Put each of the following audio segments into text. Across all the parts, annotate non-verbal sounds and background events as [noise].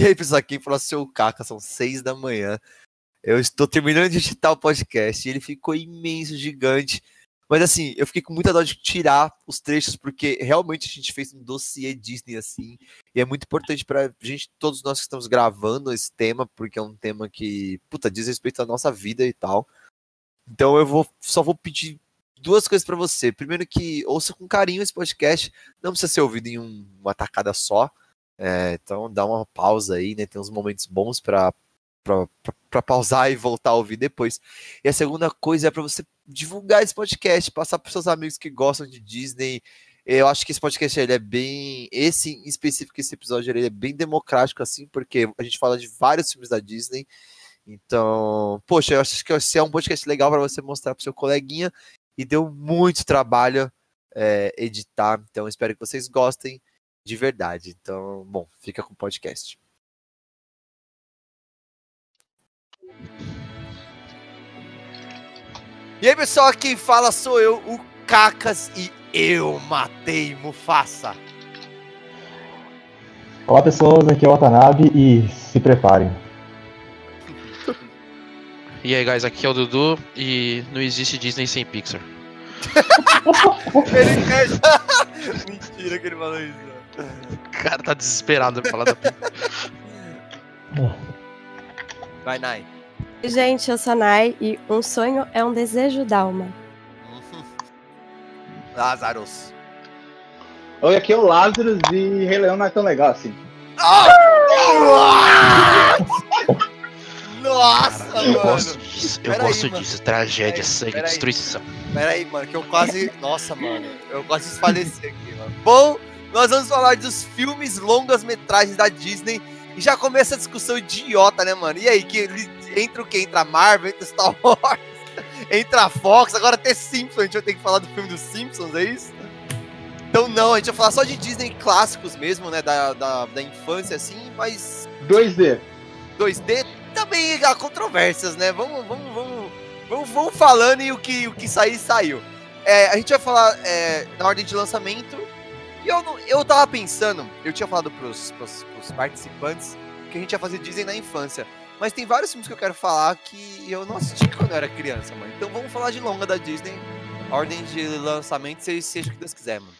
E aí, pessoal, aqui falou seu Caca, são seis da manhã. Eu estou terminando de editar o podcast e ele ficou imenso, gigante. Mas assim, eu fiquei com muita dó de tirar os trechos, porque realmente a gente fez um dossiê Disney assim. E é muito importante pra gente, todos nós que estamos gravando esse tema, porque é um tema que, puta, diz respeito à nossa vida e tal. Então eu vou só vou pedir duas coisas para você. Primeiro que ouça com carinho esse podcast, não precisa ser ouvido em um, uma tacada só. É, então dá uma pausa aí, né? Tem uns momentos bons para para pausar [laughs] e voltar a ouvir depois. E a segunda coisa é para você divulgar esse podcast, passar para seus amigos que gostam de Disney. Eu acho que esse podcast ele é bem. Esse em específico, esse episódio ele é bem democrático, assim, porque a gente fala de vários filmes da Disney. Então, poxa, eu acho que esse é um podcast legal para você mostrar para seu coleguinha. E deu muito trabalho é, editar. Então, espero que vocês gostem de verdade. Então, bom, fica com o podcast. E aí, pessoal, quem fala sou eu, o Cacas, e eu matei Mufasa. Olá, pessoas, aqui é o Watanabe e se preparem. [laughs] E aí, guys, aqui é o Dudu e não existe Disney sem Pixar. [laughs] ele [laughs] Mentira que ele falou isso. O cara tá desesperado pra falar da. Vai, Nai. Gente, eu sou a Nai e um sonho é um desejo d'alma. Lázaros. [laughs] Oi, aqui é o Lázaro e Rei Leão não é tão legal assim. [laughs] Nossa, Cara, eu mano. gosto disso, eu Pera gosto aí, mano. disso. Tragédia, Pera aí, sangue, pera aí. destruição. Pera aí, mano, que eu quase. Nossa, mano. Eu quase desfaleci aqui, mano. Bom, nós vamos falar dos filmes longas metragens da Disney. E já começa a discussão idiota, né, mano? E aí, que entra o que? Entra Marvel, entra Star [laughs] Wars, entra a Fox, agora até Simpsons. A gente vai ter que falar do filme dos Simpsons, é isso? Então não, a gente vai falar só de Disney clássicos mesmo, né? Da, da, da infância, assim, mas 2D. 2D também há controvérsias, né? Vamos, vamos, vamos, vamos, vamos falando e o que, o que sair, saiu. É, a gente vai falar é, na ordem de lançamento. E eu, não- eu tava pensando, eu tinha falado pros, pros, pros participantes que a gente ia fazer Disney na infância. Mas tem vários filmes que eu quero falar que eu não assisti [laughs] quando eu era criança, mano. Então vamos falar de longa da Disney. Ordem de lançamento, seja, seja o que Deus quiser, mano.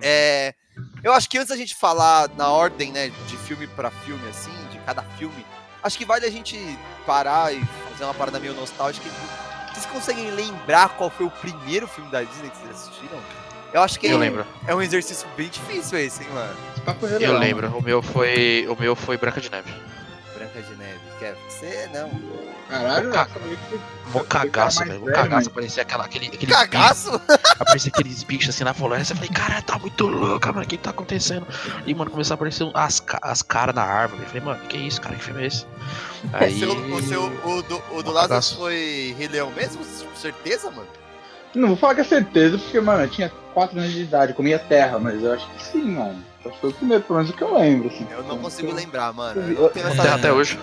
É, eu acho que antes da gente falar na ordem, né, de filme pra filme, assim, de cada filme, acho que vale a gente parar e fazer uma parada meio nostálgica. Vocês conseguem lembrar qual foi o primeiro filme da Disney que vocês assistiram? Eu acho que Eu lembro, é um exercício bem difícil esse, hein, mano. É Rei eu lembro. O meu foi. O meu foi Branca de Neve. Branca de Neve. Quer você não. mano. Caralho, que- Mó cagaço, mais velho. Mó cagaço. mano. Aparecia aquela, aquele, aquele Cagaço? [laughs] Aparecia aqueles bichos assim na floresta. Eu falei, cara, tá muito louca, mano. O que tá acontecendo? E, mano, começou a aparecer um- as, as caras na árvore. Eu falei, mano, que isso, cara? Que filme é esse? [laughs] Aí. Seu- o, seu, o do, o do cagaço. foi Rei Leão mesmo? Com certeza, mano? Não vou falar que é certeza, porque, mano, eu tinha 4 anos de idade, comia terra, mas eu acho que sim, mano. Acho que foi o primeiro, pelo menos o que eu lembro, assim. Eu não consigo lembrar, mano. eu- Eu tenho eu- Até, essa... até hoje.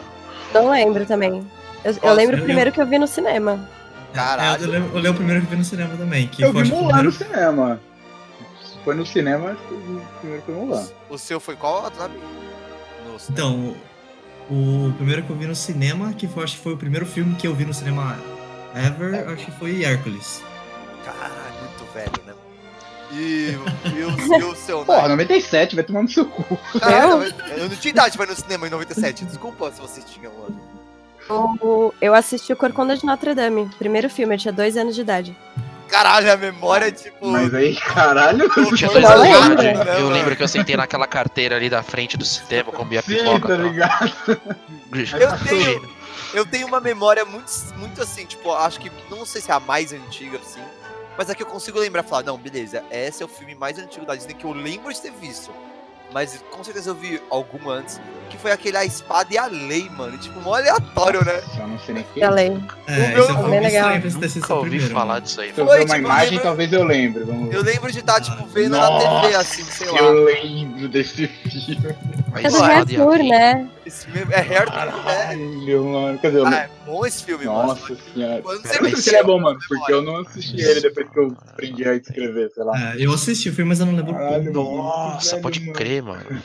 Não lembro também. Eu, eu lembro eu o primeiro que eu vi no cinema. Caralho. É, eu, lembro, eu lembro o primeiro que vi no cinema também. Que Eu foi, vi Mulan no primeiro- cinema. Foi no cinema, acho que o primeiro foi Mulan. O seu foi qual? No. Então, o, o primeiro que eu vi no cinema, que foi, acho que foi o primeiro filme que eu vi no cinema ever, acho que foi Hércules. Caralho, muito velho, né? E, e, o, e o seu, Porra, né? 97, vai tomar no seu cu. Caralho, eu não tinha idade pra ir no cinema em 97. Desculpa se vocês tinham, mano. O- eu assisti o Corcunda de Notre Dame, primeiro filme, eu tinha dois anos de idade. Caralho, a memória, tipo. Mas aí, caralho. Tinha foi dois anos de idade. Eu mano? lembro que eu sentei naquela carteira ali da frente do cinema, comia Sim, pipoca. tá tal. ligado? Eu tenho, eu tenho uma memória muito, muito assim, tipo, acho que não sei se é a mais antiga, assim, mas é que eu consigo lembrar, falar, não, beleza, esse é o filme mais antigo da Disney que eu lembro de ter visto. Mas com certeza eu vi algum antes, que foi aquele A Espada e a Lei, mano. Tipo, mó aleatório, né? Eu não sei nem quem. Eu lembro. É, O meu- eu fui legal. Nunca ouvi primeiro. falar mano. disso aí. Se eu ver uma tipo, imagem, lembro- talvez eu lembre. Vamos Eu lembro de estar, tipo, vendo na Nossa, TV, assim, sei lá. Eu lembro desse filme. É do Arthur, né? Esse filme é Hair né? Caralho, mano. Quer dizer, eu Ah, é bom esse filme, mano. Nossa senhora. Quando Eu você não sei se ele é bom, mano, porque eu não assisti ele depois que eu aprendi a escrever, sei lá. É, eu assisti o filme, mas eu não lembro Caralho, mano. Nossa, pode mano. crer, mano.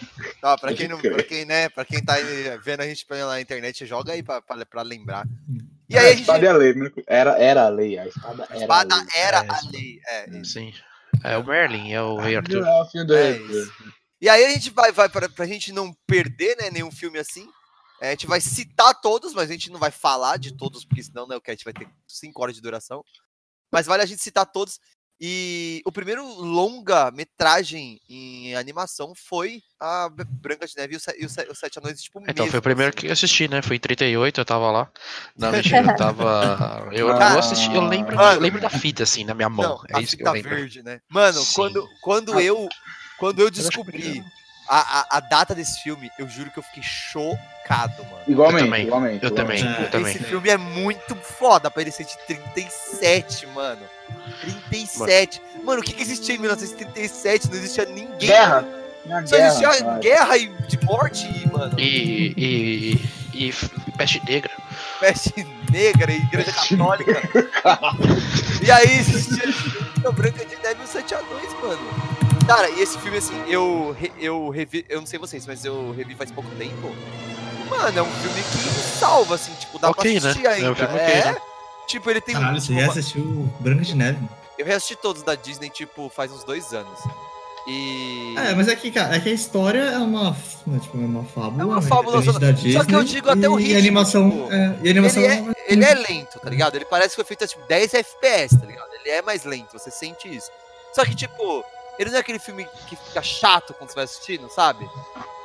Pra quem, não, pra quem, né, pra quem tá vendo a gente pela internet, joga aí pra, pra, pra lembrar. E aí a a gente. espada é a lei. né? Era, era a lei. A espada A era espada a lei. era É, a lei. É. Sim. É o Merlin, é o Rei Arthur. É o filho do É. E aí a gente vai, vai pra, pra gente não perder, né, nenhum filme assim. é, a gente vai citar todos, mas a gente não vai falar de todos, porque senão, né, o cast vai ter 5 horas de duração. Mas vale a gente citar todos. E o primeiro longa-metragem em animação foi a Branca de Neve e o, Se- e o Se- o Sete Anões, tipo, Então, foi mesmo, o primeiro assim. que eu assisti, né? Foi em 38, eu tava lá. Não, mentira, eu [laughs] tava. Eu, Cara, eu assisti, eu lembro, mano. eu lembro da fita, assim, na minha mão. Não, é a isso que eu fita lembro. verde, né? Mano, Sim. quando, quando eu quando eu descobri a, a, a data desse filme, eu juro que eu fiquei chocado, mano. Igualmente, Eu também, igualmente. eu também. igualmente. Também. Esse filme é muito foda pra ele ser de 37, mano. 37. Mano, o que, que existia em 1937? Não existia ninguém. Guerra. Na Só guerra. existia cara. guerra e de morte, e, mano. E, e, e, e peste negra. Peste negra, igreja católica. [laughs] e aí existia a Branca de Neve e os Sete Anões, mano. Cara, e esse filme, assim, eu, eu revi. Eu não sei vocês, mas eu revi faz pouco tempo. Mano, é um filme que salva, assim, tipo, dá Ok, pra assistir né? É ainda. um filme ok, é, né? Tipo, ele tem Caralho, tipo, você já uma- assistiu Branca de Neve? Eu reassisti todos da Disney, tipo, faz uns dois anos. E. É, mas é que, cara, é que a história é uma, né, tipo, é uma fábula. É uma né, fábula, só- da Disney, só que eu digo até o e ritmo, a animação, tipo, é, e a animação ele, é, ele é lento, tá ligado? Ele parece que foi feito tipo 10 FPS, tá ligado? Ele é mais lento, você sente isso. Só que, tipo, ele não é aquele filme que fica chato quando você vai assistindo, sabe?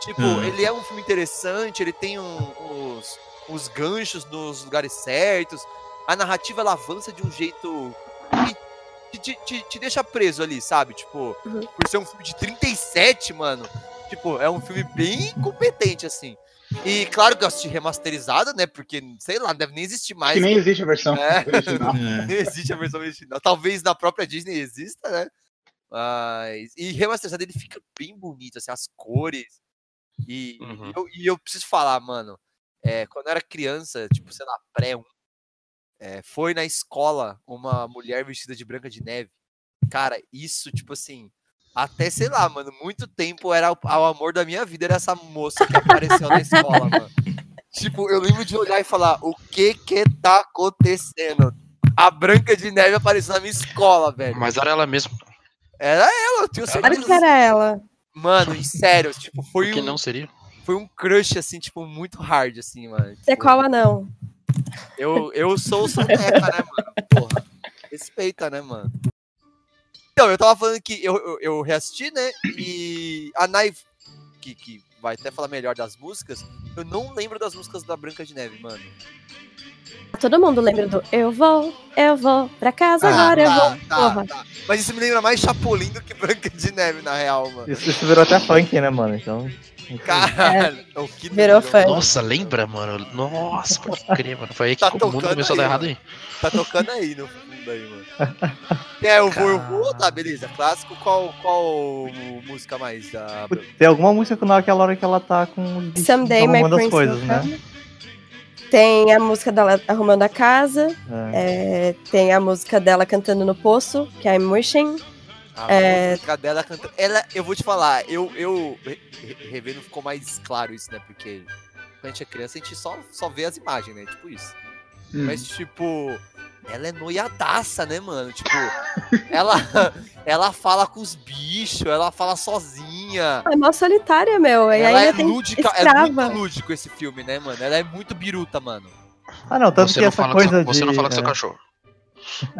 Tipo, Hum. ele é um filme interessante, ele tem um- uns, uns ganchos nos lugares certos. A narrativa ela avança de um jeito que te, te- te- te deixa preso ali, sabe? Tipo, Uhum. por ser um filme de 37, mano. Tipo, é um filme bem competente, assim. E claro que eu assisti remasterizado, né? Porque, sei lá, não deve nem existir mais. Que nem existe a versão É. original. [laughs] É. Nem existe a versão original. Talvez na própria Disney exista, né? Mas. E remasterizado ele fica bem bonito, assim, as cores. E, Uhum. e eu, e eu preciso falar, mano. é, quando eu era criança, tipo, sei lá, pré 1, é, foi na escola uma mulher vestida de Branca de Neve. Cara, isso, tipo assim. Até, sei lá, mano, muito tempo era o, o amor da minha vida, era essa moça que apareceu na escola, mano. Tipo, eu lembro de olhar e falar, o que que tá acontecendo? A Branca de Neve apareceu na minha escola, velho. Mas era ela mesmo. Era ela, eu tenho Claro que certeza. era ela. Mano, e sério, tipo, foi Porque um, não seria? foi um crush, assim, tipo, muito hard, assim, mano. Você é Tipo, qual anão? Eu, eu sou o Soneca, né, mano? Porra. Respeita, né, mano? Então, eu tava falando que eu, eu, eu reassisti, né? E a Nai, que, que vai até falar melhor das músicas, eu não lembro das músicas da Branca de Neve, mano. Todo mundo lembra do Eu vou, eu vou pra casa Ah, agora, eu tá, vou. tá, Porra. tá. Mas isso me lembra mais Chapolin do que Branca de Neve, na real, mano. Isso, isso virou até funk, né, mano? Então. Caralho, o que Virou fã. Nossa, lembra, mano? Nossa, pode crer, mano. Foi aí que Tá o mundo começou a dar aí, errado aí. Tá tocando aí no fundo aí, mano. É, eu vou, eu vou, tá, beleza. Clássico, qual, qual música mais? da Tem alguma música que naquela hora que ela tá com Someday My Prince coisas, né? Tem a música dela arrumando a casa. É. é, tem a música dela cantando no poço, que é I'm Wishing. A É. música dela cantando. Ela, eu vou te falar, eu, eu re- re- revendo ficou mais claro isso, né? Porque quando a gente é criança, a gente só, só vê as imagens, né? Tipo isso. Hum. Mas, tipo, ela é noiadaça, né, mano? Tipo, ela, [laughs] ela fala com os bichos, ela fala sozinha. É mó solitária, meu. E Ela ainda é tem lúdica, é escrava. muito lúdico esse filme, né, mano? Ela é muito biruta, mano. Ah, não, tanto Você que não, essa coisa seu, de. você não fala com seu é, cachorro.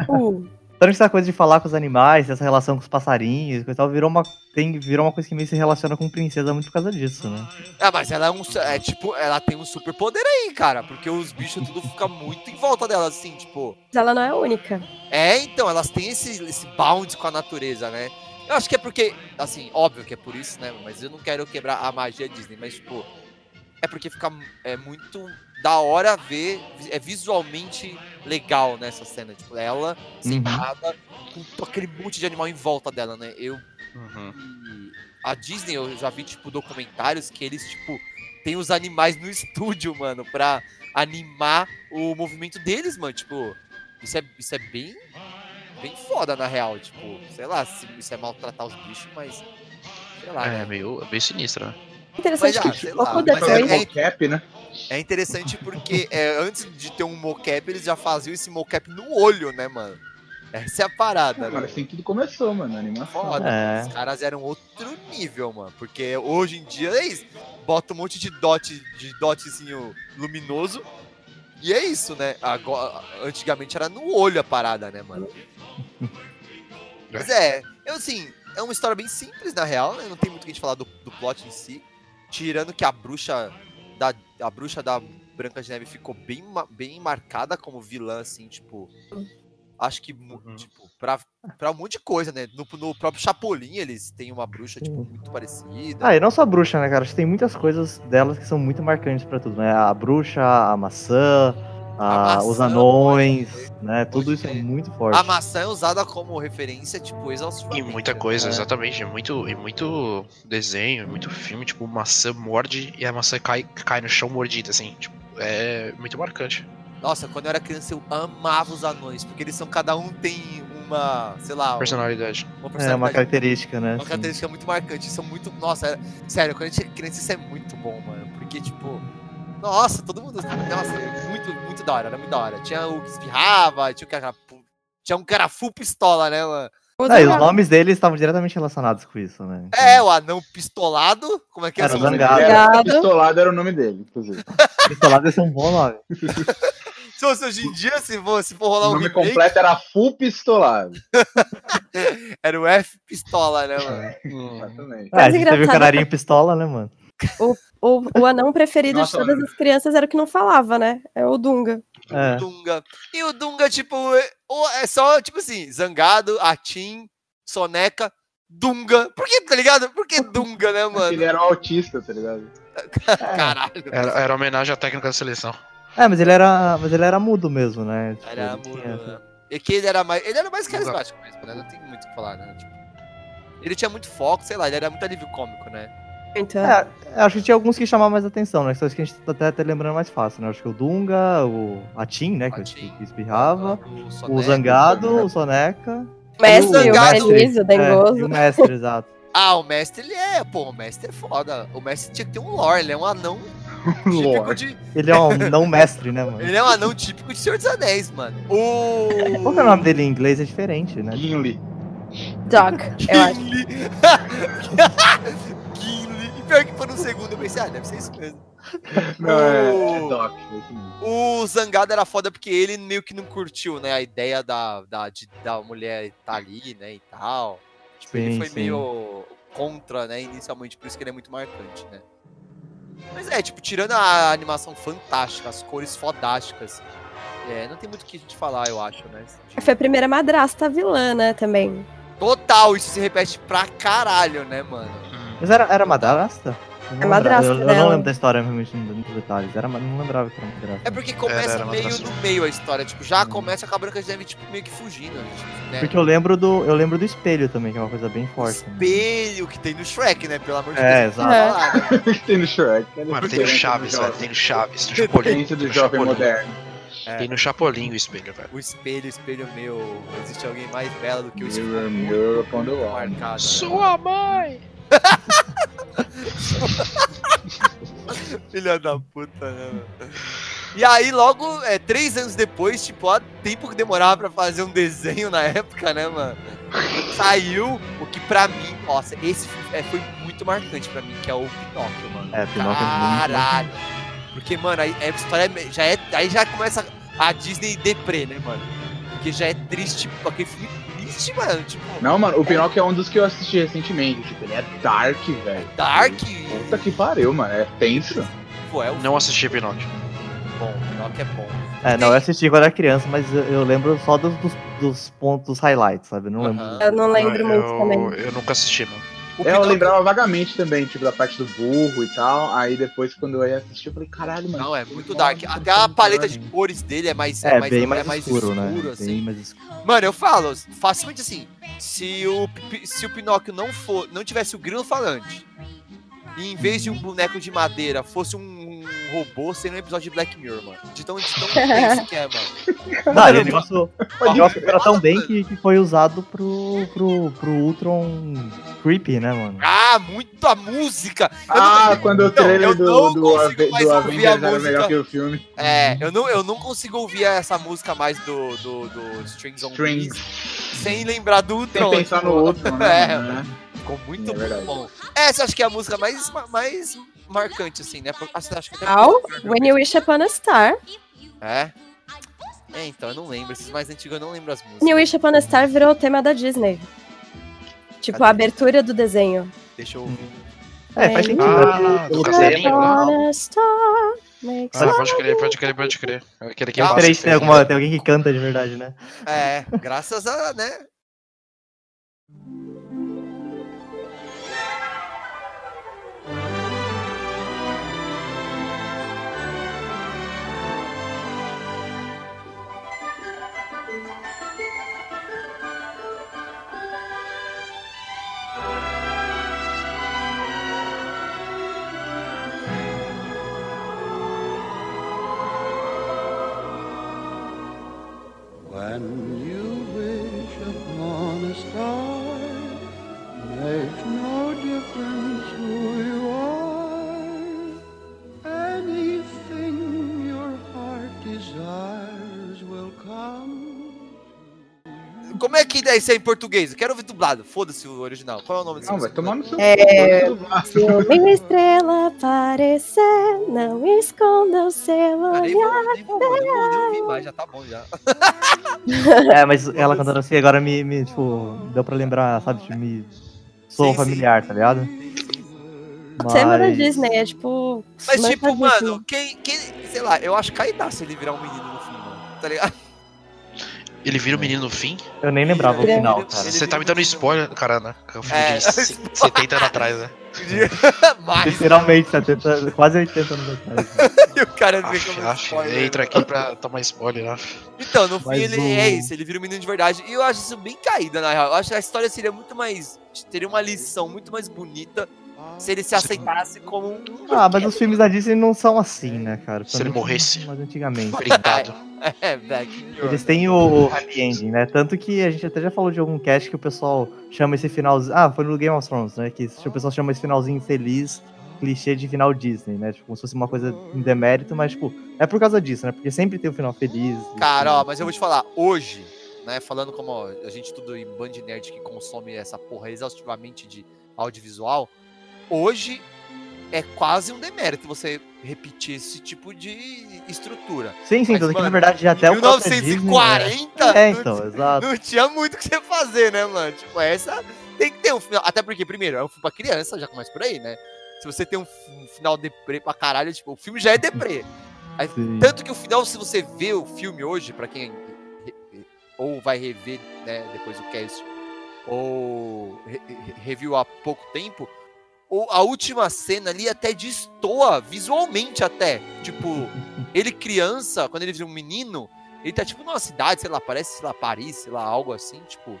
Uh, Tanto que essa coisa de falar com os animais, essa relação com os passarinhos, coisa e tal, virou uma, tem, virou uma coisa que meio se relaciona com princesa muito por causa disso, né? Ah, mas ela é um. É tipo, ela tem um super poder aí, cara. Porque os bichos tudo fica muito em volta dela, assim, tipo. mas ela não é a única. É, então, elas têm esse, esse bound com a natureza, né? Eu acho que é porque, assim, óbvio que é por isso, né? Mas eu não quero quebrar a magia Disney, mas, tipo, é porque fica é muito da hora ver, é visualmente legal nessa cena. Tipo, ela sentada com aquele monte de animal em volta dela, né? Eu Uhum. e a Disney, eu já vi, tipo, documentários que eles, tipo, tem os animais no [laughs] estúdio, mano, pra animar o movimento deles, mano. Tipo, isso é, isso é bem, bem foda, na real. Tipo, sei lá se isso é maltratar os bichos, mas, sei sei lá. né? É meio, meio sinistro, né? Interessante Mas, ah, que sei pouco lá, Mas Mas é é- mocap, né? É interessante porque é, antes de ter um mocap, eles já faziam esse mocap no olho, né, mano? Essa é a parada, Não, né? assim tudo começou, mano, a animação. Foda, É. Os caras eram outro nível, mano. Porque hoje em dia é isso. Bota um monte de dot, de dotzinho luminoso. E é isso, né? Agora, antigamente era no olho a parada, né, mano? [laughs] Mas é, eu assim, é uma história bem simples, na real, né? Não tem muito o que a gente falar do, do plot em si. Tirando que a bruxa da, a bruxa da Branca de Neve ficou bem, bem marcada como vilã, assim, tipo. Acho que, Uhum. tipo, pra, pra um monte de coisa, né? No, no próprio Chapolin, eles têm uma bruxa, tipo, muito parecida. Ah, e não só bruxa, né, cara? Acho que tem muitas coisas delas que são muito marcantes pra tudo, né? A bruxa, a maçã, a- A os anões, né? Tudo isso é muito forte. A maçã é usada como referência, tipo, E exaustivamente. muita né? coisa, É. exatamente. E muito, e muito desenho, e muito filme, tipo, maçã morde e a maçã cai, cai no chão mordida, assim. Tipo, é muito marcante. Nossa, quando eu era criança, eu amava os anões, porque eles são, cada um tem uma, sei lá, Personalidade. uma É uma personalidade característica, né? Uma característica muito marcante. São muito. Nossa, era- sério, quando a gente é criança, isso é muito bom, mano. Porque, tipo. Nossa, todo mundo. Nossa, é muito, muito da hora, era muito da hora. Tinha o que espirrava, tinha o pu- Tinha um era full pistola, né, mano? Os Ah, e os nomes deles estavam diretamente relacionados com isso, né? É, o anão pistolado. Como é que é? Era o Zangado. Era pistolado era o nome dele, inclusive. [laughs] Pistolado esse é um bom nome. Se fosse hoje em dia, se for, se for O rolar um nome remake, completo era Full Pistolado. [laughs] era o F pistola, né, mano? [laughs] Exatamente. É, a gente teve o canarinho pistola, né, mano? O, o anão preferido Nossa, de todas mano. as crianças era o que não falava, né? É o Dunga. É. O Dunga. E o Dunga, tipo, é, é só, tipo assim, Zangado, Atim, Soneca, Dunga. Por que, tá ligado? Por que Dunga, né, mano? Ele era um autista, tá ligado? [laughs] Caralho. Era, era homenagem à técnica da seleção. É, mas ele era, mas ele era mudo mesmo, né? Tipo, Era tinha- amor, né? É que ele era mais. Ele era mais carismático mesmo, né? Não tem muito o que falar, né? Tipo, ele tinha muito foco, sei lá, ele era muito alívio cômico, né? Então, É, acho que tinha alguns que chamavam mais atenção, né? Só que a gente tá até, até lembrando mais fácil, né? Acho que o Dunga, o Atim, né? Que, que espirrava. O, O Soneca. Zangado, o Soneca. o mestre, o Zangado. o É, e dengoso. o mestre, exato. Ah, o mestre, ele é, pô, o mestre é foda. O mestre tinha que ter um lore, ele é um anão [laughs] típico Lore. de. Ele é um não mestre, né, mano? Ele é um anão típico de Senhor dos Anéis, mano. O. Qual que é o nome dele em inglês? É diferente, né? Gimli. Doc, eu acho. [laughs] Gimli. Gimli. Pior que por um segundo eu pensei, ah, deve ser isso mesmo. Não, é, O- é Doc. é. O Zangado era foda porque ele meio que não curtiu, né? A ideia da, da, de- da mulher estar ali, né? E tal. Tipo, ele Sim, foi sim. meio contra, né? Inicialmente, por isso que ele é muito marcante, né? Mas é, tipo, tirando a animação fantástica, as cores fodásticas. É, não tem muito o que a gente falar, eu acho, né? de- Foi a primeira madrasta vilã, né, também. Total, isso se repete pra caralho, né, mano? Mas era, era madrasta? Eu não É madrasta. Eu, eu não lembro da história realmente nos detalhes. Era, não lembrava que era madrasta. É porque começa era uma meio no meio a história, tipo, já Hum. começa com a Branca de Neve, tipo, meio que fugindo, né? Porque eu lembro do. Eu lembro do espelho também, que é uma coisa bem forte. né? espelho que tem no Shrek, né? Pelo amor de É, Deus. exato. É. Falar, né? O [laughs] que tem no Shrek? Cadê Mano, tem no Chaves, velho. Tem no Chaves, no Chapolin. Do no jovem moderno. É. Tem no Chapolin o espelho, velho. O espelho, espelho meu. Existe alguém mais belo do que o espelho. Upon the wall. Marcado. né? Sua mãe! [laughs] Filha da puta, né, mano? E aí, logo, é, três anos depois, tipo, ó, tempo que demorava pra fazer um desenho na época, né, mano? Saiu o que pra mim, nossa, esse é, foi muito marcante pra mim, que é o Pinóquio, mano. É, Pinóquio é muito Caralho. Porque, mano, aí a história é- já é. Aí já começa a Disney deprê, né, mano? Porque já é triste, aquele filme triste, mano. Tipo, Não, mano, o Pinóquio é um dos que eu assisti recentemente. Tipo, ele é dark, velho. Dark. Puta que pariu, mano. É tenso. Pô, é o Não assisti Pinóquio. bom, o Pinóquio é bom. É, não, eu assisti quando era criança, mas eu, eu lembro só dos, dos, dos pontos, highlights, sabe? Eu não lembro. Eu não lembro eu, muito também. Eu nunca assisti, mano. O É, eu lembrava vagamente também, tipo, da parte do burro e tal. Aí depois, quando eu ia assistir, eu falei, caralho, mano. Não, é muito dark. que Até a paleta de cores dele é mais, É, mais, bem mais, é mais escuro, né? assim. Bem mais escuro. Mano, eu falo, facilmente assim, se o, se o Pinóquio não for, não tivesse o grilo falante, e em vez de um boneco de madeira fosse um, robô, seria um episódio de Black Mirror, mano. De tão, de tão que é, mano. [laughs] Não, e o negócio, o Pode negócio era tão bem que, que foi usado pro, pro, pro Ultron. Creepy, né, mano? Ah, muito a música! Eu Ah, não- quando o não, trailer eu do, não do, consigo do ouvir a Avengers era música. melhor que o filme. É, eu não, eu não consigo ouvir essa música mais do, do, do Strings on Strings. Beats sem lembrar do Sem Ultron. pensar tipo, no outro, né? É, né? ficou muito, É bom. Essa acho que é a música mais, mais marcante, assim, né? Acho, que até Au, porque- When You Wish Upon a Star. É? É, então, eu não lembro. Esses mais antigos eu não lembro as músicas. When You Wish Upon a Star virou o tema da Disney. Tipo, a abertura do desenho. Deixa eu ouvir. É, faz sentido. Ah, do né? Upon a star makes Ah, pode crer, pode crer, pode crer. Aquele que Ah, Diferente, feio. alguma, tem alguém que canta de verdade, né? É, graças a, né? When Como é que é isso aí em português? Eu quero ouvir dublado. Foda-se o original. Qual é o nome desse Não, vai tomar no seu É, Se uma estrela aparecer, não esconda o seu Ah, nem vou, olhar. nem vou, nem vou, nem ouvir mais, já tá bom já. [laughs] É, mas ela cantando assim agora me, me, tipo, deu pra lembrar, sabe? Tipo, me sou Sim, sim. familiar, tá ligado? Da Mas- Disney, é tipo. Mas, tipo, mano, quem, quem. Sei lá, eu acho caidaço se ele virar um menino no fim, mano. Tá ligado? Ele vira o menino no fim? Eu nem lembrava o Ele- final, cara. Você tá me dando spoiler, cara, né? É um filme É. de se- 70 anos atrás, né? [laughs] Mais. Literalmente, 70, quase 80 anos atrás. [laughs] E o cara vê Aff, como aff, spoiler. entra aqui pra tomar spoiler, né? Então, no fim Mas ele o- é isso, ele vira um menino de verdade. E eu acho isso bem caída, na real. Eu acho que a história seria muito mais. Teria uma lição muito mais bonita se ele se aceitasse como um. Ah, mas os filmes da Disney não são assim, né, cara? Se ele morresse. Mas antigamente. Brindado. [laughs] É, Black Mirror. Eles têm o, o happy ending, né? Tanto que a gente até já falou de algum cast que o pessoal chama esse finalzinho. Ah, foi no Game of Thrones, né? Que o pessoal chama esse finalzinho feliz, clichê de final Disney, né? Tipo, como se fosse uma coisa em demérito, mas, tipo, é por causa disso, né? Porque sempre tem o final feliz. Cara, ó, mas eu vou te falar, hoje, né, falando como ó, a gente tudo em Band Nerd que consome essa porra exaustivamente de audiovisual, hoje é quase um demérito você repetir esse tipo de estrutura. Sim, sim, Mas, tanto que na mano, verdade até em o próprio Disney, 1940, né? É, não, então, exato. [laughs] não tinha muito o que você fazer, né, mano? Tipo, essa tem que ter um final. Até porque, primeiro, é um filme pra criança, já começa por aí, né? Se você tem um um final deprê pra caralho, tipo, o filme já é deprê. Aí, tanto que o final, se você vê o filme hoje, pra quem ou vai rever, né, depois do cast, ou re- re- reviu há pouco tempo, a última cena ali até destoa visualmente até. Tipo, ele criança, quando ele vira um menino, ele tá tipo numa cidade, sei lá, parece, sei lá, Paris, sei lá, algo assim, tipo.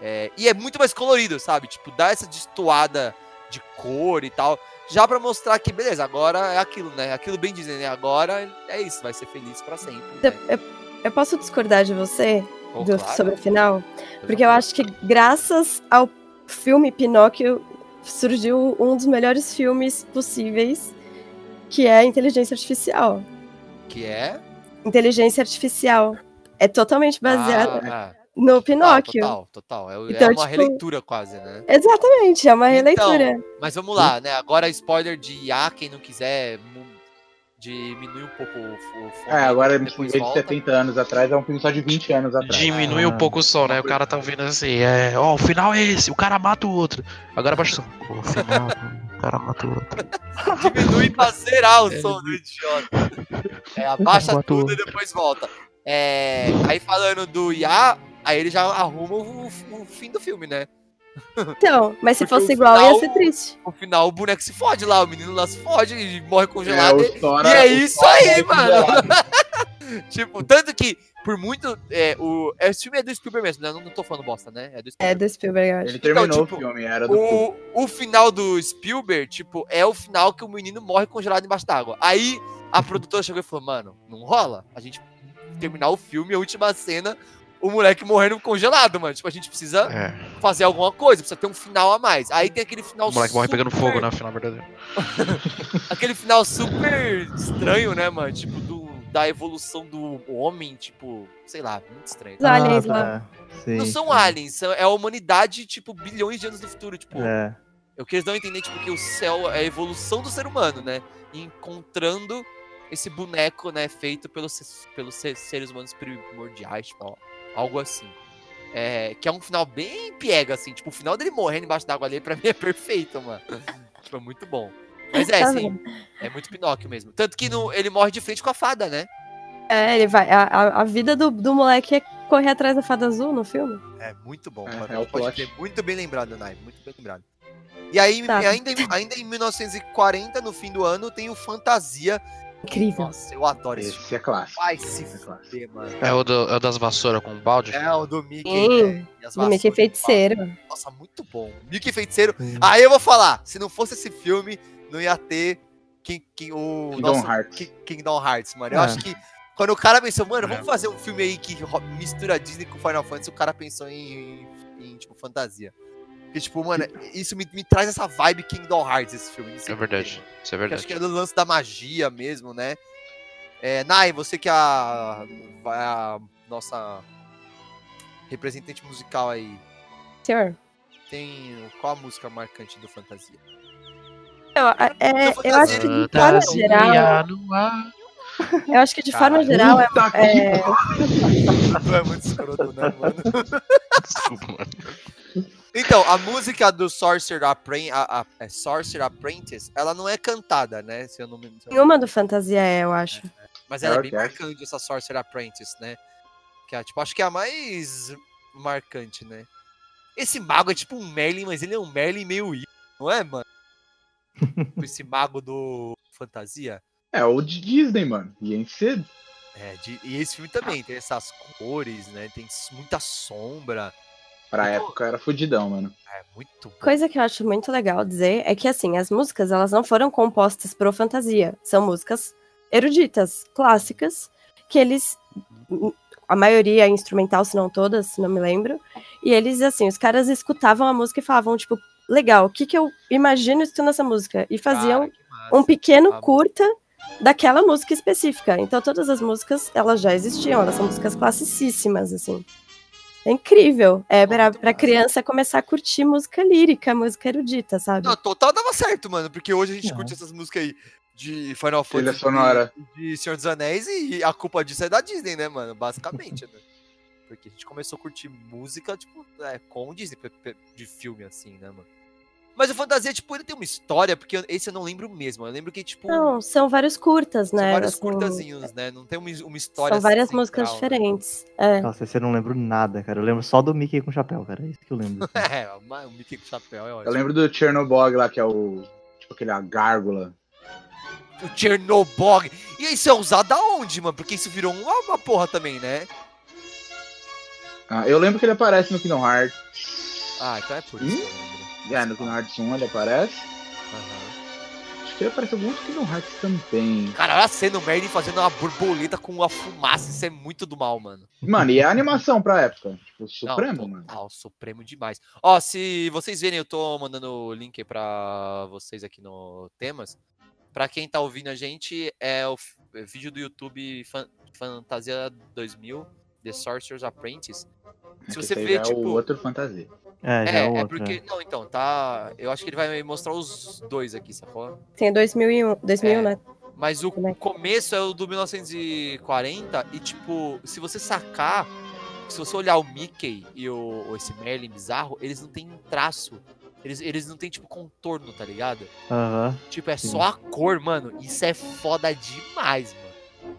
é, e é muito mais colorido, sabe? Tipo, dá essa destoada de cor e tal. Já pra mostrar que, beleza, agora é aquilo, né? Aquilo bem dizendo, né? Agora é isso, vai ser feliz pra sempre. Né? Eu, eu posso discordar de você Oh, do- claro. sobre o final? Porque eu acho que graças ao filme Pinóquio surgiu um dos melhores filmes possíveis, que é inteligência artificial. Que é. Inteligência artificial. É totalmente baseado Ah, no total, Pinóquio. Total, total. É, é Então, uma tipo, releitura quase, né? Exatamente, é uma Então, releitura. Mas vamos lá, né? Agora spoiler de IA, quem não quiser diminui um pouco o, o fone, É, agora, em depois vez de volta. 70 anos atrás, é um filme só de 20 anos atrás. Diminui Ah. um pouco o som, né? O cara tá ouvindo assim, é, ó, o final é esse, o cara mata o outro. Agora baixa o som. O final, o cara mata o outro. [laughs] Diminui pra zerar o som do idiota. É, abaixa tudo e depois volta. É, aí falando do IA, aí ele já arruma o, o fim do filme, né? Então, mas se Porque fosse o igual, ia final- ser triste. No final o boneco se fode lá, o menino lá se fode e morre É, congelado. o e- Sora- e é o isso aí, é mano. congelado. [laughs] tipo, tanto que, por muito. É, o, esse filme é do Spielberg mesmo, né? Não, não tô falando bosta, né? É do É Spielberg. do Spielberg, eu acho. Ele terminou Então, tipo, o filme, era do. O, o final do Spielberg, tipo, é o final que o menino morre congelado embaixo d'água. Aí a produtora chegou e falou, mano, não rola. A gente terminar o filme, a última cena, o moleque morrendo congelado, mano. Tipo, a gente precisa É. fazer alguma coisa, precisa ter um final a mais. Aí tem aquele final O moleque morre pegando super- fogo né? na final verdadeira. [laughs] Aquele final super estranho, né, mano? Tipo, do, da evolução do homem, tipo, sei lá, muito estranho. Os aliens Ah, tá. Sim, Não são sim. aliens, são- é a humanidade, tipo, bilhões de anos no futuro. Tipo, É. o que eles dão a entender, tipo, que o céu é a evolução do ser humano, né? E encontrando esse boneco, né, feito pelos, pelos se- seres humanos primordiais, tipo, ó, algo assim. É, que é um final bem piega, assim. Tipo, o final dele morrendo embaixo d'água ali, pra mim, é perfeito, mano. [laughs] tipo, é muito bom. Mas é, Tá assim, é muito Pinóquio mesmo. Tanto que no, ele morre de frente com a fada, né? É, ele vai. A, a, vida do, do moleque é correr atrás da fada azul no filme. É muito bom. É, mano. é o Pode ter muito bem lembrado, Nai. Muito bem lembrado. E aí, Tá. ainda, ainda em 1940, no fim do ano, tem o Fantasia. Incrível. Nossa, eu adoro esse filme. Esse é clássico. Vai se é fuder, mano. É o, do- é o das vassouras com balde? É o do Mickey. Sim, né? E as Do Mickey vassouras. Feiticeiro. Nossa, muito bom. Mickey Feiticeiro. Sim. Aí eu vou falar, se não fosse esse filme, não ia ter King, King, o Kingdom nosso Hearts. Ki- Kingdom Hearts, mano. Eu É. acho que quando o cara pensou, mano, vamos É. fazer um filme aí que mistura Disney com Final Fantasy, o cara pensou em, em, em, tipo, fantasia. Porque, tipo, mano, isso me, me traz essa vibe Kingdom Hearts, esse filme. É quê, verdade. mano. Isso é Que acho verdade. que é do lance da magia mesmo, né? É, Nai, você que é a, a nossa representante musical aí, Senhor. tem qual a música marcante do Fantasia? Eu, é, eu acho que de forma geral. Eu acho que de forma geral é. É [laughs] Tu é muito escroto, né, mano? Desculpa, mano. Então, a música do Sorcerer, Appren a, a- é Sorcerer Apprentice, ela não é cantada, né? Se eu não me não- nenhuma do Fantasia é, eu acho. Mas ela é bem Ok. marcante, essa Sorcerer Apprentice, né? Que é, tipo, acho que é a mais marcante, né? Esse mago é tipo um Merlin, mas ele é um Merlin meio ídolo, não é, mano? [laughs] Esse mago do Fantasia. É o de Disney, mano. E em cedo. É, de- e esse filme também tem essas cores, né? Tem muita sombra. Pra tô- época era fudidão, mano. É muito bom. Coisa que eu acho muito legal dizer é que, assim, as músicas, elas não foram compostas pro fantasia. São músicas eruditas, clássicas, que eles... A maioria é instrumental, se não todas, se não me lembro. E eles, assim, os caras escutavam a música e falavam, tipo, legal, o que que eu imagino isso nessa música? E faziam Cara, um pequeno Ah, curta daquela música específica. Então todas as músicas, elas já existiam, elas são músicas classicíssimas, assim. É incrível. É pra, pra criança começar a curtir música lírica, música erudita, sabe? Não, total dava certo, mano, porque hoje a gente Não. curte essas músicas aí de Final Fantasy sonora. e de Senhor dos Anéis e a culpa disso é da Disney, né, mano? Basicamente, né? Porque a gente começou a curtir música, tipo, é, com o Disney, de filme, assim, né, mano? Mas o Fantasia, tipo, ele tem uma história, porque esse eu não lembro mesmo. Eu lembro que, tipo, Não, são vários curtas, são né? vários assim, curtazinhos, né? Não tem uma, uma história São várias central, músicas né? diferentes. É. Nossa, esse eu não lembro nada, cara. Eu lembro só do Mickey com chapéu, cara. É isso que eu lembro. [laughs] É, uma- o Mickey com chapéu é ótimo. Eu lembro do Chernobog lá, que é o. Tipo aquele a gárgula. O Chernobog. E isso é usado aonde, mano? Porque isso virou uma, uma porra também, né? Ah, eu lembro que ele aparece no Kingdom Hearts. Ah, então é por isso. Hum? É, no Kingdom Hearts 1 ele aparece. Aham. Acho que ele aparece em algum outro Kingdom Hearts também. Cara, olha a cena, o Merlin fazendo uma borboleta com uma fumaça. Isso é muito do mal, mano. Mano, e a animação pra época? Tipo, Não, Supremo, mano. total, Supremo demais. Ó, se vocês verem, eu tô mandando o link pra vocês aqui no Temas. Pra quem tá ouvindo a gente, é o é vídeo do YouTube Fan- Fantasia 2000, The Sorcerer's Apprentice. Se Que você vê, é tipo... o outro fantasia. É, já É, é é porque. Não, então, tá. Eu acho que ele vai mostrar os dois aqui, sacou? Tem 2001, 2000, É. né? Mas o Também. começo é o do 1940 e, tipo, se você sacar, se você olhar o Mickey e o, o esse Merlin bizarro, eles não têm traço. Eles, eles não têm, tipo, contorno, tá ligado? Aham. Tipo, é Sim. só a cor, mano. Isso é foda demais, mano.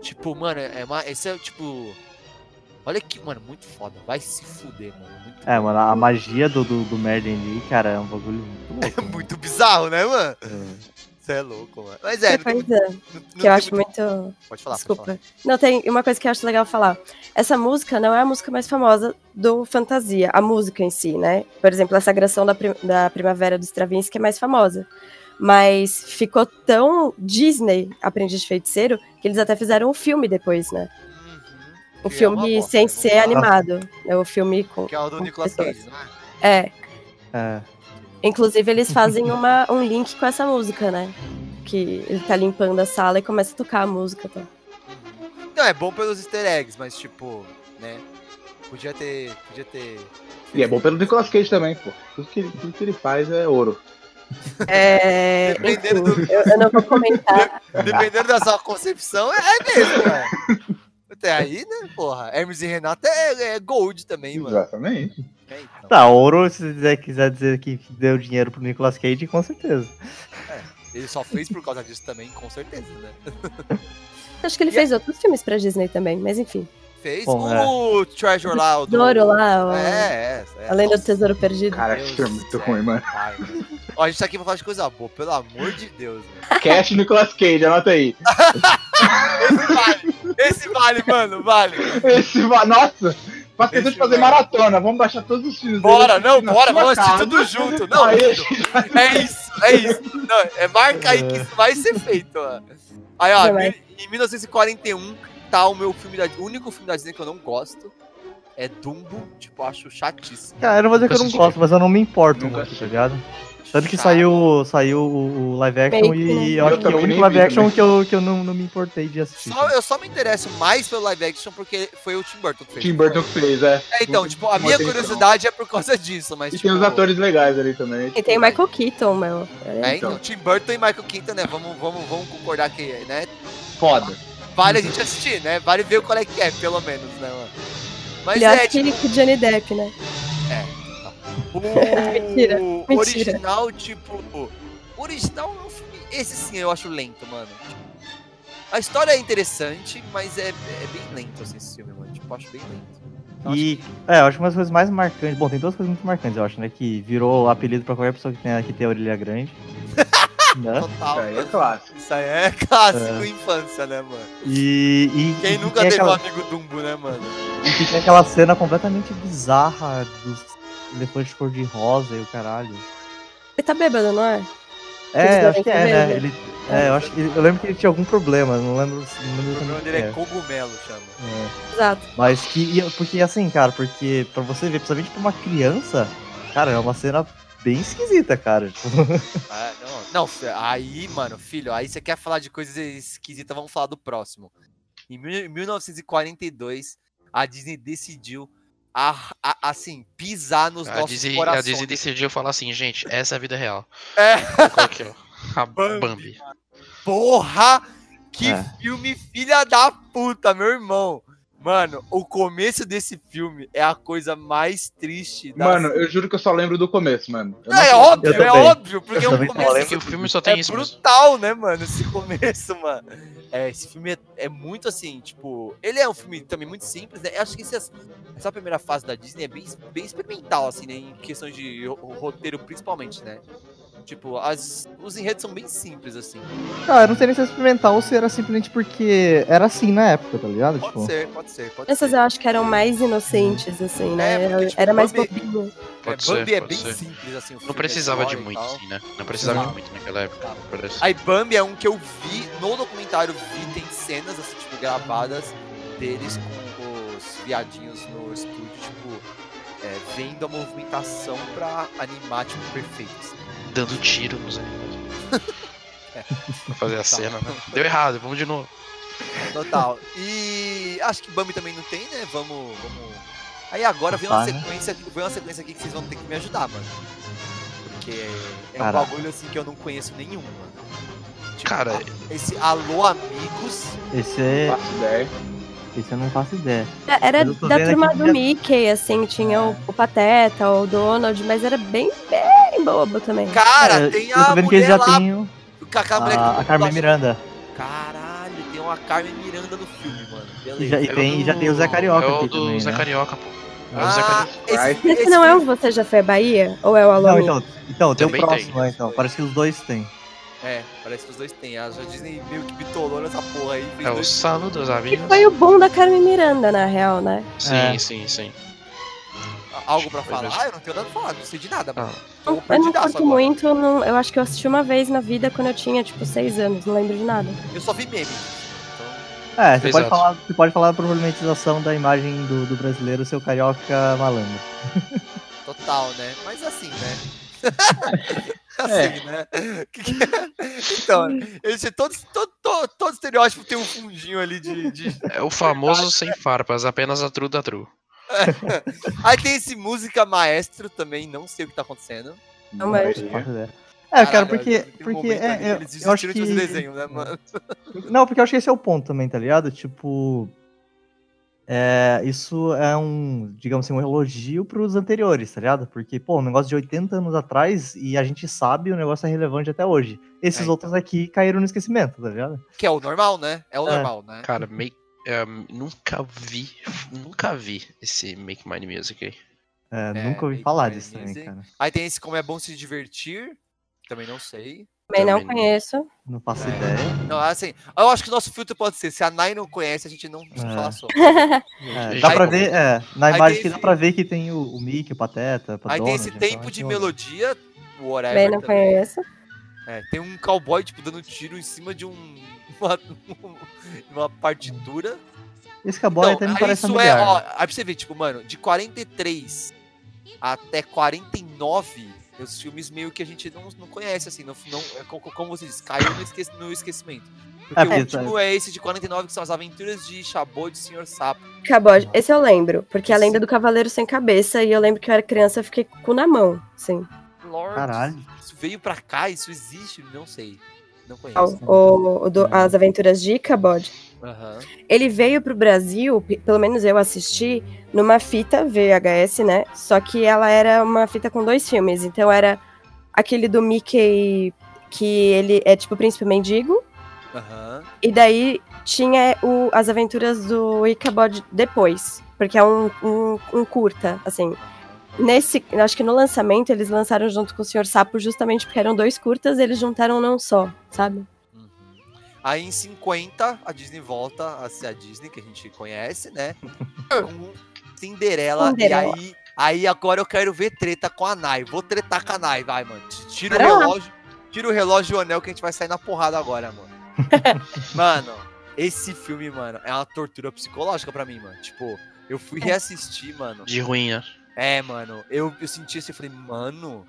Tipo, mano, é uma. Esse é, tipo. Olha que, mano, muito foda. Vai se fuder, mano. Muito É, bom. mano, a magia do, do, do Merlin ali, cara, é um bagulho muito [laughs] louco. É muito bizarro, né, mano? É. Você é louco, mano. Mas é, não tem Pois muito. é, não- não que eu acho muito- muito. Pode falar, pode Desculpa. falar. Não, tem uma coisa que eu acho legal falar. Essa música não é a música mais famosa do Fantasia, a música em si, né? Por exemplo, a Sagração da, Prim- da Primavera do Stravinsky é mais famosa. Mas ficou tão Disney, Aprendiz de Feiticeiro, que eles até fizeram um filme depois, né? O é filme bosta, sem né? ser lá. animado. É o filme com. Que é o do Nicolas. Cage, não é? É. É. Inclusive, eles fazem uma, um link com essa música, né? Que ele tá limpando a sala e começa a tocar a música. Tá? Não, é bom pelos easter eggs, mas tipo, né? Podia ter. Podia ter. E é bom pelo Nicolas Cage também, pô. Tudo que, ele- tudo que ele faz é ouro. É, Dependendo enfim, eu, eu não vou comentar. [laughs] Dependendo da sua concepção, é é mesmo, cara. Até aí, né, porra? Hermes e Renato é, é gold também, mano. Exatamente. É, então. Tá, ouro, se você quiser dizer que deu dinheiro pro Nicolas Cage, com certeza. Ele só fez por causa disso também, com certeza, né? [laughs] Acho que ele fez outros filmes pra Disney também, mas enfim. Fez Bom, o Treasure lá, o do... Douro lá, o... É, é. é. Além do Tesouro Perdido. Cara, Deus que filme do muito ruim, mano. pai, mano. Ó, a gente tá aqui pra falar de coisa boa, pelo amor de Deus, mano. Cash Nicolas Cage, anota aí. [laughs] Esse vale, esse vale, mano, vale. Esse va- Nossa! Faz questão de fazer vai. maratona. Vamos baixar todos os filmes. Bora, não, bora, vamos assistir casa. tudo junto. Não, Aí, [laughs] é isso, é isso. Não, é marca aí que isso vai ser feito, mano. Aí, ó, mi- em 1941 tá o meu filme da o único filme da Disney que eu não gosto. É Dumbo, tipo, eu acho chatíssimo. Cara, eu não vou dizer que eu não gosto, mas eu não me importo muito, tá ligado? Tanto que saiu, saiu o o live action né? e eu Eu acho que é o único live action também. que eu, que eu não, não me importei de assistir. Só- eu só me interesso mais pelo live action porque foi o Tim Burton que fez. Tim Burton que fez, é. É, então, tipo, a minha atenção. curiosidade é por causa disso, mas E tipo... tem os atores legais ali também. E tem o Michael Keaton, meu. É, então, Tim Burton e Michael Keaton, né? Vamos, vamos, vamos concordar que, né? Foda. Vale a gente assistir, né? Vale ver qual é que é, pelo menos, né, mano? Mas Melhor é, que, que Johnny Depp, né? O [laughs] Mentira, mentira. original, tipo. O original é um filme. Esse sim eu acho lento, mano. A história é interessante, mas é, é bem lento assim, esse filme, mano. Tipo, eu acho bem lento. Então, acho E, é, eu acho que uma das coisas mais marcantes. Bom, tem duas coisas muito marcantes, eu acho, né? Que virou apelido pra qualquer pessoa que tem, que tem a orelha grande. que [laughs] né? Total. Isso aí é clássico. Isso aí é clássico É. infância, né, mano? E, e Quem e nunca tem teve aquela, um amigo Dumbo, né, mano? e que tem aquela cena completamente bizarra dos elefantes cor-de-rosa e o caralho. Ele tá bêbado, não é? É, acho que é, devem né? Ele, é, eu acho que eu lembro que ele tinha algum problema, não lembro, não O lembro problema o dele que é é. cogumelo, chama. É. Exato. Mas que. Porque assim, cara, porque pra você ver, principalmente pra uma criança, cara, é uma cena bem esquisita, cara. Tipo, [laughs] Ah, não, não, aí, mano, filho, aí você quer falar de coisas esquisitas, vamos falar do próximo. Em mil- 1942, a Disney decidiu, a- a- assim, pisar nos A nossos Disney, a corações. Disney decidiu falar assim, gente, essa é a vida real. [laughs] É. Qual aqui, ó? A [laughs] Bambi. Bambi. Porra! Que É. filme filha da puta, meu irmão! Mano, o começo desse filme é a coisa mais triste da Mano, eu juro que eu só lembro do começo, mano. Eu não É óbvio, é óbvio, porque Eu o só começo que o filme só tem é isso mesmo. brutal, né, mano? Esse começo, mano. É, esse filme é, é muito assim, tipo. Ele é um filme também muito simples, né? Eu acho que esse- essa primeira fase da Disney é bem, bem experimental, assim, né? Em questões de ro- roteiro, principalmente, né? Tipo, as, os enredos são bem simples, assim. Cara, eu não sei nem se é experimental ou se era simplesmente porque era assim na época, tá ligado? Pode Tipo, ser, pode ser, pode Essas ser. eu acho que eram mais inocentes, assim, né? É, porque, tipo, Era mais Bambi- bobinho. Pode é, ser, Bambi é pode bem ser. simples, assim. o Não filme, a precisava de muito, assim, né? Não precisava de Não. muito naquela época. Tá. parece. Aí Bambi é um que eu vi no documentário, vi, tem cenas, assim, tipo, gravadas deles com os viadinhos no estúdio, tipo, é, vendo a movimentação pra animar, tipo, perfeito. assim. Dando tiro nos animais. É. [laughs] pra fazer a cena, né? Deu errado, vamos de novo. Total. E acho que Bambi também não tem, né? Vamos. vamos... Aí agora vem uma né? sequência, vem uma sequência aqui que vocês vão ter que me ajudar, mano. Porque é um Caraca. bagulho assim que eu não conheço nenhum, mano. Tipo, Cara, esse Alô Amigos. esse é. Esse eu não faço ideia. É, Era da turma do já- Mickey, assim, tinha o, o Pateta, o Donald, mas era bem, bem bobo também. Cara, É, tem eu tô a vendo que eles já lá. que a, a Carmen Miranda. Caralho, tem uma Carmen Miranda no filme, mano. Beleza. E já, tem, já tem o Zé do- Carioca É o aqui do também, Zé né? Carioca, pô. É o Zé Ah, Carioca. esse, Esse esse não é o Você Já Foi à Bahia? Ou é o Alô? Não, então, então tem o próximo, tem. né, então. Parece que os dois têm. É, parece que os dois têm. A Disney meio que bitolou nessa porra aí. fez É o Salve dos Que Amigos. foi o boom da Carmen Miranda, na real, né? Sim, É. sim, sim. Algo pra falar? Ah, eu não tenho nada pra falar, não sei de nada, mano. Ah, Tô Eu não curto muito, não- eu acho que eu assisti uma vez na vida quando eu tinha, tipo, seis anos, não lembro de nada. Eu só vi meme. Então, É, você pode, falar, você pode falar da problematização da imagem do, do brasileiro ser o carioca malandro. Total, né? Mas assim, né? [laughs] [laughs] assim, né? É? [laughs] Então, eles todo, todo, todo, todo estereótipo tem um fundinho ali de. de- É o famoso sem farpas, apenas a tru da tru. [laughs] Aí tem esse música maestro também, não sei o que tá acontecendo. Não, mas-. É, cara, Caralho, porque, porque é, eu, eles eu acho desistiram que... de fazer desenho, né, mano? Não, porque eu acho que esse é o ponto também, tá ligado? Tipo, é, isso é um, digamos assim, um elogio pros anteriores, tá ligado? Porque, pô, um negócio de 80 anos atrás e a gente sabe o negócio é relevante até hoje. Esses É, então. outros aqui caíram no esquecimento, tá ligado? Que é o normal, né? É o É. normal, né? Cara, make, é, nunca vi, nunca vi esse Make Mine Music aí. É, É, nunca ouvi falar disso também, cara. Aí tem esse como é bom se divertir. Também não sei. Também não conheço. Não faço É. ideia. Não, assim, eu acho que o nosso filtro pode ser, se a Nai não conhece, a gente não precisa É. falar sobre. [laughs] É, dá Aí- pra ver, é, na imagem aqui dá esse- pra ver que tem o, o Mickey, o Pateta, o Aí tem esse tempo então de que melodia, o whatever Também não também. conheço. É, tem um cowboy, tipo, dando tiro em cima de um... [laughs] Uma, uma partitura. Esse cowboy até me parece isso familiar. é, ó, aí pra você ver, tipo, mano, de 43 até 49, os filmes meio que a gente não, não conhece, assim, não, não, é co- como você disse, caiu no, esque- no esquecimento. Porque É, o último é esse de 49, que são as aventuras de Chabot de Sr. Sapo. Cabode, esse eu lembro, porque é a lenda do Cavaleiro Sem Cabeça, e eu lembro que eu era criança e fiquei com o cu na mão, sim. Lord, Caralho. isso veio pra cá, isso existe? Não sei. Não O, conheço. o- o do- as aventuras de Cabode. Aham. Ele veio pro Brasil, pe- pelo menos eu assisti, numa fita VHS, né? Só que ela era uma fita com dois filmes. Então era aquele do Mickey, que ele é tipo o Príncipe Mendigo. Aham. E daí tinha o, as aventuras do Ichabod depois. Porque é um, um, um curta, assim. Nesse, acho que no lançamento eles lançaram junto com o Sr. Sapo justamente porque eram dois curtas, eles juntaram num só, sabe? Aí em 50, a Disney volta a ser a Disney que a gente conhece, né? [laughs] Com Cinderela. Cinderela. E aí, aí agora eu quero ver treta com a Nai. Vou tretar com a Nai, vai, mano. Tira o Bora lá. relógio. Tira o relógio e o anel que a gente vai sair na porrada agora, mano. [laughs] mano, esse filme, mano, é uma tortura psicológica pra mim, mano. Tipo, eu fui reassistir, mano. De ruim, né? É, mano, eu, eu senti assim, eu falei, mano,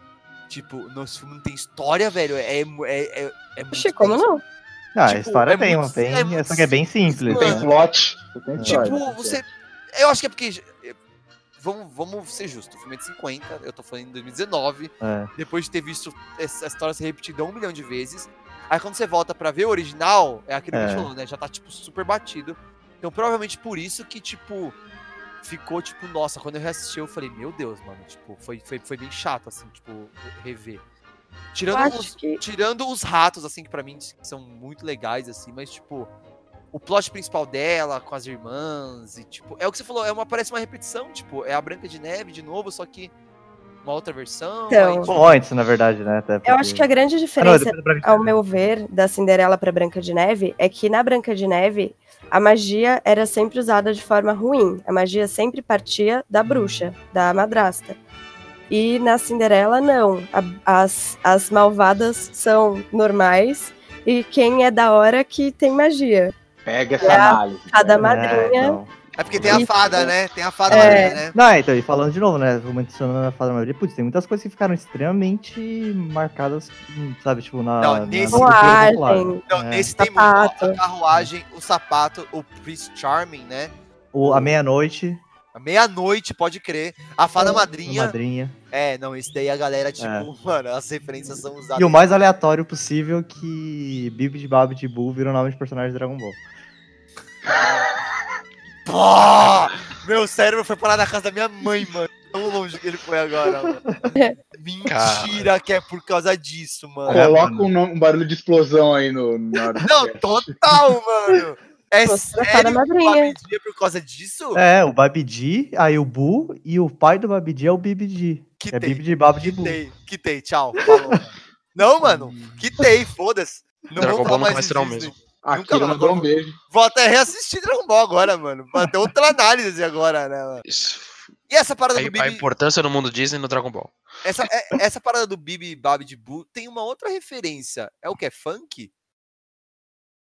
tipo, nosso filme não tem história, velho. É, é, é, é muito Oxi, como não? Ah, a tipo, história é tem, muito- uma tem, é muito só que é bem simples. Mano, Tem né? plot. Tem Tipo, história. você. Eu acho que é porque. Vamos, vamos ser justos. O filme é de 50, eu tô falando em 2019. É. Depois de ter visto essa história ser repetida um milhão de vezes. Aí quando você volta pra ver o original, é aquilo que a gente É. falou, né? Já tá, tipo, super batido. Então, provavelmente por isso que, tipo, ficou, tipo, nossa, quando eu reassisti, eu falei, meu Deus, mano, tipo, foi, foi, foi bem chato, assim, tipo, rever. Tirando os, que. tirando os ratos, assim, que pra mim são muito legais, assim, mas, tipo, o plot principal dela com as irmãs e, tipo, é o que você falou, é uma, parece uma repetição, tipo, é a Branca de Neve de novo, só que uma outra versão. Então, aí, tipo, antes, na verdade, né? Até Eu acho que a grande Ah, não, diferença, Branca de ao meu ver, da Cinderela pra Branca de Neve é que na Branca de Neve a magia era sempre usada de forma ruim. A magia sempre partia da bruxa, da madrasta. E na Cinderela, não. A- as, as malvadas são normais e quem é da hora que tem magia. Pega essa É a análise. fada É. madrinha. então. É porque tem a fada, né? Tem a fada É. madrinha, né? Não, então, e falando de novo, né? Mencionando a fada maioria, putz, tem muitas coisas que ficaram extremamente marcadas, sabe, tipo, na. Não, na nesse- popular. Carruagem. Não, É. nesse tem muito a carruagem, o sapato, o Prince Charming, né? O, a meia-noite, A meia-noite, pode crer. A fada a madrinha. madrinha. É, não, esse daí a galera, tipo, É. mano, as referências são usadas. E o mais aleatório possível que Bibi de Babi de Boo virou nome de personagem de Dragon Ball. [laughs] Pô! Meu cérebro foi parar na casa da minha mãe, mano. Tão longe que ele foi agora, mano. [laughs] Mentira que é por causa disso, mano. Coloca um, um barulho de explosão aí no, do Não, total, mano. É a sério que o madrinha. Babidi é por causa disso? É, o Babidi, aí o Boo, e o pai do Babidi é o Bibidi. Que É tem, Bibi de Babi de que Boo. tem, tchau. Falou, mano. Não, mano, que tem, foda-se. Não Dragon Ball falar nunca mais mais em será o Disney. mesmo. Nunca mandou um mais. beijo. Vou até reassistir Dragon Ball agora, mano. Pra ter outra análise agora, né, mano? Isso. E essa parada A, do a Bibi. importância no mundo Disney no Dragon Ball. Essa, é- essa parada do Bibi Babi de Boo tem uma outra referência. É o que? É funk?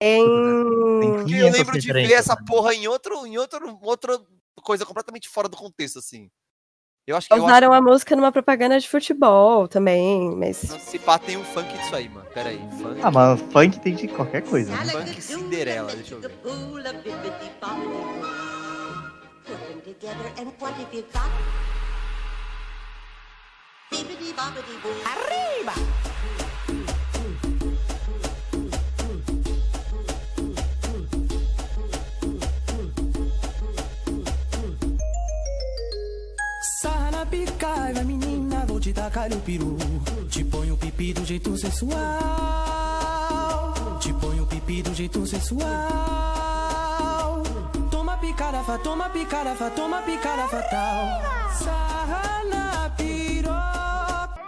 Em... Eu lembro de ver essa porra em outro, em outro, outra coisa completamente fora do contexto, assim. Eu acho que eu acho Usaram a música numa propaganda de futebol também, mas. se pá tem um funk disso aí, mano. Pera aí, funk, Ah, mas funk tem de qualquer coisa, né? funk Cinderela, deixa eu ver. Put Sarra na pica, vai menina, vou te tacar o peru. Te ponho pipi do jeito sensual. Te ponho pipi do jeito sensual. Toma picada, fa, toma picada, fa, toma picada fatal. Sarra na piroca.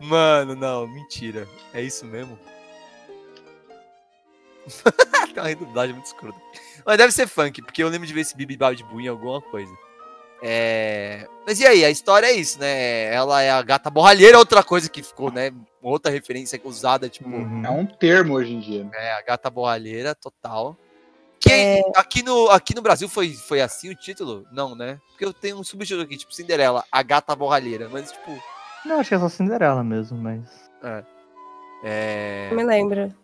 Mano, não, mentira. É isso mesmo? [laughs] Tem uma redundância muito escrota. Mas deve ser funk, porque eu lembro de ver esse Bibi de Boo em alguma coisa. É... Mas e aí, a história é isso, né? Ela é a gata borralheira, outra coisa que ficou, né? Outra referência usada, tipo, Uhum. É um termo hoje em dia. né? é a gata borralheira total. Que É. aqui, no, aqui no Brasil foi, foi assim o título? Não, né? Porque eu tenho um subtítulo aqui, tipo, Cinderela, a gata borralheira. Mas, tipo, Não, acho que é só Cinderela mesmo, mas. é. Não me lembro.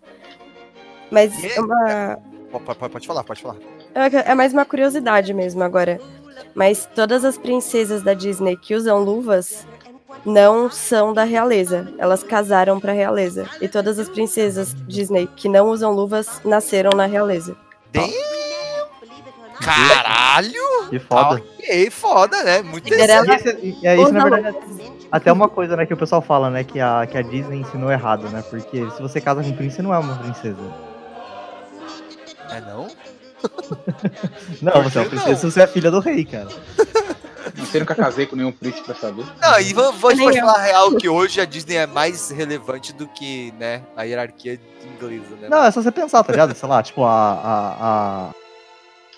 Mas E- é uma. Pode, pode- pode falar, pode falar. É é mais uma curiosidade mesmo agora. Mas todas as princesas da Disney que usam luvas não são da realeza. Elas casaram pra realeza. E todas as princesas Disney que não usam luvas nasceram na realeza. Tem- Caralho! Que foda. Ok, foda, né? Muito Cinderela- E é isso, na verdade, até uma coisa, né, que o pessoal fala, né, que a, que a Disney ensinou errado, né? Porque se você casa com um príncipe, você não é uma princesa. É não? [laughs] Não, você é uma que princesa não? se você é filha do rei, cara. [laughs] Não sei, nunca casei com nenhum príncipe pra saber. Não, e vamos, vamos Nem pode eu. falar a real que hoje a Disney é mais relevante do que, né, a hierarquia inglesa, né? Não, é só você pensar, tá ligado? Sei lá, tipo, a. a, a...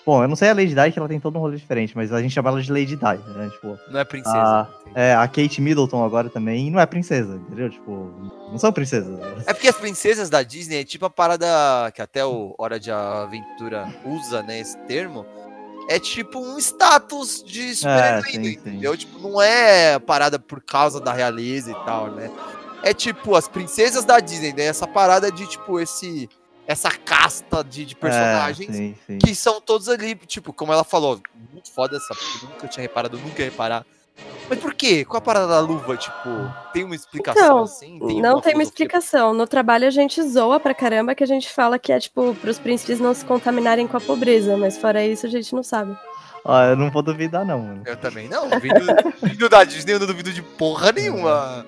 Bom, eu não sei a Lady Di, que ela tem todo um rolê diferente, mas a gente chama ela de Lady Di, né? Tipo, Não é princesa. Entende? é, a Kate Middleton agora também não é princesa, entendeu? Tipo, não são princesas. É porque as princesas da Disney é tipo a parada que até o Hora de Aventura usa, né, esse termo. É tipo um status de super sim, sim. entendeu? Tipo, não é parada por causa da realeza e tal, né? É tipo as princesas da Disney, né? Essa parada de tipo esse essa casta de, de personagens É, sim, sim. que são todos ali, tipo, como ela falou, muito foda essa, eu nunca tinha reparado, eu nunca ia reparar. Mas por quê? Qual a parada da luva? Tipo, tem uma explicação Então, assim? não alguma tem uma explicação. No trabalho a gente zoa pra caramba que a gente fala que é tipo pros príncipes não se contaminarem com a pobreza, mas fora isso a gente não sabe. Ó, eu não vou duvidar, não, mano. Eu também não. Vindo, [laughs] vindo da Disney, eu não duvido de porra nenhuma.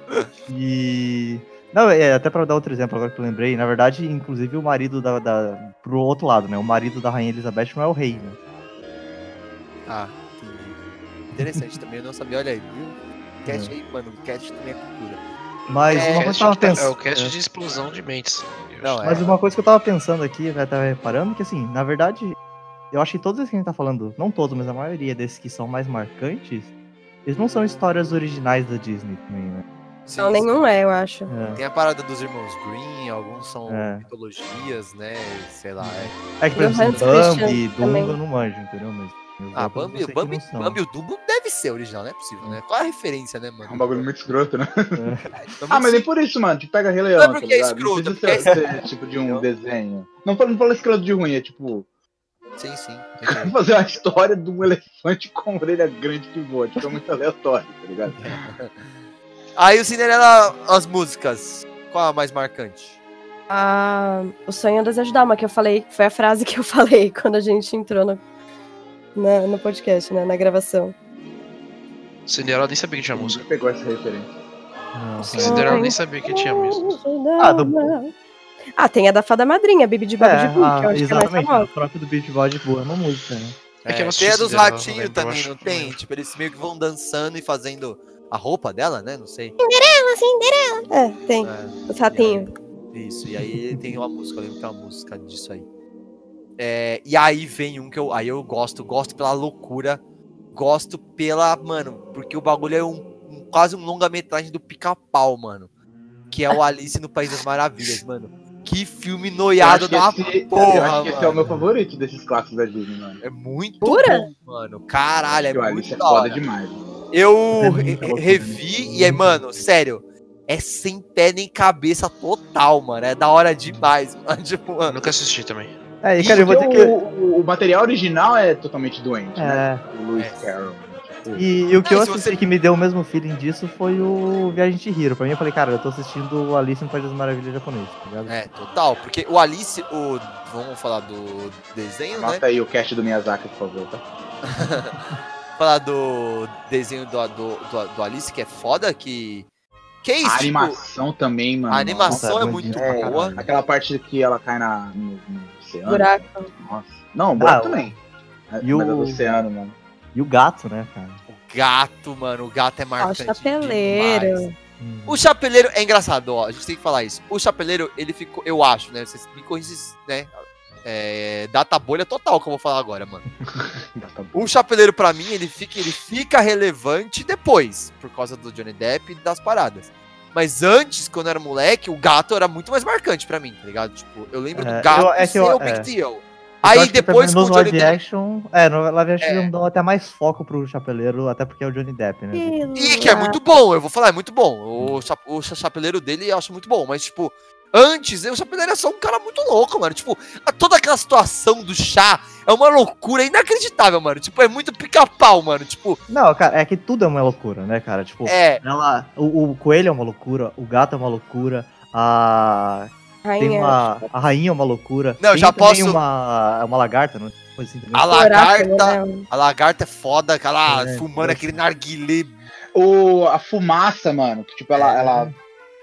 E. Não, é, até pra dar outro exemplo agora que eu lembrei, na verdade, inclusive o marido da, da. Pro outro lado, né? O marido da Rainha Elizabeth não é o rei, né? Ah, entendi. Interessante também, eu não sabia. Olha aí, viu? Cast aí, mano. Cast também é cultura. Mas É, uma coisa que eu tava de- é o pensando. cast de explosão de mentes. Não, é. Mas uma coisa que eu tava pensando aqui, né, tava reparando, que assim, na verdade, eu acho que todos esses que a gente tá falando, não todos, mas a maioria desses que são mais marcantes, eles não são histórias originais da Disney também, né? Sim, Não, sim. nenhum é, eu acho. É. Tem a parada dos irmãos Green, alguns são É. mitologias, né? Sei lá. É. É que, por E exemplo, Bambi, Christian Dumbo eu não manjo, entendeu? Mas Ah, Bambi, Bambi, não. Bambi e o Dumbo deve ser original, não é possível, né? Qual a referência, né, mano? É um bagulho muito escroto, né? É, Ah, mas nem por isso, mano. Tipo, pega Rei Leão, Não é tá porque é ligado? escroto, Não é porque [laughs] ser, tipo de um Entendeu? desenho. Não falo, não falo escroto de ruim, é tipo... Sim, sim. [laughs] Fazer uma história de um elefante com orelha grande que voa. Tipo, é muito aleatório, tá ligado? [laughs] Aí o Cinderela, as músicas. Qual a mais marcante? Ah, o sonho é o desejo da alma, que eu falei, foi a frase que eu [laughs] falei quando a gente entrou no, na- no podcast, né? Na gravação. Cinderela nem sabia que tinha música. Você pegou essa referência. Não, Cinderela nem sabia que tinha música. Ah, do- Ah, tem a da Fada Madrinha, Bibi de Bob de É, Boo, ah, que eu acho que é mais exatamente. famosa. O próprio do Beach Boy Boa é uma música, né? É que eu não tem a dos ratinhos também, não que tem? lembro. Tipo, eles meio que vão dançando e fazendo a roupa dela, né? Não sei. É, tem. É, Os ratinhos. isso, e aí tem uma música, eu lembro que tem uma música disso aí. É, e aí vem um que eu, aí eu gosto, gosto pela loucura, gosto pela, mano, porque o bagulho é um, um quase um longa-metragem do pica-pau, mano. Que é o Alice no País das Maravilhas, mano. Que filme Eu noiado da esse- eu porra, acho que esse é o mano. meu favorito desses clássicos da Disney, mano. É muito Jura? bom, mano. Caralho, é Porque o muito Alice é da foda demais. Eu revi e é, mano, sério. É sem pé nem cabeça total, mano. É da hora demais, [laughs] mano. Tipo, mano. nunca assisti também. É, e cara, eu vou ter que. o, o- o material original é totalmente doente, né? É. O Lewis É. Carroll. E, e o que É, eu assisti você- que me deu o mesmo feeling disso foi o Viagem de Hiro. Pra mim, eu falei, cara, eu tô assistindo Alice no País das Maravilhas japonês, tá ligado? É, total. Porque o Alice, o. Vamos falar do desenho, né? Anota aí o cast do Miyazaki, por favor, tá? [laughs] Falar do desenho do, do, do, do Alice, que é foda, que. Que é isso? A tipo, animação também, mano. a animação Nossa, é é muito É, boa. Aquela parte que ela cai na, no, no oceano. Buraco. Nossa. Não, o buraco Ah, também. e Mas é o- do oceano, mano. E o gato, né, cara? O gato, mano. O gato é Ó, o marcante. chapeleiro. demais. O Chapeleiro é engraçado, ó. A gente tem que falar isso. O Chapeleiro, ele ficou, eu acho, né? Vocês me corrigem, né? É, data bolha total que eu vou falar agora, mano. [laughs] O Chapeleiro, pra mim, ele fica, ele fica relevante depois, por causa do Johnny Depp e das paradas. Mas antes, quando eu era moleque, o gato era muito mais marcante pra mim, tá ligado? Tipo, eu lembro É, do gato eu- é que ser eu- o Big é. Deal. Eu Aí depois com o nos Johnny live Depp. action. É, no live action É. dão até mais foco pro chapeleiro, até porque é o Johnny Depp, né? E que é muito bom, eu vou falar, é muito bom. O, cha- o cha- chapeleiro dele eu acho muito bom, mas, tipo, antes, o chapeleiro era só um cara muito louco, mano. Tipo, a- toda aquela situação do chá é uma loucura inacreditável, mano. Tipo, é muito pica-pau, mano. Tipo, Não, cara, é que tudo é uma loucura, né, cara? Tipo, é. ela, o, o coelho é uma loucura, o gato é uma loucura, a. Tem Rainha. uma. A rainha é uma loucura. Não, tem já posso- Uma, uma lagarta, não? Assim. A lagarta. né? A lagarta é foda, aquela É, fumando eu- aquele narguilé. O, a fumaça, mano, que tipo, ela, É. ela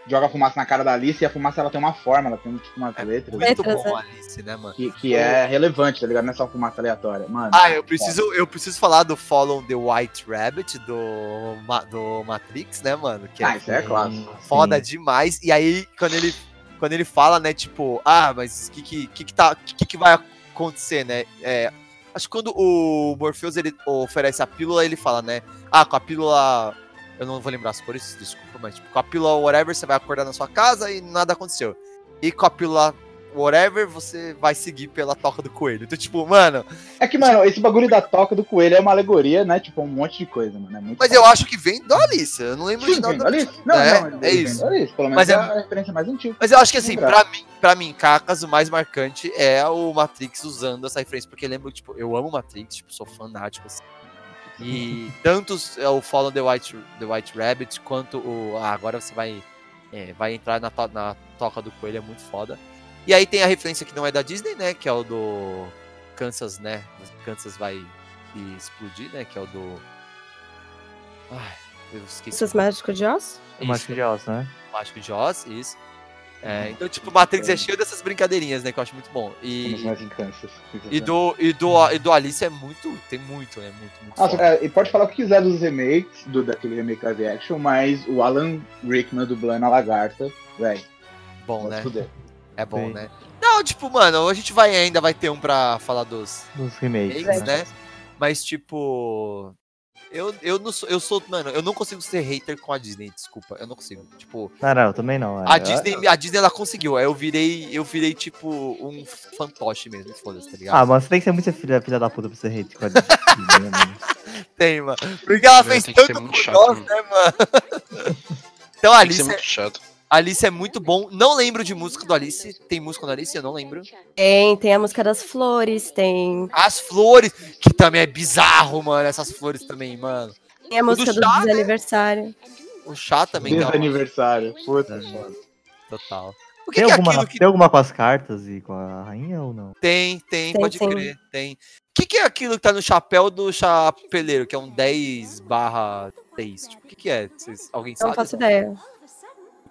joga fumaça na cara da Alice e a fumaça ela tem uma forma, ela tem tipo umas letras. Muito Letras, bom, né? Alice, né, mano? Que, que é relevante, tá ligado? Não é só fumaça aleatória. Mano. Ah, eu preciso, eu preciso falar do Follow the White Rabbit do, do Matrix, né, mano? Que Ah, isso é clássico. foda Sim. demais. E aí, quando ele, quando ele fala, né, tipo, ah, mas o que que, que, que, tá, que, que vai acontecer, né? É, acho que quando o Morpheus ele oferece a pílula, ele fala, né? Ah, com a pílula. Eu não vou lembrar as cores, desculpa, mas tipo, com a pílula whatever, você vai acordar na sua casa e nada aconteceu. E com a pílula whatever, você vai seguir pela toca do coelho. Então, tipo, mano, É que, mano, esse bagulho da toca do coelho é uma alegoria, né? Tipo, um monte de coisa, mano. É muito mas eu acho que vem da Alice. Eu não lembro Sim, de nada. vem da Alice. Não, É, não, é vem isso. Alice. Pelo menos Mas é é- a referência mais antiga. Mas eu acho que assim, pra mim, pra mim, Cacas, o mais marcante é o Matrix usando essa referência, porque lembro, tipo, eu amo Matrix, tipo, sou fanático, assim. E tanto é, o Follow the White, the White Rabbit, quanto o. Ah, agora você vai. é, vai entrar na, to- na toca do coelho, é muito foda. E aí tem a referência que não é da Disney, né? Que é o do. Kansas, né? Kansas vai explodir, né? Que é o do. Ai, eu esqueci. Esses mágicos de Oz? O Mágico de Oz, né? Mágico de Oz, isso. É, então, tipo, Matrix é cheio dessas brincadeirinhas, né? Que eu acho muito bom. Somos E, mais em Kansas. e, do, e, do, e do Alice é muito. Tem muito, né? Muito, muito. Nossa, é, e pode falar o que quiser dos remakes, do, daquele remake live action, mas o Alan Rickman dublando a lagarta, velho, bom, né? fuder. É bom, Sim. né? Não, tipo, mano, a gente vai ainda vai ter um pra falar dos Dos remakes. remakes, né? né? Mas, tipo. Eu, eu não sou. Eu sou. Mano, eu não consigo ser hater com a Disney, desculpa. Eu não consigo. Tipo, Não, não, eu também não. é. a Eu- Disney, a Disney ela conseguiu. Aí eu virei. Eu virei, tipo, um fantoche mesmo, foda-se, tá ligado? Ah, mano, você tem que ser muito filha, filha da puta pra ser hate com a Disney, né, [laughs] mano? Tem, mano. Porque ela É, fez tanto por chato, nós, né, mano? [laughs] Então a Tem que ser Alice, muito chato. Alice é muito bom. Não lembro de música do Alice. Tem música do Alice? Eu não lembro. Tem, tem a música das flores, tem, As flores, que também é bizarro, mano. Essas flores também, mano. tem a música do chá, né? desaniversário. O chá também Desde tem uma... aniversário. Puta, É. foda. Total. O que, Tem que é alguma, aquilo que tem alguma com as cartas e com a rainha ou não? tem? Tem, Tem, pode sim. crer, tem. O que, que é aquilo que tá no chapéu do chapeleiro, que é um 10 barra 3? Tipo, o que, que é? Vocês- alguém Não sabe? faço ideia.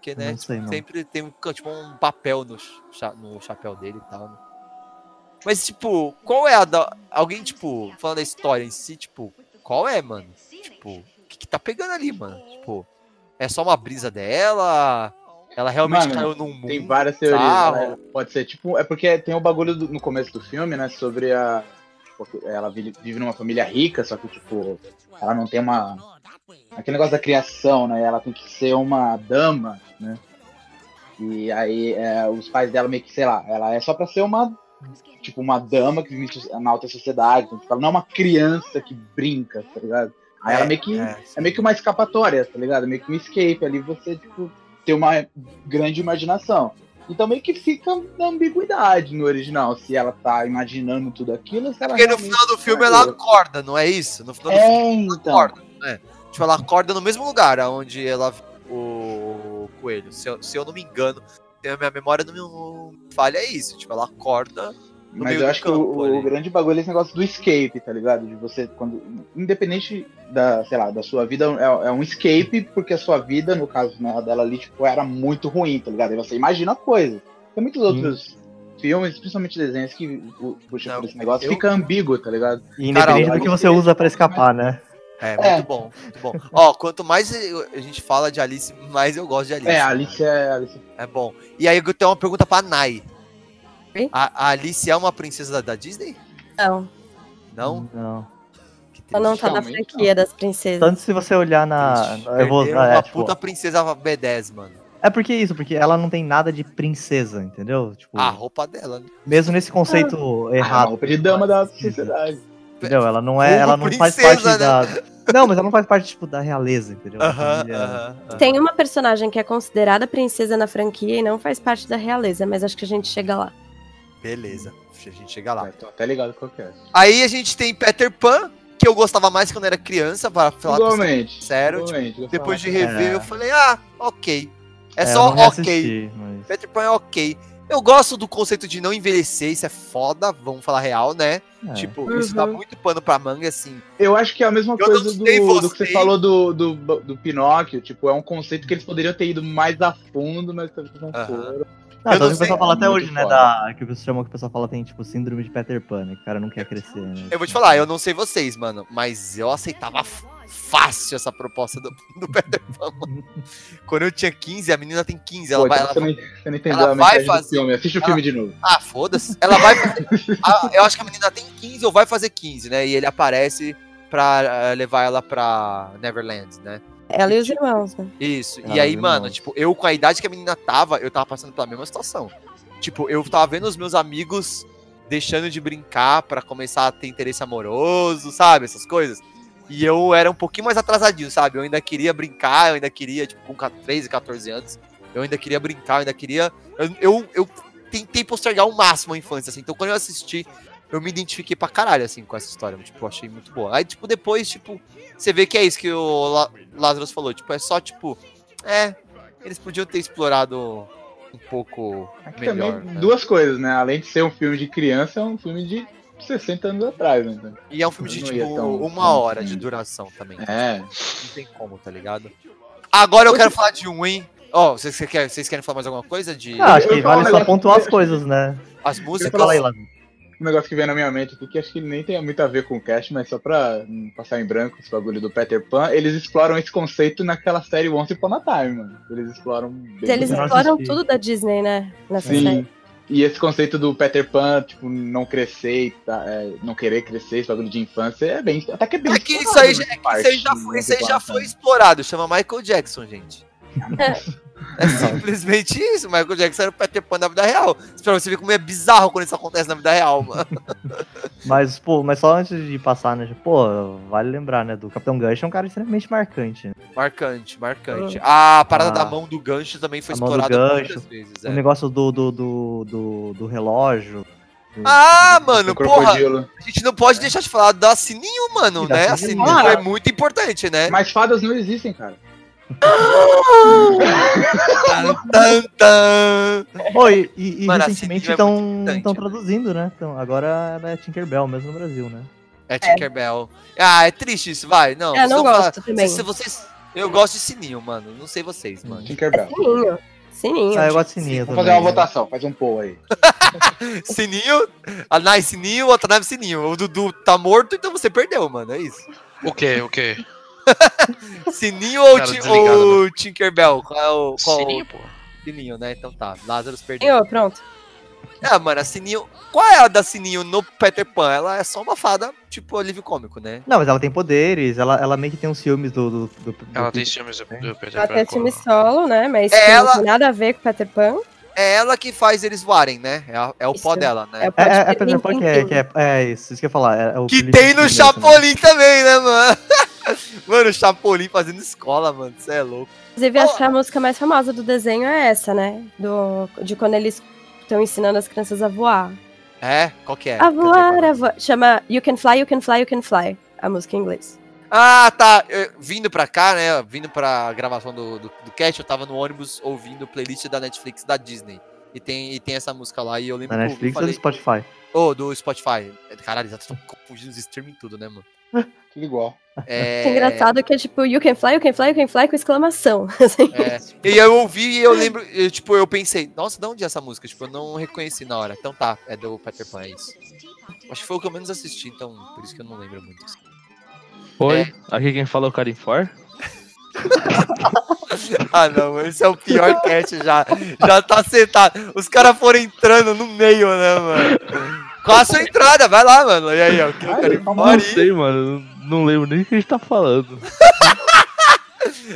Porque, né, Não sei, tipo, sempre tem um, tipo, um papel no, cha- no chapéu dele e tal, né? Mas, tipo, qual é a da... Alguém, tipo, falando da história em si, tipo, qual é, mano? Tipo, o que, que tá pegando ali, mano? Tipo, é só uma brisa dela? Ela realmente Mano, caiu num mundo Tem várias teorias. né? Pode ser tipo. É porque tem o bagulho do- no começo do filme, né? Sobre a. ela vive, vive numa família rica, só que, tipo, ela não tem uma. Aquele negócio da criação, né? Ela tem que ser uma dama, né? E aí é, os pais dela meio que, sei lá, ela é só pra ser uma. Tipo, uma dama que vive na alta sociedade. Então, tipo, ela não é uma criança que brinca, tá ligado? Aí ela meio que. é, É meio que uma escapatória, tá ligado? Meio que um escape ali, você, tipo, ter uma grande imaginação. Então meio que fica na ambiguidade no original, se ela tá imaginando tudo aquilo, se ela Porque no final do filme tá ela acorda, não é isso? No final do filme É, ela então. acorda, não é? Tipo, ela acorda no mesmo lugar onde ela viu o coelho. Se eu, se eu não me engano, se a minha memória não me falha, é isso. Tipo, ela acorda Mas eu acho que campo o, o grande bagulho é esse negócio do escape, tá ligado? De você, quando. Independente da, sei lá, da sua vida, é, é um escape, porque a sua vida, no caso né, dela ali, tipo, era muito ruim, tá ligado? Aí você imagina coisas. Tem muitos outros filmes, principalmente desenhos, que o- puxa Não, por esse negócio, eu- fica ambíguo, tá ligado? E independente Cara, do que você usa pra escapar, né? É, É. muito bom, muito bom. Ó, quanto mais eu- a gente fala de Alice, mais eu gosto de Alice. É, a Alice é. a Alice É bom. E aí eu tenho uma pergunta pra Nai. A, a Alice é uma princesa da, da Disney? Não, Não? Não. Ela não tá na franquia das princesas. Tanto se você olhar na. Eu vou, Perderam é, uma tipo, puta princesa B10, mano. é porque isso, porque ela não tem nada de princesa, entendeu? Tipo, A roupa dela, né? mesmo nesse conceito Ah, errado. roupa de dama da sociedade. Entendeu? Ela não é, Como ela não faz princesa, parte né? da. Não, mas ela não faz parte, tipo, da realeza, entendeu? Aham, família- aham. aham. Tem uma personagem que é considerada princesa na franquia e não faz parte da realeza, mas acho que a gente chega lá. Beleza, a gente chega lá. Ah, tô até ligado qual que é. Aí a gente tem Peter Pan, que eu gostava mais quando era criança, pra falar pra você. Igualmente. sério, gostava Depois de rever, É. eu falei, ah, ok. É, eu só ok. mas- Peter Pan é ok. Eu gosto do conceito de não envelhecer, isso é foda, vamos falar real, né? é. Tipo, isso dá Uhum. muito pano pra manga, assim. Eu acho que é a mesma Eu coisa do, do que você falou do, do, do Pinóquio. Tipo, é um conceito que eles poderiam ter ido mais a fundo, mas talvez não Aham. foram. Não, o pessoal fala até hoje, né? Da, que o pessoal chama que o pessoal fala tem, tipo, síndrome de Peter Pan, né? Que o cara não quer crescer, né? Eu vou te falar, eu não sei vocês, mano, mas eu aceitava fácil essa proposta do, do Peter Pan, mano. [laughs] Quando eu tinha 15, a menina tem 15, ela Pô, vai. então ela você, vai- não, você não entendeu ela a vai fazer- do filme. Assiste o ela- filme de novo. Ah, foda-se. Ela vai fazer. Ah, eu acho que a menina tem 15 ou vai fazer 15, né? E ele aparece pra eh, levar ela pra Neverland, né? Ela e os irmãos, né? Isso. Ah, e aí, mano, tipo, eu com a idade que a menina tava, eu tava passando pela mesma situação. Tipo, eu tava vendo os meus amigos deixando de brincar pra começar a ter interesse amoroso, sabe? Essas coisas. E eu era um pouquinho mais atrasadinho, sabe? Eu ainda queria brincar, eu ainda queria, tipo, com 13, 14 anos, eu ainda queria brincar, eu ainda queria. Eu, eu, eu tentei postergar ao máximo a infância, assim. Então, quando eu assisti, eu me identifiquei pra caralho, assim, com essa história. Tipo, eu achei muito boa. Aí, tipo, depois, tipo, você vê que é isso que o La Lazarus falou. Tipo, é só, tipo, é, eles podiam ter explorado um pouco Aqui melhor. também, né? duas coisas, né? Além de ser um filme de criança, é um filme de 60 anos atrás, né? Então, E é um filme de, tipo, tão- uma tão hora de fundo. duração também. É. Não tem como, tá ligado? Agora eu quero falar de um, hein? Ó, vocês, vocês querem, vocês querem falar mais alguma coisa? De Ah, acho que vale só pontuar as coisas, né? as músicas? Fala aí, Lázaro. Um negócio que vem na minha mente aqui, que acho que nem tem muito a ver com o cast, mas só pra não passar em branco esse bagulho do Peter Pan, eles exploram esse conceito naquela série Once Upon a Time, mano. Eles exploram bem. Eles exploram assisti. tudo da Disney, né? Nessa série. Sim. E esse conceito do Peter Pan, tipo, não crescer, tá, é, não querer crescer, esse bagulho de infância, é bem. Até que é bem. É que isso aí, é que parte isso aí já foi, isso aí já foi explorado. Chama Michael Jackson, gente. [laughs] É simplesmente isso. Michael Jackson era o Peter Pan da vida real. Pra você ver como é bizarro quando isso acontece na vida real, mano. [laughs] Mas, pô, mas só antes de passar, né? Pô, vale lembrar, né? Do Capitão Gancho é um cara extremamente marcante. Né? Marcante, marcante. A parada Ah. da mão do gancho também foi A mão do explorada gancho. muitas vezes. O é. negócio do, do, do, do, do relógio. do- Ah, O mano, porra. crocodilo. A gente não pode deixar de falar da Sininho, mano, da né? A Sininho. Ah. é muito importante, né? Mas fadas não existem, cara. Tan, tan, tan. Pô, e, e- Mano, a recentemente Sininho é estão né? traduzindo, né? Então, agora ela é Tinkerbell mesmo no Brasil, né? É Tinkerbell. Ah, é triste isso, vai. Não, É, vocês não gosto falar- também. Se, se vocês... Eu gosto de Sininho, mano. Não sei vocês, mano. Tinkerbell. Sininho. Sininho. Ah, eu gosto de Sininho Vamos fazer uma né? votação, faz um poll aí. [laughs] Sininho, a Nai Sininho, a Tanabe Sininho. O Dudu tá morto, então você perdeu, mano. É isso. O quê? O quê? [laughs] Sininho ou, Cara, Ti- ou Tinkerbell? Qual é o. Qual Sininho, pô. Sininho, né? Então tá. Lázaro perdeu. Sininho, pronto. É, mano, a Sininho. Qual é a da Sininho no Peter Pan? Ela é só uma fada, tipo, alívio cômico, né? Não, mas ela tem poderes, ela, ela meio que tem uns filmes do. do, do, do Ela tem filmes do, do Peter Ela Pan. tem filme solo, né? Mas É ela- não tem nada a ver com Peter Pan. É ela que faz eles voarem, né? É, a- é o pó Isso. dela, né? É o É, é, é Peter Pan que é, que é, é isso, isso que eu ia falar. É, é o Que Felipe tem no né? Chapolin também, né, mano? [laughs] [laughs] mano, o Chapolin fazendo escola, mano. Você é louco. Inclusive, Oh. acho que a música mais famosa do desenho é essa, né? Do, de quando eles estão ensinando as crianças a voar. É? Qual que é? a voar, a voar. Chama You Can Fly, You Can Fly, You Can Fly. A música em inglês. Ah, tá. Eu- vindo pra cá, né? Vindo pra gravação do, do, do cast, eu tava no ônibus ouvindo playlist da Netflix da Disney. E tem, e tem essa música lá, e eu lembro Da eu Netflix ou do falei... Spotify? Ô, do Spotify. Caralho, já tô confundindo os streaming tudo, né, mano? [laughs] Tudo igual. É... [laughs] Que engraçado que é tipo You Can Fly, You Can Fly, You Can Fly com exclamação. [laughs] assim. É, e eu ouvi e eu lembro, eu, tipo, eu pensei, nossa, de onde é essa música? Tipo, eu não reconheci na hora. Então tá, é do Peter Pan, é isso. Acho que foi o que eu menos assisti, então por isso que eu não lembro muito. Oi, É. aqui quem fala é o Karim For. [laughs] Ah, não, esse é o pior cast já. Já tá sentado. Os caras foram entrando no meio, né, mano? Com a sua entrada, vai lá, mano. E aí, ó, que eu Não sei, mano. Não, lembro nem o que a gente tá falando. [laughs]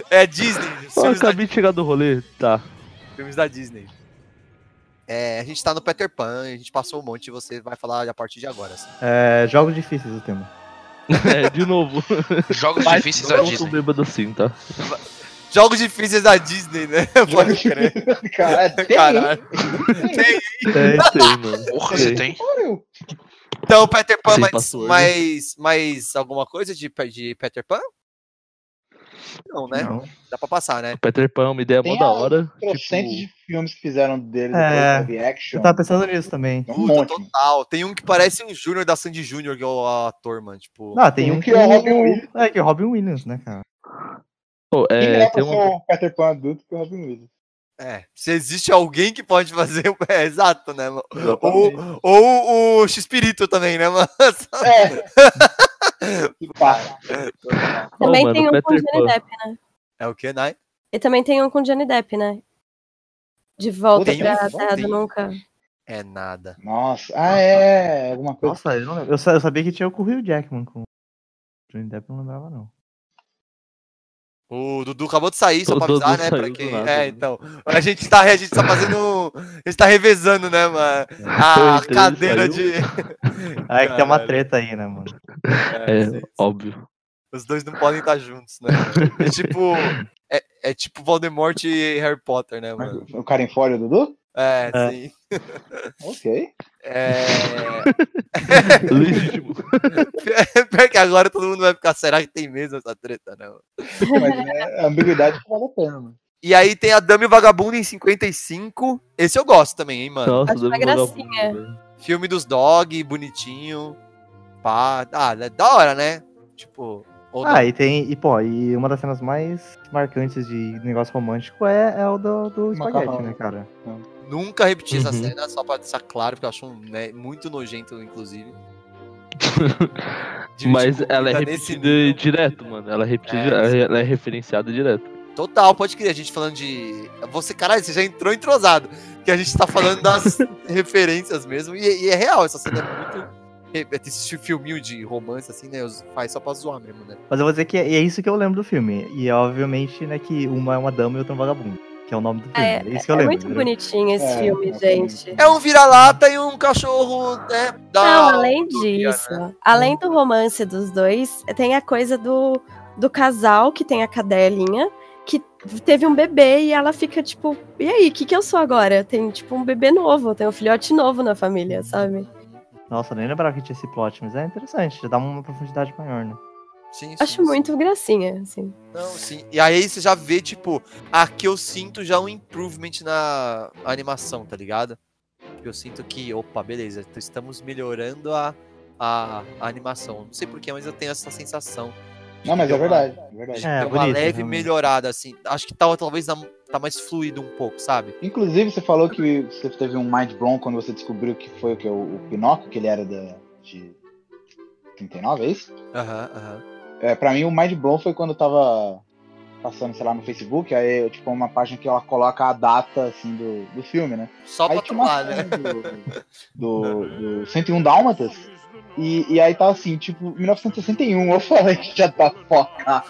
É Disney, Eu filmes da, acabei de chegar do rolê. Tá. filmes da Disney. É, a gente tá no Peter Pan, a gente passou um monte e você vai falar a partir de agora. Assim. É, jogos difíceis o tema. [laughs] É, de novo. Jogos Mas difíceis da Disney. bêbado assim, tá? Jogos difíceis da Disney, né? [laughs] Pode crer. Cara, tem, Caralho. Tem, tem, mano. Porra, você tem? Olha, Então, Peter Pan, mais, mais, mais alguma coisa de, de Peter Pan? Não, né? Não. Dá pra passar, né? Peter Pan, é uma ideia mó da hora. trocentos de Tipo, filmes que fizeram dele É, live action. Eu tava pensando nisso também. Um Puta, monte. total. Tem um que parece um Júnior da Sandy Júnior, que é o ator, mano. Tipo, Não, tem Tem um um que que é o Robin Williams. É, que é o Robin Williams, né, cara? pô, é, melhor tem uma. ser o Peter Pan adulto que o Robin Williams. É. Se existe alguém que pode fazer. o- [laughs] É, exato, né. Ou, ou o X-Espírito também, né, mano? É. [laughs] Também mano, tem um com Peter Johnny Pan. Depp, né? É o que, né? E também tem um com Johnny Depp, né? De volta Tem pra Terra do Nunca. É nada. Nossa. Ah, é. Alguma coisa. Nossa, eu não. Eu, sa- eu sabia que tinha o com o Hugh Jackman com o Johnny Depp, não lembrava, não. O Dudu acabou de sair, só O pra avisar, Dudu né? Pra quem... nada, é, né? então. A gente tá, a gente tá fazendo. A gente tá revezando, né, mano? A Eu entrei, cadeira de. [laughs] Ah, é que tem uma treta aí, né, mano? É, É, óbvio. Os dois não podem estar juntos, né? É tipo. É, é tipo Voldemort e Harry Potter, né, mano? O cara em fora, o Dudu? É, É. sim. Ok. É. [laughs] Legítimo. [laughs] Pior que agora todo mundo vai ficar. Será que tem mesmo essa treta, não? Mas é a ambiguidade que vale a pena, mano. E aí tem a Dame e Vagabundo em 55. Esse eu gosto também, hein, mano? Nossa, Acho uma gracinha. Filme dos dog, bonitinho. Pá. Ah, é da hora, né? Tipo. não. Ah, e tem. E, pô, e uma das cenas mais marcantes de negócio romântico é, é o do, do espaguete, Macarrão. né, cara? Nunca repeti essa Uhum. cena, só pra deixar claro, porque eu acho um, né, muito nojento, inclusive. Dividir [laughs] Mas ela é repetida nível. direto, mano. Ela é repetida, É, ela é- ela é referenciada direto. Total, pode crer. A gente falando de. Você, caralho, você já entrou entrosado. Que a gente tá falando das [laughs] referências mesmo. E, e é real, essa cena é muito. Esse filminho de romance, assim, né? Faz só pra zoar mesmo, né? Mas eu vou dizer que é, é isso que eu lembro do filme. E é obviamente, né, que uma é uma dama e outra é um vagabundo. Que é o nome do filme. É, É, isso que eu é lembro. muito entendeu? bonitinho esse É, filme, gente. É um vira-lata e um cachorro, né? Da Não, além utopia, disso, né? além do romance dos dois, tem a coisa do, do casal que tem a cadelinha, que teve um bebê e ela fica tipo, e aí, o que, que eu sou agora? Tem tipo um bebê novo, tem um filhote novo na família, sabe? Nossa, nem lembrava que tinha esse plot, mas é interessante, já dá uma profundidade maior, né? Sim, sim, Acho sim. muito gracinha, assim. Não, sim. E aí você já vê, tipo, aqui eu sinto já um improvement na animação, tá ligado? Eu sinto que, opa, beleza, estamos melhorando a, a, a animação. Não sei porquê, mas eu tenho essa sensação. Não, mas é uma- verdade. É verdade. de É, uma bonito, leve realmente. melhorada, assim. Acho que tá, talvez tá, tá mais fluido um pouco, sabe? Inclusive, você falou que você teve um mind blown quando você descobriu que foi o que? O, o Pinóquio, que ele era da, de 39, é isso? Aham, aham. É, pra mim, o mind blown foi quando eu tava, passando, sei lá, no Facebook, aí, tipo, uma página que ela coloca a data, assim, do, do filme, né? Só aí pra tomar, né? [laughs] do, do, do 101 Dálmatas, e, e aí tá assim, tipo, 1961, eu falei que já tá foca.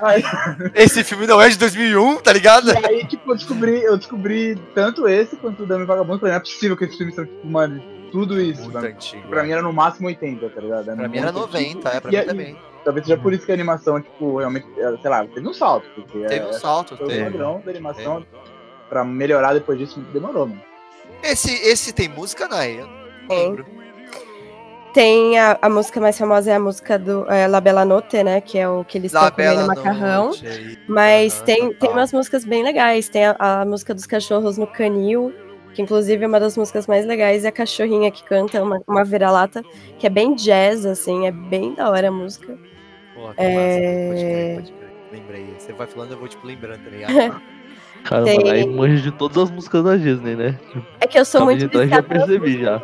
Aí, [laughs] Esse filme não é de 2001, tá ligado? e aí, tipo, eu descobri, eu descobri tanto esse quanto o Dami Vagabundo, falei, não é possível que esses filmes são, tipo, mano, tudo isso, Muito mano. antigo. Pra mim era no máximo 80, tá ligado? Pra mim era muito 90, é, pra E mim aí- também. Talvez seja por isso que a animação, tipo, realmente, é, sei lá, teve um salto. Porque Teve é, um salto, o teve. padrão da animação. Pra melhorar depois disso, demorou, mano. Esse, esse tem música, Nai? Eu não Tem. lembro. Tem a, a música mais famosa é a música do é, La Bella Notte, né? Que é o que eles estão La comendo Bella macarrão. Notte aí. Mas Aham, tem, tem total. umas músicas bem legais. Tem a, a música dos cachorros no canil, que inclusive é uma das músicas mais legais. É a cachorrinha que canta uma, uma vira-lata, que é bem jazz, assim, é bem da hora a música. Pô, que É. massa. Pode crer, pode crer. Lembrei. Você vai falando, eu vou tipo lembrando, tá ligado? [laughs] Caramba, Tem- aí manja de todas as músicas da Disney, né? É que eu sou Acabei muito entrar, já percebi já.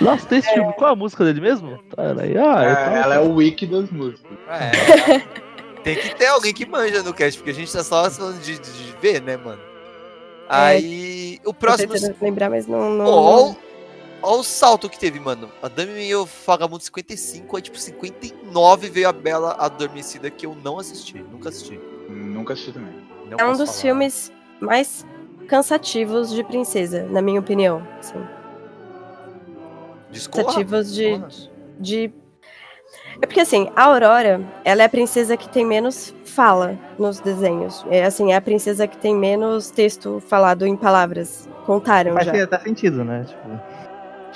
Nossa, tem esse filme. Qual é a música dele mesmo? Tá, aí, ah, É, eu tava- ela é o wiki das músicas. É. Tem que ter alguém que manja no cast, porque a gente tá só falando de, de- de ver, né, mano? Aí. O Tô próximo. tentando lembrar, mas não. não, não- o- salto que teve, mano. A Dami e o Vagabundo 55, aí tipo 59 veio a Bela Adormecida que eu não assisti, nunca assisti. Nunca assisti também. Não É um dos falar. filmes mais cansativos de princesa, na minha opinião. Assim. Cansativos de, Porra. de. É porque assim, a Aurora, ela é a princesa que tem menos fala nos desenhos. É assim, é a princesa que tem menos texto falado em palavras. Contaram Faz já. até sentido, né? Tipo,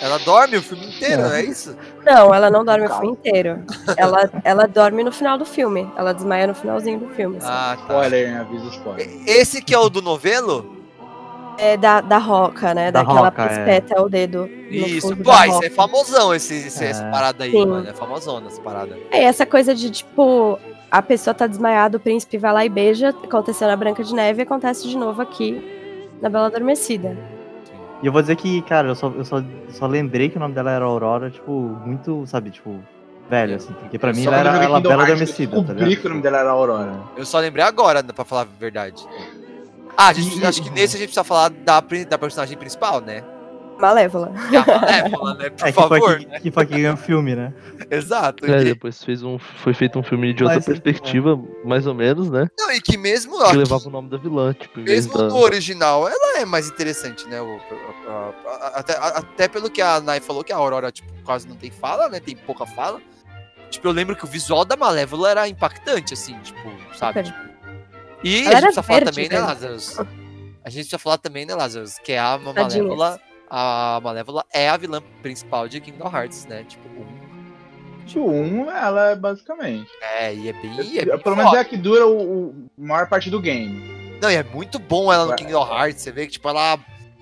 Ela dorme o filme inteiro, É. não é isso? Não, ela não dorme o filme inteiro. Ela, ela dorme no final do filme. Ela desmaia no finalzinho do filme. assim. Ah, tá. Spoiler, hein? Aviso spoiler. Esse que é o do novelo? É da, da roca, né? Da Daquela roca, é. espeta o dedo. no Isso. fundo Pô, isso é famosão, esse, esse, É. essa parada aí, Sim. mano. É famosona essa parada. É, essa coisa de, tipo, a pessoa tá desmaiada, o príncipe vai lá e beija, aconteceu na Branca de Neve, acontece de novo aqui na Bela Adormecida. E eu vou dizer que, cara, eu só, eu só, só lembrei que o nome dela era Aurora, tipo, muito, sabe, tipo, velho, assim. Porque pra mim Só ela eu era ela Kingdom bela adormecida, eu tá descobri ligado? que o nome dela era Aurora. Eu só lembrei agora, pra falar a verdade. Ah, a gente, E- acho que nesse a gente precisa falar da, da personagem principal, né? Malévola. É a Malévola, né? Por É, que foi, favor. aqui, que foi que ganhou o filme, né? [laughs] Exato. É, E- depois fez um, foi feito um filme de outra Mas, é. perspectiva, mais ou menos, né? Não, e que mesmo, Que levava o nome da vilã, tipo, em vez mesmo da... no original, ela é mais interessante, né? o- a- a- a- até, a- até pelo que a Nai falou, que a Aurora, tipo, quase não tem fala, né? Tem pouca fala. Tipo, eu lembro que o visual da Malévola era impactante, assim, tipo, sabe? Tipo, e Ela a gente precisa falar também, né. Lázaro? A gente precisa falar também, né, Lázaro? Que a Tadinhas. Malévola. A Malévola é a vilã principal de Kingdom Hearts, né? Tipo, um. Tipo, um, ela é basicamente. É, e é bem. e é bem Pelo menos é a que dura o, o maior parte do game. Não, e é muito bom ela no Ué. Kingdom Hearts. Você vê que, tipo, ela.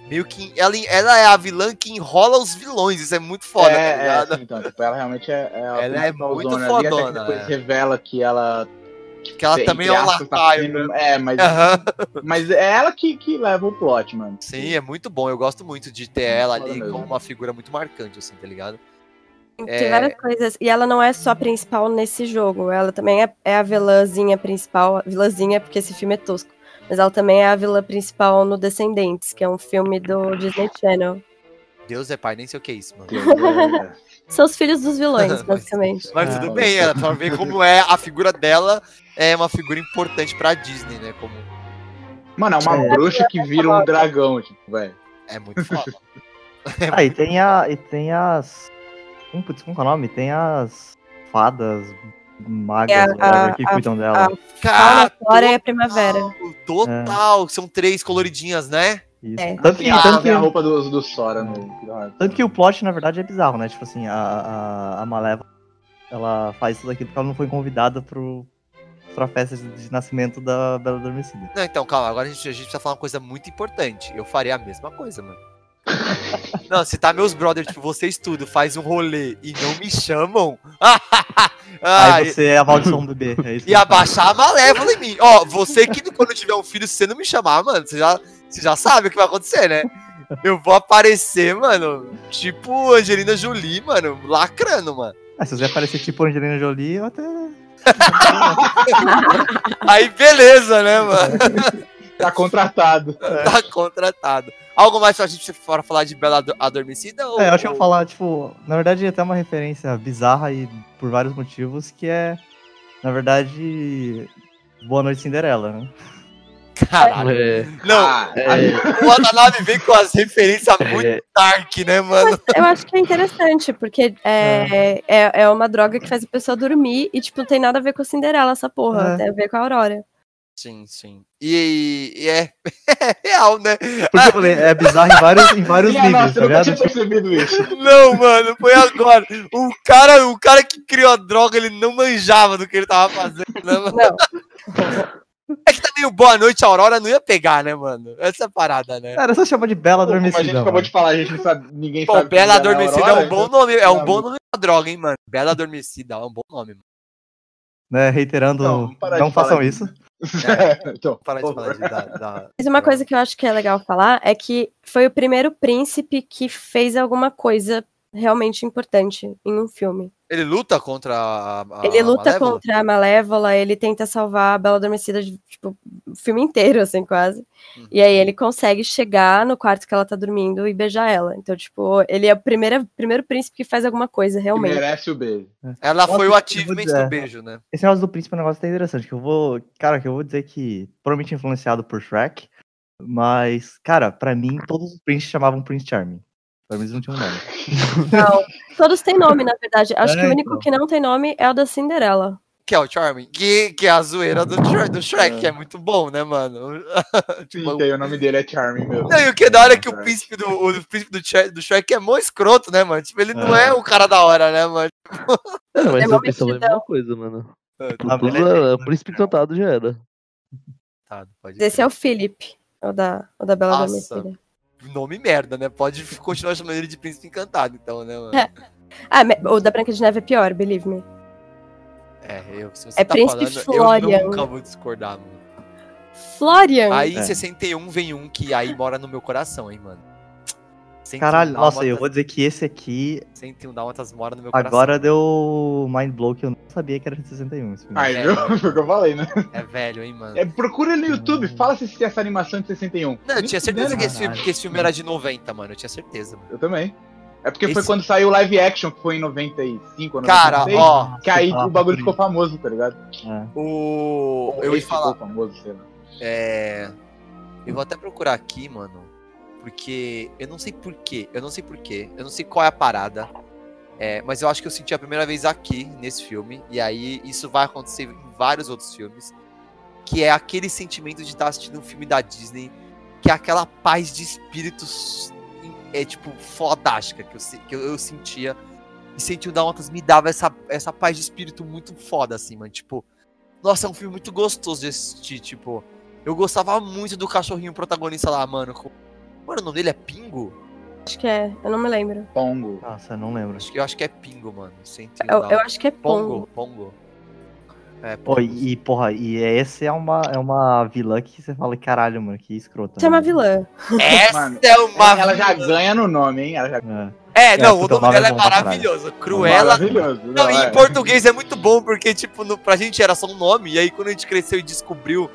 Meio que. Ela, ela é a vilã que enrola os vilões. Isso é muito foda, é, tá é, ligado? assim, então, tipo, ela realmente é, é a Ela é muito zona ali, até que fodona, depois é. revela que ela. Que ela entre também é um tá lacaio. sendo- né? É, mas, Aham. mas é ela que, que leva o plot, mano. Sim, é muito bom. Eu gosto muito de ter ela ali mesmo. como uma figura muito marcante, assim, tá ligado? Tem É. várias coisas. E ela não é só a principal nesse jogo. Ela também é, é a vilãzinha principal. Vilãzinha, porque esse filme é tosco. Mas ela também é a vilã principal no Descendentes, que é um filme do Disney Channel. Deus é pai, nem sei o que é isso, mano. [laughs] É, São os filhos dos vilões, [laughs] basicamente. Mas É. tudo bem, ela pra ver como é a figura dela é uma figura importante pra Disney, né? Como Mano, é uma É. bruxa que vira um dragão, tipo, velho. é muito foda. [laughs] Ah, e tem, a, e tem as. Como, putz, como que é o nome? Tem as fadas magas, É, a- que a- cuidam dela. A Cara, flora e a primavera. total, são três coloridinhas, né? Isso. é. Tanto, que, Ah, tanto, tem a que, roupa do, do Sora no tanto que o plot, na verdade, é bizarro, né? Tipo assim, a, a, a Malévola, ela faz tudo aquilo porque ela não foi convidada pro, pra festa de, de nascimento da Bela Adormecida. Não, então, calma, agora a gente, a gente precisa falar uma coisa muito importante. Eu faria a mesma coisa, mano. [laughs] Não, se tá meus brothers, tipo, vocês tudo, faz um rolê e não me chamam. ah, [laughs] Aí você é a maldição do bebê, é isso. E abaixar a malévola em mim. Ó, você que quando tiver um filho, se você não me chamar, mano, você já, você já sabe o que vai acontecer, né? Eu vou aparecer, mano, tipo Angelina Jolie, mano, lacrando, mano. Ah, se você aparecer tipo Angelina Jolie, eu até. [laughs] Aí beleza, né, mano? [laughs] Tá contratado. [laughs] Tá contratado. Algo mais pra gente fora falar de Bela Ado- Adormecida? Ou... É, eu acho que eu vou falar, tipo, na verdade é até uma referência bizarra e por vários motivos, que é, na verdade, Boa Noite Cinderela, né? Caralho. É, Não, Ah, é, o Watanabe vem com as referências muito é, dark, né, mano? Eu acho que é interessante, porque é, é, é uma droga que faz a pessoa dormir e, tipo, não tem nada a ver com a Cinderela, essa porra. É. Tem a ver com a Aurora. Sim, sim. E, e é, [laughs] é real, né? Porque eu falei, é bizarro em vários, em vários [laughs] Minha níveis, nossa, tá eu tinha ligado? percebido isso. Não, mano, foi agora. O cara, o cara que criou a droga, ele não manjava do que ele tava fazendo, né, mano? Não. [laughs] É que também o Boa Noite Aurora não ia pegar, né, mano? Essa é a parada, né? Cara, só chama de Bela Pô, Como a gente Adormecida. acabou mano. de falar, a gente não sabe, ninguém Pô, sabe. Bela é Adormecida é Aurora, um bom então- nome, é um Não, bom nome pra droga, hein, mano? Bela Adormecida é um bom nome, mano. Né, reiterando, Não, não, de façam falar isso. [laughs] então, Para de por falar favor. de, da, da- [laughs] Mas uma coisa que eu acho que é legal falar é que foi o primeiro príncipe que fez alguma coisa realmente importante em um filme. Ele luta contra a, a ele luta Malévola? contra a Malévola, ele tenta salvar a Bela Adormecida, tipo, o filme inteiro, assim, quase. Uhum. E aí ele consegue chegar no quarto que ela tá dormindo e beijar ela. Então, tipo, ele é o primeiro, primeiro príncipe que faz alguma coisa, Que realmente. merece o beijo. Ela Nossa, foi o achievement dizer. do beijo, né? Esse negócio do príncipe é um negócio até interessante, que eu vou. Cara, que eu vou dizer que provavelmente influenciado por Shrek, mas, cara, pra mim, todos os príncipes chamavam Prince Charming. Mim eles não tinham nome. [laughs] Não, todos têm nome, na verdade. Acho É, que o único então. que não tem nome é o da Cinderela. Que é o Charming. Que, que é a zoeira do, Shrek- do Shrek, que é muito bom, né, mano? Sim, [laughs] Tipo, o nome dele é Charming mesmo. Não, e o que é da hora é que o príncipe do, o príncipe do, Shrek, do Shrek é mó escroto, né, mano? Tipo, ele não é o cara da hora, né, mano? é, mas É eu pensava a mesma coisa, mano. Ah, Tudo, beleza. o príncipe encantado já era. Tá, pode Esse é o Philip, o da, o da Bela Nossa. Adormecida. Nome merda, né? Pode [laughs] continuar chamando ele de príncipe encantado, então, né, mano? [laughs] Ah, me- o da Branca de Neve é pior, believe me. É, eu, se você É tá Príncipe falando, Florian. eu nunca vou discordar, mano. Florian! Aí em É. 61 vem um que aí mora no meu coração, hein, mano. 101 Caralho, nossa, eu Dálmatas- vou dizer que esse aqui 101 Dálmatas mora no meu agora deu mind blow que eu não sabia que era de 61. Esse filme. Aí, É. [laughs] Foi o que eu falei, né? coração. É velho, hein, mano. É, procura no YouTube, fala se assistiu essa animação de 61. Não, eu tinha certeza que esse, filme, que esse filme era de 90, mano. Eu tinha certeza, mano. Eu também. É porque foi Esse- quando saiu o live action, que foi em 95 ou 96. Cara, ó, Que aí o bagulho ficou famoso, tá ligado? É. o. Eu ia ele ficou falar. famoso, sei lá. É. Eu vou até procurar aqui, mano. Porque eu não sei porquê. Eu não sei porquê. Eu não sei qual é a parada. É, mas eu acho que eu senti a primeira vez aqui, nesse filme. E aí isso vai acontecer em vários outros filmes. Que é aquele sentimento de estar assistindo um filme da Disney. Que é aquela paz de espíritos. É tipo, fodástica que eu, que eu, eu sentia. E sentir o Dálmatas me dava essa, essa paz de espírito muito foda, assim, mano. Tipo, nossa, é um filme muito gostoso de assistir, tipo. Eu gostava muito do cachorrinho protagonista lá, mano. com- Mano, o nome dele é Pingo? Acho que é, eu não me lembro. Pongo. Nossa, eu não lembro. Acho que, eu acho que é Pingo, mano. 101 Eu, eu acho que é Pongo, Pongo. Pongo. É, Pô, e, porra, e essa é uma, é uma vilã que você fala, caralho, mano, que escrota. Você é uma né? vilã. Essa Mano, é uma. Ela já ganha no nome, hein? Ela já É, É, não, o nome nome dela é é maravilhoso. Cruella. Maravilhoso. Não, Não, é. em português é muito bom, porque, tipo, no, pra gente era só um nome, e aí quando a gente cresceu e descobriu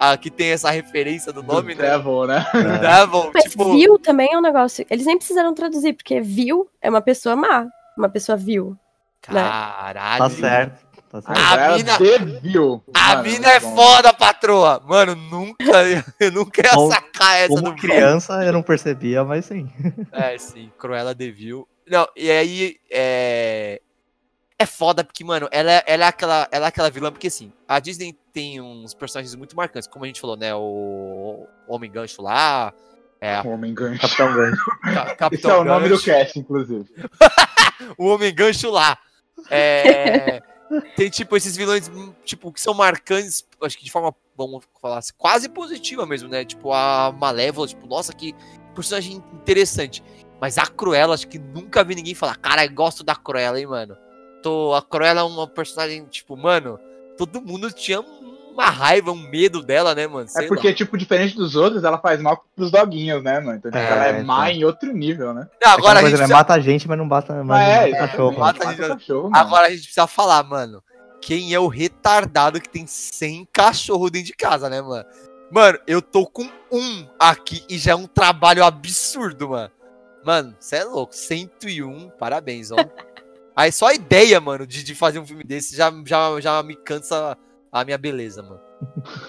ah, que tem essa referência do nome, Do né? Devil, né? Devil, Mas tipo. vil também é um negócio. Eles nem precisaram traduzir, porque vil é uma pessoa má. Uma pessoa vil. Caralho. Tá certo, tá certo. A mina- Devil. A Mano, mina é bom. foda, patroa. Mano, nunca, [laughs] eu nunca ia sacar essa Como do criança eu não percebia, mas sim. É, sim, Cruella Devil. Não, e aí é. É foda porque, mano, ela, é- ela, é aquela, ela é aquela vilã, porque assim, a Disney tem uns personagens muito marcantes, como a gente falou, né? O Homem Gancho lá, é, a Homem gancho. Capitão Gancho. [laughs] Ca- Esse Capitão é o nome do Gancho, cast, inclusive. [laughs] o Homem Gancho lá. É, [laughs] tem, tipo, esses vilões, tipo, que são marcantes, acho que de forma, vamos falar assim, quase positiva mesmo, né? Tipo, a Malévola, tipo, nossa, que personagem interessante. Mas a Cruella, acho que nunca vi ninguém falar, cara, eu gosto da Cruella, hein, mano. Tô, a Cruella é uma personagem, tipo, mano, todo mundo tinha uma raiva, um medo dela, né, mano? Sei É porque, lá. tipo, diferente dos outros, ela faz mal pros doguinhos, né, mano? Então, tipo, É, ela é má então. em outro nível, né? Não, agora, a gente coisa, né? precisa, Mata a gente, mas não bata, mas Mas não é, cachorro. exatamente, Mata mata a gente- cachorro, agora a gente precisa falar, mano. quem é o retardado que tem 100 cachorro dentro de casa, né, mano? Mano, eu tô com um aqui e já é um trabalho absurdo, mano. Mano, você é louco. 101, parabéns, ó. [laughs] Aí só a ideia, mano, de, de fazer um filme desse já, já, já me cansa a minha beleza, mano.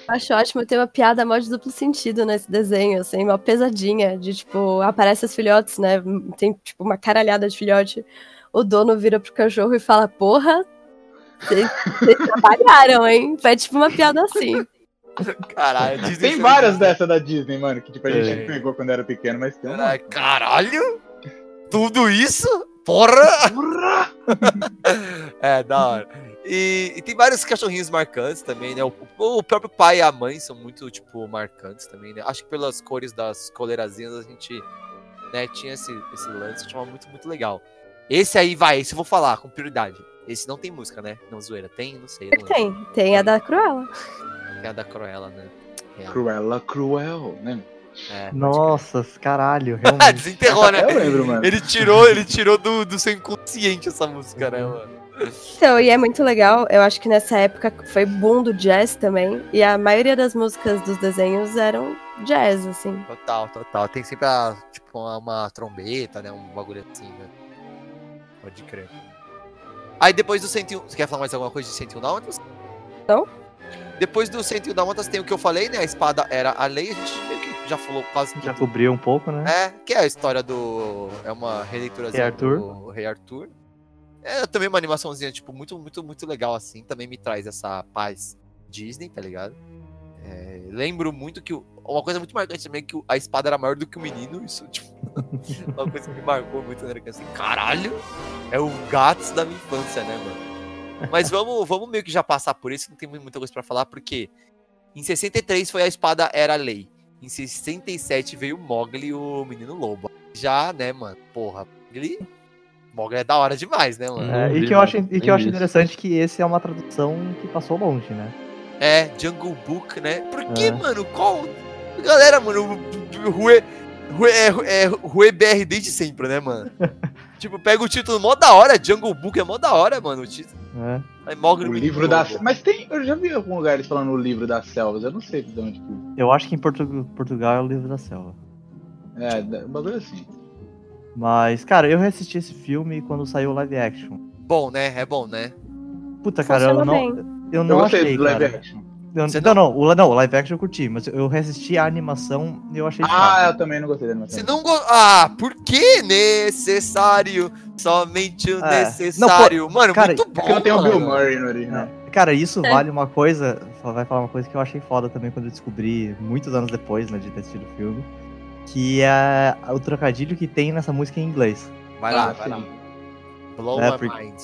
Acho ótimo ter uma piada mó de duplo sentido nesse desenho, assim, uma pesadinha, de tipo, aparece os filhotes, né? Tem tipo uma caralhada de filhote. O dono vira pro cachorro e fala, porra, vocês [laughs] trabalharam, hein? É tipo uma piada assim. Caralho, Disney Tem várias dessas da Disney, mano, que tipo, a gente É. pegou quando era pequeno, mas tem uma. Caralho? Tudo isso? Porra! [laughs] é, da hora. E, e tem vários cachorrinhos marcantes também, né? O, o próprio pai e a mãe são muito, tipo, marcantes também, né? Acho que pelas cores das coleirazinhas a gente, né, tinha esse, esse lance, achava muito, muito legal. Esse aí, vai, esse eu vou falar com prioridade. Esse não tem música, né? Não, zoeira. Tem? Não sei. não. Tem, tem a da Cruella. Tem a da Cruella, né? Real. Cruella Cruel, né? É, Nossa, caralho, [laughs] realmente. Desenterrou, né? Eu lembro, mano. Ele tirou, ele tirou do, do seu inconsciente essa música, né, mano? Então, e é muito legal, eu acho que nessa época foi boom do jazz também, e a maioria das músicas dos desenhos eram jazz, assim. Total, total. Tem sempre a, tipo, uma, uma trombeta, né? Um bagulho assim, né? Pode crer. Aí depois do 101. Você quer falar mais alguma coisa de 101 Dálmatas? Não. Depois do 101 Dálmatas tem o que eu falei, né? A espada era a lei, a gente meio que já falou quase Já tudo. cobriu um pouco, né? É, que é a história do. É uma releiturazinha Rei Arthur. do Rei Arthur. É também uma animaçãozinha, tipo, muito, muito, muito legal, assim. Também me traz essa paz Disney, tá ligado? É, lembro muito que. o- Uma coisa muito marcante também é que a espada era maior do que o menino. Isso, [laughs] tipo, uma coisa que me marcou muito, né? que Assim, caralho! É o Gats da minha infância, né, mano? Mas vamos, [laughs] vamos meio que já passar por isso, não tem muita coisa pra falar, porque em 63 foi a espada Era Lei. Em 67 veio o Mogli, o menino lobo. Já, né, mano? Porra, Mogli. Mogli é da hora demais, né, mano? É, e que eu acho, e que eu acho interessante que esse é uma tradução que passou longe, né? É, Jungle Book, né? Por que, É. mano? Qual. Galera, mano, Rue. Rue, é, é Rue BR desde sempre, né, mano? [laughs] tipo, pega o título mó da hora, Jungle Book é mó da hora, mano, o título. É. Aí O livro da. Mas tem. Eu já vi em algum lugar eles falando o livro das selvas. Eu não sei de onde que. Eu acho que em Portu- Portugal é o livro da selva. É, um bagulho assim. Mas, cara, eu reassisti esse filme quando saiu o live action. Bom, né? É bom, né? Puta, cara, eu não, bem. eu Eu não gostei achei, do live cara. action. Eu- Você não, não, o, não, o live action eu curti, mas eu reassisti a animação e eu achei Ah, chato. eu também não gostei da animação. Você não gosta. Ah, por que necessário? Somente o É. necessário. mano, cara, muito bom. Porque não tem o. Bill Murray no original. Cara, isso É. vale uma coisa. Vai falar uma coisa que eu achei foda também quando eu descobri, muitos anos depois, né, de ter assistido o filme. Que é o trocadilho que tem nessa música em inglês. Vai lá, Ah, vai lá. Blow É, my porque- mind.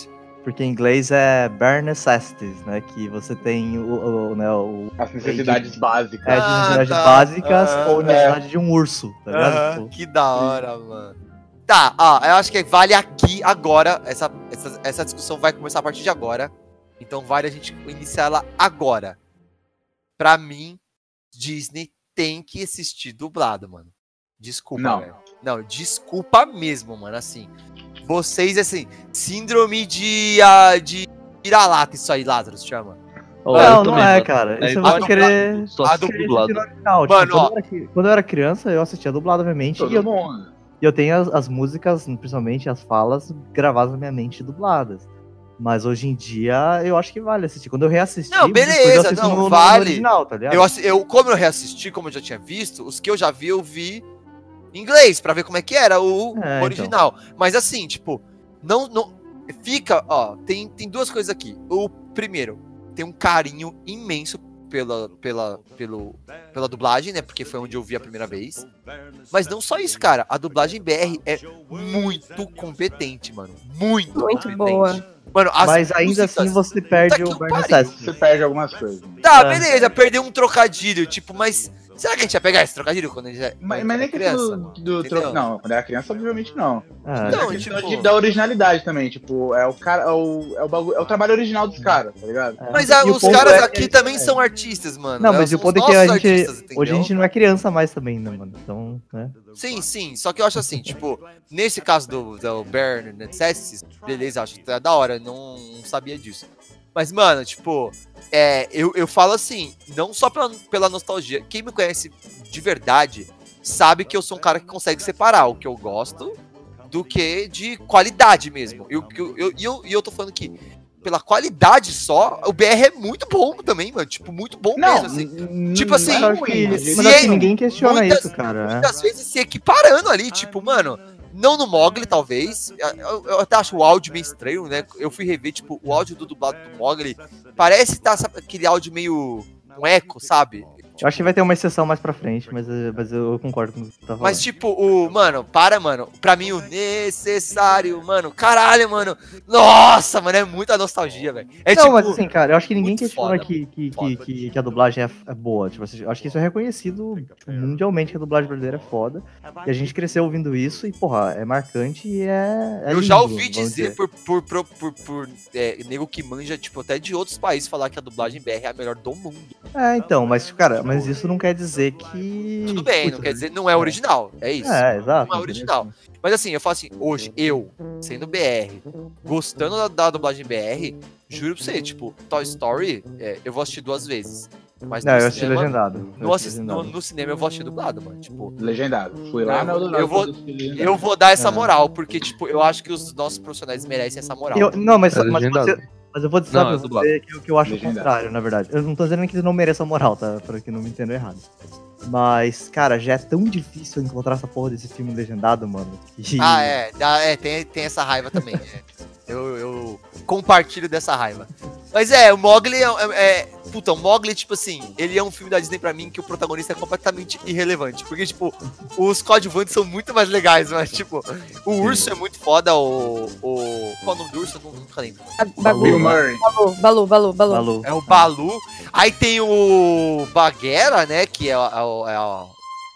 Porque em inglês é bare necessities, né? Que você tem o, o, né, o As necessidades básicas. é, de Ah, necessidades tá. básicas Ah, ou é. necessidade de um urso, tá ligado? Aham, Tipo, que da hora, mano. Tá, ó, eu acho que vale aqui agora. Essa, essa, essa discussão vai começar a partir de agora. Então vale a gente iniciar ela agora. Pra mim, Disney tem que assistir dublado, mano. Desculpa, Não. velho. Não, desculpa mesmo, mano. Assim, vocês, assim, síndrome de, ah, de vira-lata, isso aí, Lázaro, se chama. Ó, não, não também, é, mano. cara. É, Isso eu acho querer. Só dublado. original. Tipo, Mano, quando, ó. eu era, quando eu era criança, eu assistia dublado, obviamente. E Todo eu, mundo. e eu tenho as, as músicas, principalmente as falas, gravadas na minha mente dubladas. Mas hoje em dia, eu acho que vale assistir. Quando eu reassisti, Não, beleza, não, no, no- no vale. original, tá ligado? Eu, eu, como eu reassisti, como eu já tinha visto, os que eu já vi, eu vi inglês, pra ver como é que era o É, original. Mas assim, tipo, não, não. Fica, ó, tem, tem duas coisas aqui. O primeiro, tem um carinho imenso pela, pela, pelo, pela dublagem, né? Porque foi onde eu vi a primeira vez. Mas não só isso, cara. A dublagem BR é muito competente, mano. Muito, Muito competente. boa. Mano, as Mas ainda músicas- assim você perde Puta o necessities. Você perde algumas coisas. Tá, É. beleza, perdeu um trocadilho, tipo, mas será que a gente ia pegar esse trocadilho quando a gente, a Mas, gente mas nem criança? do, do tro... Não, quando era criança, obviamente não. É. Não, é questão tipo- de- da originalidade também, tipo, é o cara, é o, é o, bagulho, é o trabalho original dos caras, tá ligado? É. Mas ah, o os caras é- aqui também são artistas, mano. Não, né? mas o ponto é que a gente. artistas, hoje a gente não é criança mais também, né, mano? Então, né? Sim, sim. Só que eu acho assim, tipo, nesse caso do, do Bare Necessities, beleza, acho que é da hora, não, não sabia disso. Mas, mano, tipo, é, eu, eu falo assim, não só pela, pela nostalgia. Quem me conhece de verdade sabe que eu sou um cara que consegue separar o que eu gosto do que de qualidade mesmo. E eu, eu, eu, eu, eu tô falando que pela qualidade só, o BR é muito bom também, mano. Tipo, muito bom Não, mesmo, assim. Tipo assim, é que, mas se é- ninguém questiona muitas- isso, cara. né? muitas vezes se equiparando ali, tipo, mano, não no Mogli, talvez. Eu, eu até acho o áudio meio estranho, né? Eu fui rever, tipo, o áudio do dublado do Mogli. Parece tá, sabe, aquele áudio meio um eco, sabe? Eu acho que vai ter uma exceção mais pra frente, mas, eh, mas eu concordo com o que tá falando. Mas, tipo, o. Mano, para, mano. Pra mim, o necessário, mano. Caralho, mano. Nossa, mano, é muita nostalgia, velho. É não, tipo. mas assim, cara, eu acho que ninguém questiona que, que, que, que, que a dublagem é, é boa. Tipo, assim, eu acho que isso é reconhecido tipo, mundialmente que a dublagem brasileira é foda. E a gente cresceu ouvindo isso e, porra, é marcante e é. é eu já ouvi vamos dizer por, por, por, por, por é, nego que manja, tipo, até de outros países falar que a dublagem BR é a melhor do mundo. É, então, mas, cara, mas isso não quer dizer que. Tudo bem, não Putz, quer dizer, não é original. É isso. É, exato. Não é original. Mas assim, eu falo assim, hoje, eu, sendo BR, gostando da, da dublagem BR, juro pra você, tipo, Toy Story, é, eu vou assistir duas vezes. Mas Não, no eu assisti cinema- legendado. No, Eu assisti no, legendado. no cinema eu vou assistir dublado, mano. Tipo, Legendado. Fui lá Eu na vou- do eu vou- eu vou dar essa É. moral, porque, tipo, eu acho que os nossos profissionais merecem essa moral. Eu- não, mas, É mas, você- mas eu vou dizer Não, pra é você que, que eu acho o contrário, na verdade. Eu não tô dizendo que ele não mereça moral, tá? Pra que não me entendam errado. Mas, cara, já é tão difícil encontrar essa porra desse filme legendado, mano. que- Ah, é, é tem, tem essa raiva também. [laughs] é. Eu, eu compartilho dessa raiva. Mas é, o Mogli é, é, é- Puta, o Mogli, tipo assim, ele é um filme da Disney pra mim que o protagonista é completamente irrelevante. Porque, tipo, os coadjuvantes são muito mais legais, mas, tipo, o urso é muito foda, o. o qual é o nome do urso? Eu não- nunca lembro. Balu, Bill Murray. Balu, Balu, Balu, Balu. Balu. É o Balu. Aí tem o Baguera, né? Que é, o- é, o- é o-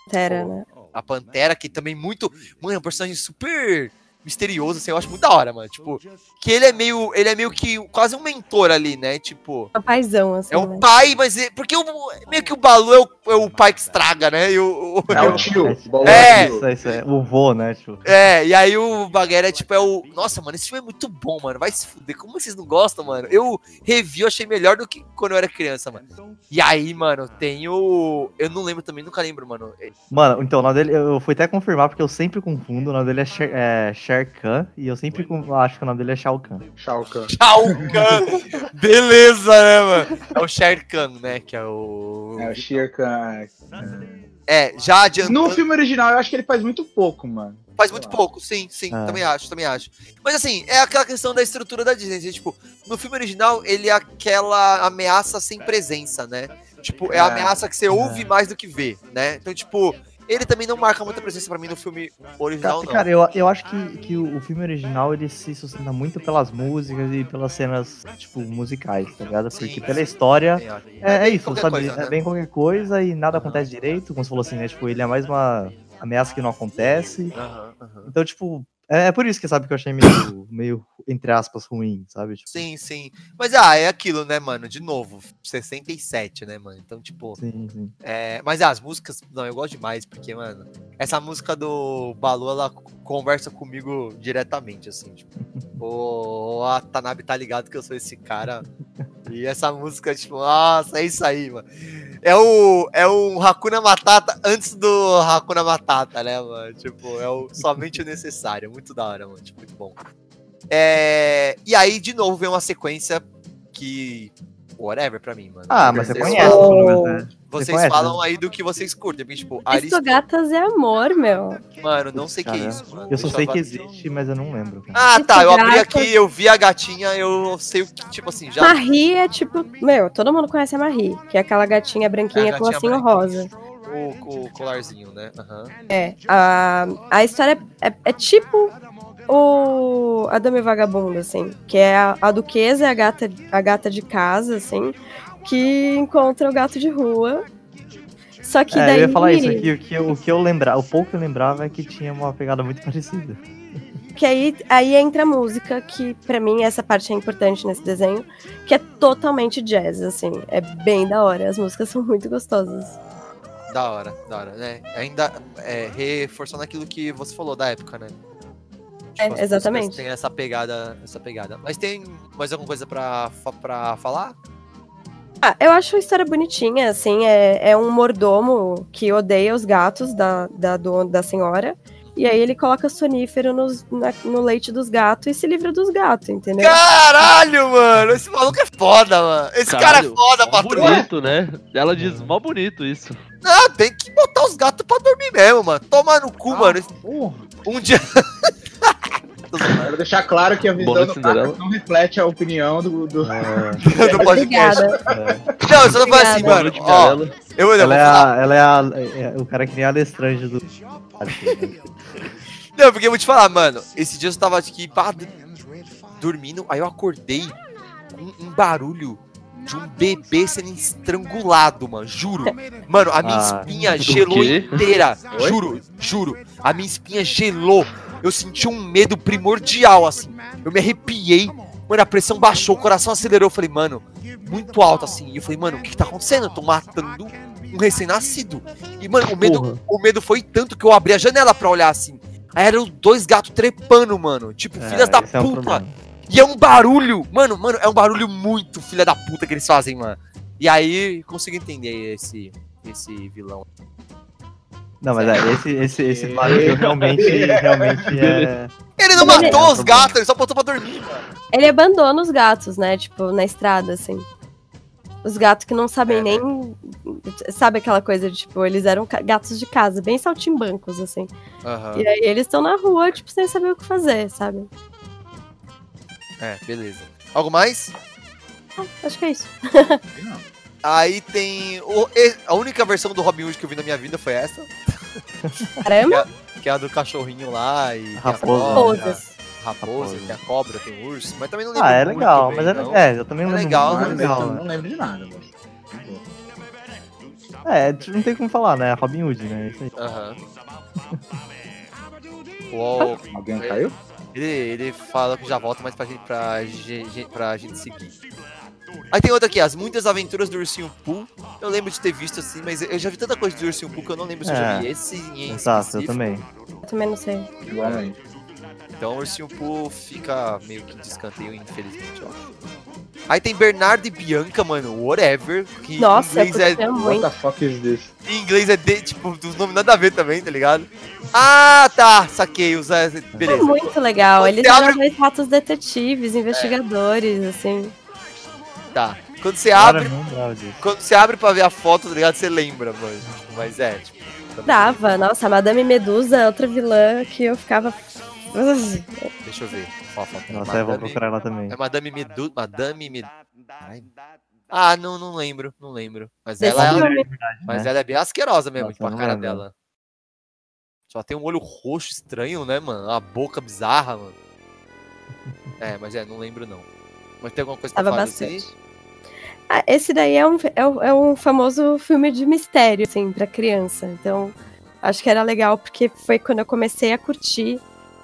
Pantera, né? a Pantera, que também muito. Mano, é um personagem super misterioso, assim, eu acho muito da hora, mano. Tipo, que ele é meio. Ele é meio que quase um mentor ali, né? Tipo. Um paizão, assim, É o né? pai, mas. é- porque o, meio que o Balu é o, é o pai que estraga, né? E o, o- É o tio. É. o tio. Isso, é o vô, né? Tipo, É, e aí o Baguera é tipo, é o. Nossa, mano, esse filme é muito bom, mano. Vai se fuder. Como vocês não gostam, mano? Eu revi, eu achei melhor do que quando eu era criança, mano. E aí, mano, tem o. Eu não lembro também, nunca lembro, mano. É- Mano, então o nome dele, eu fui até confirmar porque eu sempre confundo. O nome dele é Sher, é Sher Khan e eu sempre acho que o nome dele é Shao Kahn. Shao Kahn. Shao Kahn! [laughs] Beleza, né, mano? É o Sher Khan, né? Que é o. É o Shere Khan. É, já adiantando. No filme original, eu acho que ele faz muito pouco, mano. Faz muito pouco, sim, sim, Ah. também acho, também acho. Mas assim, é aquela questão da estrutura da Disney. assim, Tipo, no filme original, ele é aquela ameaça sem presença, né? Tipo, é a É. ameaça que você ouve mais do que vê, né? Então, tipo, ele também não marca muita presença pra mim no filme original, Cara, não. cara, eu, eu acho que, que o, filme original ele se sustenta muito pelas músicas e pelas cenas, tipo, musicais, tá ligado? Porque Sim, pela sim. história é, é bem isso, sabe? coisa, é né? bem qualquer coisa e nada acontece direito, como você falou assim, né? Tipo, ele é mais uma ameaça que não acontece. Aham, aham. Então, tipo, é, é por isso que sabe que eu achei meio, [coughs] meio entre aspas, ruim, sabe? Tipo, Sim, sim. Mas, ah, é aquilo, né, mano? De novo, 67, né, mano? Então, tipo, sim, sim. É, mas ah, as músicas, não, eu gosto demais, porque, mano, essa música do Balu, ela conversa comigo diretamente, assim, tipo, [laughs] o a Tanabe tá ligado que eu sou esse cara, e essa música, tipo, nossa, é isso aí, mano. É o, é o Hakuna Matata antes do Hakuna Matata, né, mano? Tipo, é o somente o necessário, muito da hora, mano, tipo, muito bom. É, e aí, de novo, vem uma sequência que, whatever pra mim, mano. Ah, mas você Vocês conhece, falam- né? vocês conhece, falam né? aí do que vocês curtem. porque, Tipo, Isso Aristo... gatas é amor, meu. Mano, não sei o que é isso, mano. Eu só Deixa sei que existe, mas eu não lembro. cara. Ah, tá. Eu abri aqui, eu vi a gatinha, eu sei o que, tipo assim, já. Marie é tipo. Meu, todo mundo conhece a Marie, que é aquela gatinha branquinha É a com gatinha lacinho branquinha. rosa. O, o colarzinho, né? Aham. É. A, a história é, é tipo o a Dama e Vagabundo, assim. Que é a, a duquesa e a gata, a gata de casa, assim, que encontra o gato de rua. Só que É, daí. eu ia falar isso aqui, o que, eu- o que eu lembrava, o pouco que eu lembrava é que tinha uma pegada muito parecida. Que aí, aí entra a música, que pra mim essa parte é importante nesse desenho, que é totalmente jazz, assim. É bem da hora. As músicas são muito gostosas. Da hora, da hora, né? Ainda é, reforçando aquilo que você falou da época, né? É, Tipo, as exatamente. Tem essa pegada, essa pegada. Mas tem mais alguma coisa pra, pra falar? Ah, eu acho a história bonitinha, assim, é, é um mordomo que odeia os gatos da, da, do- da senhora. E aí ele coloca sonífero nos- na- no leite dos gatos e se livra dos gatos, entendeu? Caralho, mano! Esse maluco é foda, mano. Esse cara é Caralho, foda, mó patrão. bonito, né? Ela diz mó bonito isso. Não, tem que botar os gatos pra dormir mesmo, mano. Tomar no cu, mano. Porra. Um dia. [laughs] Quero deixar claro que a visão do não reflete a opinião do. do... [laughs] do podcast. Obrigada. Não, eu só não falo assim, mano. Ó, eu, eu, Ela vou é, a, ela é, a, é o cara que nem a Alestrange do. Não, porque eu vou te falar, mano. Esse dia eu tava aqui pá, dormindo, aí eu acordei com um barulho de um bebê sendo estrangulado, mano. Juro. Mano, a minha Ah, espinha gelou quê? inteira. Oi? Juro, juro. A minha espinha gelou. Eu senti um medo primordial, assim. Eu me arrepiei. Mano, a pressão baixou, o coração acelerou. Eu falei, mano, muito alto, assim. E eu falei, mano, o que, que tá acontecendo? Eu tô matando um recém-nascido. E, mano, o medo, Porra. o medo foi tanto que eu abri a janela pra olhar assim. Aí eram dois gatos trepando, mano. Tipo, filhas da é puta. e é um barulho. Mano, mano, é um barulho muito filha da puta que eles fazem, mano. E aí, consigo entender esse, esse vilão. Não, mas é, esse, esse, esse barulho realmente, realmente é. Ele não Ele- matou É um os gatos, ele só botou pra dormir, mano. Ele abandona os gatos, né? Tipo, na estrada, assim. Os gatos que não sabem É, né? nem. Sabe aquela coisa de, tipo, eles eram ca- gatos de casa, bem saltimbancos, assim. Aham. E aí eles estão na rua, tipo, sem saber o que fazer, sabe? É, beleza. Algo mais? Acho que é isso. Aí tem. o- a única versão do Robin Hood que eu vi na minha vida foi essa. Caramba, Que é a do cachorrinho lá e. tem a Raposa. cobra, raposas. Raposa, Raposa. tem a cobra, tem o urso. Mas também não lembro Ah, é muito legal, bem, mas é, é, eu também não É lembro legal, é legal, não, né? não lembro de nada. mas- É, não tem como falar, né? Robin Hood, né? Isso aí. Aham. [laughs] Uou, Alguém caiu? ele, ele fala que já volta, mas pra gente, pra, pra gente seguir. Aí tem outra aqui, As Muitas Aventuras do Ursinho Pooh. Eu lembro de ter visto assim, mas eu já vi tanta coisa do Ursinho Pooh que eu não lembro se eu já É. vi esse em Exato, eu também. Eu também não sei. Igualmente. Então o Ursinho Pooh fica meio que de escanteio, infelizmente, eu acho. Aí tem Bernardo e Bianca, mano, whatever. Que Nossa, em inglês é, What muito. the fuck is this? em inglês é de, tipo, dos nomes nada a ver também, tá ligado? Ah, tá, saquei, os, é, É beleza. muito legal. Eles abre- eram dois ratos detetives, investigadores, assim. Tá. Quando você Cara, abre, quando você abre pra ver a foto, tá ligado? Você lembra, mano. Tipo, mas é, tipo. também- Dava. Nossa, a Madame Medusa, outra vilã que eu ficava. Deixa eu ver. Foto? Nossa, eu vou procurar lá também. É Madame Medu... Madame Med... Ai. Ah, não, não lembro, não lembro. Mas Desse ela, é, mas né? ela é bem asquerosa mesmo, Nossa, tipo, a cara lembro. dela. Só tem um olho roxo estranho, né, mano? Uma boca bizarra, mano. É, mas é, não lembro não. Mas tem alguma coisa pra Tava falar desse aí? bastante. Ah, esse daí é um, é, um- é um famoso filme de mistério, assim, pra criança. Então, acho que era legal, porque foi quando eu comecei a curtir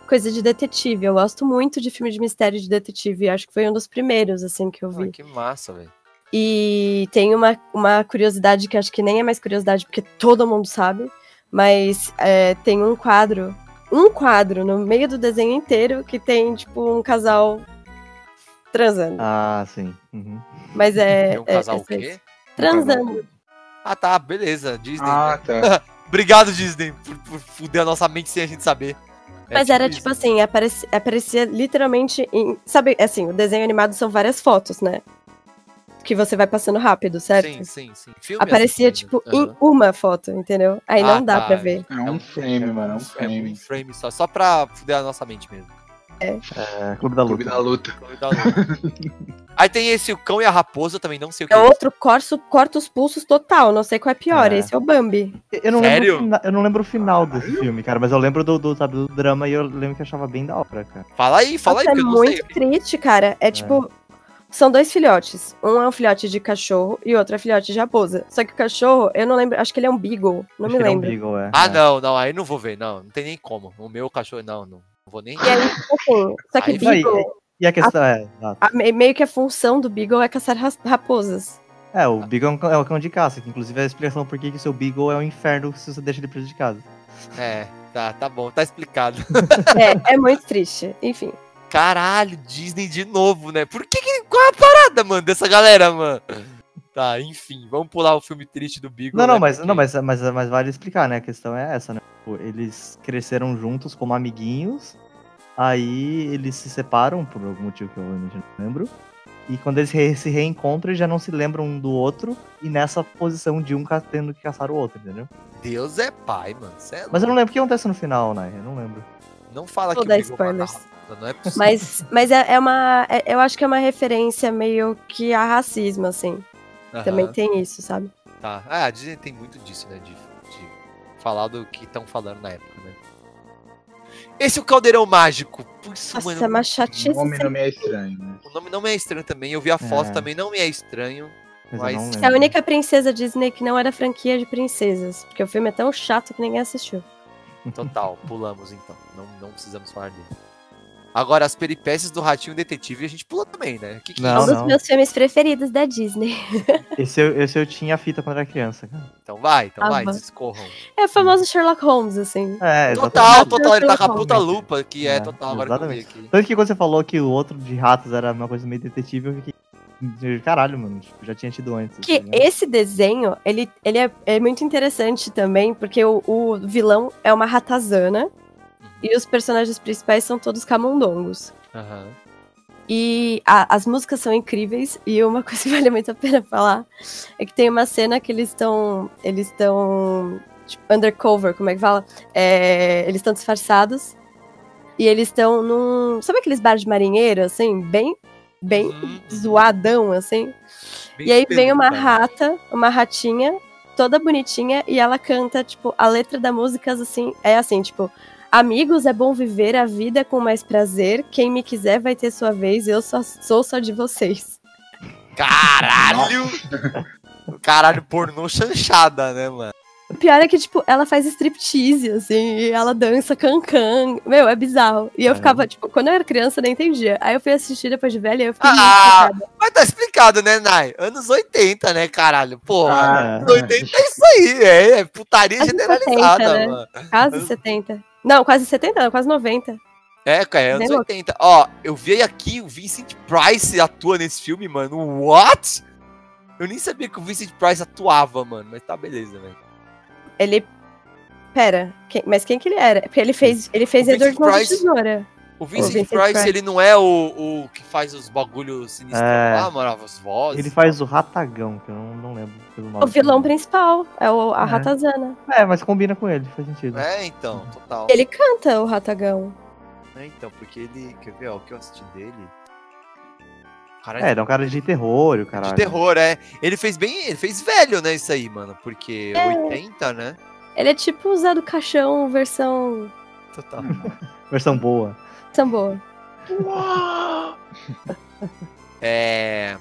coisa de detetive. Eu gosto muito de filme de mistério de detetive. Acho que foi um dos primeiros, assim, que eu vi. Ah, que massa, velho. E tem uma, uma curiosidade que acho que nem é mais curiosidade, porque todo mundo sabe. Mas é, tem um quadro, um quadro no meio do desenho inteiro que tem, tipo, um casal transando. Ah, sim. Uhum. Mas é. Tem um é- casal é o quê? isso. Transando. Ah, tá, beleza. Disney. Ah, [laughs] tá. Obrigado, Disney, por, por fuder a nossa mente sem a gente saber. É Mas era isso. tipo assim, aparecia, aparecia literalmente em. Sabe, assim, o desenho animado são várias fotos, né? Que você vai passando rápido, certo? Sim, sim, sim. Filme Aparecia, assim, tipo, né? em uma foto, entendeu? Aí Ah, não dá tá. pra ver. É um frame, mano. É um É um frame. frame só, só pra fuder a nossa mente mesmo. É, Clube da Clube Luta. da luta. [laughs] Aí tem esse o cão e a raposa, também não sei o que É é isso. outro corso, corta os pulsos total, não sei qual é pior. É. Esse é o Bambi. Eu não, lembro Sério? o fina- eu não lembro o final desse filme, cara, mas eu lembro do, do, sabe, do drama e eu lembro que eu achava bem da hora, cara. Fala aí, fala aí, Nossa, porque é eu não muito sei. triste, cara. É tipo. São dois filhotes. Um é um filhote de cachorro e outro é filhote de raposa. Só que o cachorro, eu não lembro. Acho que ele é um beagle. Não Acho me que ele é um lembro. Beagle, é. Ah, É. não, não, aí não vou ver, não. Não tem nem como. O meu cachorro, não, não. Não vou nem. E aí, tipo assim, só que Aí vai. beagle. E a questão é, exato. a- me- meio que a função do beagle é caçar raposas. é, o Beagle é um cão- é um cão de caça, que inclusive é a explicação por que que o seu Beagle é um inferno se você deixa ele preso de casa. É, tá, tá bom, tá explicado. [laughs] É, é muito triste. Enfim. Caralho, Disney de novo, né? Por que, que qual é a parada, mano, dessa galera, mano? Tá, enfim, vamos pular o filme triste do Beagle. Não, não, né, mas, porque- não mas, mas, mas vale explicar, né? A questão é essa, né? Tipo, Eles cresceram juntos como amiguinhos, aí eles se separam, por algum motivo que eu realmente não lembro. E quando eles se reencontram, eles já não se lembram um do outro, e nessa posição de um tendo que caçar o outro, entendeu? Deus é pai, mano. É Mas eu não lembro o que acontece no final, né? Eu não lembro. Não fala Vou que o dar spoilers. matava, Não é possível. Mas, mas é, é uma. é- eu acho que é uma referência meio que a racismo, assim. Aham, Também tem isso, sabe? Tá. Ah, a Disney tem muito disso, né? De, de falar do que estão falando na época, né? Esse é o Caldeirão Mágico. Putz, Nossa, mano, é uma O chatice. nome não me é estranho, né? o nome não me é estranho também. Eu vi a foto É. também, não me é estranho. Mas, Mas é. É a única princesa Disney que não era franquia de princesas. Porque o filme é tão chato que ninguém assistiu. Total, pulamos então. Não, não precisamos falar dele. Agora, as peripécias do Ratinho Detetive a gente pula também, né? Que que Não, é É um dos meus filmes preferidos da Disney. [laughs] Esse, eu, esse eu tinha a fita quando era criança, cara. Então vai, então Ah, vai, discorram. É o famoso Sherlock Holmes, assim. É, Total, total, ele tá com a puta lupa, que é, É, total, agora que eu vi exatamente. aqui. Tanto que quando você falou que o outro de ratos era uma coisa meio detetive, eu fiquei. Caralho, mano. Tipo, já tinha tido antes. Que tá ligado? esse desenho, ele, ele é, é muito interessante também, porque o, o vilão é uma ratazana e os personagens principais são todos camundongos. Aham. E a- as músicas são incríveis, e uma [laughs] coisa que vale muito a pena falar é que tem uma cena que eles estão. Eles estão. Tipo, undercover, como é que fala? É, eles estão disfarçados. E eles estão num. Sabe aqueles bar de marinheiro, assim? Bem. Bem Uhum. zoadão, assim. Bem E aí vem uma rata, uma ratinha, toda bonitinha, e ela canta, tipo, a letra da música assim, é assim, tipo, amigos, é bom viver a vida com mais prazer, quem me quiser vai ter sua vez, eu só sou só de vocês. Caralho! Caralho, pornô chanchada, né, mano? O pior é que, tipo, ela faz striptease, assim, e ela dança cancan. Meu, é bizarro. E eu ficava, tipo, quando eu era criança, eu nem entendia. Aí eu fui assistir depois de velha e eu fiquei muito Ah, mas tá explicado, né, Nai? Anos 80, né, caralho? Porra, Ah, anos 80 é isso aí, é, é putaria Quase generalizada, 70, né? mano. Quase 70. Não, quase 70, não, quase 90. É, cara, é anos Bem louco. 80. Ó, eu vi aqui o Vincent Price atua nesse filme, mano. What? Eu nem sabia que o Vincent Price atuava, mano. Mas tá beleza, velho. Ele. Pera, quem- mas quem que ele era? Porque ele fez, ele fez O Edward Price- Tesoura. O Vincent, Vincent Price, Price. ele não é o, o que faz os bagulhos sinistros É. lá, mano, as vozes. Ele faz o Ratagão, que eu não, não lembro pelo nome. O vilão principal é o, a É. Ratazana. É, mas combina com ele, faz sentido. É, então, total. Ele canta o Ratagão. É, então, porque ele. Quer ver, ó, o que eu assisti dele? Cara, É, ele é um cara de terror, o de caralho. terror, é. Ele fez bem. Ele fez velho, né, isso aí, mano. Porque É. 80, né? Ele é tipo o Zé do Caixão, versão Total. [laughs] Versão boa. Samboa. É.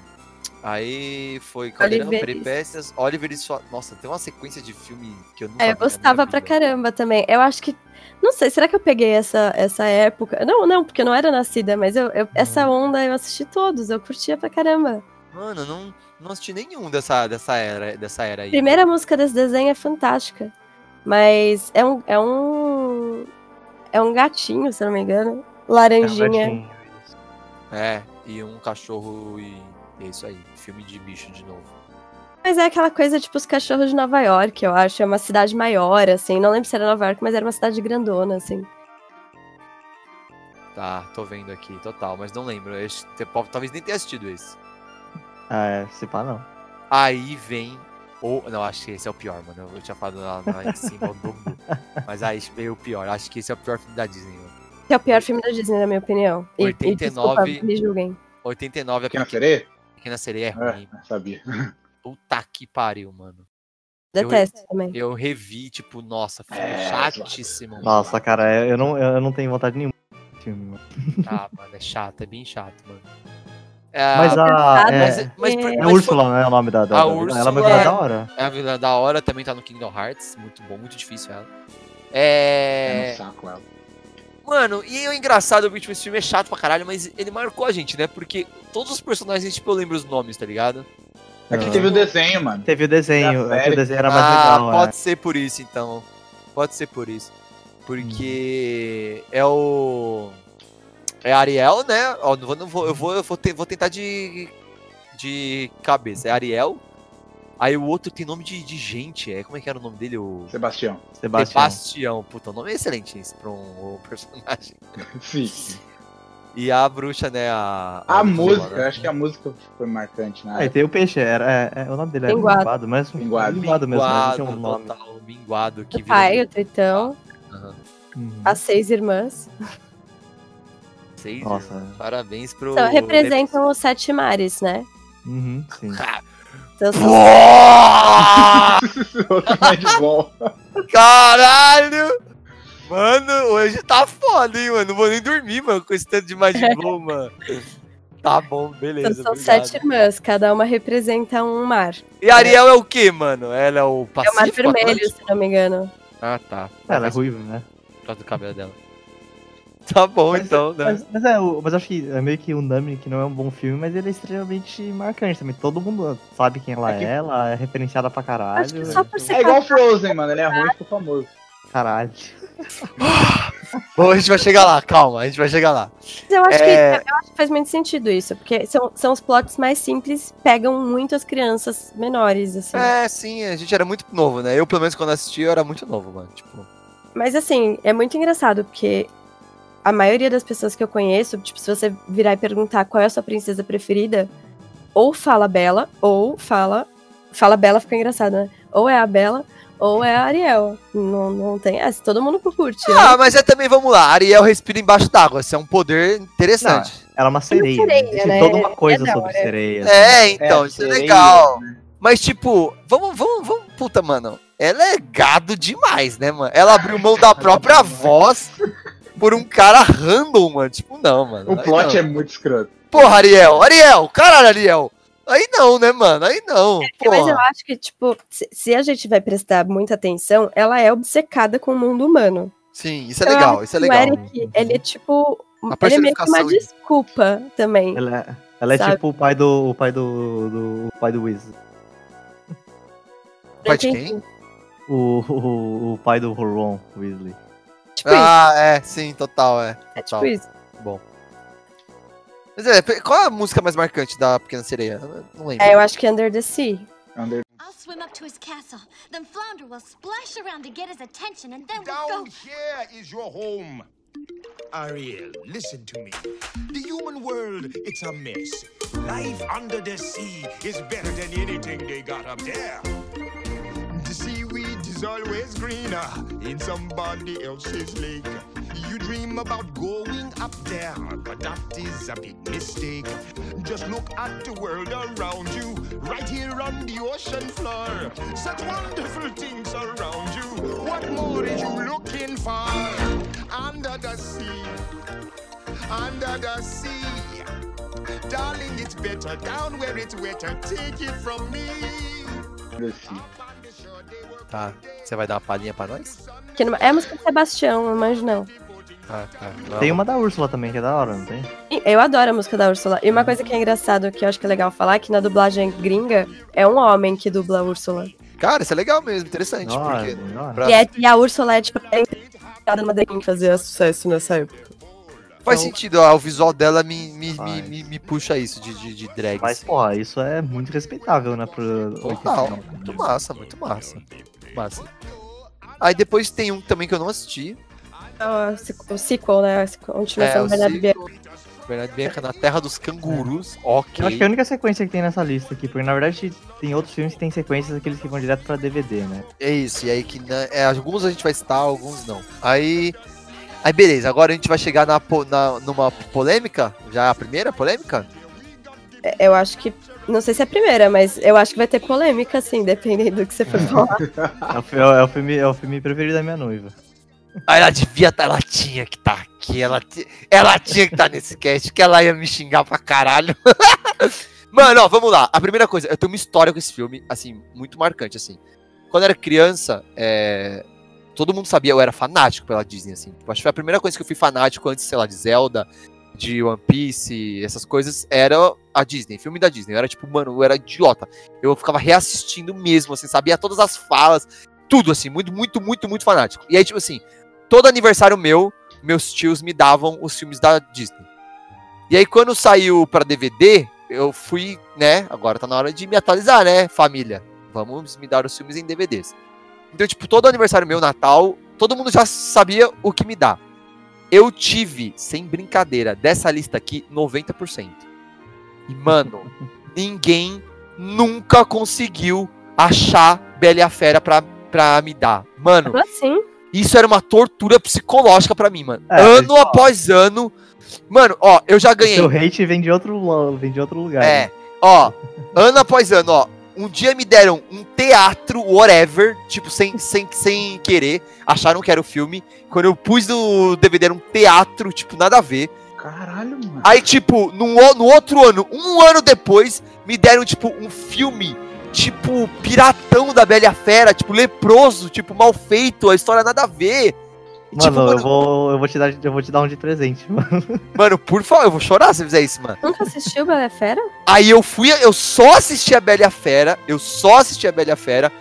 Aí foi Caldeirão, Oliver Peripécias, Oliver e sua. Nossa, tem uma sequência de filme que eu nunca É, eu gostava pra caramba também. Eu acho que. Não sei, será que eu peguei essa, essa época? Não, não, porque eu não era nascida, mas eu, eu- essa onda eu assisti todos, eu curtia pra caramba. Mano, não, não assisti nenhum dessa, dessa, era, dessa era aí. Primeira música desse desenho é fantástica. Mas é um. É um. É um gatinho, se eu não me engano. É um Laranjinha. É, e um cachorro e. É isso aí, filme de bicho de novo. Mas é aquela coisa, tipo, os cachorros de Nova York, eu acho. É uma cidade maior, assim. Não lembro se era Nova York, mas era uma cidade grandona, assim. Tá, tô vendo aqui, total, mas não lembro. Você talvez nem tenha assistido esse. Ah, é, se pá não. Aí vem. O... Não, acho que esse é o pior, mano. Eu tinha falado lá, lá em cima o Dumbo. [laughs] Mas aí veio o pior. Acho que esse é o pior filme da Disney, mano. Que é o pior filme da Disney, na minha opinião. E, 89. E, desculpa, me julguem. 89 é Pequena sereia? Pequena Sereia é ruim. É, sabia. [laughs] Puta que pariu, mano. Detesto também. Eu revi, tipo, nossa, foi É, chatíssimo. mano. Nossa, cara, é- eu não, eu não tenho vontade nenhuma desse filme, mano. Ah, [laughs] mano, é chato, é bem chato, mano. É, Mas a. pesado, É, mas, mas, é- mas é foi- Úrsula, né? O nome da. da A da- Úrsula Ela é uma vilã é- da hora. É a vilã da hora, também tá no Kingdom Hearts. Muito bom, muito difícil ela. É É. no saco ela. Mano, e o engraçado, o esse filme é chato pra caralho, mas ele marcou a gente, né? Porque todos os personagens, tipo, eu lembro os nomes, tá ligado? É que teve o desenho, mano. Teve o desenho, é o desenho era mais ah, legal. pode é. ser por isso, então. Pode ser por isso. Porque é o. É Ariel, né? Ó, não vou, não vou, eu vou, eu vou, te- vou tentar de. De cabeça. É Ariel. Aí o outro tem nome de, de gente. É, como é que era o nome dele? O. Sebastião. Sebastião. Sebastião. Puta, o nome é excelente esse pra um, um [laughs] personagem. Sim. E a bruxa, né? A, A bruxa música, lá, né? acho que a música foi marcante, né? Aí tem o peixe, era, é, é, o nome dele era Minguado. Minguado, mas Minguado. Minguado mesmo, mas não Minguado, tinha um nome. total, minguado. Que O pai, o Tritão. Uhum. as seis irmãs. Seis, Nossa. irmãos. Parabéns pro. Então, representam os sete mares, né? Uhum, sim. [laughs] Então! [laughs] Outro bom. Caralho! Mano, hoje tá foda, hein, mano? Não vou nem dormir, mano, com esse tanto de Magic [laughs] Ball, mano. Tá bom, beleza. então são obrigado. sete irmãs, cada uma representa um mar. E Ariel é o que, mano? Ela é o É o Pacífico? mar vermelho, Atlântico? se não me engano. Ah, tá. Ela é ruiva, né? Por causa do cabelo dela. [laughs] Tá bom, Mas- então, né? Mas, mas é, o- mas acho que é meio que unânime que não é um bom filme, mas ele é extremamente marcante também. Todo mundo sabe quem ela É é, que- ela é referenciada pra caralho. Acho que só por ser É igual Frozen, mano. Ele é ruim e ficou famoso. Caralho. [laughs] Bom, a gente vai chegar lá, calma, a gente vai chegar lá. Eu acho, É. que, eu acho que faz muito sentido isso, porque são, são os plots mais simples, pegam muito as crianças menores, assim. É, sim, a gente era muito novo, né? Eu, pelo menos, quando assisti, eu era muito novo, mano. Tipo, Mas assim, é muito engraçado, porque a maioria das pessoas que eu conheço, tipo, se você virar e perguntar qual é a sua princesa preferida, ou fala Bela, ou fala. Fala Bela fica engraçado, né? Ou é a Bela, ou é a Ariel. Não, não tem essa, todo mundo curte. né? Ah, mas é também, vamos lá, Ariel respira embaixo d'água, isso é um poder interessante. Ela é uma sereia. sereia, né? Existe né? toda uma coisa É sobre hora. sereias. É, então, isso é sereia, legal. né? Mas, tipo, vamos, vamos, vamos, puta, mano. Ela é gado demais, né, mano? Ela abriu mão da própria [laughs] voz por um cara random, mano. Tipo, não, mano. O aí plot não. é muito escroto. Porra, Ariel, Ariel, caralho, Ariel. Aí não, né, mano? Aí não. Mas eu Porra. acho que, tipo, se, a gente vai prestar muita atenção, ela é obcecada com o mundo humano. Sim, isso é Eu legal, isso é que o legal. Eric, ele é tipo. A Ele é meio que uma desculpa também. Ela é, ela é tipo o pai do. o pai do. do o pai do Wiz. Pai de quem? O, o, o pai do Ron Weasley. Tipo Ah, é, sim, total, é. isso. É Total. tipo isso. Bom. Mas é, qual é a música mais marcante da Pequena Sereia? Não lembro. É, eu acho que é Under the Sea. Under... I'll swim up to his castle. Then Flounder will splash around to get his attention, and then we'll Down go. here is your home. Ariel, listen to me. The human world, it's a mess. Life under the sea is better than anything they got up there. Is always greener in somebody else's lake. You dream about going up there, but that is a big mistake. Just look at the world around you, right here on the ocean floor. Such wonderful things around you. What more are you looking for? Under the sea, under the sea. Darling, it's better down where it's wetter. Take it from me. The. Tá. Você vai dar uma palhinha pra nós? Que não- É a música do Sebastião, não manjo não. Ah, tá. Não. Tem uma da Úrsula também, que é da hora, não tem? Eu adoro a música da Úrsula. E uma coisa que é engraçado, que eu acho que é legal falar, é que na dublagem gringa é um homem que dubla a Úrsula. Cara, isso é legal mesmo, interessante. Hora, porque pra- E, é- e a Úrsula é, tipo, é entrada numa drag que fazia sucesso nessa época. faz então- sentido, ó, o visual dela me, me, me, me, me puxa isso de, de, de drag. Mas, assim. porra, isso é muito respeitável, né? Pro Total, 89. muito massa, muito massa. Massa. Aí depois tem um também que eu não assisti. Ah, O sequ- o sequel, né? A continuação É, do o Bernardo. Bianca. Bernardo Bianca na Terra dos Cangurus. Ok. Eu acho que é a única sequência que tem nessa lista aqui, porque na verdade tem outros filmes que tem sequências aqueles que vão direto pra DVD, né? É isso, e aí que né, é, alguns a gente vai citar, alguns não. Aí. Aí beleza, agora a gente vai chegar na, na, numa polêmica. Já é a primeira polêmica? É, Eu acho que. Não sei se é a primeira, mas eu acho que vai ter polêmica, assim, dependendo do que você for [laughs] falar. É o, é o filme, é o filme preferido da minha noiva. Aí ela devia estar, ela tinha que estar aqui, ela, ela tinha que estar nesse cast, que ela ia me xingar pra caralho. [laughs] Mano, ó, vamos lá. A primeira coisa, eu tenho uma história com esse filme, assim, muito marcante, assim. Quando eu era criança, é, todo mundo sabia, eu era fanático pela Disney, assim. Eu acho que foi a primeira coisa que eu fui fanático antes, sei lá, de Zelda, de One Piece, essas coisas, era a Disney, filme da Disney. Eu era tipo, mano, eu era idiota. Eu ficava reassistindo mesmo, assim, sabia todas as falas, tudo, assim, muito, muito, muito, muito fanático. E aí, tipo assim, todo aniversário meu, meus tios me davam os filmes da Disney. E aí, quando saiu pra DVD, eu fui, né? Agora tá na hora de me atualizar, né, família? Vamos me dar os filmes em DVDs. Então, tipo, todo aniversário meu, Natal, todo mundo já sabia o que me dá. Eu tive, sem brincadeira, dessa lista aqui, 90%. E, mano, [laughs] ninguém nunca conseguiu achar Bela e a Fera pra, pra me dar. Mano, Como assim? isso era uma tortura psicológica pra mim, mano. É, ano mas, após ano. Mano, ó, eu já O ganhei. seu hate vem de outro, vem de outro lugar. É, né? ó, ano após ano, ó. Um dia me deram um teatro, whatever, tipo, sem, sem, sem querer. Acharam que era o filme. Quando eu pus no DVD era um teatro, tipo, nada a ver. Caralho, mano. Aí, tipo, no, no outro ano, um ano depois, me deram, tipo, um filme, tipo, piratão da Bela Fera, tipo, leproso, tipo, mal feito, a história nada a ver. E, Mano, tipo, eu, mano, vou, eu, vou te dar, eu vou te dar um de presente, [laughs] mano. mano, por favor, eu vou chorar se fizer isso, mano. Nunca assistiu Bela e a Fera? Aí eu fui, eu só assisti a Bela e a Fera, eu só assisti a Bela e a Fera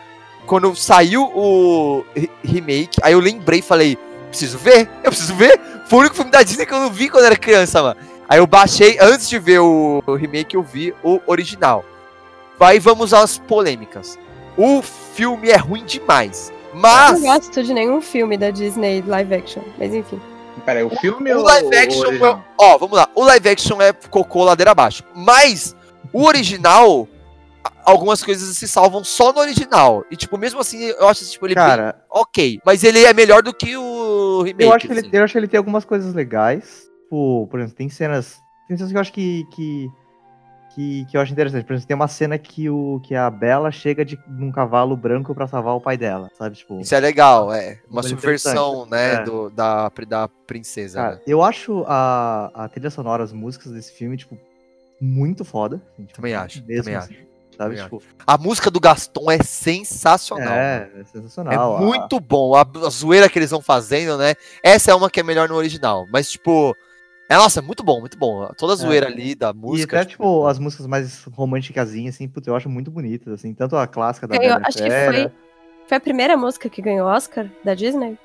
quando saiu o re- remake. Aí eu lembrei e falei, preciso ver, eu preciso ver. Foi o único filme da Disney que eu não vi quando era criança, mano. Aí eu baixei, antes de ver o, o remake, eu vi o original. Aí vamos às polêmicas. O filme é ruim demais, Eu mas não gosto de nenhum filme da Disney live action, mas enfim. Peraí, o filme o ou live o action, original? ó, vamos lá. O live action é cocô ladeira abaixo. Mas o original, algumas coisas se salvam só no original. E, tipo, mesmo assim, eu acho tipo, ele bem Cara, ok. Mas ele é melhor do que o remake. eu acho, que ele, assim. eu acho que ele tem algumas coisas legais. Tipo, por exemplo, tem cenas. Tem cenas que eu acho que. que que, que eu acho interessante. Por exemplo, tem uma cena que, o, que a Bela chega de num cavalo branco pra salvar o pai dela, sabe? Tipo, Isso é legal, é. Uma Muito subversão, né, É. do, da, da princesa. Cara, né? eu acho a, a trilha sonora, as músicas desse filme, tipo, muito foda. assim, tipo, Também acho, mesmo, também assim, Sabe, Também tipo, A música do Gaston é sensacional. é, é É sensacional. a- muito bom. A, a zoeira que eles vão fazendo, né? Essa é uma que é melhor no original. Mas, tipo. É, nossa, é muito bom, muito bom. Toda a zoeira ali da É. E música. até, tipo, as músicas mais românticas, assim, puta, eu acho muito bonitas, assim. Tanto a clássica da Ganhou, Bela e acho que foi, foi a primeira música que ganhou Oscar da Disney.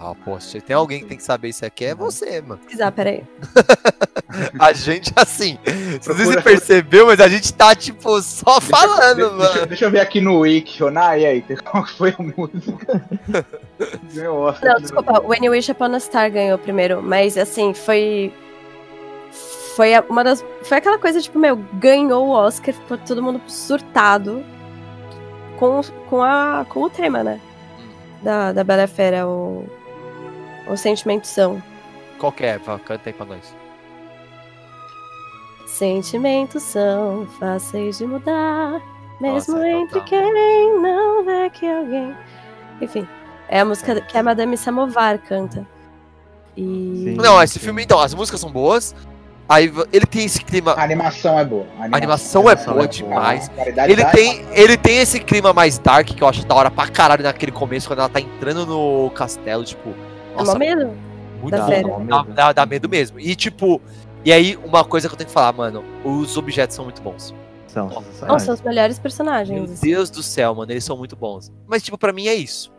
Ah, pô, se tem alguém que tem que saber isso aqui, é você, mano. Pesquisar, peraí. [laughs] A gente, assim, não sei se Procura- você percebeu, mas a gente tá, tipo, só falando, Deixa, mano. deixa- deixa eu ver aqui no Wiki, Shoná, e aí, qual foi a música? [laughs] Ganhou Oscar. Não, desculpa, When You Wish Upon a Star ganhou primeiro, mas assim, foi. Foi uma das. Foi aquela coisa, tipo, meu, ganhou o Oscar, ficou todo mundo surtado com, com, a, com o tema, né? Da, da Bela Fera, o. O Sentimentos são. Qual que é? Canta aí pra nós. Sentimentos são fáceis de mudar, mesmo Nossa, entre total. quem não vê que alguém. Enfim, é a música que a Madame Samovar canta. E. Sim. Não, esse filme, então, as músicas são boas. Aí ele tem esse clima. A animação é boa. A animação é animação boa é demais. A qualidade Ele tem, ele tem esse clima mais dark que eu acho da hora pra caralho naquele começo, quando ela tá entrando no castelo, tipo. É mó medo? muito da bom, fera. Dá, dá- dá medo mesmo. E tipo, e aí, uma coisa que eu tenho que falar, mano, os objetos são muito bons. São sensacionais. são os melhores Meu personagens. assim. Deus do céu, mano, eles são muito bons. Mas, tipo, pra mim é isso.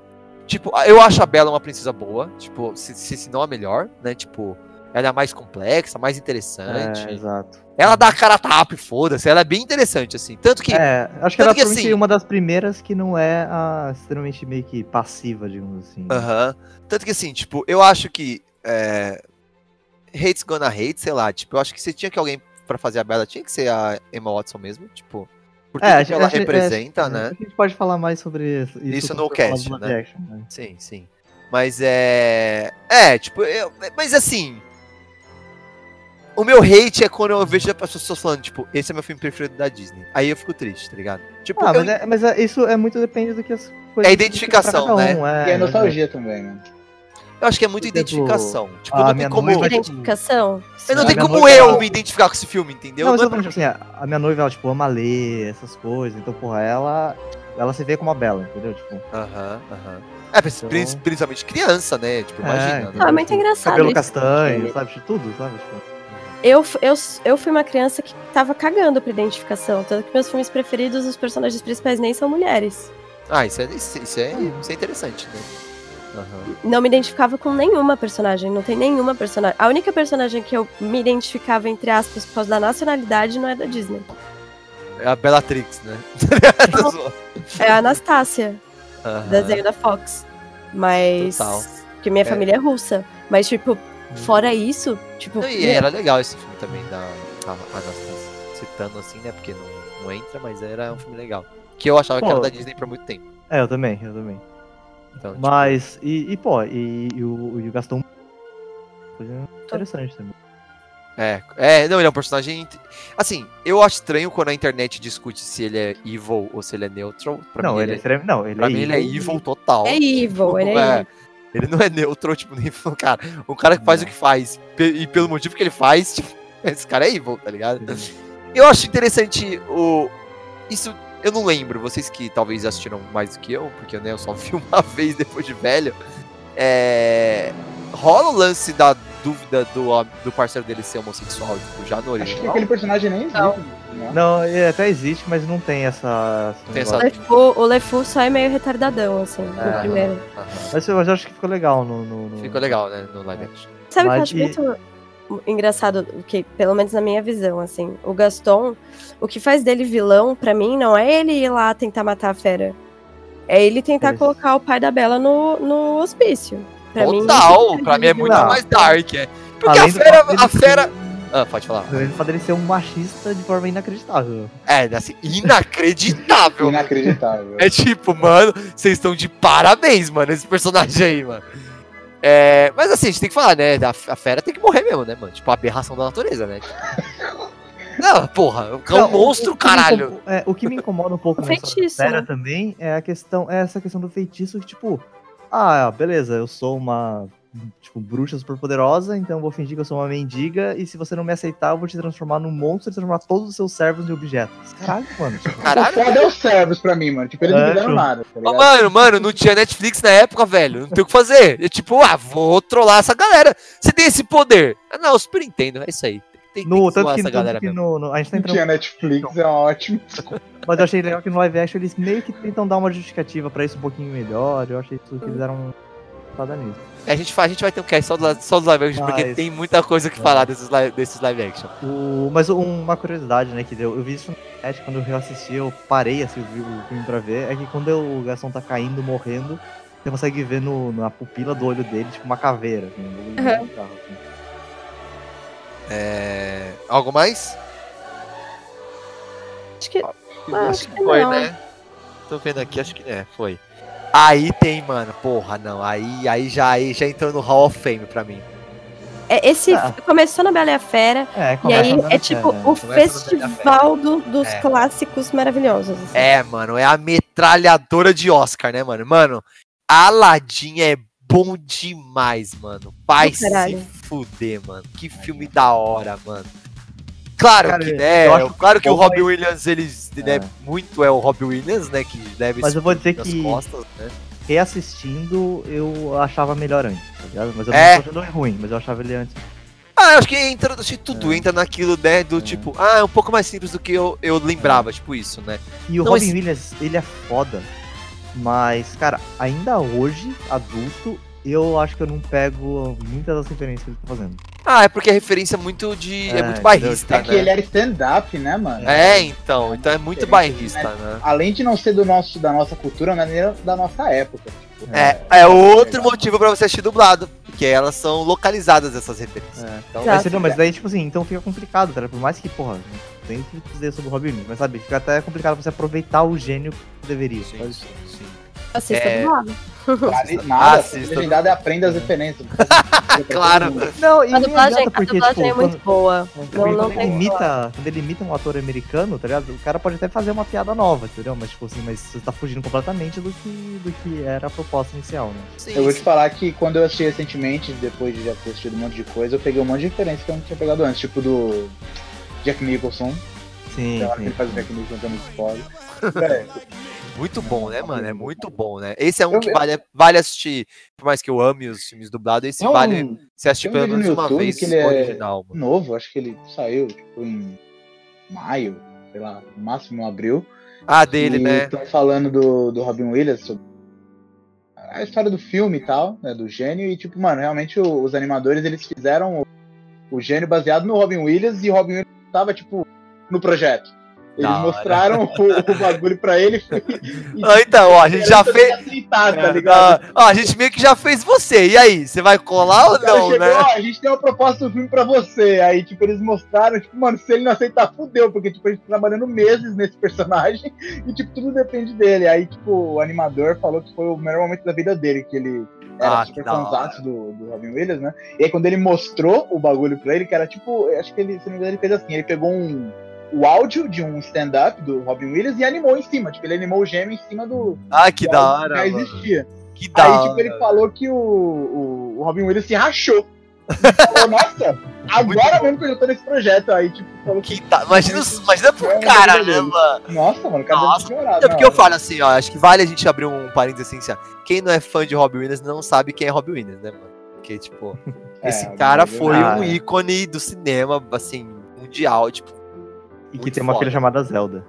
Tipo, eu acho a Bela uma princesa boa, tipo, se, se, se não a melhor, né? Tipo, ela é mais complexa, mais interessante. É, exato. ela dá a cara a tapa e foda-se, ela é bem interessante, assim. Tanto que. É, acho que ela provavelmente assim- uma das primeiras que não é a, extremamente meio que passiva, digamos assim. Aham. Tanto que assim, tipo, eu acho que. É, hate's gonna hate, sei lá. Tipo, eu acho que se tinha que alguém pra fazer a Bela, tinha que ser a Emma Watson mesmo. Tipo, por tudo É, que acho- ela acho- representa, é, né? A gente pode falar mais sobre isso. Isso no cast, né? action, né? Sim, sim. Mas é. É, tipo, eu, mas assim. O meu hate é quando eu vejo as pessoas falando, tipo, esse é meu filme preferido da Disney. Aí eu fico triste, tá ligado? Tipo, Ah, eu- mas, é, mas é- isso é muito depende do que as coisas. É identificação, cada né? um, é, E é nostalgia também, né? eu acho que é muito exemplo, identificação. Tipo, a não tem como. noiva, Identificação? Eu não tem como noiva- eu me identificar com esse filme, entendeu? Não, mas Não eu é tô falando, tipo assim, a, minha noiva, ela, tipo, ama ler essas coisas. Então, porra, ela. Ela se vê como a Bela, entendeu? Tipo, Aham, aham. É, prin- Então- prin- principalmente criança, né? Tipo, É, imagina. então, né? Ah, muito engraçado cabelo isso, castanho, sabe? Tipo, Tudo, sabe? Tipo, Eu, eu, eu fui uma criança que tava cagando pra identificação. Tanto que meus filmes preferidos, os personagens principais nem são mulheres. Ah, isso é, isso, isso é, isso é interessante, né? Aham. não me identificava com nenhuma personagem, não tem nenhuma personagem. A única personagem que eu me identificava, entre aspas, por causa da nacionalidade, não é da Disney. É a Bellatrix, né? [laughs] É a Anastácia, Aham. desenho da Fox. Mas. Total. Que minha É. família é russa. Mas, tipo, fora isso, tipo. Não, E era legal esse filme também, da Anastasia. Citando assim, né? Porque não, não entra, mas era um filme legal. Que eu achava que Pô. era da Disney por muito tempo. É, eu também, eu também. Então, tipo, Mas, e, e, pô, e, e o, e o Gastão. Coisa interessante também. É, é, não, ele é um personagem. Assim, eu acho estranho quando a internet discute se ele é evil ou se ele é neutral. Pra não, mim, ele é extremo. Não, ele pra é mim, ele é evil. evil total. É evil, ele é É, evil. Ele não é neutral, tipo, nem [laughs] cara. Um cara que faz o que faz, e pelo motivo que ele faz, tipo, [laughs] esse cara é evil, tá ligado? Eu acho interessante o. Isso eu não lembro, vocês que talvez assistiram mais do que eu, porque né, eu só [laughs] vi uma vez depois de velho. É. Rola o lance da dúvida do, do parceiro dele ser homossexual, tipo, já no Acho que original. aquele personagem nem existe. Não. Não, ele até existe, mas não tem essa. Tem essa- O. Lefu, Lefu só é meio retardadão, assim, no É. primeiro. Aham. Mas eu, mas eu acho que ficou legal no. no, no- Ficou legal, né, no live action. Sabe o que eu Mas acho muito engraçado? Que, pelo menos na minha visão, assim, o Gaston, o que faz dele vilão, pra mim, não é ele ir lá tentar matar a fera. É ele tentar Isso. colocar o pai da Bela no, no hospício. Pra mim, Total, isso pra mim é muito Não. mais dark, é. Porque Além a fera. A fera. Ah, pode falar. Fato dele ser um machista de forma inacreditável. É, assim, inacreditável. Inacreditável. É tipo, mano, vocês estão de parabéns, mano, esse personagem aí, mano. É, mas assim, a gente tem que falar, né? A, a fera tem que morrer mesmo, né, mano? Tipo, a aberração da natureza, né? [laughs] Não, porra, é um Não, o- monstro, o caralho. incomo- é, o que me incomoda um pouco O [laughs] nessa né? também é a questão, é essa questão do feitiço que, tipo, ah, beleza, eu sou uma tipo, bruxa super poderosa, então eu vou fingir que eu sou uma mendiga, e se você não me aceitar, eu vou te transformar num monstro e transformar todos os seus servos em objetos. Caralho, mano. Tipo, [laughs] Caralho. foda é os servos pra mim, mano. Tipo, eles É, não fizeram show. nada, tá ligado? mano, mano, não tinha Netflix na época, velho. Não tem o que fazer. Eu, tipo, ah, vou trollar essa galera. Você tem esse poder. Ah, não, eu super entendo. É isso aí. Tem, tem no, que tanto zoar que, essa tanto galera que no, no- A gente tá Não entrando. tinha Netflix, é ótimo. Mas eu achei legal que no live action eles meio que tentam dar uma justificativa pra isso um pouquinho melhor. Eu achei que eles deram foda nisso. É, A gente, a gente vai ter um cast só, do, só dos live action, porque Mas- tem muita coisa que É. falar desses live, desses live action. O, mas uma curiosidade, né, que deu, eu vi isso no net, quando eu reassisti, eu parei assim, eu vi o filme pra ver, é que quando o Gaston tá caindo, morrendo, você consegue ver no, na pupila do olho dele, tipo, uma caveira. Assim, um muito bizarro, assim. É... Algo mais? Acho que. Ah, acho que foi, não. né? Tô vendo aqui, acho que é, foi. Aí tem, mano, porra, não. Aí, aí já, aí já entrou no Hall of Fame pra mim. É, esse Ah. começou na Bela e a Fera, É, e aí é tipo né? o festival do- dos É. clássicos maravilhosos. assim. É, mano, é a metralhadora de Oscar, né, mano? Mano, Aladdin é bom demais, mano. Vai se fuder, mano. Que filme da hora, mano. Claro Cara, que, eu né? acho Claro que o Robbie mas- Williams, eles, né, É. muito é o Robbie Williams, né, que deve Mas eu vou dizer que- costas, né? Reassistindo, eu achava melhor antes, tá ligado? Mas eu É. não tô achando ruim, mas eu achava ele antes. Ah, eu acho que entra, acho que tudo É. entra naquilo, né, do É. tipo, ah, é um pouco mais simples do que eu, eu lembrava, tipo isso, né? E o Não, Robin esse- Williams, ele é foda. Mas, cara, ainda hoje, adulto, eu acho que eu não pego muitas das referências que ele tá fazendo. Ah, é porque é referência muito de. É, É, muito bairrista, É que né? ele era stand-up, né, mano? É, então, então é muito bairrista, né? Além de não ser do nosso, da nossa cultura, não é nem da nossa época. Tipo, É, é outro motivo pra você assistir dublado, porque elas são localizadas essas referências. É. Então. Mas, não, mas daí, tipo assim, então fica complicado, tá? Por mais que, porra, tem que dizer sobre o Robin Williams, mas sabe, fica até complicado você aproveitar o gênio que deveria. sim, sim, sim. Assista É. dublado. Vale nada, Assista. legendado é aprenda as referências. [laughs] Claro. Não, e A dublagem, adianta, a porque, dublagem tipo, é muito quando, boa. porque Não, não quando, ele imita, quando ele imita um ator americano, tá ligado? O cara pode até fazer uma piada nova, entendeu? Mas, tipo assim, mas você tá fugindo completamente do que, do que era a proposta inicial, né? Sim, Eu vou te sim. falar que quando eu assisti recentemente, depois de já ter assistido um monte de coisa, eu peguei um monte de referência que eu não tinha pegado antes, tipo do Jack Nicholson. Sim, Tem hora que sim. ele faz o Jack Nicholson que é muito foda. É, [laughs] Muito bom, né, mano? É muito bom, né? Esse é um Eu- que vale, vale assistir, por mais que eu ame os filmes dublados, esse Não, vale você assistir um pelo menos no uma YouTube vez que ele é original, mano. novo, acho que ele saiu tipo em maio, sei lá, no máximo abril. Ah, dele, e né? Estão falando do, do Robin Williams sobre a história do filme e tal, né, do gênio, e tipo, mano, realmente o- os animadores eles fizeram o, o gênio baseado no Robin Williams e o Robin Williams tava, tipo, no projeto. Eles Da mostraram o, o bagulho pra ele [laughs] Ah, então, ó, a gente já fez. aceitar, tá ligado? Ah, ó, a gente meio que já fez você. E aí, você vai colar ou O cara não, chegou, né? ó, a gente tem uma proposta do filme pra você. Aí, tipo, eles mostraram, tipo, mano, se ele não aceitar, fudeu, porque, tipo, a gente tá trabalhando meses nesse personagem [laughs] e, tipo, tudo depende dele. Aí, tipo, o animador falou que foi o melhor momento da vida dele, que ele era Ah, super fãzaço do, do Robin Williams, né? E aí, quando ele mostrou o bagulho pra ele, que era, tipo, acho que ele, se não me engano, ele fez assim, ele pegou um... O áudio de um stand-up do Robin Williams e animou em cima. Tipo, ele animou o gêmeo em cima do. Ah, que do da hora. que já mano. existia. Que da Aí, hora. tipo, ele falou que o, o, o Robin Williams se rachou. Ele falou, nossa, [laughs] agora mesmo que eu tô nesse projeto. Aí, tipo, falou Que da... imagina, imagina pro É, cara, é né, dele. mano? Nossa, mano, o cara Nossa, deve. É porque eu falo assim, ó, acho que vale a gente abrir um parênteses assim, assim, ó, quem não é fã de Robin Williams não sabe quem é Robin Williams, né, mano? Porque, tipo, [laughs] É, esse cara foi um é. ícone do cinema, assim, mundial, tipo, E que tem uma foda. filha chamada Zelda.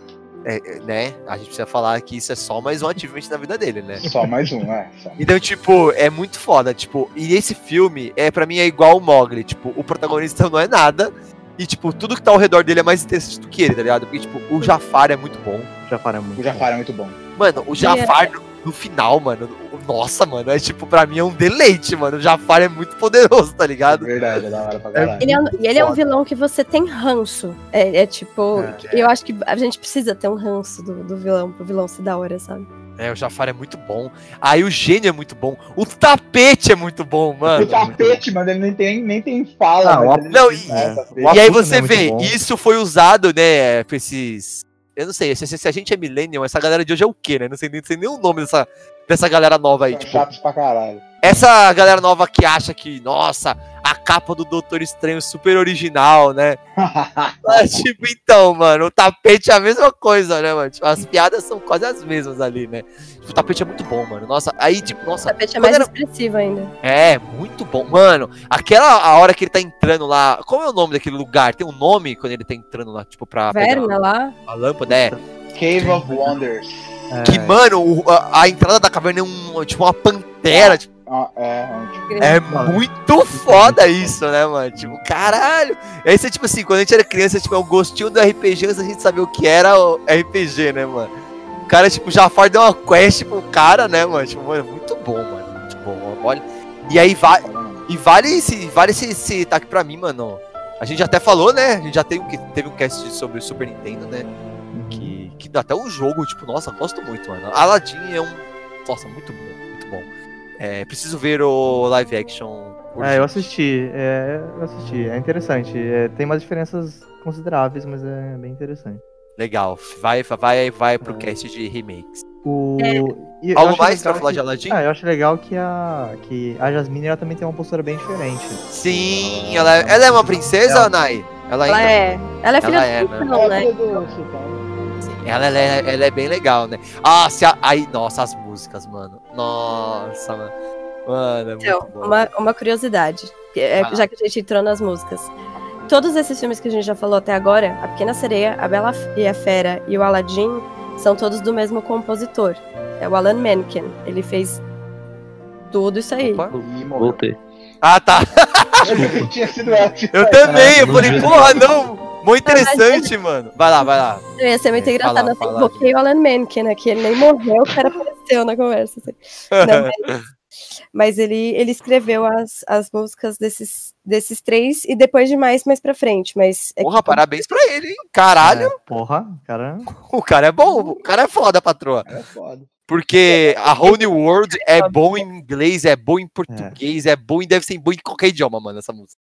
é, é, né? A gente precisa falar que isso é só mais um achievement na vida dele, né? Só mais um, é. Então, tipo, é muito foda, tipo, e esse filme, é para mim, é igual o Mogli, tipo, o protagonista não é nada, e, tipo, tudo que tá ao redor dele é mais interessante do que ele, tá ligado? Porque, tipo, o Jafar é muito bom. Jafar é muito O Jafar é muito bom. Mano, o é. Jafar no, no final, mano, o- nossa, mano, é tipo, pra mim é um deleite, mano. O Jafar é muito poderoso, tá ligado? Verdade, é da hora pra caralho. Ele é, um, e ele é um vilão que você tem ranço. É, é tipo, É. eu acho que a gente precisa ter um ranço do, do vilão, pro vilão ser da hora, sabe? É, o Jafar é muito bom. Aí o gênio é muito bom. O tapete é muito bom, O mano. tapete, mano, ele nem tem, nem tem fala. Ah, mas o ele- Não, e- É. E aí você é vê, bom. isso foi usado, né, pra esses. Eu não sei, se, se a gente é millennial, essa galera de hoje é o quê, né? Não sei, nem- não sei nem o nome dessa, dessa galera nova aí. São Tipo, chatos pra caralho. Essa galera nova que acha que, nossa, a capa do Doutor Estranho é super original, né? [laughs] Ah, tipo, então, mano, o tapete é a mesma coisa, né, mano? Tipo, as piadas são quase as mesmas ali, né? Tipo, o tapete é muito bom, mano. Nossa, aí, tipo, O nossa, tapete é mais era- expressivo ainda. é, muito bom. Mano, aquela a hora que ele tá entrando lá. Qual é o nome daquele lugar? Tem um nome quando ele tá entrando lá, tipo, pra Verna lá. a lâmpada? É. Cave of Wonders. É, Que, mano, o- a, a entrada da caverna é um, tipo uma pantera. Tipo, Ah, é, é, tipo, é mano. muito foda isso, né, mano? Tipo, caralho. Aí você, tipo assim, quando a gente era criança, tipo, é o gostinho do RPG antes da gente saber o que era o RPG, né, mano? O cara, tipo, Jafar deu uma quest pro cara, né, mano? Tipo, mano, muito bom, mano. Muito bom. Olha. E aí vai. E vale esse, vale esse, esse ataque pra mim, mano. A gente até falou, né? A gente já um- teve um cast sobre o Super Nintendo, né? Que, que dá até um jogo, tipo, nossa, gosto muito, mano. Aladdin é um. Nossa, muito bom. É, preciso ver o live action. É, eu assisti. É, eu assisti. É interessante. É, tem umas diferenças consideráveis, mas é bem interessante. Legal. Vai, vai, vai pro É. cast de remakes. O... e eu Algo mais pra falar que- de Aladdin? Ah, eu acho legal que a, que a Jasmine ela também tem uma postura bem diferente. Sim, ela, é- ela é uma princesa, Ela- Nai? Ela, Ela ainda- é. Ela é filha Ela do é, né? Sultão, né? Ela, ela, é, ela é bem legal, né? Ah, se a, aí, nossa, as músicas, mano. Nossa, mano. Mano, é muito Então, uma, uma curiosidade, é- já que a gente entrou nas músicas. Todos esses filmes que a gente já falou até agora, A Pequena Sereia, A Bela e a Fera e o Aladdin, são todos do mesmo compositor. É o Alan Menken. Ele fez tudo isso aí. Opa. Voltei. Ah, tá. [laughs] Eu também. Eu falei, porra, não. Muito interessante, mano. Vai lá, vai lá. Ia ser muito É, engraçado. assim, fala. invoquei o Alan Menken aqui. Ele nem morreu, o cara apareceu na conversa. assim. Não, mas, mas ele, ele escreveu as, as músicas desses, desses três e depois de mais mais pra frente. Mas é Porra, que- parabéns pra ele, hein? Caralho, É, porra, cara. o cara é bom. O cara é foda, patroa. É foda. Porque a Whole New World é bom em inglês, é bom em português, é, bom e deve ser bom em qualquer idioma, mano, essa música.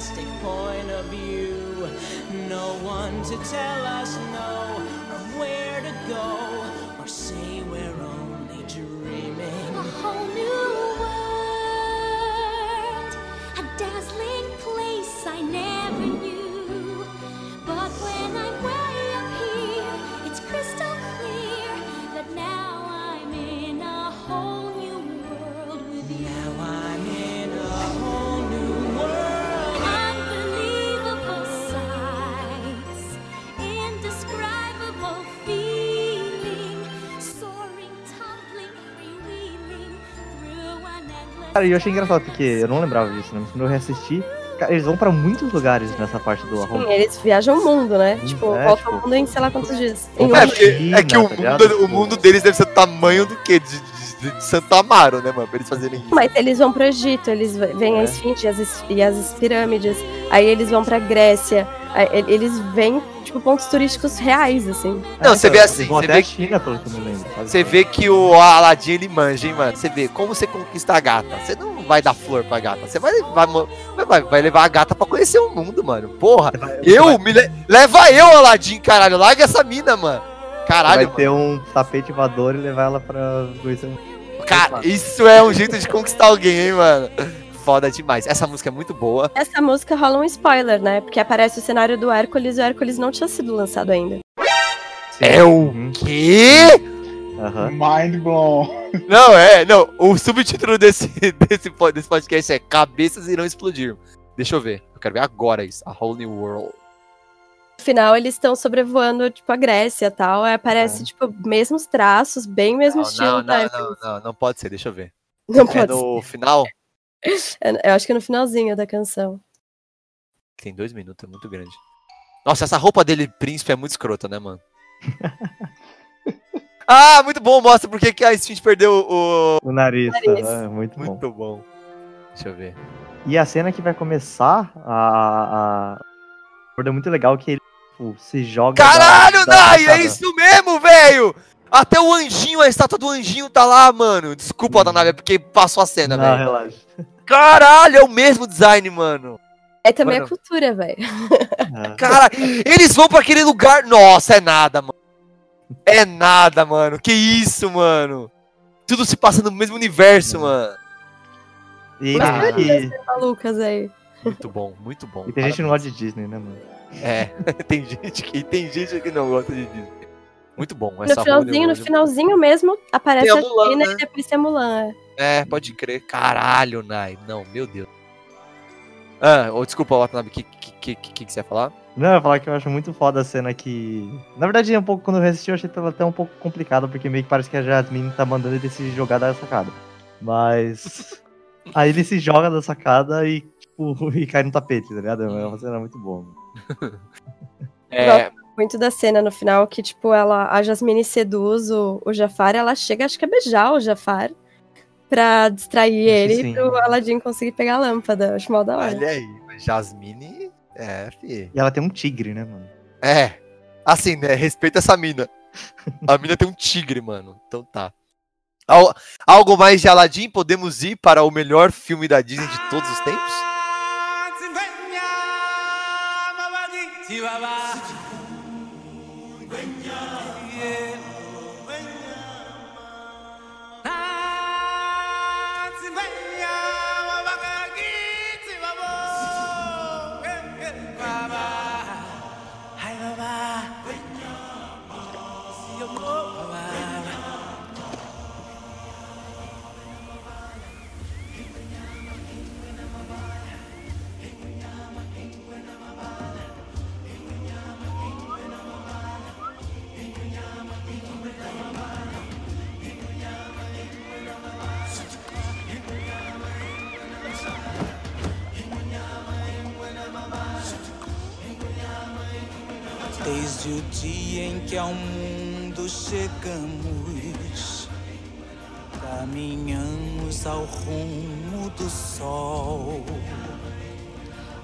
fantastic point of view. No one to tell us no, or where to go, or say we're only dreaming. A whole new world, a dazzling place I never Cara, e eu achei engraçado porque eu não lembrava disso, né? Mas quando eu reassisti, cara, eles vão pra muitos lugares nessa parte do Arrow. Sim, eles viajam o mundo, né? Tipo, é, volta tipo, o mundo em sei lá quantos dias. Um É, porque, é que o tá mundo, o mundo deles deve ser do tamanho do quê? De, de, de Santo Amaro, né, mano? Pra eles fazerem isso. Mas eles vão pro Egito, eles v- veem a É. esfinge as es- e as pirâmides. Aí eles vão pra Grécia. E- eles vêm, tipo, pontos turísticos reais, assim. Não, você vê eles assim, você vê China, pelo que eu me lembro. Você vê que o Aladdin ele manja, hein, mano? Você vê como você conquista a gata. Você não vai dar flor pra gata. Você vai, vai, vai, vai levar a gata pra conhecer o mundo, mano. Porra. Eu, me le- leva eu, Aladdin, caralho. Larga essa mina, mano. Caralho, vai ter um tapete voador e levar ela pra conhecer mano. Cara, isso é um jeito de conquistar alguém, hein, mano? Foda demais. Essa música é muito boa. Essa música rola um spoiler, né? Porque aparece o cenário do Hércules e o Hércules não tinha sido lançado ainda. É o Uhum. quê? Aham. Mind blown. Não, é, não. O subtítulo desse, [laughs] desse, desse podcast é Cabeças Irão Explodir. Deixa eu ver. Eu quero ver agora isso. A Whole New World. No final, eles estão sobrevoando, tipo, a Grécia e tal. Aparece, tipo, mesmos traços, bem mesmo Não, estilo não, não, não, não, não pode ser. Deixa eu ver. Não É pode no final? Ser. Eu acho que é no finalzinho da canção. Tem dois minutos, é muito grande. Nossa, essa roupa dele, príncipe, é muito escrota, né, mano? [laughs] ah, muito bom. Mostra por que que a Sphinx perdeu o... O nariz. Nariz. tá? É, muito bom. Muito bom. Deixa eu ver. E a cena que vai começar, a. a... É muito legal que ele tipo, se joga. Caralho, da- da Nai! É sacada. isso mesmo, velho! Até o anjinho, a estátua do anjinho tá lá, mano. Desculpa, Watanabe, é porque passou a cena, Não, velho. relaxa. [laughs] Caralho, é o mesmo design, mano. É também Mano. a cultura, velho. É. Cara, eles vão pra aquele lugar. Nossa, é nada, mano. É nada, mano. Que isso, mano. Tudo se passa no mesmo universo, mano. E Ah. que. Malucas aí. Muito bom, muito bom. E tem gente que não gosta de Disney, né, mano? É, [laughs] tem gente que tem gente que não gosta de Disney. Muito bom. No finalzinho, no finalzinho mesmo, aparece Tem a a Mulan, China né? e depois tem a Mulan. é. É, pode crer. Caralho, Nai. Não, meu Deus. Ah, oh, desculpa, Watanabe, o que, que, que, que, que você ia falar? Não, eu ia falar que eu acho muito foda a cena que. Na verdade, um pouco, quando eu assisti, eu achei ela até um pouco complicada, porque meio que parece que a Jasmine tá mandando ele se jogar da sacada. Mas. [laughs] Aí ele se joga da sacada e, tipo, [laughs] e cai no tapete, tá ligado? É uma cena muito boa. [laughs] É, Muito da cena no final que, tipo, ela, a Jasmine seduz o, o Jafar, ela chega, acho que a beijar o Jafar pra distrair ele sim. pro Aladdin conseguir pegar a lâmpada. Acho mal da hora. olha aí. Jasmine. É, fi. E ela tem um tigre, né, mano? É. Assim, né? Respeita essa mina. A mina tem um tigre, mano. Então tá. Al- Algo mais de Aladdin? Podemos ir para o melhor filme da Disney de todos os tempos? Desde que ao mundo chegamos, caminhamos ao rumo do sol.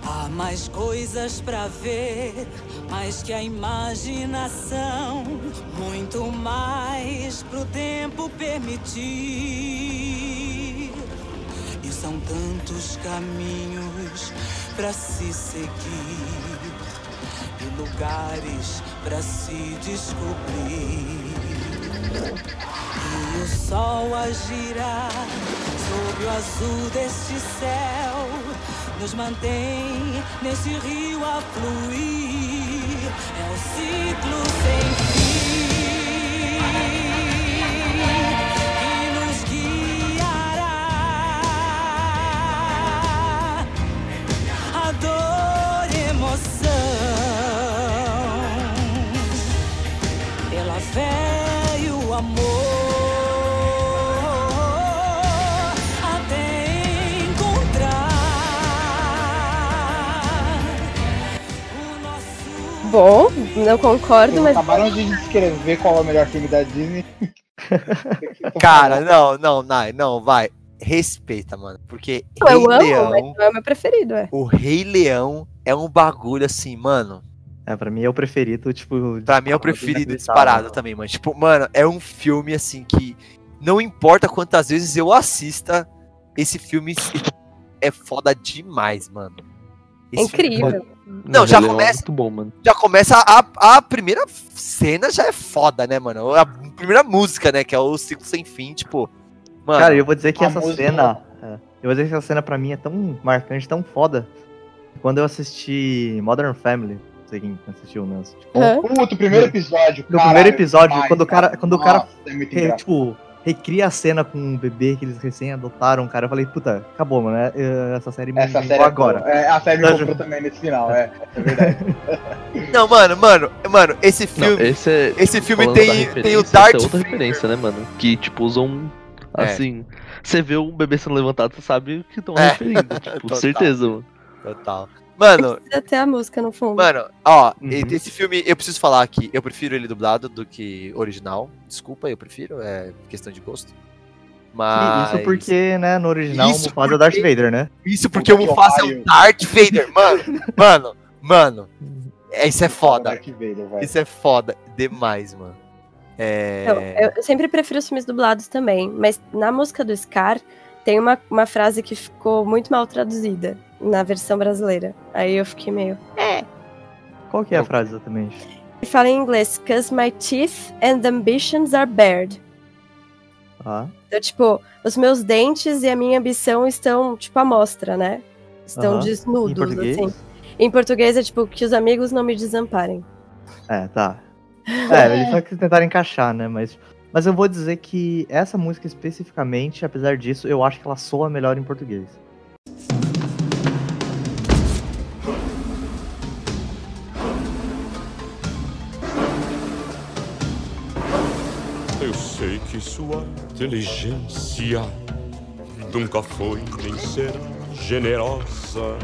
Há mais coisas pra ver, mais que a imaginação, muito mais pro tempo permitir. E são tantos caminhos pra se seguir lugares pra se descobrir. E o sol a girar sob o azul deste céu nos mantém nesse rio a fluir. É o ciclo sem fim dor Bom, não concordo, Vocês mas acabaram de descrever qual é o melhor filme da Disney. [laughs] Cara, não, não, não, não, vai. Respeita, mano. Porque eu Rei amo, mas Leão, não é o meu preferido, é. o Rei Leão é um bagulho assim, mano. É, pra mim é o preferido, tipo. Pra mim é o preferido disparado também, mano. Tipo, mano, é um filme assim que não importa quantas vezes eu assista, esse filme é foda demais, mano. É Esse filme- Não, já é começa, muito bom, mano. já começa a, a primeira cena já é foda, né, mano? A primeira música, né, que é o ciclo sem fim, tipo, mano. Cara, eu vou dizer que essa música- cena. é, eu vou dizer que essa cena pra mim é tão marcante, tão foda. Quando eu assisti Modern Family, não sei quem assistiu, né? Tipo, Hã? Puta, o primeiro episódio. No caralho, primeiro episódio, demais, quando o cara- quando o cara- Nossa, é tipo, recria a cena com um bebê que eles recém adotaram, cara. Eu falei, puta, acabou, mano. é- é- Essa série me Essa série é agora. É, a série me Tá comprou também nesse final, é. É verdade. [laughs] Não, mano, mano, mano, esse Não, filme, esse é. esse filme falando da tem, tem o essa Darth é outra Vader. referência, né, mano? Que, tipo, usam. É. Assim. Você vê um bebê sendo levantado, você sabe que estão É. referindo. [laughs] Tipo, Total. certeza, mano. Total. Mano, Precisa ter a música no fundo. Mano, ó, Uhum. esse filme, eu preciso falar aqui, eu prefiro ele dublado do que original. Desculpa, eu prefiro, é questão de gosto. Mas. Isso porque, né, no original, Isso o Mufasa é o Darth porque- Vader, né? Isso porque o Mufasa é o Darth Vader, mano. [laughs] Mano, mano. é- Isso é foda. Darth Vader. Isso é foda demais, mano. É. Então, eu, eu sempre prefiro os filmes dublados também, mas na música do Scar tem uma, uma frase que ficou muito mal traduzida na versão brasileira. Aí eu fiquei meio. É. Qual que é a frase exatamente? E fala em inglês, cause my teeth and ambitions are bared. Ah, Então, tipo, os meus dentes e a minha ambição estão, tipo, à mostra, né? Estão desnudos, em português? assim. Em português é tipo, que os amigos não me desamparem. É, tá. [laughs] É, eles só que tentaram encaixar, né? Mas, mas eu vou dizer que essa música especificamente, apesar disso, eu acho que ela soa melhor em português. Eu sei que sua inteligência nunca foi nem será generosa.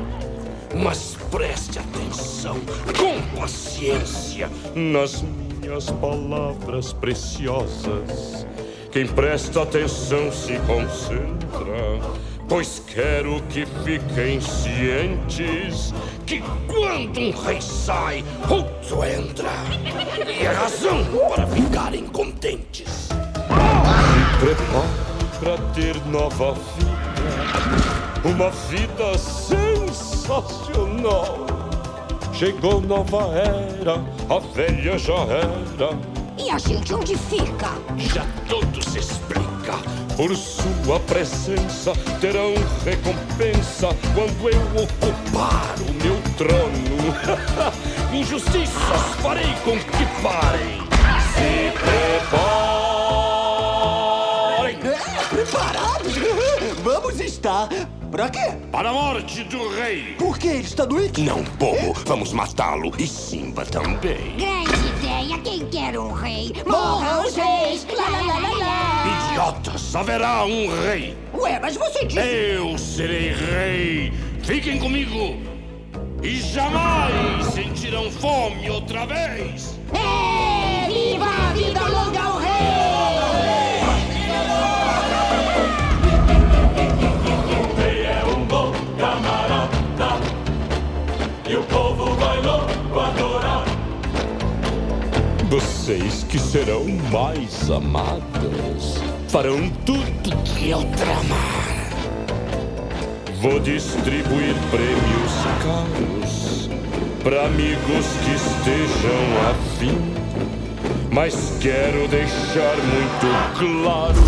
Mas preste atenção, com paciência, nas minhas palavras preciosas. Quem presta atenção se concentra, pois quero que fiquem cientes que quando um rei sai, outro entra. E é razão para ficarem contentes. Se prepare para ter nova vida, uma vida sensacional. Chegou nova era, a velha já era. E a gente onde fica? Já tudo se explica. Por sua presença terão recompensa quando eu ocupar o meu trono. [laughs] Injustiças farei com que parem. Se preparem [laughs] Preparados? [laughs] Vamos estar. Pra quê? para a morte do rei. Por que ele está doente? Não, bobo, vamos matá-lo e Simba também. Grande ideia, quem quer um rei? Morram os reis! Lá, lá, lá, lá, lá. Idiotas, haverá um rei. Ué, mas você disse. Eu serei rei. Fiquem comigo. E jamais sentirão fome outra vez. É, viva a vida mulheres que serão mais amadas farão tudo que eu tramar. Vou distribuir prêmios caros para amigos que estejam afim. Mas quero deixar muito claro: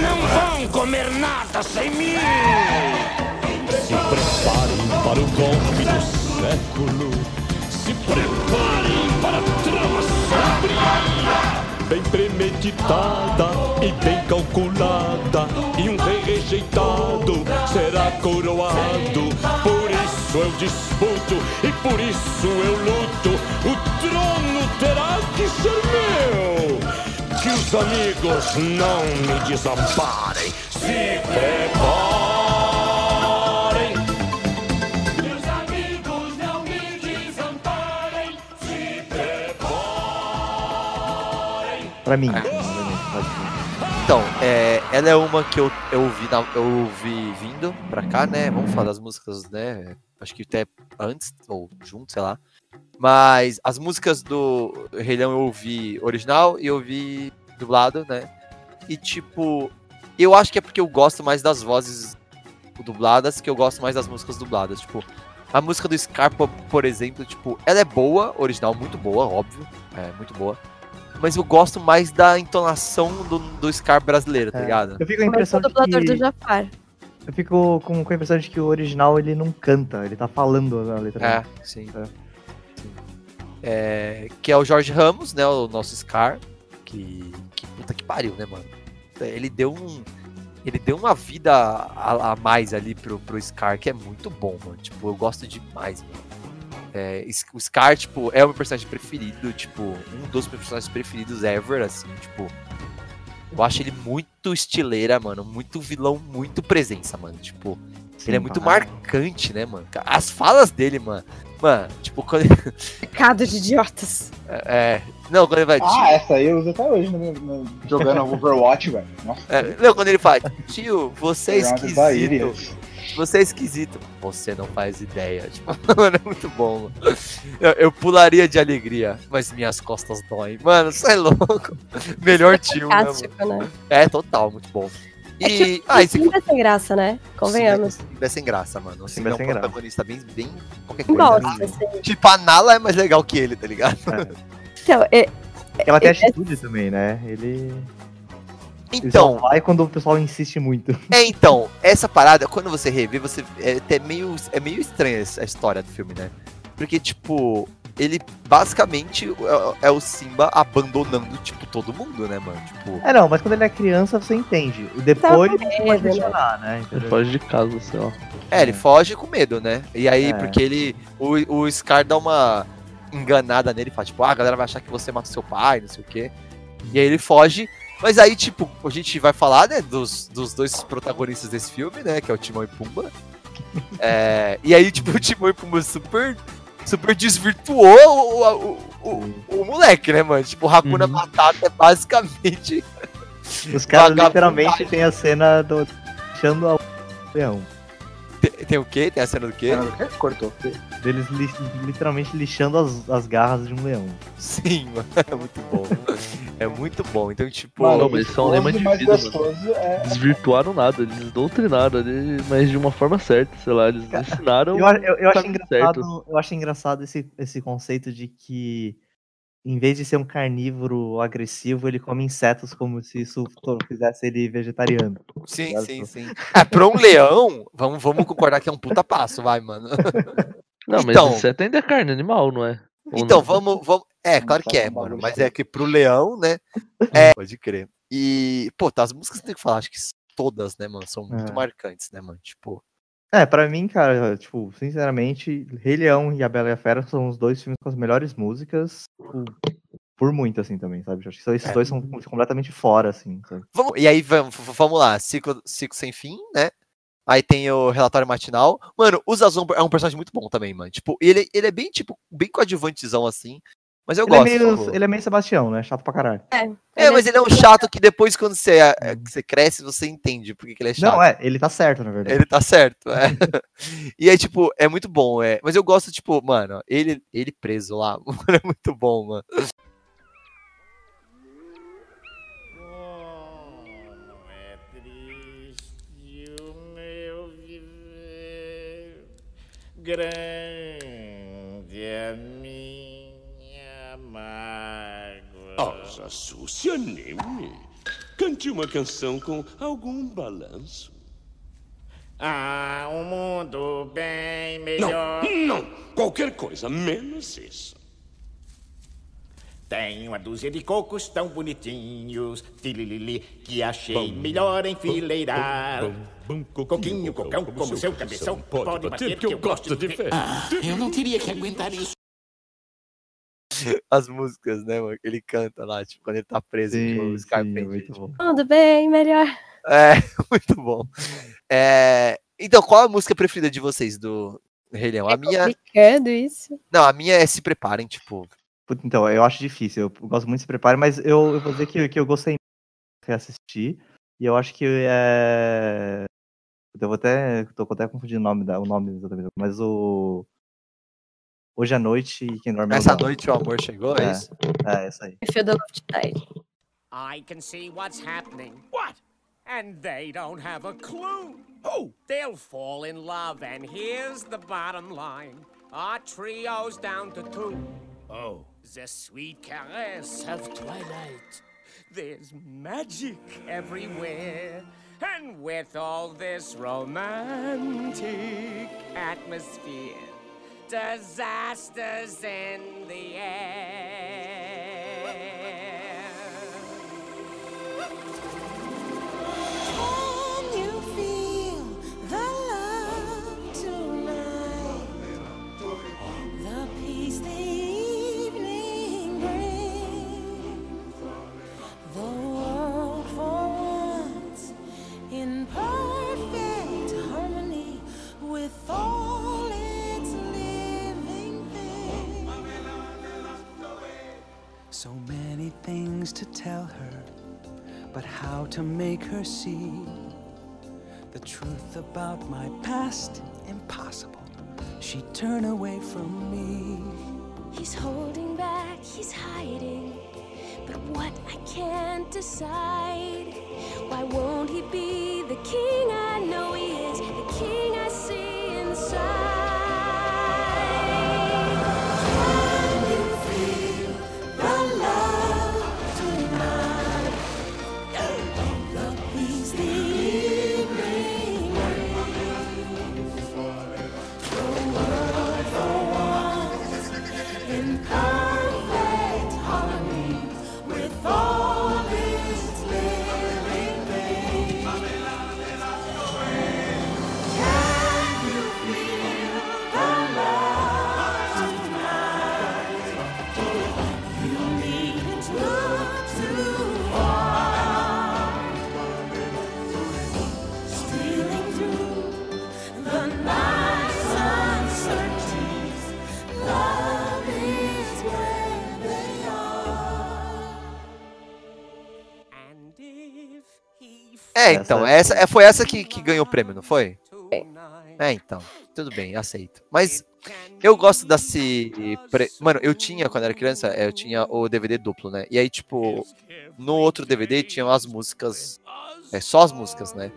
não vão comer nada sem mim! Se preparem para o golpe do século. Se preparem para a trama sombria. Bem premeditada e bem calculada. E um rei rejeitado será coroado. Por isso eu disputo e por isso eu luto. O trono terá que ser meu. Que os amigos não me desamparem. Se preparem. Pra mim. Então, é, ela é uma que eu, eu, ouvi na- eu ouvi vindo pra cá, né? Vamos falar das músicas, né? Acho que até antes, ou junto, sei lá. Mas as músicas do Rei Leão eu ouvi original e eu ouvi dublado, né? E tipo, eu acho que é porque eu gosto mais das vozes dubladas que eu gosto mais das músicas dubladas. Tipo, a música do Scarpa, por exemplo, tipo, ela é boa, original, muito boa, óbvio. É, muito boa. Mas eu gosto mais da entonação do, do Scar brasileiro, tá É. ligado? Eu fico com a impressão o de dublador que... do Jafar. Eu fico com, com a impressão de que o original ele não canta, ele tá falando a letra. É, sim. Sim. É, que é o Jorge Ramos, né? O nosso Scar. Que, que puta que pariu, né, mano? Ele deu um. Ele deu uma vida a, a mais ali pro, pro Scar, que é muito bom, mano. Tipo, eu gosto demais, mano. É, o Scar, tipo, é o meu personagem preferido, tipo, um dos meus personagens preferidos ever, assim, tipo. Eu acho ele muito estileira, mano. Muito vilão, muito presença, mano. Tipo, ele é muito ah. marcante, né, mano? As falas dele, mano. Mano, tipo, quando. [laughs] Pecado de idiotas. É. Não, quando ele vai. Ah, essa aí eu uso até hoje no meu- no- jogando [laughs] Overwatch, velho. Nossa. É, não, quando ele fala, tio, você é esquisito. Você é esquisito. Você não faz ideia. Tipo, [laughs] mano, é muito bom, mano. Eu, eu pularia de alegria, mas minhas costas doem. Mano, você é louco. Melhor tio, né, né? É, total, muito bom. É E. que ah, o esse Simba é sem graça, né? Convenhamos. Simba é sem graça, mano. O Simba é um sem graça. protagonista bem, bem qualquer coisa. Gosto, né? assim. Tipo, a Nala é mais legal que ele, tá ligado? Então, é, Ela tem é- atitude também, né? Ele. Ele Então, vai quando o pessoal insiste muito. É, então, essa parada, quando você revê, você. É até meio, é meio estranha a história do filme, né? Porque, tipo, ele basicamente é, é o Simba abandonando, tipo, todo mundo, né, mano? Tipo. É, não, mas quando ele é criança, você entende. Depois Tá com pode né? questionar, né? Ele foge de casa, sei lá. É, ele foge com medo, né? E aí, É. porque ele. O, o Scar dá uma enganada nele, fala, tipo, ah, a galera vai achar que você mata seu pai, não sei o quê. E aí ele foge. Mas aí, tipo, a gente vai falar, né, dos, dos dois protagonistas desse filme, né? Que é o Timão e Pumba. É, e aí, tipo, o Timão e Pumba super, super desvirtuou o, o, o, o moleque, né, mano? Tipo, o Hakuna Matata é basicamente. Os caras literalmente tem a cena do. deixando o leão. Tem, tem o quê? Tem a cena do quê? Cortou. Deles li- literalmente lixando as, as garras de um leão. Sim, mano. [laughs] É muito bom. É muito bom. Então, tipo. não, mas isso é um lema de vida, é. Desvirtuaram nada, eles doutrinaram ali, mas de uma forma certa, sei lá, eles ensinaram. Eu, eu, eu o acho engraçado, certo. eu acho engraçado esse, esse conceito de que, em vez de ser um carnívoro agressivo, ele come insetos como se isso fizesse ele vegetariano. Sim, Sabe? sim, sim. É, pra um leão, vamos, vamos concordar que é um puta passo, vai, mano. [laughs] Não, mas Então- inseto ainda é carne animal, não é? Ou Então, não? vamos, vamos. É, claro que é, mano. Mas é que pro leão, né? [laughs] É, pode crer. E, pô, tá, as músicas tem que falar, acho que todas, né, mano? São muito É. marcantes, né, mano? Tipo. É, pra mim, cara, tipo, sinceramente, Rei Leão e A Bela e a Fera são os dois filmes com as melhores músicas, tipo, por muito, assim, também, sabe? Acho que esses É. dois são completamente fora, assim, sabe? Vamos, e aí, vamos, vamos lá. Ciclo, ciclo sem fim, né? Aí tem o relatório matinal. Mano, o Zazon é um personagem muito bom também, mano. Tipo, ele, ele é bem, tipo, bem coadjuvantezão, assim. Mas eu ele é gosto. É meio, ele é meio Sebastião, né? Chato pra caralho. É, é mas é ele é um chato que depois, quando você, é, você cresce, você entende porque que ele é chato. Não, é, ele tá certo, na verdade. Ele tá certo, é. [laughs] e é tipo, é muito bom, é. Mas eu gosto, tipo, mano, ele, ele preso lá, [laughs] é muito bom, mano. Grande mágoa. Osa Súcia, anime. Cante uma canção com algum balanço. Há um mundo bem Não, melhor. não. Qualquer coisa, menos isso. Tem uma dúzia de cocos tão bonitinhos, tililili, que achei melhor enfileirar. Coquinho, cocão, como seu cabeção, pode bater que eu gosto de ver. Ah, eu não teria que aguentar isso. [laughs] As músicas, né, mano? que Ele canta lá, tipo, quando ele tá preso Sim, no sim, Scarpente. muito bom. Tudo bem, melhor. É, [laughs] muito bom. É, então, qual a música preferida de vocês do Rei Leão? A minha. Complicado isso. Não, a minha é Se Preparem, tipo. Então, eu acho difícil. Eu gosto muito de se prepare, mas eu, eu vou dizer que, que eu gostei de reassistir. E eu acho que é. Eu vou até. Tô até confundindo o nome, da, o nome exatamente. Mas o. Hoje à noite e quem dorme. Essa Dom. noite o amor chegou, é, É. isso? É, essa aí. I feel the love to die. I can see what's happening. What? And they don't have a clue. Who? They'll fall in love, and here's the bottom line. Our trio's down to two. Oh. The sweet caress of twilight. There's magic everywhere. And with all this romantic atmosphere, disasters in the air. Make her see the truth about my past? Impossible. She'd turn away from me. He's holding back, he's hiding. But what I can't decide. Why won't he be the king I know he is? The king I see inside. É, então, essa, é, foi essa que, que ganhou o prêmio, não foi? É, então, tudo bem, aceito. Mas eu gosto desse. pre- Mano, eu tinha, quando era criança, é, eu tinha o DVD duplo, né? E aí, tipo, no outro DVD tinham as músicas. É, só as músicas, né?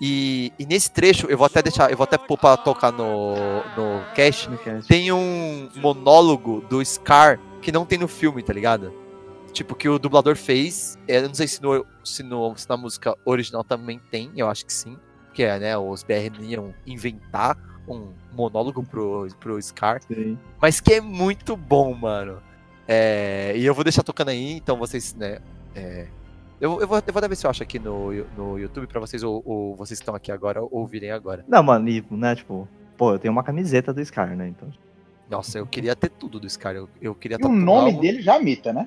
E, e nesse trecho, eu vou até deixar, eu vou até pôr pra tocar no, no cast. Tem um monólogo do Scar que não tem no filme, tá ligado? Tipo, que o dublador fez. é, Eu não sei se, no, se, no, se na música original também tem, eu acho que sim. Que é, né? Os BR iam inventar um monólogo pro, pro Scar. Mas que é muito bom, mano. É, e eu vou deixar tocando aí, então vocês, né? é, eu, eu, vou, eu vou ver se eu acho aqui no, no YouTube pra vocês, ou, ou vocês que estão aqui agora, ouvirem agora. Não, mano, e, né, tipo, pô, eu tenho uma camiseta do Scar, né? Então. Nossa, eu queria ter tudo do Scar. Eu, eu queria E o nome dele já mita, né?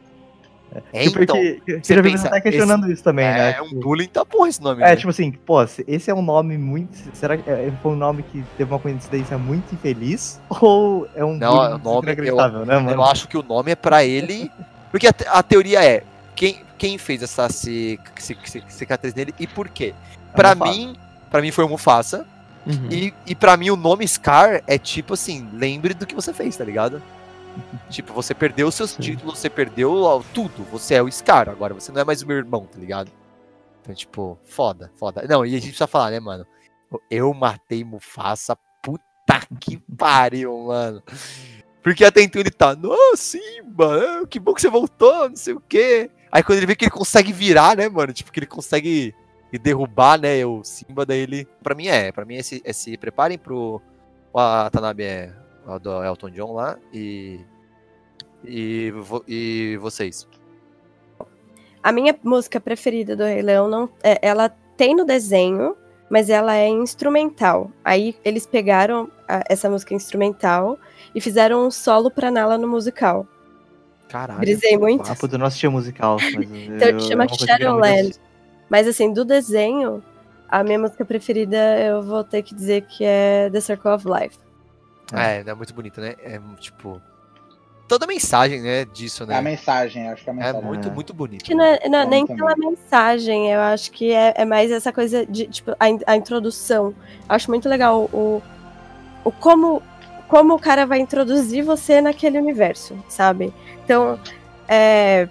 É, Tipo, então. que- que- você já pensa, tá questionando esse- isso também, é, né? É um Tipo, bullying da porra esse nome. É, né? tipo assim, pô, se- esse é um nome muito. Será que é- foi um nome que teve uma coincidência muito infeliz? [laughs] Ou é um Não, bullying o nome, eu, né, mano? eu acho que o nome é pra ele. [laughs] Porque a, a teoria é quem, quem fez essa ci- ci- ci- cicatriz nele e por quê? Pra Mufasa. mim, para mim foi o Mufasa. E, e para mim o nome Scar é tipo assim, lembre do que você fez, tá ligado? Tipo, você perdeu os seus títulos, você perdeu ó, tudo, você é o Scar, agora você não é mais o meu irmão, tá ligado? Então, tipo, foda, foda. Não, e a gente precisa falar, né, mano? Eu matei Mufasa, puta que [laughs] pariu, mano. Porque até então ele tá, nossa, Simba, que bom que você voltou, não sei o quê. Aí quando ele vê que ele consegue virar, né, mano? Tipo, que ele consegue derrubar, né, o Simba, daí ele... Pra mim é, pra mim é se, é se preparem pro... O Watanabe é o do Elton John lá e... E, vo- e vocês? A minha música preferida do Rei Leão, não, é- ela tem no desenho, mas ela é instrumental. Aí eles pegaram a- essa música instrumental e fizeram um solo pra Nala no musical. Caralho. Brisei muito. Ah, [laughs] puta, eu não assisti o musical. Mas Então eu, chama é eu queria muito Shadowland. Mas assim, do desenho, a minha música preferida eu vou ter que dizer que é The Circle of Life. É, é muito bonito, né? É tipo. Toda a mensagem, né, disso, né? É a mensagem, acho que a É mensagem. muito, muito bonito. Que não é, não é nem também. pela mensagem, eu acho que é, é mais essa coisa de, tipo, a, in- a introdução. Eu acho muito legal o, o como, como o cara vai introduzir você naquele universo, sabe? Então, é,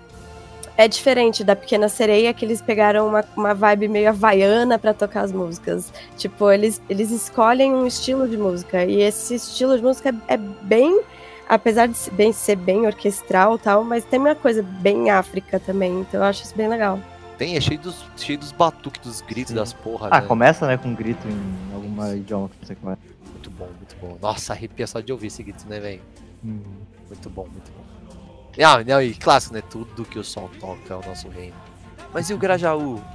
é diferente da Pequena Sereia, que eles pegaram uma, uma vibe meio havaiana pra tocar as músicas. Tipo, eles, eles escolhem um estilo de música, e esse estilo de música é, é bem apesar de ser bem, ser bem orquestral e tal, mas tem uma coisa bem África também, então eu acho isso bem legal. Tem, é cheio dos, cheio dos batuques, dos gritos, das porra. Ah, né? começa, né, com um grito em alguma idioma que não sei qual é. Muito bom, muito bom. Nossa, arrepia só de ouvir esse grito, né, velho? Hum. Muito bom, muito bom. Ah, não, e clássico, né? Tudo que o sol toca é o nosso reino. Mas e o Grajaú? [laughs]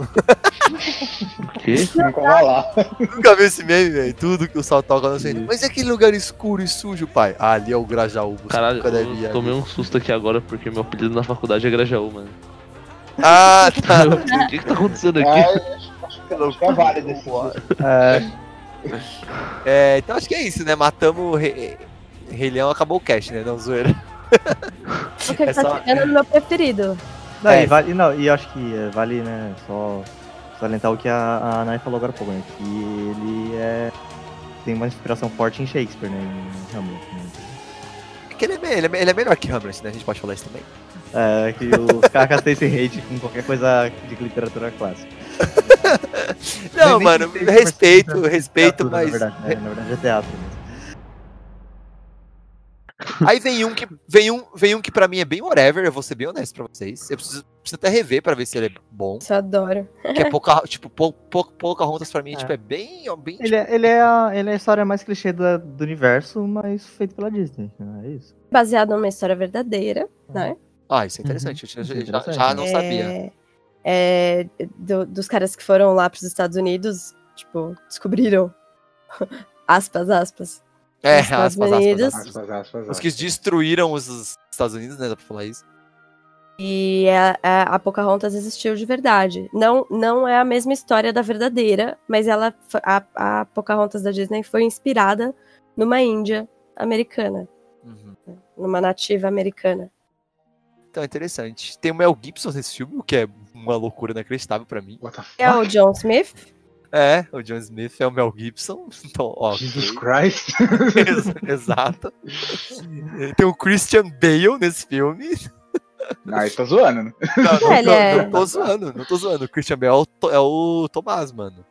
O quê? Nunca vai lá. Nunca viu esse meme, velho? Tudo que o sol toca é o nosso reino. Mas e aquele lugar escuro e sujo, pai? Ah, ali é o Grajaú. Você Caralho, nunca deve ir eu ali. tomei um susto aqui agora porque meu apelido na faculdade é Grajaú, mano. Ah, [laughs] tá. O que que tá acontecendo aqui? É, acho, que- acho que é válido esse É, É, então acho que é isso, né? Matamos o Rei, Rei Leão, acabou o cast, né? Não, zoeira. Porque É tá só- chegando no meu preferido. não, É. e, vale, não, e eu acho que é, vale, né, só salientar o que a, a Nai falou agora há pouco, né, que ele é, tem uma inspiração forte em Shakespeare, né, em Hamlet. Né. É que ele é, ele, é, ele é melhor que Hamlet, né? A gente pode falar isso também. É, que os [laughs] caras têm esse hate com qualquer coisa de literatura clássica. Não, Nem- mano, seja respeito, literatura, respeito, na mas. verdade, né, na verdade é teatro. mesmo. Aí vem um que vem um, vem um que pra mim é bem whatever, eu vou ser bem honesto pra vocês. Eu preciso, preciso até rever pra ver se ele é bom. Isso eu adoro. Que é pouca, tipo, pou, pou, Pocahontas pra mim, É. tipo, é bem, bem Ele é, ele, é a, ele é a história mais clichê do, do universo, mas feito pela Disney. né, É isso. Baseado numa história verdadeira, né? Ah, isso é interessante. eu Isso é já, já- interessante, já não sabia. É, é, do- dos caras que foram lá pros Estados Unidos, tipo, descobriram. [laughs] aspas, aspas. É, aspas, aspas, aspas. Aspas, aspas, Os que destruíram os os Estados Unidos, né? Dá pra falar isso. E a, a, a Pocahontas existiu de verdade. Não, não é a mesma história da verdadeira, mas ela, a, a Pocahontas da Disney foi inspirada numa Índia americana, Uhum. numa nativa americana. Então é interessante. Tem o Mel Gibson nesse filme, o que é uma loucura inacreditável pra mim. What the fuck? É o John Smith. É, o John Smith é o Mel Gibson. [laughs] Então, ó. Jesus. Christ. [laughs] Ex- Exato. Tem o Christian Bale nesse filme. Não, ele tá zoando, né? Não, não, tô, é- não tô zoando, não tô zoando. O Christian Bale é o, To- é o Tomás, mano.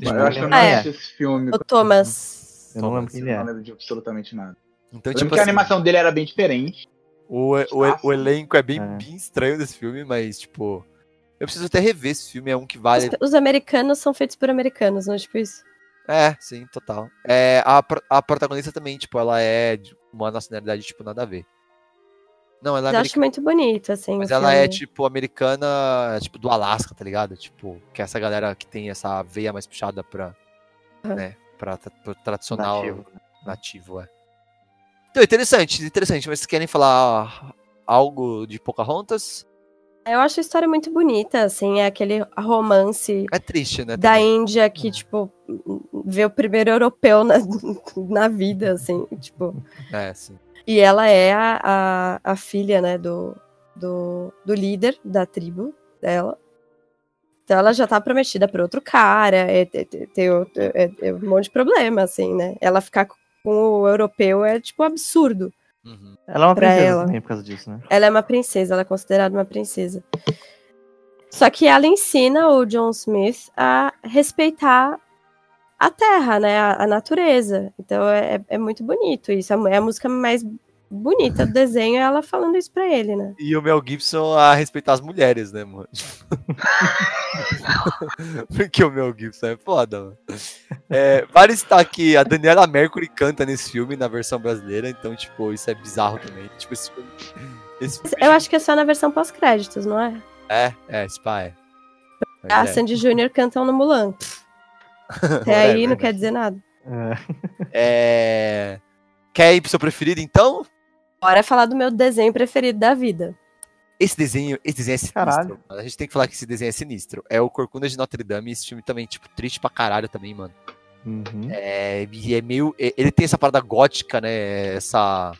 Mano, eu acho que eu não Ah, é. esse filme. O Thomas. Eu não lembro quem Eu ele não é. lembro de absolutamente nada. Então, tipo que a assim, animação dele era bem diferente. o, o, o elenco é bem, É. bem estranho desse filme, mas, tipo. Eu preciso até rever esse filme, é um que vale. Os, os americanos são feitos por americanos, não é tipo isso? É, sim, total. É, a, a protagonista também, tipo, ela é de uma nacionalidade, tipo, nada a ver. Não, ela é Eu acho americana. muito bonito, assim. Mas ela é, tipo, americana, tipo, do Alasca, tá ligado? Tipo, que é essa galera que tem essa veia mais puxada pra, Aham. né, pra, pro tradicional Nativo. nativo, é. Então, interessante, interessante. Mas vocês querem falar algo de Pocahontas? Eu acho a história muito bonita, assim, é aquele romance É triste, né? da também. Índia que, tipo, vê o primeiro europeu na, [laughs] na vida, assim, tipo. É, sim. E ela é a, a, a filha, né, do, do, do líder da tribo dela. Então ela já tá prometida pra outro cara, é, é, é, tem é- é um monte de problema, assim, né? Ela ficar com o europeu é, tipo, absurdo. Uhum. Ela é uma Pra princesa ela. também por causa disso, né? Ela é uma princesa, ela é considerada uma princesa. Só que ela ensina o John Smith a respeitar a terra, né? A, a natureza. Então é, é muito bonito isso. É a música mais bonita do desenho é ela falando isso pra ele, né? E o Mel Gibson a respeitar as mulheres, né, mano? [laughs] Porque o Mel Gibson é foda, mano. É, vale estar que a Daniela Mercury canta nesse filme na versão brasileira, então, tipo, isso é bizarro também. Tipo, esse filme. Esse filme Eu acho que é só na versão pós-créditos, não é? é, é, Spa é. A é. Sandy Júnior cantam no Mulan. [laughs] Até É aí não verdade. quer dizer nada. É... Quer ir pro seu preferido, então? Bora falar do meu desenho preferido da vida. Esse desenho, esse desenho é sinistro. Caralho. mano. A gente tem que falar que esse desenho é sinistro. É o Corcunda de Notre Dame, esse filme também, tipo, triste pra caralho também, mano. Uhum. É, e é meio. é- Ele tem essa parada gótica, né? Essa.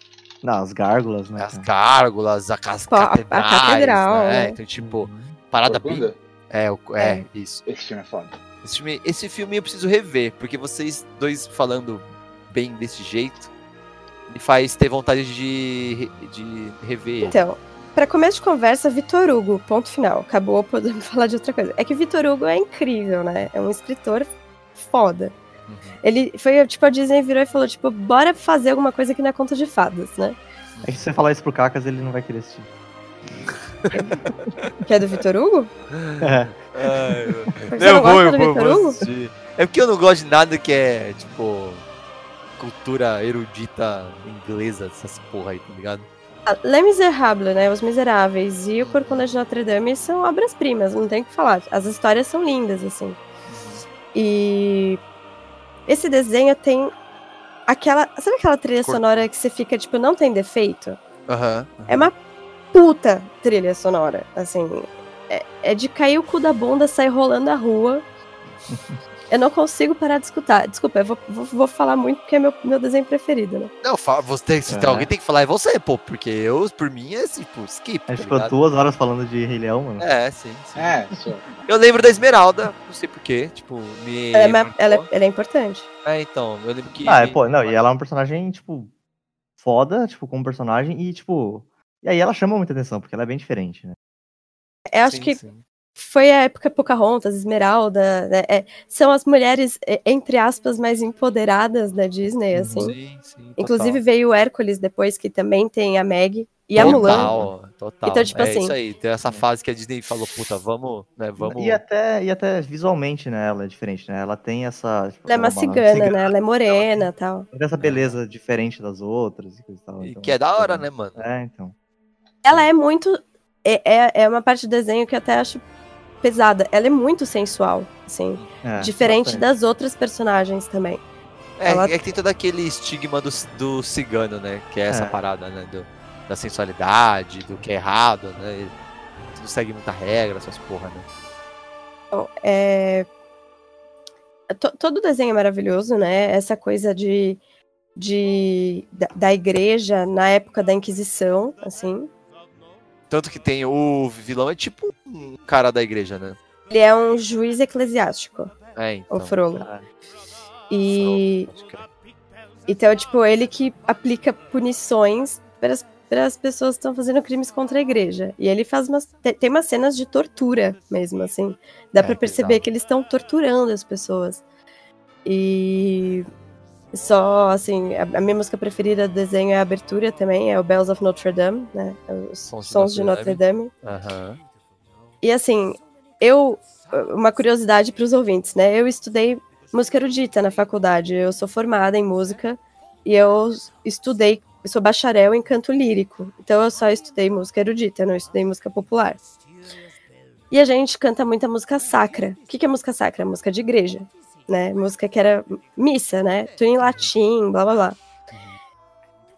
Não, as gárgulas, né? As gárgulas, a, as Pô, a- a catedrais, catedral, né? né? Então, tipo, parada bem. É, o- é, isso. Esse filme é foda. Esse filme, esse filme eu preciso rever, porque vocês dois falando bem desse jeito me faz ter vontade de, de rever ele. Então, pra começo de conversa, Vitor Hugo, ponto final. Acabou [laughs] podendo falar de outra coisa. É que Vitor Hugo é incrível, né? É um escritor foda. Uhum. Ele foi, tipo, a Disney virou e falou, tipo, bora fazer alguma coisa que não é conta de fadas, né? É que se você falar isso pro Cacas, ele não vai querer assistir. [laughs] Que é do Vitor Hugo? É. Ai, eu- Você não eu vou, gosta eu do vou, Vitor vou Hugo? assistir. É porque eu não gosto de nada que é, tipo, cultura erudita inglesa, essas porra aí, tá ligado? Ah, Les Miserables, né? Os Miseráveis e o Corcunda de Notre Dame são obras-primas, não tem o que falar. As histórias são lindas, assim. E esse desenho tem aquela. Sabe aquela trilha Cor- sonora que você fica, tipo, não tem defeito? Aham. É uma puta trilha sonora, assim. É, é de cair o cu da bunda, sair rolando a rua. [laughs] Eu não consigo parar de escutar. Desculpa, eu vou, vou, vou falar muito porque é meu, meu desenho preferido, né? Não, fa- você, se tem É. alguém tem que falar é você, pô, porque eu, por mim, é tipo, skip. A tá gente ficou ligado? duas horas falando de Rei Leão, mano. É, sim, sim. É, isso. Eu lembro da Esmeralda, não sei porquê, tipo, me. Ela é, ela é- ela é importante. É, então, eu lembro que. Ah, é, pô, não, e ela é um personagem, tipo, foda, tipo, como personagem, e, tipo. E aí ela chama muita atenção, porque ela é bem diferente, né? Eu acho Sim, que sim. Foi a época Pocahontas, Esmeralda, né? É, são as mulheres, é, entre aspas, mais empoderadas da Disney, assim. Sim, sim. Inclusive veio o Hércules depois, que também tem a Meg e a total, Mulan. Total, total. Então, tipo é assim- isso aí, tem essa fase que a Disney falou, puta, vamos, né, vamos... E até, e até visualmente, né? Ela é diferente, né? Ela tem essa. tipo, Ela é uma cigana, né? Ela é morena e tal. Tem essa beleza diferente das outras e coisa e tal. E então, que é da hora, né, mano? É, então. Ela é muito. É, é, é uma parte do desenho que eu até acho pesada. Ela é muito sensual, assim. É, diferente bastante. das outras personagens também. É, Ela- é que tem todo aquele estigma do, do cigano, né, que é essa É. parada, né, do, da sensualidade, do que é errado, né, não segue muita regra, essas porra, né. Então, é... to- todo desenho é maravilhoso, né? Essa coisa de, de da, da igreja na época da Inquisição, assim. Tanto que tem o vilão é tipo um cara da igreja, né. Ele é um juiz eclesiástico, É, então. o Frollo. Caralho. E então, tipo, ele que aplica punições para as, para as pessoas que estão fazendo crimes contra a igreja. E ele faz umas. te- Tem umas cenas de tortura mesmo, assim. Dá É, pra perceber que eles estão torturando as pessoas. E. Só, assim, a, a minha música preferida do desenho é a abertura também, é o Bells of Notre Dame, né? Os Sons Sons, de Notre Notre Dame. Aham. E assim, eu. Uma curiosidade para os ouvintes, né? Eu estudei música erudita na faculdade. Eu sou formada em música e eu estudei, eu sou bacharel em canto lírico. Então eu só estudei música erudita, não estudei música popular. E a gente canta muita música sacra. O que é música sacra? Música de igreja, né? Música que era missa, né? Tudo em latim, blá blá blá.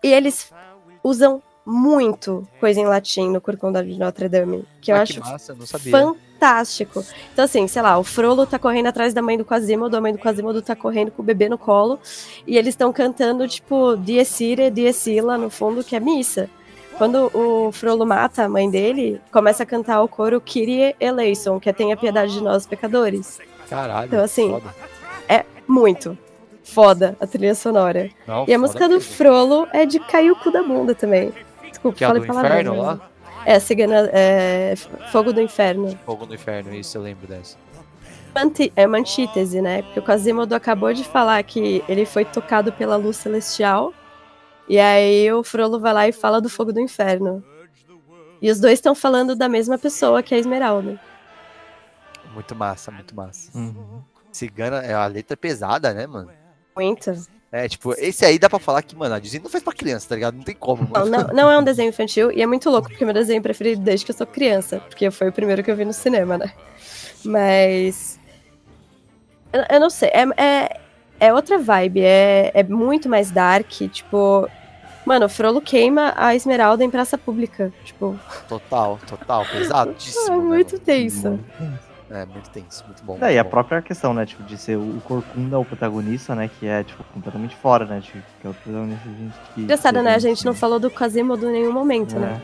E eles usam muito coisa em latim no Corcunda de Notre Dame, que eu Ah, acho massa, não sabia. fantástico. Então, assim, sei lá, o Frollo tá correndo atrás da mãe do Quasimodo, a mãe do Quasimodo tá correndo com o bebê no colo, e eles estão cantando, tipo, Dies Illa, no fundo, que é missa. Quando o Frollo mata a mãe dele, começa a cantar o coro Kyrie eleison, que é Tenha piedade de nós, pecadores. Caralho, Então, assim, foda. É muito foda a trilha sonora. Não, e a música do mesmo. Frollo é de cair o cu da bunda também. Desculpa, Que é falei do palavrão. inferno lá? É, cigana, é, Fogo do Inferno. Fogo no Inferno, isso eu lembro dessa. anti- é uma antítese, né? Porque o Quasimodo acabou de falar que ele foi tocado pela luz celestial. E aí o Frollo vai lá e fala do fogo do inferno. E os dois estão falando da mesma pessoa, que é a Esmeralda. Muito massa, muito massa. Uhum. Cigana, é a letra é pesada, né, mano? Muito. É, tipo, esse aí dá pra falar que, mano, a Disney não fez pra criança, tá ligado? Não tem como, Não, mano. não, não é um desenho infantil e é muito louco, porque é meu desenho preferido desde que eu sou criança. Porque foi o primeiro que eu vi no cinema, né? Mas. Eu, eu não sei. É, é, é outra vibe. É, é muito mais dark. Tipo. Mano, o Frollo queima a Esmeralda em praça pública. Tipo. Total, total, [laughs] pesadíssimo. É né, muito mano? tenso. É, muito tenso, muito bom. É, e muito a própria questão, né, tipo, de ser o Corcunda o protagonista, né, que é, tipo, completamente fora, né, tipo, que é o protagonista que... Engraçado, né? A gente não falou do Quasimodo em nenhum momento, né?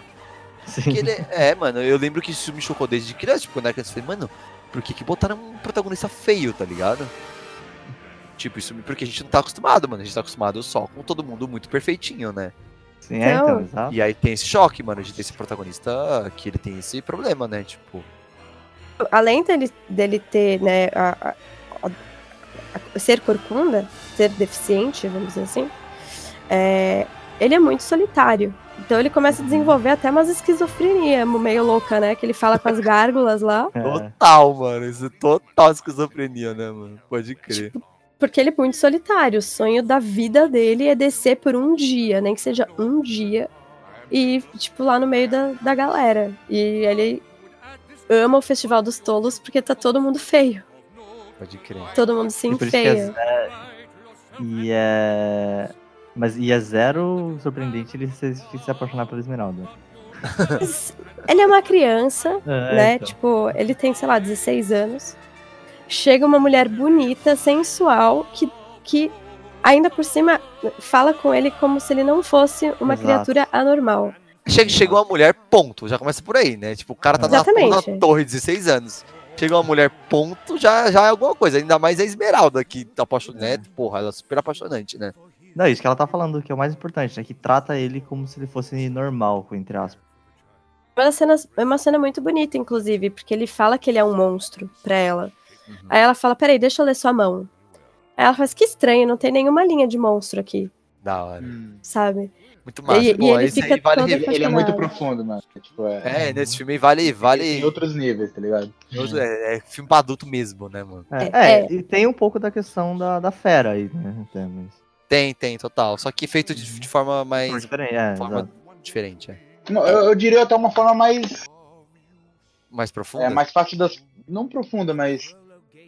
Porque ele é, é, mano, eu lembro que isso me chocou desde criança, tipo, quando era criança, eu falei, mano, por que que botaram um protagonista feio, tá ligado? Tipo, isso me- porque a gente não tá acostumado, mano, a gente tá acostumado só com todo mundo muito perfeitinho, né? Sim, é, então, exato. E aí tem esse choque, mano, de ter esse protagonista que ele tem esse problema, né? Tipo, além dele, dele ter, né, a, a- a- a- ser corcunda, ser deficiente, vamos dizer assim, é, ele é muito solitário. Então ele começa a desenvolver até umas esquizofrenia meio louca, né? Que ele fala com as [laughs] gárgulas lá. É. total, mano, isso é total esquizofrenia, né, mano? Pode crer. Porque ele é muito solitário. O sonho da vida dele é descer por um dia, nem que seja um dia. E, tipo, lá no meio da, da galera. E ele ama o Festival dos Tolos porque tá todo mundo feio. Pode crer. Todo mundo se é enfeia. E é... Mas e é zero surpreendente ele se, se apaixonar pela Esmeralda. [laughs] Ele é uma criança, É, né? então. Tipo, ele tem, sei lá, 16 anos. Chega uma mulher bonita, sensual, que, que ainda por cima fala com ele como se ele não fosse uma Exato. criatura anormal. Chega, chega uma mulher, ponto. Já começa por aí, né? Tipo, o cara tá na, na torre, 16 anos. Chega uma mulher, ponto, já, já é alguma coisa. Ainda mais a Esmeralda, que tá apaixonante. Porra, ela é super apaixonante, né? Não, isso que ela tá falando, que é o mais importante, né? Que trata ele como se ele fosse normal, entre aspas. É uma cena, é uma cena muito bonita, inclusive, porque ele fala que ele é um monstro pra ela. Aí ela fala, peraí, deixa eu ler sua mão. Aí ela faz, que estranho, não tem nenhuma linha de monstro aqui, Da hora. sabe? Muito massa. E, e Pô, ele esse fica aí vale. Ele é muito profundo, mano. Tipo, é, É, nesse filme vale. vale em outros níveis, tá ligado? é, é filme pra adulto mesmo, né, mano? É, é, e tem um pouco da questão da, da fera aí, né? Tem, tem, total. Só que feito de, de forma mais. diferente, é, forma exato. diferente, é. Não, eu, eu diria até uma forma mais. Mais profunda? É, mais fácil das. Não profunda, mas.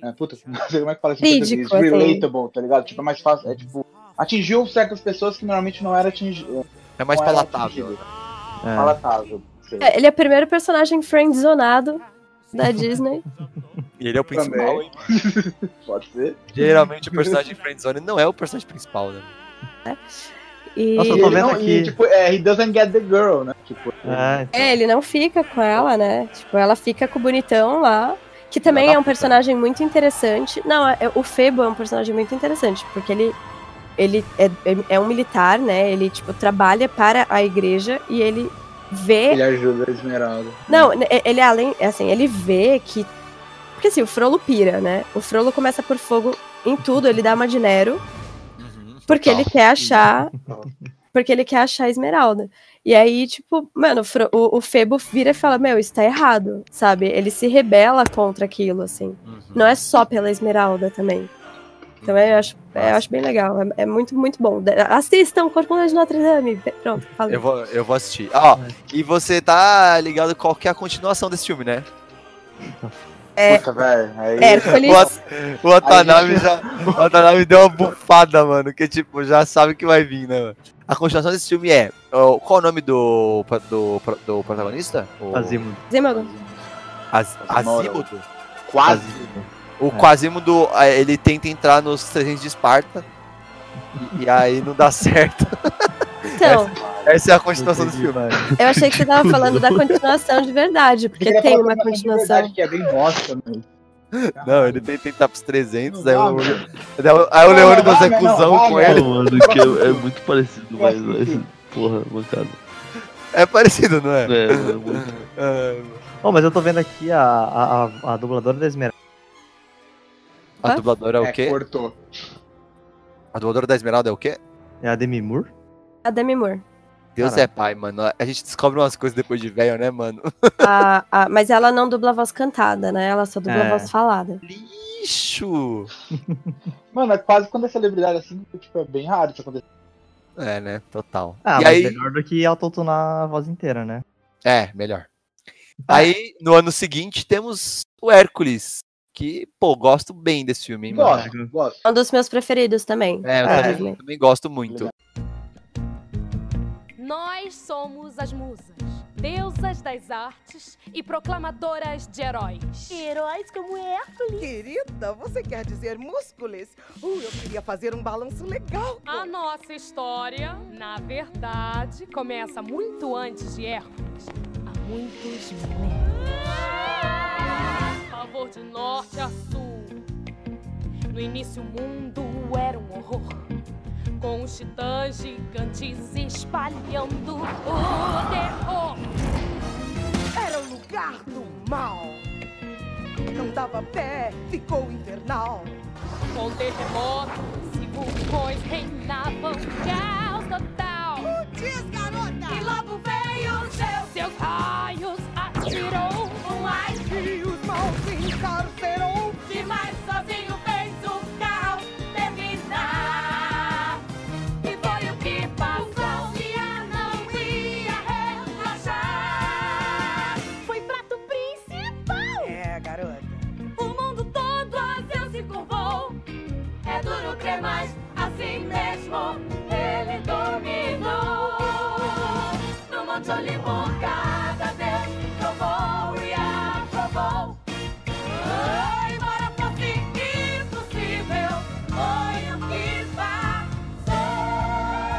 É, puta, [laughs] não sei como é que fala assim. Relatable, tá ligado? Tipo, é mais fácil. É tipo. Atingiu certas pessoas que normalmente não era atingido. É mais palatável. É. Palatável. É, ele é o primeiro personagem friendzonado da [laughs] Disney. E ele é o principal, hein? [laughs] Pode ser. Geralmente o personagem friendzone não é o personagem principal, né? E... Nossa, eu E tô ele vendo não- aqui. E, tipo, é, he doesn't get the girl, né? Tipo, É, É, ele não fica com ela, né? Tipo, ela fica com o bonitão lá. Que também é um personagem muito interessante. Não, é- o Febo é um personagem muito interessante, porque ele, ele é, é- é um militar, né? Ele, tipo, trabalha para a igreja e ele vê. ele ajuda a Esmeralda. Não, né, ele além, é assim, ele vê que. Porque assim, o Frollo pira, né? O Frollo começa por fogo em tudo, ele dá uma de Nero. Porque ele quer achar. Porque ele quer achar a Esmeralda. E aí, tipo, mano, o o, o Febo vira e fala: Meu, isso tá errado, sabe? Ele se rebela contra aquilo, assim. Não é só pela Esmeralda também. Então eu acho, eu acho bem legal. É, é muito, muito bom. Assistam Corcunda de Notre Dame. Pronto, falei. Eu vou, eu vou assistir. Ó, e você tá ligado qual que é a continuação desse filme, né? É, Puta, velho. Aí... Hércules. [laughs] O, o Watanabe gente- já. O Watanabe deu uma bufada, mano. Que tipo, já sabe que vai vir, né, mano? A continuação desse filme é. ó, Qual o nome do, do, do protagonista? O Azimo. Zimmerman. Az, Azimoro. Azímodo? Quase. O É. Quasimodo, eh, ele tenta entrar nos 300 de Esparta. E, e aí não dá [laughs] certo. Então, Essa é a continuação desse filme. eu achei que você tava [laughs] falando da continuação de verdade, porque Queria tem uma continuação. verdade, que é bem bosta, mano. Não, ele tenta entrar pros 300, aí Não o, dá, daí o- aí o Não, Leônidas não, é não, não, com não, ele. Não, mano, que é, é muito parecido, mas, mas [laughs] porra, mancada. É parecido, não é? É, mano, muito. Ah, Oh, mas eu tô vendo aqui a, a, a, a dubladora da Esmeralda. A dubladora é o É, quê? cortou. A dubladora da Esmeralda é o quê? É a Demi Moore? A Demi Moore. Deus Caraca. é pai, mano. A gente descobre umas coisas depois de velho, né, mano? [laughs] A- a- mas ela não dubla a voz cantada, né? Ela só dubla a É. voz falada. Ixo! [laughs] Mano, é quase quando é celebridade assim, tipo, é bem raro isso acontecer. É, né? Total. Ah, e mas aí, melhor do que autotunar a voz inteira, né? é, melhor. Aí, no ano seguinte, temos o Hércules. Que, pô, gosto bem desse filme, hein, mano? Gosto, gosto. É um dos meus preferidos também. É, eu da também, também gosto muito. Nós somos as musas, deusas das artes e proclamadoras de heróis. Heróis como Hércules. Querida, você quer dizer músculos? Uh, eu queria fazer um balanço legal. A nossa história, na verdade, começa muito antes de Hércules, há muitos milênios. Favor de norte a sul. No início o mundo era um horror. Com os titãs gigantes espalhando o terror. Era o lugar do mal. Não dava pé, ficou infernal. Com terremotos e vulcões reinavam caos total. Diz, garota! E logo veio o seu, seus raios atirou um ai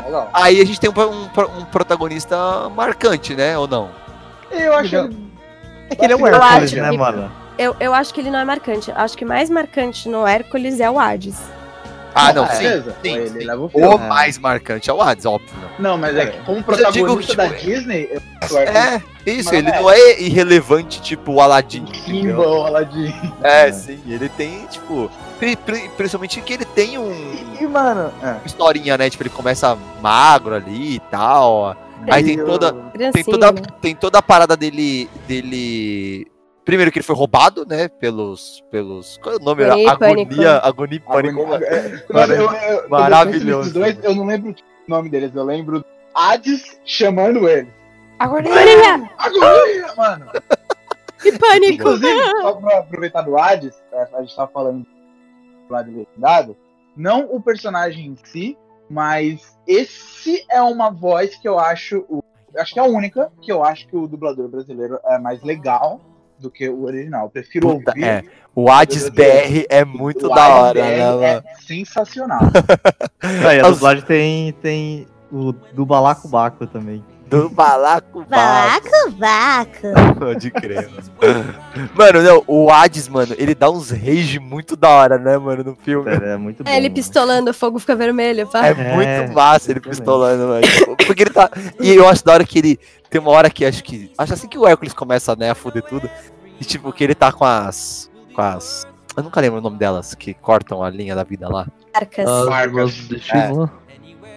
Legal. Aí a gente tem um, um- um protagonista marcante, né? Ou não? Eu acho ele. É que ele é o Hércules, né, mano? Eu, eu acho que ele não é marcante. Acho que mais marcante no Hércules é o Hades. Ah, não, Com sim. sim, Ele sim. leva o O mais marcante é o Hades, óbvio. Não, mas é que como eu digo, protagonista tipo, da Disney, eu acho o Hércules É, isso, Mas ele é. não é irrelevante, tipo o Aladdin. Simba entendeu? ou Aladdin. É, sim, ele tem, tipo. Pri- pri- Principalmente que ele tem um. E, mano, é. uma historinha, né? Tipo, ele começa magro ali e tal. Aí tem eu- toda. Tem toda, né? tem toda a parada dele. dele. Primeiro que ele foi roubado, né? Pelos. pelos qual é o nome? Agonia e agonia, Pânico. agonia e pânico. Agonia- é, Mara- eu- eu- eu- quando maravilhoso. Eu, dois, não lembro o nome deles, eu lembro Hades chamando ele. Agonia! Agonia, mano! Que pânico! Inclusive, só pra aproveitar do Hades, é, a gente tava falando do lado legendado, não o personagem em si, mas esse é uma voz que eu acho, acho que é a única que eu acho que o dublador brasileiro é mais legal do que o original. Eu prefiro Puta, ouvir. é. O Hades BR é muito o da Hades hora, BR né, é sensacional. Aí, a dublagem tem, tem o do Balacobaco também. Do balaco Vaco, vaco. Pode crer, mano. [laughs] Mano, não, o Hades, mano, ele dá uns rage muito da hora, né, mano, no filme. É, é muito bom. É, ele pistolando, o fogo fica vermelho, pá. É É, muito massa ele pistolando, mano. Porque ele tá. E eu acho da hora que ele. Tem uma hora que acho que. Acho assim que o Hércules começa, né, a foder tudo. E tipo, que ele tá com as. Com as. Eu nunca lembro o nome delas, que cortam a linha da vida lá. Arcas. As Marcas. duas do destino lá.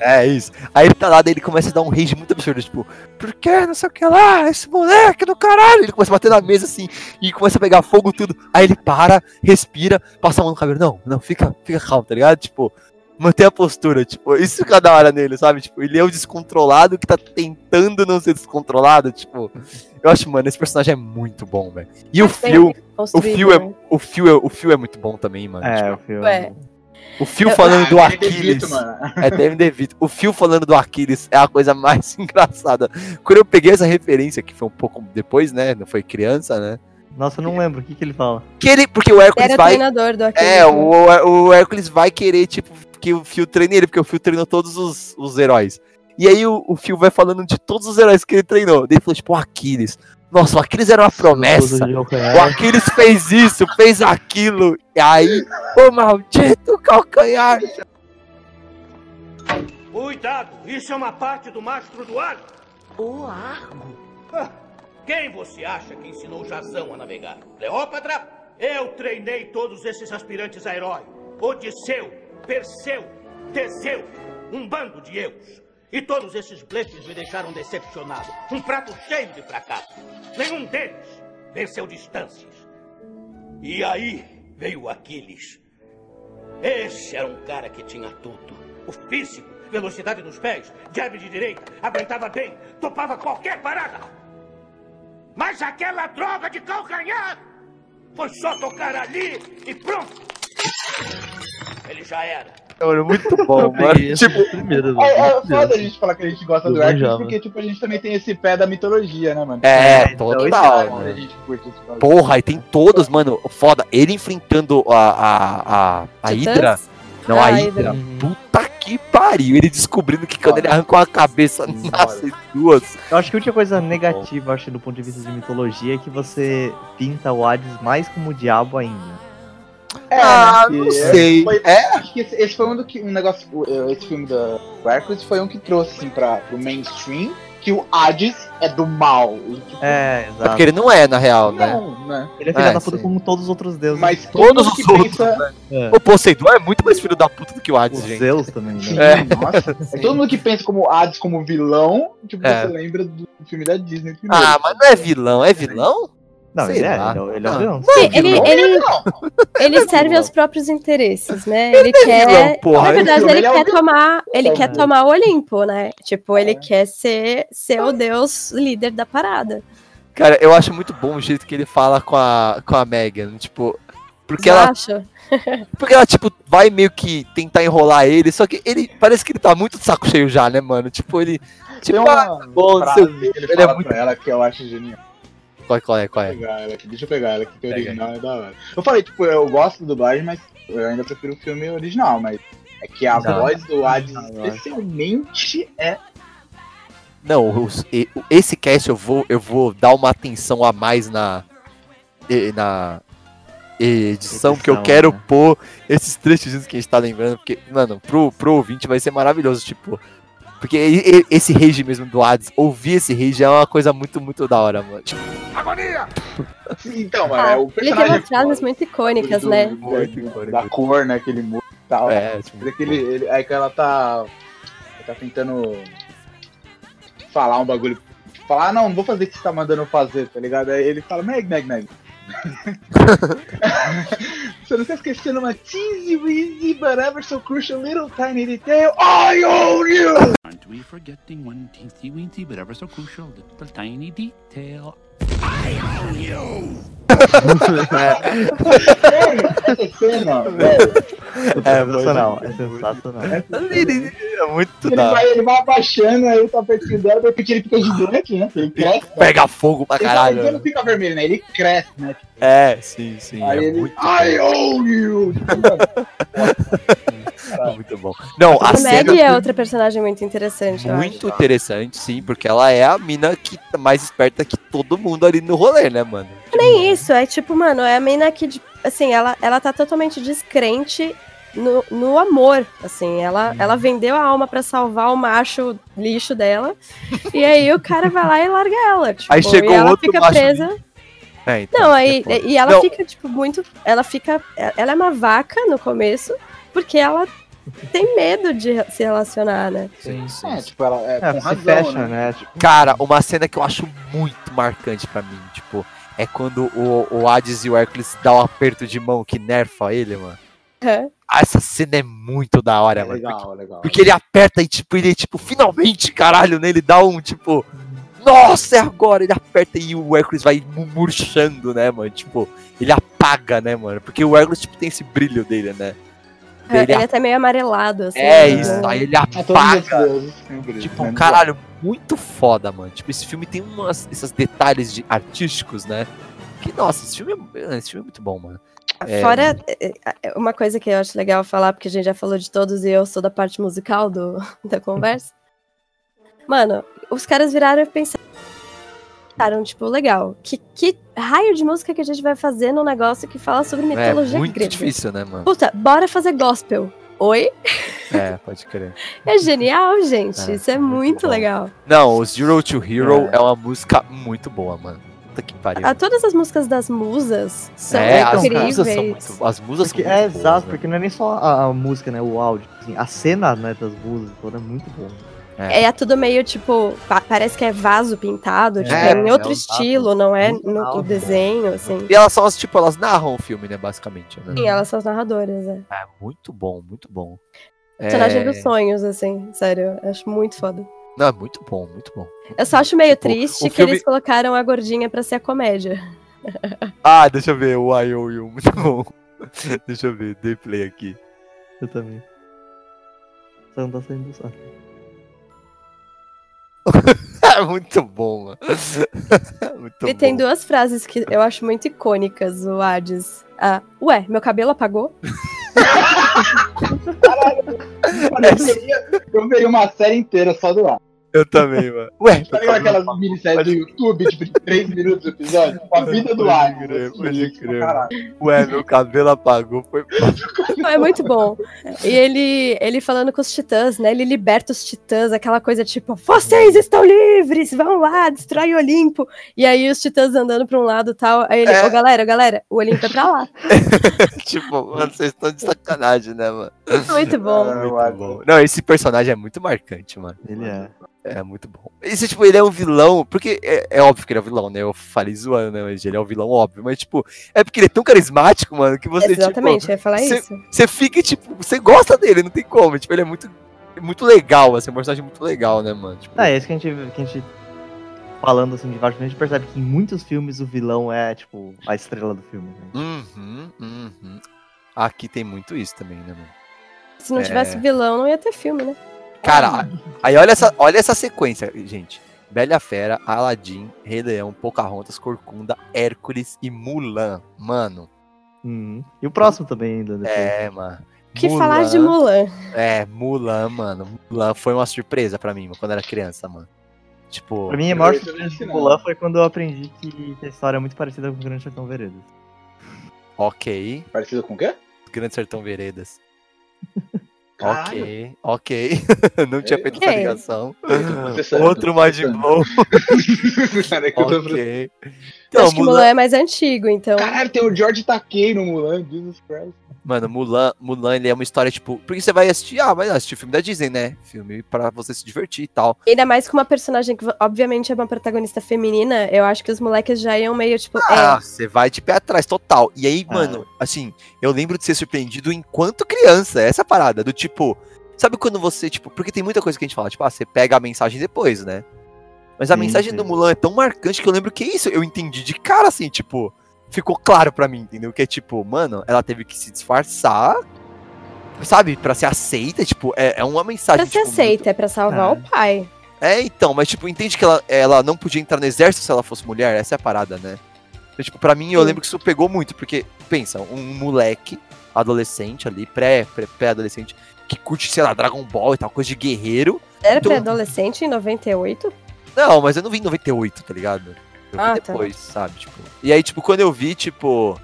É isso. Aí ele tá lá, daí ele começa a dar um rage muito absurdo, tipo, por que não sei o que lá, esse moleque do caralho. Ele começa a bater na mesa assim e começa a pegar fogo tudo. Aí ele para, respira, passa a mão no cabelo. Não, não, fica, fica calmo, tá ligado? Tipo, manter a postura, tipo, isso fica da hora nele, sabe? Tipo, ele é o descontrolado que tá tentando não ser descontrolado, tipo. Eu acho, mano, esse personagem é muito bom, velho. E o Phil, o Phil é, né? o Phil é, o Phil é muito bom também, mano. É, Tipo, o filme. Ué. O Phil falando do Ah, Danny DeVito, Aquiles. mano. É Danny DeVito. O Phil falando do Aquiles é a coisa mais [laughs] engraçada. Quando eu peguei essa referência, que foi um pouco depois, né? Não foi criança, né? Nossa, eu não lembro. O que, que ele fala? Que ele, porque o Hércules Era vai. treinador do Aquiles. É, né? o, o Hércules vai querer, tipo, que o Phil treine ele, porque o Phil treinou todos os, os heróis. E aí o, o Phil vai falando de todos os heróis que ele treinou. Daí ele falou, tipo, o Aquiles. Nossa, o Aquiles era uma promessa. O Aquiles fez isso, fez aquilo. E aí, o maldito calcanhar. Cuidado, isso é uma parte do mastro do arco. O arco. Ah, Quem você acha que ensinou Jazão a navegar? Cleópatra? Eu treinei todos esses aspirantes a herói. Odisseu, Perseu, Teseu, um bando de eus. E todos esses blefes me deixaram decepcionado. Um prato cheio de fracasso. Nenhum deles venceu distâncias. E aí veio Aquiles. Esse era um cara que tinha tudo. O físico, velocidade nos pés, jab de direita, aguentava bem, topava qualquer parada. Mas aquela droga de calcanhar foi só tocar ali e pronto. Ele já era. Mano, muito bom, mano. Tipo, primeiro, É, é foda a gente falar que a gente gosta Eu do Hércules, porque tipo, a gente também tem esse pé da mitologia, né, mano? É, então, total, isso é né? a gente curte esse. Porra, e tem todos, mano. Foda. Ele enfrentando a, a, a, a? Hydra. Não, Ah, a a Hydra. Hydra. Puta que pariu. Ele descobrindo que quando ele arrancou a cabeça, nasce duas. Eu acho que a única coisa negativa, acho, do ponto de vista de mitologia, é que você pinta o Hades mais como o diabo ainda. É, Ah, né, não que sei. Foi, É? Acho que esse, esse foi um do que um negócio. o- Esse filme da do Hércules foi um que trouxe assim pra, pro mainstream que o Hades é do mal. Tipo, É, É exato. porque ele não é, na real, né? não, né? Ele é filho É, da puta sim. como todos os outros deuses. Mas Todos todo mundo os que outros, pensa. É. O Poseidon é muito mais filho da puta do que o Hades, Os gente. Zeus também, né? É. Nossa, [laughs] é todo mundo que pensa como Hades como vilão, tipo, É. você lembra do filme da Disney primeiro. Ah, mas não é vilão, é vilão? Não, Sei ele é, lá. ele é, o- ele é Não. vilão. Sim, ele, vilão? ele, ele serve aos próprios interesses, né? Ele é quer. vilão, porra. Na verdade, Ele é quer tomar. Ele É. quer tomar o Olimpo, né? Tipo, ele quer ser, ser o deus líder da parada. Cara, eu acho muito bom o jeito que ele fala com a, com a Megan. Tipo, porque ela, acha? [laughs] porque ela, tipo, vai meio que tentar enrolar ele, só que ele parece que ele tá muito de saco cheio já, né, mano? Tipo, ele. Tem Tipo, ah, uma bom, não sei frase que ele Ele fala é muito. pra ela que eu acho genial. Qual, qual é, qual é? Deixa eu pegar ela aqui, deixa eu pegar ela aqui, que o original é da hora. Eu falei, tipo, eu gosto do dublagem, mas eu ainda prefiro o filme original, mas é que a Não. voz do Hades especialmente é. Não, esse cast eu vou, eu vou dar uma atenção a mais na. na edição, porque eu Edição, quero né? pôr esses trechos que a gente tá lembrando, porque, mano, pro, pro ouvinte vai ser maravilhoso, tipo. Porque esse rage mesmo do Hades, ouvir esse rage é uma coisa muito, muito da hora, mano. Tipo, Agonia! Então, mano, Ah, é o ele tem personagem. umas frases muito icônicas, do- né? Muito da- cor, né, que ele muda e tal. é, tipo, Mas é que ele, ele- aí que ela tá. Tá tentando falar um bagulho. Falar, ah, não, não vou fazer o que você tá mandando eu fazer, tá ligado? Aí ele fala, Meg, Meg, Meg. Você não tá esquecendo uma teensy weensy, but ever so crucial little tiny detail. I own you! Aren't we forgetting one teensy weensy but ever so crucial little tiny detail? Essa cena, velho. É sensacional, é sensacional. é muito Ele vai, ele vai abaixando, aí tá pertinho dela, de repente ele fica gigante, né? Ele cresce. Pega fogo pra Ele, caralho. ele não fica vermelho, né? Ele cresce, né? É, sim, sim. Aí é ele. muito I own you! Tipo, [laughs] bom, muito bom. Não, a A cena Meg é outra personagem muito interessante, muito interessante, sim, porque ela é a mina que tá mais esperta que todo mundo ali no rolê, né, mano? Nem isso, é tipo, mano, é a mina que, assim, ela, ela tá totalmente descrente no, no amor, assim, ela, ela vendeu a alma pra salvar o macho lixo dela, e aí o cara vai lá e larga ela, tipo, Aí chegou e ela outro fica macho presa. É, então, Não, aí, é e ela Não, fica, tipo, muito, ela fica, ela é uma vaca no começo, porque ela tem medo de se relacionar, né? Sim, sim. É, tipo, ela é, É, com se razão, fecha, né? né? Tipo, Cara, uma cena que eu acho muito marcante pra mim, tipo, é quando o, o Hades e o Hércules dão um aperto de mão que nerfa ele, mano. É. Ah, essa cena é muito da hora, É mano. Porque, legal, legal. porque ele aperta e, tipo, ele, tipo, finalmente, caralho, né? Ele dá um, tipo, nossa, é agora! Ele aperta e o Hércules vai mu- murchando, né, mano? Tipo, ele apaga, né, mano? Porque o Hércules, tipo, tem esse brilho dele, né? É, Ele ele é até meio amarelado, assim. É né? isso, aí ele É apaga. um brilho, Tipo, né? caralho, muito foda, mano. Tipo, esse filme tem umas, esses detalhes de, artísticos, né? Que, nossa, esse filme é, esse filme é muito bom, mano. É, Fora, é, é, uma coisa que eu acho legal falar, porque a gente já falou de todos e eu sou da parte musical do, [laughs] da conversa. Mano, os caras viraram e pensaram, tipo, legal, que, que raio de música que a gente vai fazer num negócio que fala sobre É mitologia muito grega? difícil, né, mano? Puta, bora fazer gospel. Oi? [laughs] É, pode crer. É genial, gente. É, Isso é muito muito legal. Não, o Zero to Hero É. é. uma música muito boa, mano. Puta que pariu. Ah, todas as músicas das musas são É, as incríveis. musas são muito. As musas Porque, são é muito boas, exato, né? porque não é nem só a, a música, né? O áudio. assim, a cena né, das músicas toda é muito bom. É, é tudo meio tipo, pa- parece que é vaso pintado, tipo, É, é em outro é um estilo, não é no legal, o desenho, assim. E elas são as, tipo, elas narram o filme, né, basicamente. Né? Sim, elas são as narradoras, é. É muito bom, muito bom. Personagem É... dos sonhos, assim, sério, acho muito foda. Não, é muito bom, muito bom. Eu só acho meio Tipo, triste que filme- eles colocaram a gordinha pra ser a comédia. [laughs] Ah, deixa eu ver, o I Owe You, muito bom. [laughs] deixa eu ver, dei play aqui. Eu também. Só não tá saindo do saco. É [laughs] muito bom, mano. [laughs] muito Ele bom. tem duas frases que eu acho muito icônicas, o Hades. Ah, ué, meu cabelo apagou? Mano, eu, veria, eu veria uma série inteira só do ar. Eu também, mano. [laughs] Ué, Tá ligado aquelas minisséries do YouTube, tipo, de 3 minutos o episódio? Com a vida do ar. Pode crer, Assim, crer. caralho. Ué, meu cabelo apagou, foi é muito bom. E ele, ele falando com os titãs, né? Ele liberta os titãs, aquela coisa tipo, vocês estão livres, vão lá, destrói o Olimpo. E aí os titãs andando pra um lado e tal. Aí ele, É. ô galera, galera, o Olimpo é pra lá. [laughs] tipo, mano, vocês estão de sacanagem, né, mano? Muito bom. Muito bom. Não, esse personagem é muito marcante, mano. Ele é. É muito bom. Esse, tipo, ele é um vilão, porque é, é óbvio que ele é um vilão, né? Eu falei zoando, né? Mas ele é um vilão óbvio. Mas, tipo, é porque ele é tão carismático, mano, que você, Exatamente, tipo. eu ia falar você- isso. Você fica, tipo, você gosta dele, não tem como. Tipo, ele é muito, muito legal, assim, é um personagem muito legal, né, mano? Tipo, Ah, é isso que a gente, que a gente falando assim de vários filmes, a gente percebe que em muitos filmes o vilão é, tipo, a estrela do filme. né? Uhum, uhum. Aqui tem muito isso também, né, mano? Se não É. tivesse vilão, não ia ter filme, né? Cara, aí olha essa, olha essa sequência, gente. Bela Fera, Aladdin, Rei Leão, Pocahontas, Corcunda, Hércules e Mulan. Mano. Uhum. E o próximo também ainda. depois. É, mano. Que falar de Mulan? É, Mulan, mano. Mulan foi uma surpresa pra mim, mano, quando eu era criança, mano. Tipo. Pra mim, a maior surpresa de Mulan foi quando eu aprendi que a história é muito parecida com o Grande Sertão Veredas. Ok. Parecido com o quê? Grande Sertão Veredas. Caralho. Ok, ok. [laughs] Não tinha feito essa Ok. ligação. Outro Mind Blow. [laughs] Cara, é que eu tô ok. Eu Então, acho que Mulan é mais antigo, então. Caralho, tem o George Takei no Mulan, Jesus Christ. Mano, Mulan, Mulan, ele é uma história, tipo. Porque você vai assistir, ah, vai assistir filme da Disney, né? Filme pra você se divertir e tal. Ainda mais com uma personagem que, obviamente, é uma protagonista feminina, eu acho que os moleques já iam meio tipo. Ah, é, você vai de pé atrás, total. E aí, mano, assim, eu lembro de ser surpreendido enquanto criança, essa parada, do tipo. Sabe quando você, tipo. Porque tem muita coisa que a gente fala, tipo, ah, você pega a mensagem depois, né? Mas a Sim, mensagem sim. do Mulan é tão marcante que eu lembro que isso eu entendi de cara, assim, tipo. Ficou claro pra mim, entendeu? Que é tipo, mano, ela teve que se disfarçar, sabe? Pra ser aceita, tipo, é, é uma mensagem. pra ser tipo, aceita, é pra salvar É. o pai. é, então, mas tipo, entende que ela, ela não podia entrar no exército se ela fosse mulher? Essa é a parada, né? Então, tipo, pra mim, eu Sim. lembro que isso pegou muito, porque, pensa, um moleque, adolescente ali, pré, pré, pré-adolescente, que curte, sei lá, Dragon Ball e tal, coisa de guerreiro. Era Então- pré-adolescente em 98? Não, mas eu não vi em 98, tá ligado? Eu vi Ah, tá. depois, sabe? Tipo. E aí, tipo, quando eu vi, tipo.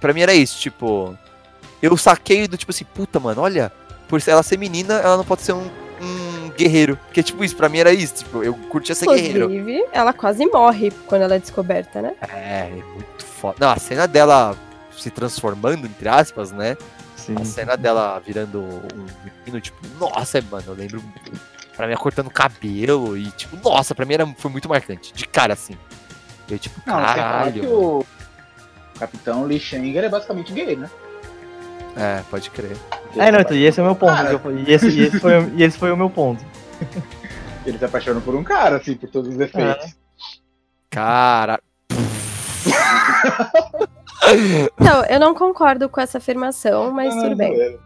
Pra mim era isso, tipo. Eu saquei do tipo assim, puta, mano, olha, por ela ser menina, ela não pode ser um, um guerreiro. Porque, tipo, isso, pra mim era isso, tipo, eu curtia ser guerreiro. Inclusive, ela quase morre quando ela é descoberta, né? É, é muito foda. Não, a cena dela se transformando, entre aspas, né? Sim. A cena dela virando um menino, tipo, nossa, mano, eu lembro. Pra mim, ela cortando cabelo e, tipo, nossa, pra mim era, foi muito marcante. De cara, assim. Eu, tipo, Não, caralho. que o Capitão Lee Schenger é basicamente gay, né? É, pode crer. É, não, então, e esse é o meu ponto. Eu- E esse, e esse foi, o- e esse foi o meu ponto. [laughs] Ele se apaixona por um cara, assim, por todos os efeitos. Cara. [laughs] Não, eu não concordo com essa afirmação, mas tudo bem.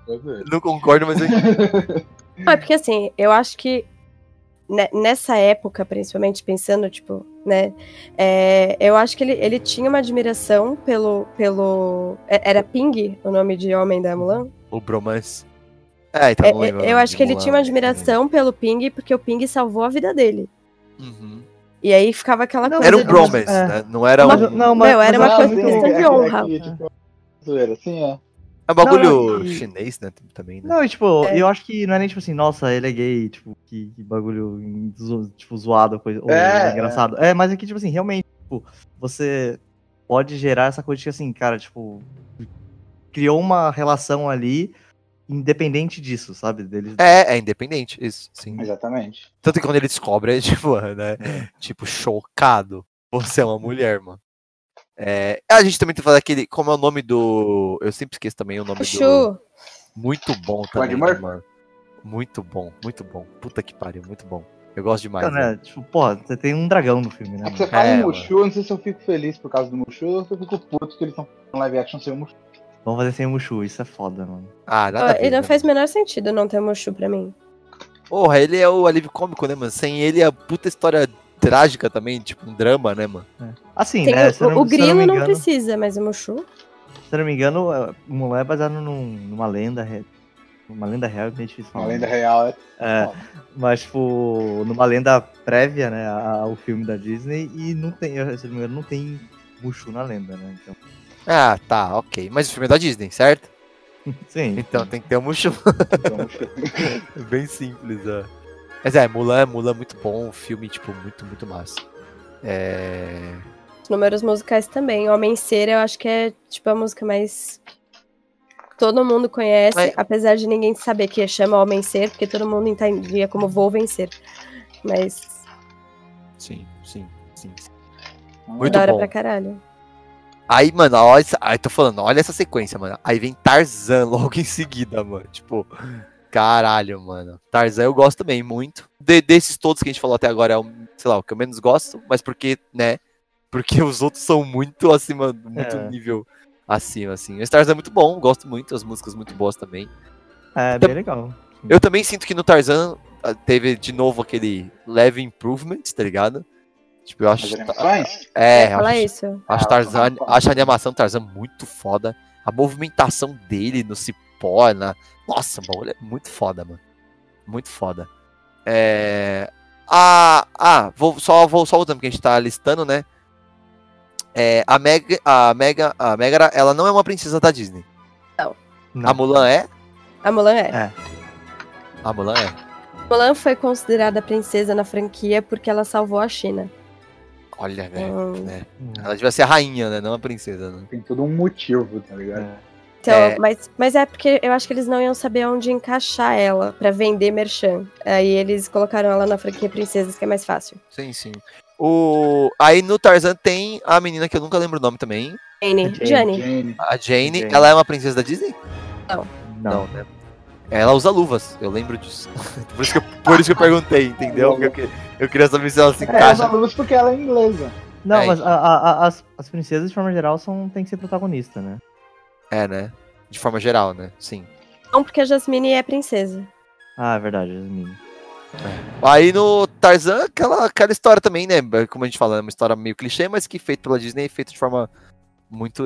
Não concordo, mas eu [laughs] Não, é porque assim, eu acho que ne- nessa época, principalmente pensando, tipo, né, é, eu acho que ele, ele tinha uma admiração pelo, pelo... é- Era Ping o nome de homem da Mulan? O bromance. É, então É, não é, eu acho que ele Mulan. tinha uma admiração pelo Ping, porque o Ping salvou a vida dele. Uhum. E aí ficava aquela coisa Era um de- bromance, é. né? Não era Uma- um. Não, mas, Meu, era mas uma coisa acho de questão de honra. Aqui, tipo, zoeira, assim, é. É um bagulho Não, e- chinês, né? Também, né? Não, e, tipo, É. eu acho que não é nem tipo assim, nossa, ele é gay, tipo, que, que bagulho tipo, zoado, coisa, ou É, engraçado. É. mas é que, tipo assim, realmente, Tipo, você pode gerar essa coisa de que assim, cara, tipo, criou uma relação ali independente disso, sabe? Deles. É, é independente, isso, sim. Exatamente. Tanto que quando ele descobre, é [laughs] tipo, né? Tipo, chocado. Você é uma mulher, mano. É, a gente também tem que falar daquele. Como é o nome do. Eu sempre esqueço também o nome do. Chu. Muito bom também, né, mano. Muito bom, muito bom. Puta que pariu, muito bom. Eu gosto demais. Cara, né? Tipo, pô, você tem um dragão no filme, né? É que você fala É. Mushu, eu não sei se eu fico feliz por causa do Mushu ou se eu fico puto que eles estão fazendo live action sem o Mushu. Vamos fazer sem o Mushu, isso é foda, mano. Ah, Ó, nada a ver, e não né, faz o menor sentido não ter Mushu pra mim. Porra, ele é o alívio cômico, né, mano? Sem ele é a puta história trágica também, tipo um drama, né, mano? Assim, Tem né? o, não, o grilo não, engano, precisa, mas o Mushu. Se eu não me engano, é, o Mulan é baseado num- numa lenda. re- Uma lenda real, é meio difícil falar. Uma lenda real é. É, mas, tipo, numa lenda prévia, né, a- ao filme da Disney, e não tem, se eu não me engano, não tem Mushu na lenda, né? Então, Ah, tá, ok. Mas o filme é da Disney, certo? [laughs] sim. Então tem que ter um Mushu. [laughs] Bem simples, ó. Mas é, Mulan, Mulan é muito bom, um filme, tipo, muito, muito massa. É. Os números musicais também. Homem Ser, eu acho que é tipo a música mais. Todo mundo conhece, Mas- apesar de ninguém saber que chama Homem Ser, porque todo mundo entendia como Vou Vencer. Mas Sim, sim, sim. sim. da Muito hora bom. pra caralho. Aí, mano, olha essa... Aí tô falando, olha essa sequência, mano. Aí vem Tarzan logo em seguida, mano. Tipo, caralho, mano. Tarzan eu gosto também muito. De- desses todos que a gente falou até agora é o, sei lá, o que eu menos gosto, mas porque, né? Porque [laughs] os outros são muito acima, muito É. nível acima, assim. O Tarzan é muito bom, gosto muito, as músicas muito boas também. É, bem legal. Eu também sinto que no Tarzan ah, teve de novo aquele leve improvement, tá ligado? Tipo, eu acho. As animações? É, Eu acho, isso. acho, Tarzan, acho a animação do Tarzan muito foda. A movimentação dele no cipó, na... Nossa, mano, é muito foda, mano. Muito foda. É... Ah, ah vou, só, vou só voltando, porque a gente tá listando, né? É, a Mega, a Mega, a Megara, ela não é uma princesa da Disney. Não. A Mulan é? A Mulan é. É. A Mulan é. Mulan foi considerada princesa na franquia porque ela salvou a China. Olha, né? Hum. né? Ela devia ser a rainha, né? Não a princesa, né? Tem todo um motivo, tá ligado? Então, É. mas, mas é porque eu acho que eles não iam saber onde encaixar ela pra vender merchan. Aí eles colocaram ela na franquia Princesas, que é mais fácil. Sim, sim. O... Aí no Tarzan tem a menina que eu nunca lembro o nome também. Jane. Jane. Jane. A Jane. Jane. Ela é uma princesa da Disney? Não. Não. né? Ela usa luvas, eu lembro disso. [laughs] por, isso que eu, por isso que eu perguntei, entendeu? Porque eu, que- eu queria saber se ela se É, encaixa. usa luvas porque ela é inglesa. Não, É, mas a- a- a- as, as princesas, de forma geral, são, tem que ser protagonista, né? É, né? De forma geral, né? Sim. Não, porque a Jasmine é princesa. Ah, é verdade, Jasmine. Aí no Tarzan, aquela, aquela história também, né? Como a gente fala, é uma história meio clichê, mas que feita pela Disney, feita de forma muito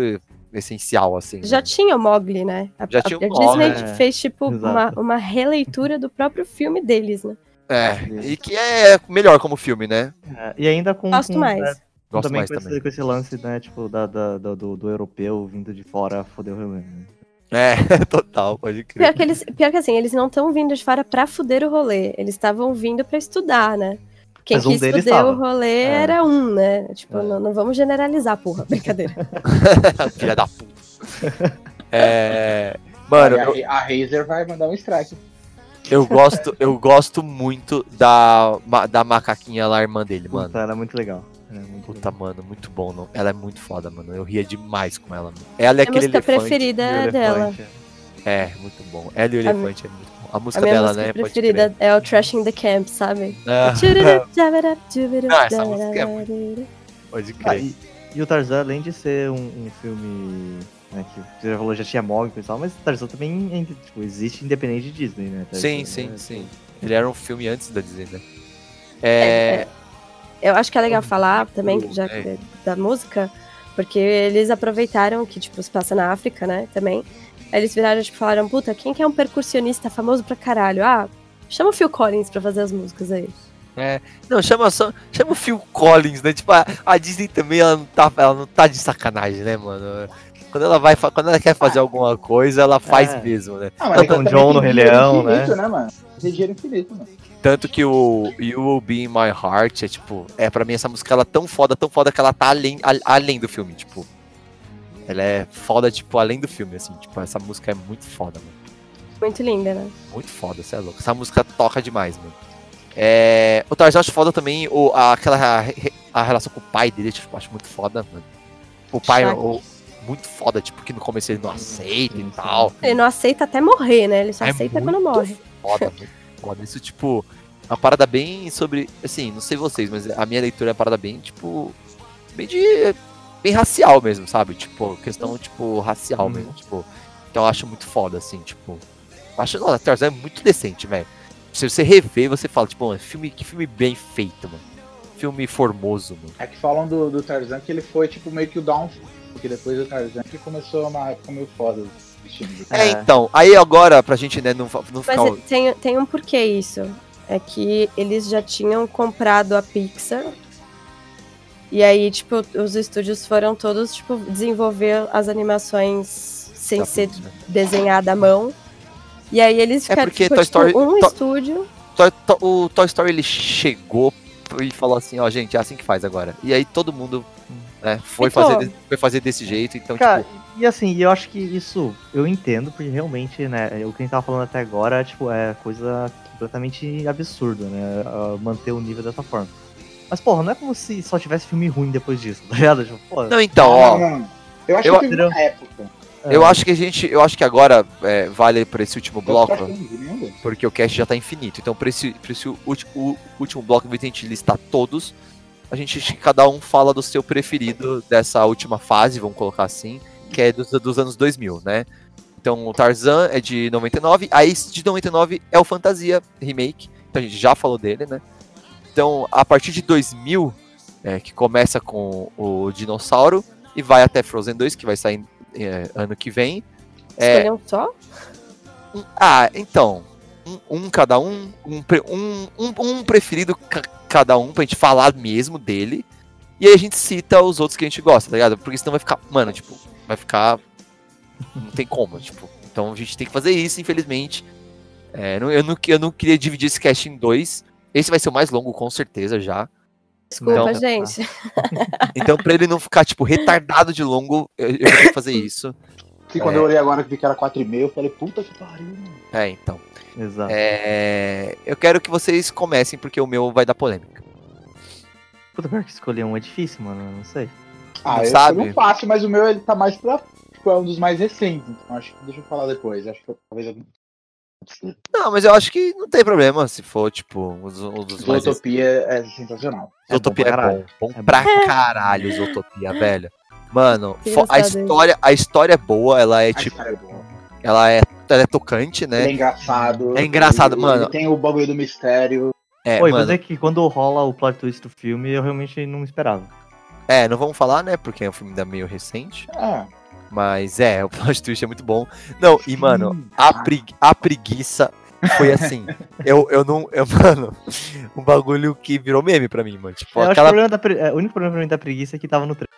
essencial, assim. Já né? tinha o Mogli, né? A, Já a- tinha o a Mowgli, Disney é. fez, tipo, uma, uma releitura do próprio filme deles, né? É, e que é melhor como filme, né? É, e ainda com. Gosto com, mais. É, Gosto também, mais com, também. Esse, com esse lance, né, tipo, da, da- da- do, do europeu vindo de fora foder o rolê. né? É, [laughs] total, pode crer. Pior que, eles, pior que assim, eles não estão vindo de fora pra fuder o rolê. Eles estavam vindo pra estudar, né? Quem Mas um quis tava. o rolê É. era um, né? Tipo, não, não vamos generalizar, porra. [laughs] Brincadeira. [laughs] Filha da puta. É. Mano, a, eu, a Razer vai mandar um strike. eu gosto, eu gosto muito da, da macaquinha lá, irmã dele, mano. Puta, ela é muito legal. Ela é muito Puta, mano, muito bom. Não? Ela é muito foda, mano. Eu ria demais com ela, mano. Ela é É a aquele música elefante. preferida legal. E o dela. é. É, muito bom. Ela e o A elefante é muito bom. A A música minha dela, música né? preferida é o Trashing the Camp, sabe? Ah. [laughs] Não, Não, essa música é muito- Pode Ah, crer. e, e o Tarzan, além de ser um, um filme né, que você já falou, já tinha Mogli e tal, mas o Tarzan também é, tipo, existe independente de Disney, né? Tarzan, Sim, né? sim, sim. Ele era um filme antes da Disney, né? É. Eu acho que é legal falar também, já que É. é da música, porque eles aproveitaram que, tipo, se passa na África, né, também. Aí eles viraram, tipo, falaram, puta, quem que é um percussionista famoso pra caralho? Ah, chama o Phil Collins pra fazer as músicas aí. É. Não, chama só. Chama o Phil Collins, né? Tipo, a, a Disney também ela não, tá, ela não tá de sacanagem, né, mano? Quando ela vai, quando ela quer fazer alguma coisa, ela faz É. mesmo, né? Ah, mas Elton também John no Rei Leão, né? infinito, né, mano? Tem dinheiro infinito, mano. Tanto que o You Will Be in My Heart é tipo, é pra mim essa música ela é tão foda, tão foda que ela tá além, a- além do filme, tipo. Ela é foda, tipo, além do filme, assim, tipo, essa música é muito foda, mano. Muito linda, né? Muito foda, você é louco. Essa música toca demais, mano. É, o Tarzan eu acho foda também o, a, aquela a, a relação com o pai dele, tipo, eu acho muito foda, mano. O pai, o- muito foda, tipo, que no começo ele não aceita e tal. Ele não aceita até morrer, né? Ele só É aceita quando morre. Foda, [laughs] muito foda. Isso, tipo, é uma parada bem sobre. Assim, não sei vocês, mas a minha leitura é uma parada bem, tipo. Bem de. Bem racial mesmo, sabe? Tipo, questão, tipo, racial Uhum. mesmo. Tipo. Então eu acho muito foda, assim, tipo. Acho, nossa, Tarzan é muito decente, velho. Se você rever, você fala, tipo, mano, filme, que filme bem feito, mano. Filme formoso, mano. É que falam do, do Tarzan que ele foi tipo meio que o downfall. Porque depois do Tarzan que começou uma época meio foda dos filmes. É, então. Aí agora, pra gente, né, não, não Mas ficar. é- tem, tem um porquê isso. É que eles já tinham comprado a Pixar. E aí, tipo, os estúdios foram todos, tipo, desenvolver as animações sem Da ser Pixar. desenhada à mão. E aí eles É ficaram, porque tipo, Toy tipo, Story- um To- estúdio. Toy- To- o Toy Story ele chegou e falou assim, ó, gente, é assim que faz agora. E aí todo mundo né, foi, Então- fazer, foi fazer desse jeito, então, Cara, tipo. e assim, eu acho que isso eu entendo, porque realmente, né, o que a gente tava falando até agora, tipo, é coisa completamente absurda, né? Manter o nível dessa forma. Mas, porra, não é como se só tivesse filme ruim depois disso, [laughs] tá ligado? Tipo, pô, Não, então, ó. Eu acho Eu- que teve uma época. Eu acho que a gente. Eu acho que agora é, vale pra esse último bloco. nenhum deles. Porque o cast já tá infinito. Então, pra esse, pra esse ulti- o último bloco, a gente listar todos, a gente cada um fala do seu preferido dessa última fase, vamos colocar assim, que é dos, dos anos 2000, né? Então, o Tarzan é de 99, aí de 99 é o Fantasia Remake, então a gente já falou dele, né? Então, a partir de 2000, é, que começa com o Dinossauro e vai até Frozen 2, que vai sair é, ano que vem. É, Escolher um só? ah, então. Um, um cada um. Um, um, um, preferido ca- cada um pra gente falar mesmo dele. E aí a gente cita os outros que a gente gosta, tá ligado? Porque senão vai ficar. Mano, tipo, vai ficar. Não tem como, tipo. Então a gente tem que fazer isso, infelizmente. É, não- eu, não, eu não queria dividir esse cast em dois. Esse vai ser o mais longo, com certeza, já. Desculpa, Então- gente. [laughs] Então, pra ele não ficar, tipo, retardado de longo, eu, eu vou que fazer isso. E quando É. eu olhei agora que vi que era 4,5, eu falei, puta que pariu, mano. É, então. Exato. É, eu quero que vocês comecem, porque o meu vai dar polêmica. Puta, pior que escolher um é difícil, mano, eu não sei. Ah, Não eu sabe? não fácil, mas o meu ele tá mais pra. Tipo, é um dos mais recentes. Então acho que deixa eu falar depois. Acho que talvez alguém. Não, mas eu acho que não tem problema se for, tipo, um dos, um dos mais. Zootopia é sensacional. Zootopia bom pra é bom. caralho. Bom É pra bom. caralho, Zootopia, velho. Mano, a história, a história é boa, ela é A tipo. história é boa. Ela é, ela é tocante, Ele é né? engraçado. É engraçado, ele, mano. Ele tem o bagulho do mistério. É, e mano, fazer que quando rola o plot twist do filme, eu realmente não esperava. é, não vamos falar, né? Porque é um filme ainda meio recente. Ah, Mas é, o [laughs] plot twist é muito bom. Não, e mano, a, pregui- a preguiça foi assim. [laughs] eu, eu não. Eu, mano, um bagulho que virou meme pra mim, mano. Tipo, Eu acho que o, aquela. problema da pre- é, o único problema pra mim da preguiça é que tava no trailer.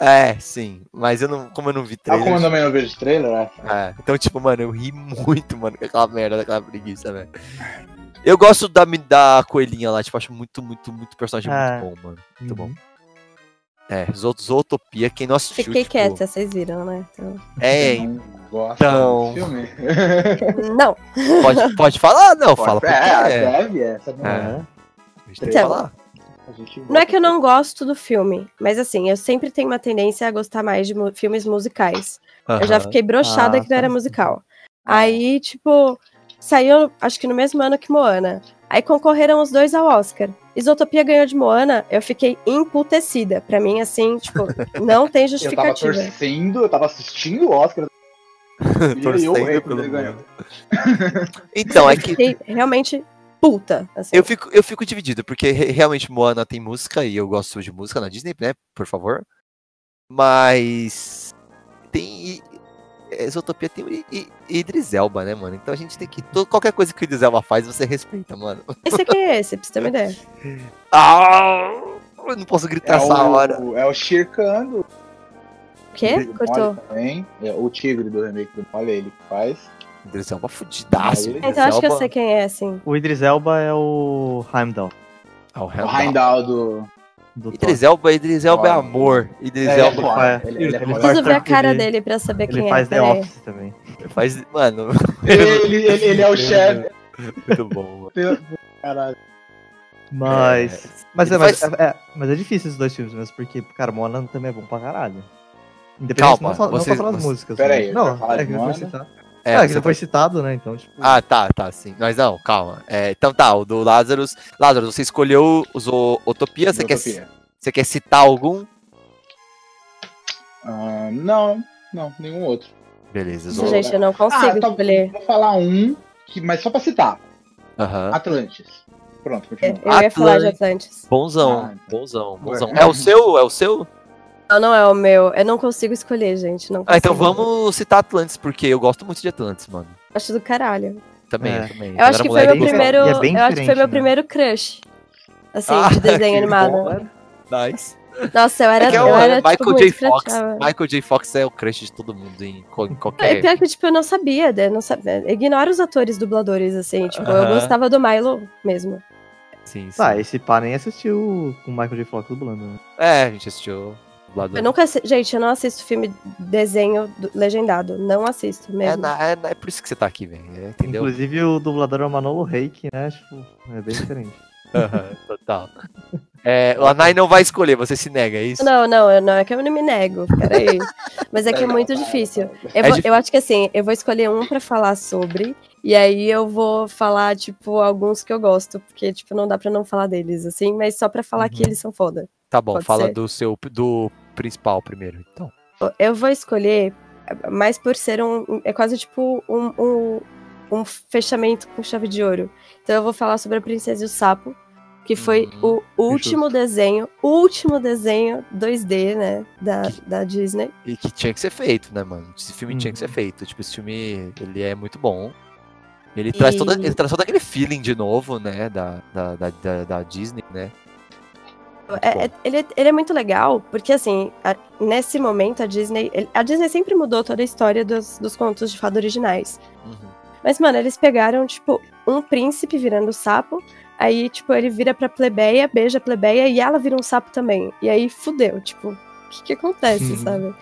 É, sim. Mas eu não. Como eu não vi ah, como eu trailer. também não vejo trailer, né? É, então, tipo, mano, eu ri muito, mano, com aquela merda daquela preguiça, velho. Eu gosto da, da coelhinha lá, tipo, acho muito, muito, muito personagem Ah. muito bom, mano. Muito Uhum. bom. É, Zo- Zootopia, quem não assistiu, Fiquei tipo, quieta, vocês viram, né? Então... É, Então- do filme. [laughs] Não. pode, pode falar? Não, fala porque é, é. deve, é. Não É. é. A gente tem que Então, falar. Não é que eu não gosto do filme, mas assim, eu sempre tenho uma tendência a gostar mais de mu- filmes musicais. Eu já fiquei broxada Ah, que não era musical. Aí, tipo, saiu, acho que no mesmo ano que Moana. Aí concorreram os dois ao Oscar. Isotopia ganhou de Moana, eu fiquei emputecida. Pra mim, assim, tipo, [laughs] não tem Eu tava justificativa. torcendo, eu tava assistindo o Oscar. [laughs] Eu Torcendo pelo ganhou. mundo. Então, é Eu que fiquei realmente puta. Assim. eu fico, eu fico dividido, porque re- realmente Moana tem música e eu gosto de música na Disney, né? Por favor. Mas tem. Zootopia tem I- I- Idris Elba, né, mano? Então a gente tem que. to- Qualquer coisa que o Idris Elba faz, você respeita, mano. Esse aqui é esse, pra você ter uma ideia. [laughs] Ah! Eu não posso gritar É essa o, hora. é o Shirkando. O quê? Cortou. Também. É, o tigre do remake do Mole ele que faz. Idris Elba fudidaço. Idris Então acho que eu Elba- sei quem é, assim. O Idris Elba é o Heimdall. Ah, o O Heimdall. Heimdall do. Do Idris Elba, Idris Elba é Foda. amor. Idris É, ele é Elba faz- Ele, ele é ele faz- Preciso ver a cara dele pra saber Ele quem faz é. The peraí. Office também. faz. Mano. Ele, ele, ele é o chefe. Muito bom, mano. Caralho. Mas. Mas, ele é, mas, faz- é, é- mas é difícil esses dois filmes mesmo, porque, cara, Moana também é bom pra caralho. Independente, Calma, não só, não você- só pelas você- músicas. Pera né? aí, não, é que não foi Moana? É, que você não foi tá- citado, né? Então, tipo. Ah, tá, tá, sim. Mas não, calma. É, então tá, o do Lazarus. Lazarus, você escolheu os o- Utopia, você quer, você quer citar algum? Ah, não, não, nenhum outro. Beleza, Isso, Zo- gente, eu não consigo Ah, tá- escolher. Vou falar um, que, mas só pra citar. Aham. Atlantis. Pronto, Eu continua. ia falar de Atlantis. Atlantis. Bonzão, Ah, bonzão, bonzão. Ué. É o seu? É o seu? Não, não é o meu. Eu não consigo escolher, gente. Não Ah, então consigo. vamos citar Atlantis, porque eu gosto muito de Atlantis, mano. Acho do caralho. Também, É. também. Eu Quando acho era que foi meu eu primeiro. É eu acho que foi meu né? primeiro crush. Assim, Ah, de desenho [laughs] animado. bom. Nice. Nossa, eu era. É que é eu o era tipo, Michael muito J. Fox. Michael J. Fox é o crush de todo mundo em, em É qualquer. pior que, tipo, eu não sabia, né? Não sabia. Ignora os atores dubladores, assim. Tipo, eu Aham. gostava do Milo mesmo. Sim, sim. Tá, esse pá nem assistiu com o Michael J. Fox dublando, né? É, a gente assistiu. Eu nunca assi- Gente, eu não assisto filme desenho do- legendado. Não assisto É, mesmo. na- é, na- é por isso que você tá aqui, velho. é, Entendeu? Inclusive o dublador é o Manolo Reiki, né? Tipo, é bem diferente. [laughs] Total. É, o Anai não vai escolher, você se nega, é isso? Não, não, eu- não, é que eu não me nego, peraí. [laughs] Mas é que é muito difícil. Eu, É vou- difí- eu acho que assim, eu vou escolher um pra falar sobre, e aí eu vou falar, tipo, alguns que eu gosto, porque, tipo, não dá pra não falar deles, assim, mas só pra falar que Uhum. eles são foda. Tá bom, Pode fala ser? do seu do principal primeiro, então. Eu vou escolher, mais por ser um. É quase tipo um, um, um fechamento com chave de ouro. Então eu vou falar sobre a Princesa e o Sapo, que foi Hum, o último desenho, último desenho 2D, né, da, da Disney. E que tinha que ser feito, né, mano? Esse filme tinha que ser Uhum. feito. Tipo, esse filme, ele é muito bom. Ele, traz, toda, E- ele traz todo aquele feeling de novo, né, da, da, da, da- da Disney, né? É- é- ele, é- ele é muito legal, porque assim, a- nesse momento a Disney. ele- A Disney sempre mudou toda a história dos, dos contos de fada originais. Uhum. Mas, mano, eles pegaram, tipo, um príncipe virando sapo. Aí, tipo, ele vira pra plebeia, beija a plebeia e ela vira um sapo também. E aí fudeu, tipo, o que que acontece, Sim. sabe?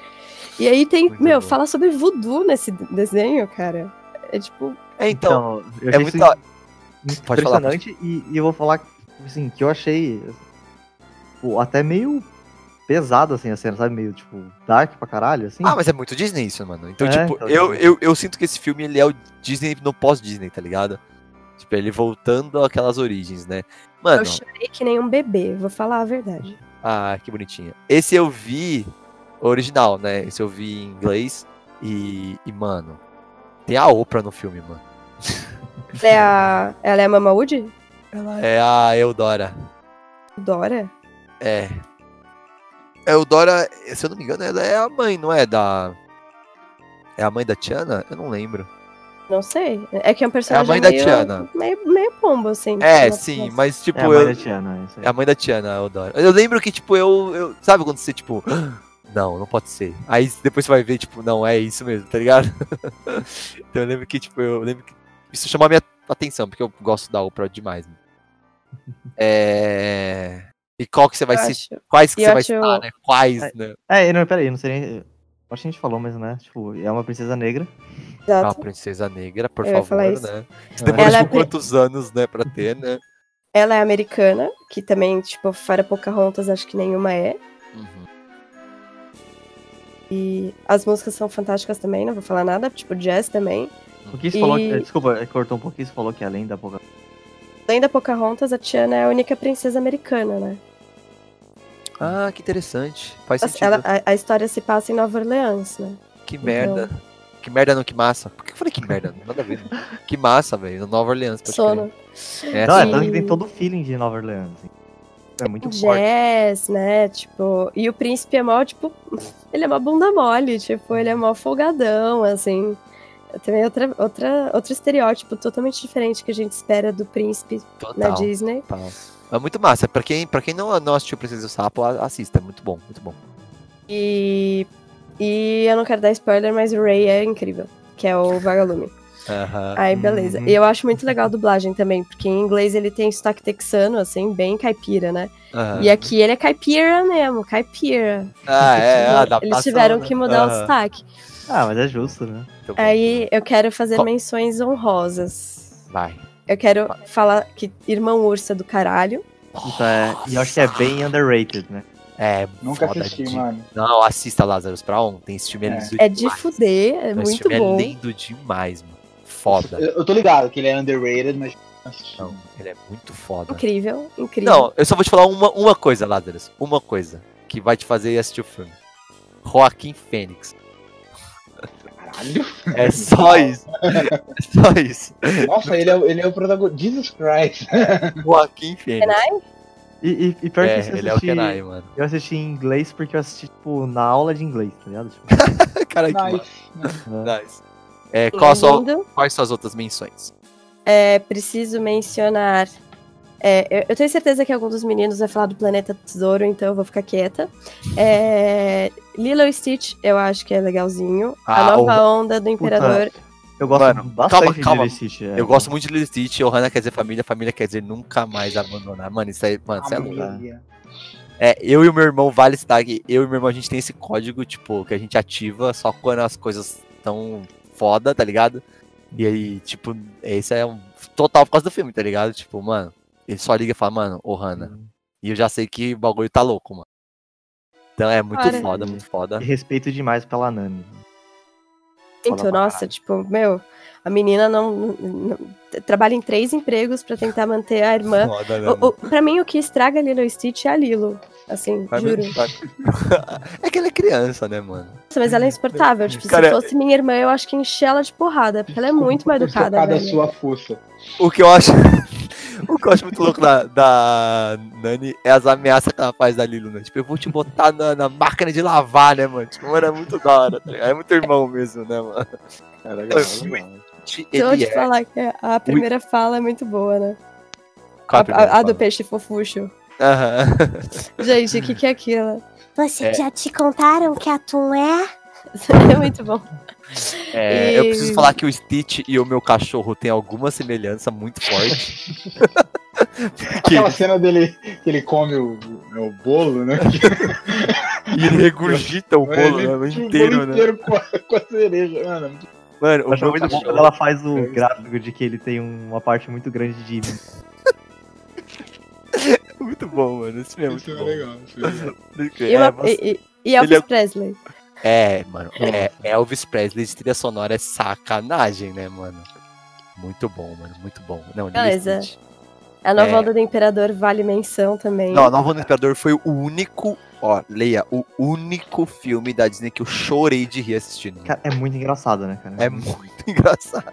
E aí tem, Muito meu, bom. fala sobre voodoo nesse desenho, cara. É tipo, É, então, eu é muito. muito Pode falar, impressionante e, e eu vou falar, assim, que eu achei pô, até meio pesado, assim, a cena, sabe? Meio, tipo, dark pra caralho, assim. Ah, mas é muito Disney isso, mano. Então, É, tipo, então, eu, tipo- eu, eu sinto que esse filme ele é o Disney no pós-Disney, tá ligado? Tipo, ele voltando àquelas origens, né? Mano, eu chorei que nem um bebê, vou falar a verdade. ah, que bonitinho. Esse eu vi original, né? Esse eu vi em inglês. E, e mano, tem a Oprah no filme, mano. Ela é a, ela é a Mama Woody? Ela é a Eudora. Dora? É. Eudora, se eu não me engano, ela é a mãe, não é? Da. É a mãe da Tiana? Eu não lembro. Não sei. É que é um personagem mãe da meio, Tiana. Meio, meio pombo, assim. É, sim, nossa. mas tipo. É a mãe eu... da Tiana, é isso aí. É a mãe da Tiana, a Eudora. Eu lembro que, tipo, eu. eu... Sabe quando você, tipo. [gasps] Não, não pode ser. Aí depois você vai ver, tipo, não, é isso mesmo, tá ligado? [laughs] então eu lembro que, tipo, eu lembro que. Isso chamou a minha atenção, porque eu gosto da Oprah demais. né? É. E qual que você vai Eu citar? acho- Quais que eu você vai acho- citar, né? Quais, É, né? É, não, peraí, não sei nem. Acho que a gente falou, mas né? Tipo, é uma princesa negra. Exato. Princesa Negra, por Eu favor, né? Isso é tipo, pri- quantos anos, né, pra ter, né? Ela é americana, que também, tipo, fora Pocahontas, acho que nenhuma é. Uhum. E as músicas são fantásticas também, não vou falar nada, tipo, jazz também. O que você falou. E- que- Desculpa, é, cortou um pouquinho, você falou que além da pouca. Além da Pocahontas, a Tiana é a única princesa americana, né? Ah, que interessante. Faz sentido. ela- a, a história se passa em Nova Orleans, né? Que merda. Que merda não, que massa. Por que eu falei que merda? Nada a ver. né? [laughs] Que massa, velho. No Nova Orleans, pode Sono. crer. É, não, é tanto que tem todo o feeling de Nova Orleans. assim. É muito forte. Jazz, né? Tipo, e o príncipe é mó, tipo, ele é uma bunda mole, tipo, ele é mó folgadão, assim. Também outra, outra, outro estereótipo totalmente diferente que a gente espera do príncipe na. Disney. Total. É muito massa. Pra quem, pra quem não, não assistiu Princesa e o Sapo, assista. É muito bom, muito bom. E E eu não quero dar spoiler, mas o Ray é incrível, que é o Vagalume. Aí, beleza. E eu acho muito legal a dublagem também, porque em inglês ele tem sotaque texano, assim, bem caipira, né? E aqui ele é caipira mesmo, caipira. Ah, é, Tipo, a adaptação, Eles tiveram né? que mudar o sotaque. Ah, mas é justo, né? Aí eu quero fazer menções honrosas. Vai. Eu quero falar que Irmão Ursa do caralho. Então é, e eu acho que é bem underrated, né? É, Nunca foda assisti, de- mano. Não, assista Lazarus pra ontem. Esse filme é, lindo É de fuder, é Esse muito filme bom. é lindo demais, mano. Foda. Eu, eu tô ligado que ele é underrated, mas. não ele é muito foda. Incrível, incrível. Não, eu só vou te falar uma, uma coisa, Lazarus. Uma coisa que vai te fazer ir assistir o filme. Joaquim Fênix. Caralho. É só isso. É só isso. Nossa, ele é, o- ele é o protagonista. Jesus Christ. [laughs] Joaquim Fênix. Kenai? E, e, e pior É, que isso ele é o assisti, Kenai, mano. Eu assisti em inglês porque eu assisti, tipo, na aula de inglês, tá ligado? Tipo, [laughs] Caralho, que Nice. massa. Nice. É, qual sua, Lindo. quais são as outras menções? É, preciso mencionar. É, eu, eu tenho certeza que algum dos meninos vai falar do Planeta Tesouro, então eu vou ficar quieta. É, Lilo e Stitch, eu acho que é legalzinho. Ah, a nova o- onda do Imperador. eu gosto Mano, bastante calma, calma. de Lilo e Stitch. é. Eu gosto muito de Lilo Stitch, Ohana quer dizer família, família quer dizer nunca mais abandonar. Mano, isso aí, mano, isso é louco. É, eu e o meu irmão, vale Stag, eu e meu irmão, a gente tem esse código, tipo, que a gente ativa só quando as coisas tão foda, tá ligado? E aí, tipo, esse é um total por causa do filme, tá ligado? Tipo, mano, ele só liga e fala, mano, ô Hannah. E eu já sei que o bagulho tá louco, mano. Então é muito Cara. foda, muito foda. E respeito demais pela Nani. Muito, Foda pra nossa, tipo, meu, a menina não, não- não- trabalha em três empregos pra tentar manter a irmã. Foda, né, O, o, pra mim, o que estraga Lilo e Stitch é a Lilo. Assim, Vai- juro. [laughs] é que ela é criança, né, mano? Nossa, mas ela é insuportável. Tipo, Cara, se fosse minha irmã, eu acho que encher ela de porrada, porque ela é muito [laughs] mal educada. Cada velho. sua fuça. O que eu acho. [laughs] o que eu acho muito louco da, da Nani é as ameaças que ela faz da Lilo, né? Tipo, eu vou te botar na, na máquina de lavar, né, mano? Tipo, mano, é muito da hora, tá ligado? É muito irmão mesmo, né, mano? É. Se eu te é. falar que a primeira fala é muito boa, né? Qual a A, a- a do peixe fofucho. Aham. [laughs] Gente, o que, que é aquilo? Você É. já te contaram que atum é? [laughs] é muito bom. É, E- Eu preciso falar que o Stitch e o meu cachorro têm alguma semelhança muito forte. [laughs] Porque Aquela cena dele que ele come o, o bolo, né? [laughs] e ele regurgita o bolo Ele- né, o inteiro, bolo né? inteiro com, a, com a cereja, mano. Mano, o meu muito bom cachorro... quando ela faz o gráfico de que ele tem uma parte muito grande de. [laughs] Muito bom, mano. Esse filme é muito Isso é bom. legal, isso é legal. E, É, e- e- e Elvis ele é- Presley. É, mano, é, Elvis Presley de trilha sonora é sacanagem, né, mano? Muito bom, mano, muito bom. Não, Beleza. A nova É. onda do Imperador vale menção também. Não, Nova Onda do Imperador foi o único, ó, leia, o único filme da Disney que eu chorei de rir assistindo. Cara, é muito engraçado, né, cara? É muito [laughs] engraçado.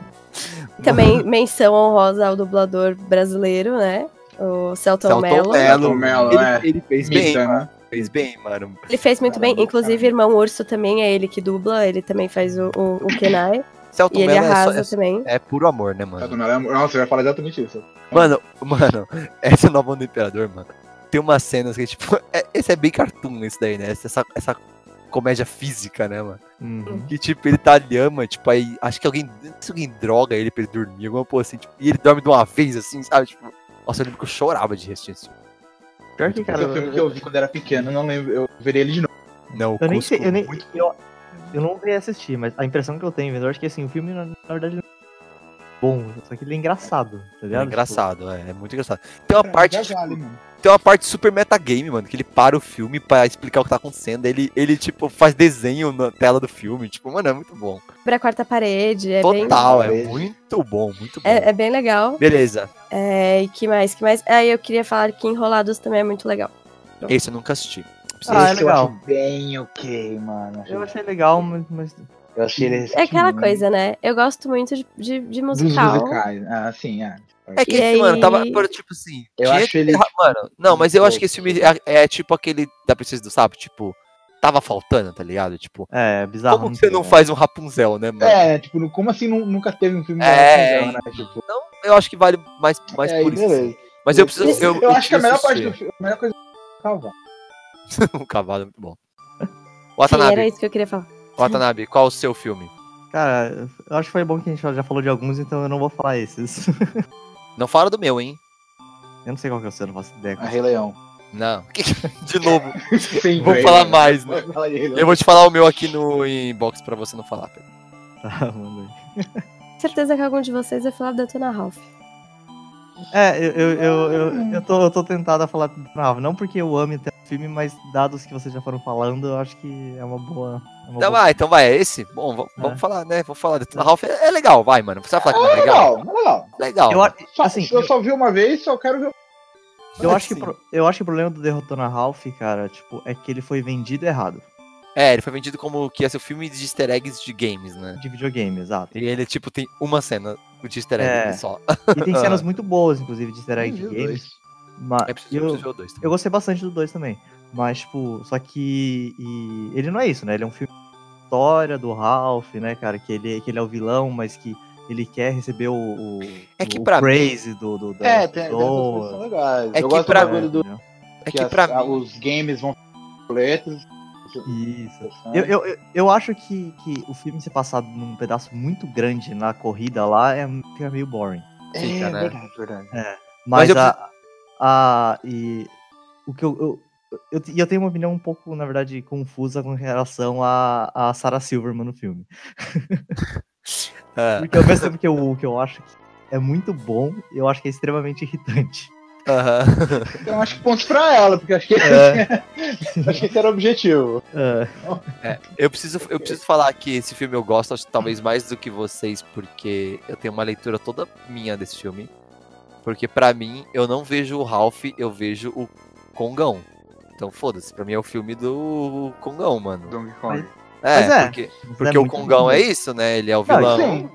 Também menção honrosa ao dublador brasileiro, né? O Celton Celton Mello. Mello, Mello, ele, é. ele fez Mita, bem, né? Fez bem, mano. Ele fez muito bem, inclusive Irmão Urso também é ele que dubla, ele também faz o, o, o Kenai. Celton e ele Mello é só- arrasa é. É puro amor, né, mano? Celton Mello é- Nossa, eu ia falar exatamente isso. Mano, mano, [laughs] essa nova onda do Imperador, mano. Tem umas cenas que, tipo, [laughs] é- esse é bem cartoon, esse daí, né? Essa, essa comédia física, né, mano? Uhum. Que, tipo, ele tá lhama, tipo, aí, acho que alguém, não sei se alguém droga ele pra ele dormir, alguma porra assim, tipo, e ele dorme de uma vez, assim, sabe? Tipo, nossa, eu lembro que eu chorava de assistir esse filme. Pior que, cara, Esse é o filme que eu vi quando era pequeno, eu não lembro. Eu veria ele de novo. Não, Eu nem sei, eu nem. muito Eu, eu não vi assistir, mas a impressão que eu tenho, eu acho que assim, o filme, na, na verdade, não é bom, só que ele é engraçado, tá É ligado? engraçado, é, é muito engraçado. Tem uma parte, tipo, mano. Tem uma parte super metagame, mano, que ele para o filme pra explicar o que tá acontecendo. Ele, ele tipo, faz desenho na tela do filme. Tipo, mano, é muito bom. Quebra a quarta parede, é bem. Total, é muito bom, muito bom. É, é bem legal. Beleza. É, e que mais? Que mais? Aí eu queria falar que Enrolados também é muito legal. Esse eu nunca assisti. Ah, é Esse eu legal. acho bem ok, mano. Eu achei legal, mas. mas... Eu achei ele É aquela coisa, né? Eu gosto muito de, de, de Dos musical. musicais. Ah, sim, é. É que esse, mano, aí- tava, por, tipo assim. Eu acho ele- Mano, não, mas eu acho que esse filme é, é tipo aquele da Princesa do Sapo, tipo, tava faltando, tá ligado? Tipo, É, bizarro. como você não faz um Rapunzel, né, mano? É, tipo, como assim nu- nunca teve um filme É, Rapunzel, né? Tipo, Não, eu acho que vale mais, mais é, por isso. beleza. Mas eu preciso. Eu, eu acho que a melhor preciso parte do assistir. filme, a melhor coisa é o cavalo. [laughs] o cavalo é muito bom. Watanabe, era isso que eu queria falar. Watanabe, qual o seu filme? Cara, eu acho que foi bom que a gente já falou de alguns, então eu não vou falar esses. [laughs] Não fala do meu, hein? eu não sei qual que é o seu, não faço ideia. A Rei Leão. Não. [laughs] De novo. [laughs] Sem Vou falar né? mais, né? Eu vou te falar o meu aqui no inbox pra você não falar. Pedro. [laughs] Tá, manda aí. Certeza que algum de vocês vai falar da Tona Ralph. É, eu, eu, eu, eu, eu tô, eu tô tentado a falar do Ralph, não porque eu ame o filme, mas dados que vocês já foram falando, eu acho que é uma boa. É uma Então boa... vai, então vai, é esse? Bom, vamos falar, né? Vamos falar. do Ralph é, é legal, vai, mano. Você vai falar que não é É legal? legal, é legal. Legal. Eu, a- Só, assim, eu só vi uma vez, só quero ver. eu, acho que, pro- eu acho que o problema do Derrotona Ralph, cara, tipo, é que ele foi vendido errado. É, ele foi vendido como que ia ser o filme de easter eggs de games, né? De videogame, exato. E ele, tipo, tem uma cena de easter egg É. só. E tem cenas [laughs] muito boas, inclusive, de easter egg de o games. Mas É preciso, eu, preciso ver o dois eu gostei bastante do 2 também. Mas, tipo, só que. e ele não é isso, né? Ele é um filme de história do Ralph, né, cara? Que ele, que ele é o vilão, mas que ele quer receber o, o, É que o pra mim- do, do, da É, tem, tem pessoa. legais. É eu que gosto pra- do bagulho do. entendeu? É que que as- pra a- mim. os games vão boletos. Isso. Eu, eu, eu- acho que, que o filme ser passado num pedaço muito grande na corrida lá é, fica meio boring. Fica, é né? verdade, verdade. É, Mas mas, eu a, a. E o que eu. eu eu, e eu tenho uma opinião um pouco, na verdade, confusa com relação a, a Sarah Silverman no filme. [laughs] É. Porque ao mesmo tempo que eu, que eu acho que é muito bom, eu acho que é extremamente irritante. Aham. [laughs] Então acho que pontos pra ela, porque acho que, É. [laughs] acho que esse era o objetivo. É. É, eu preciso, eu preciso falar que esse filme eu gosto, acho talvez mais do que vocês, porque eu tenho uma leitura toda minha desse filme. Porque pra mim, eu não vejo o Ralph, eu vejo o Kongão. Então foda-se, pra mim é o filme do Kongão, mano. Donkey Kong. É, é, porque, mas porque é o Kongão é isso, né? Ele é o Não, vilão. sim.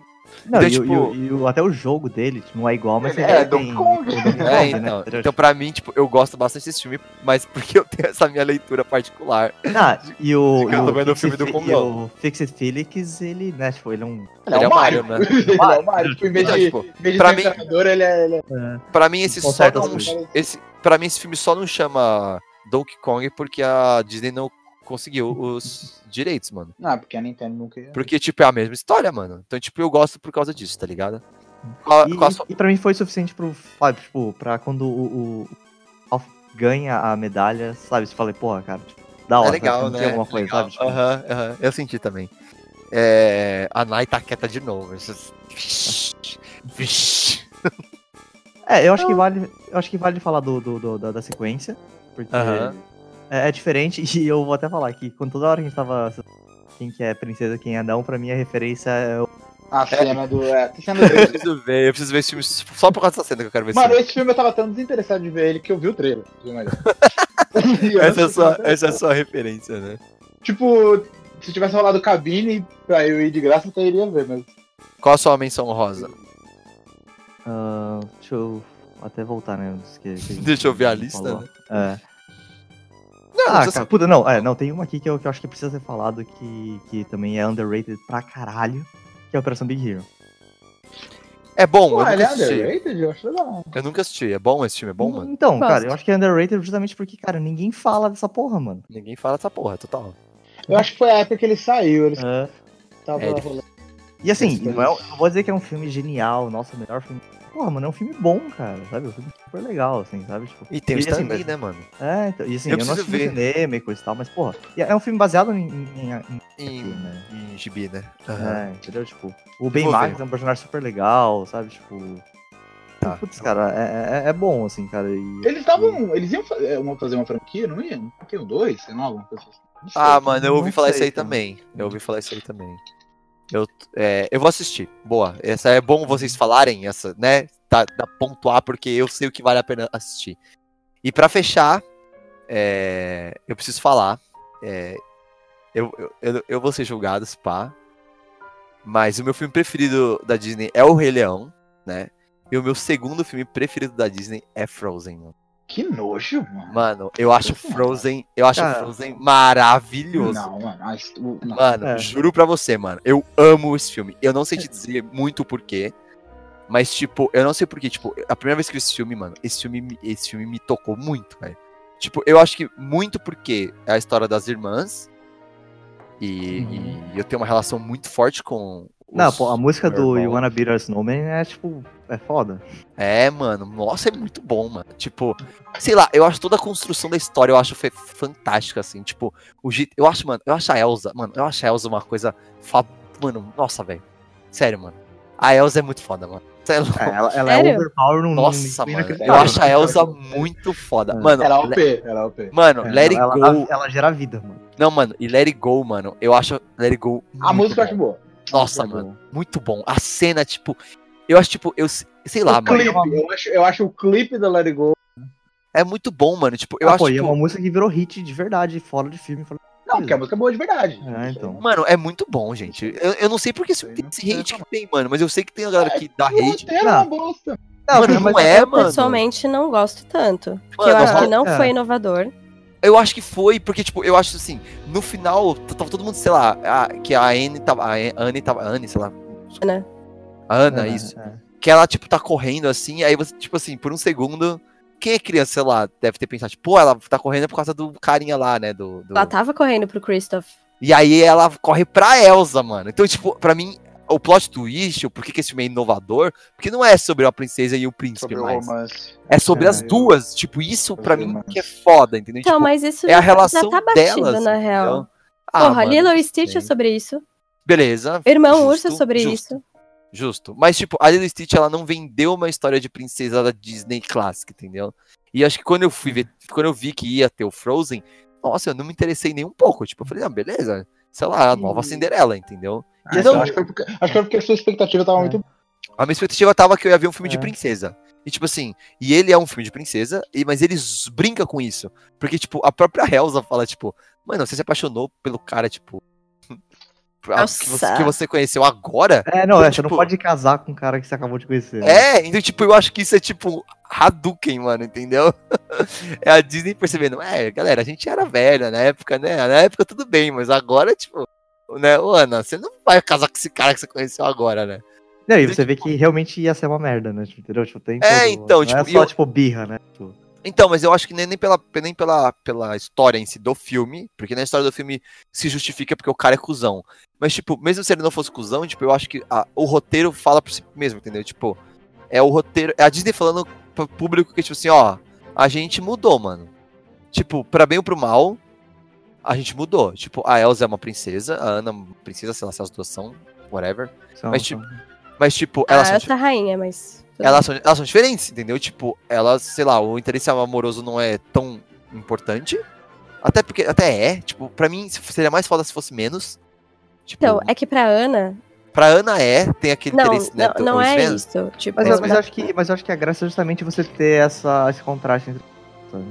Não, Então, e, o- tipo- e e até o jogo dele tipo, não é igual, mas É, ele é, tem Donkey Kong. [laughs] É, Kong, então, né? então pra mim, tipo, eu gosto bastante desse filme, mas [laughs] porque eu tenho essa minha leitura particular. Ah, e o, Eu e tô vendo o Fix filme do Kongão. e o Fix It Felix, ele, né, tipo, ele é um... Ele, Ele é o Mario, né? ele é o Mario. [laughs] Tipo, em vez Então, de, tipo, em vez de pra ser mim- imperador, ele é. Ele é... Pra mim, esse só não, esse, pra mim, esse filme só não chama Donkey Kong porque a Disney não conseguiu os direitos, mano. Não, porque a Nintendo nunca ia. Porque, tipo, é a mesma história, mano. Então, tipo, eu gosto por causa disso, tá ligado? Qual, E, qual a sua- e pra mim foi suficiente pro, sabe, tipo, pra quando o, o, ganha a medalha, sabe, você fala, porra, cara, tipo, da hora, É legal, né? alguma coisa, Legal. sabe, tipo, Aham, aham. Eu senti também. É, a Nai tá quieta de novo. [laughs] Vixe. É, eu acho que vale, eu acho que vale falar do, do- do- da, da sequência, porque Aham. É, é diferente [laughs] e eu vou até falar que quando toda hora que a gente tava quem que é princesa, quem é não, pra mim a referência é o A cena do. É, [laughs] a cena Eu do... preciso ver, eu preciso ver esse filme só por causa dessa cena que eu quero ver esse Mano, filme. esse filme eu tava tão desinteressado de ver ele que eu vi o trailer. [laughs] eu Essa é, só, essa é só a referência, né? Tipo, se tivesse rolado cabine pra eu ir de graça, eu até iria ver, mas. Qual a sua menção rosa? Ah, deixa eu até voltar, né? que- que Deixa eu ver a falou. lista, né? É. Não, ah, cara, puta, não, é, não, tem uma aqui que eu, que eu acho que precisa ser falado que, que também é underrated pra caralho, que é a Operação Big Hero. É bom, Pô, eu ele nunca é assisti. underrated? Eu acho legal. Eu nunca assisti. É bom esse filme? É bom, mano? Então, cara, eu acho que é underrated justamente porque, cara, ninguém fala dessa porra, mano. Ninguém fala dessa porra, total. Eu acho que foi a época que ele saiu. Ele É. tava É, ele- rolando. E assim, não, é, não vou dizer que é um filme genial, nossa, o melhor filme. Porra, mano, é um filme bom, cara, sabe? É um filme super legal, assim, sabe? Tipo, E tem o e, Stan assim, Lee, né, mano? É, então, e assim, Eu eu, não assisti cinema e coisa e tal, mas, porra, é um filme baseado em, em, em- Em, né? em gibi, né? Aham. É, entendeu? Tipo, o Ben. Marx é um personagem super legal, sabe? Tipo. Tá. Putz, cara, é, é, é bom, assim, cara. E, Eles estavam. Eles iam é, uma- fazer uma franquia, não iam? Não tem o dois, sei lá, alguma coisa assim. Sei. Ah, mano, eu ouvi falar sei, isso aí também. Eu ouvi falar isso aí também. Eu, é, eu vou assistir. Boa. Essa é bom vocês falarem, essa, né? Da, da pontuar, porque eu sei o que vale a pena assistir. E pra fechar, é, eu preciso falar. é, eu, eu, eu, vou ser julgado, pá. Mas o meu filme preferido da Disney é O Rei Leão, né? E o meu segundo filme preferido da Disney é Frozen. Que nojo, mano. Mano, eu acho Frozen, eu acho Cara, Frozen maravilhoso. Não, mano. mas não. Mano, É. juro pra você, mano. Eu amo esse filme. Eu não sei te dizer muito o porquê. Mas, tipo, eu não sei porquê. Tipo, a primeira vez que eu vi esse filme, mano, esse filme, me- esse filme me tocou muito, velho. Tipo, eu acho que muito porque é a história das irmãs. E, e eu tenho uma relação muito forte com. Não, pô, a música do irmão. You Wanna Be Our Snowman é tipo, é foda. É, mano, nossa, é muito bom, mano. Tipo, sei lá, eu acho toda a construção da história, eu acho fantástica, assim. Tipo, o jeito. Eu acho, mano, eu acho a Elsa, mano, eu acho a Elsa uma coisa. Fa... Mano, nossa, velho. Sério, mano. A Elsa é muito foda, mano. É louco. ela- ela é overpower num- num Nossa, mano. Eu acho a Elsa muito foda. Mano, Ela é OP, ela é OP. Mano, É, Let It ela, Go. ela, ela gera vida, mano. Não, mano, e Let It Go, mano, eu acho Let It Go. A música eu bom. acho boa. Nossa, é mano, muito bom. A cena, tipo, eu acho, tipo, eu se- sei lá, o mano. clipe, eu, acho, eu acho o clipe da Let It Go. É muito bom, mano. Tipo, eu ah, acho, pô, e é tipo, uma música que virou hit de verdade, fora de filme. Fora Não, porque a música é boa de verdade. É, então. Mano, é muito bom, gente. Eu, eu não sei porque esse, tem esse hate que tem, mano, mas eu sei que tem a galera que dá hate. É uma bosta. Mano, não é, eu, mano. pessoalmente, não gosto tanto. Porque Mano, eu acho que não é. foi inovador. Eu acho que foi, porque, tipo, eu acho assim, no final, tava todo mundo, sei lá, a- que a Anne tava. A Anne tava. A Anne, sei lá. A Ana, É, isso. Que ela, tipo, tá correndo assim, aí você, tipo assim, por um segundo. Quem é criança, sei lá, deve ter pensado, tipo, pô, ela tá correndo por causa do carinha lá, né? Do, do- Ela tava correndo pro Christoph. E aí ela corre pra Elsa, mano. Então, tipo, pra mim, o plot twist, o porquê que esse filme é inovador, porque não é sobre a princesa e o príncipe Sobre o. É sobre É, as eu- duas. Tipo, isso pra mim que é foda, entendeu? Então, Tipo, mas isso é a relação já tá batido, delas, na real. Ah, Porra, mano, Lilo e Stitch é sobre isso. Beleza. Irmão justo, Urso é sobre justo, isso. Justo. Mas, tipo, a Lilo e Stitch, ela não vendeu uma história de princesa da Disney clássica, entendeu? E acho que quando eu fui ver, quando eu vi que ia ter o Frozen, nossa, eu não me interessei nem um pouco. Tipo, eu falei, ah, beleza. Sei lá, a nova Cinderela, entendeu? Ah, então, acho, que foi porque, acho que foi porque a sua expectativa tava muito A minha expectativa tava que eu ia ver um filme de É. princesa. E, tipo assim, e ele é um filme de princesa, e, mas ele z- brinca com isso. Porque, tipo, a própria Elsa fala, tipo, mano, você se apaixonou pelo cara, tipo. [laughs] a- que, você, que você conheceu agora? É, não, Então, é, você não pode casar com um cara que você acabou de conhecer. né? É, então, tipo, eu acho que isso é tipo Hadouken, mano, entendeu? [laughs] É a Disney percebendo, é, galera, a gente era velha na época, né? Na época tudo bem, mas agora, tipo, né, ô Ana, você não vai casar com esse cara que você conheceu agora, né? Não, e você vê que realmente ia ser uma merda, né? Tipo, entendeu? Tipo, tem É, todo- então, não tipo, é só, eu- tipo, birra, né? Tipo, Então, mas eu acho que nem, nem, pela, nem pela, pela história em si do filme, porque na história do filme se justifica porque o cara é cuzão. Mas, tipo, mesmo se ele não fosse cuzão, tipo, eu acho que a- o roteiro fala por si mesmo, entendeu? Tipo, é o roteiro. É a Disney falando pro público que, tipo assim, ó, a gente mudou, mano. Tipo, pra bem ou pro mal, a gente mudou. Tipo, a Elsa é uma princesa, a Ana é uma princesa, sei lá se as duas são, whatever. São, mas, são. tipo, mas, tipo, Ah, elas são essa rainha, mas. elas são, elas são diferentes, entendeu? Tipo, elas, sei lá, o interesse amoroso não é tão importante. Até porque, até é, tipo, pra mim seria mais foda se fosse menos. Tipo, Então, é que pra Ana. pra Ana é, tem aquele Não, interesse, né? não, não é isso. Tipo, Mas, eu- mas acho que, mas eu acho que a graça é justamente você ter essa, esse contraste entre. sabe?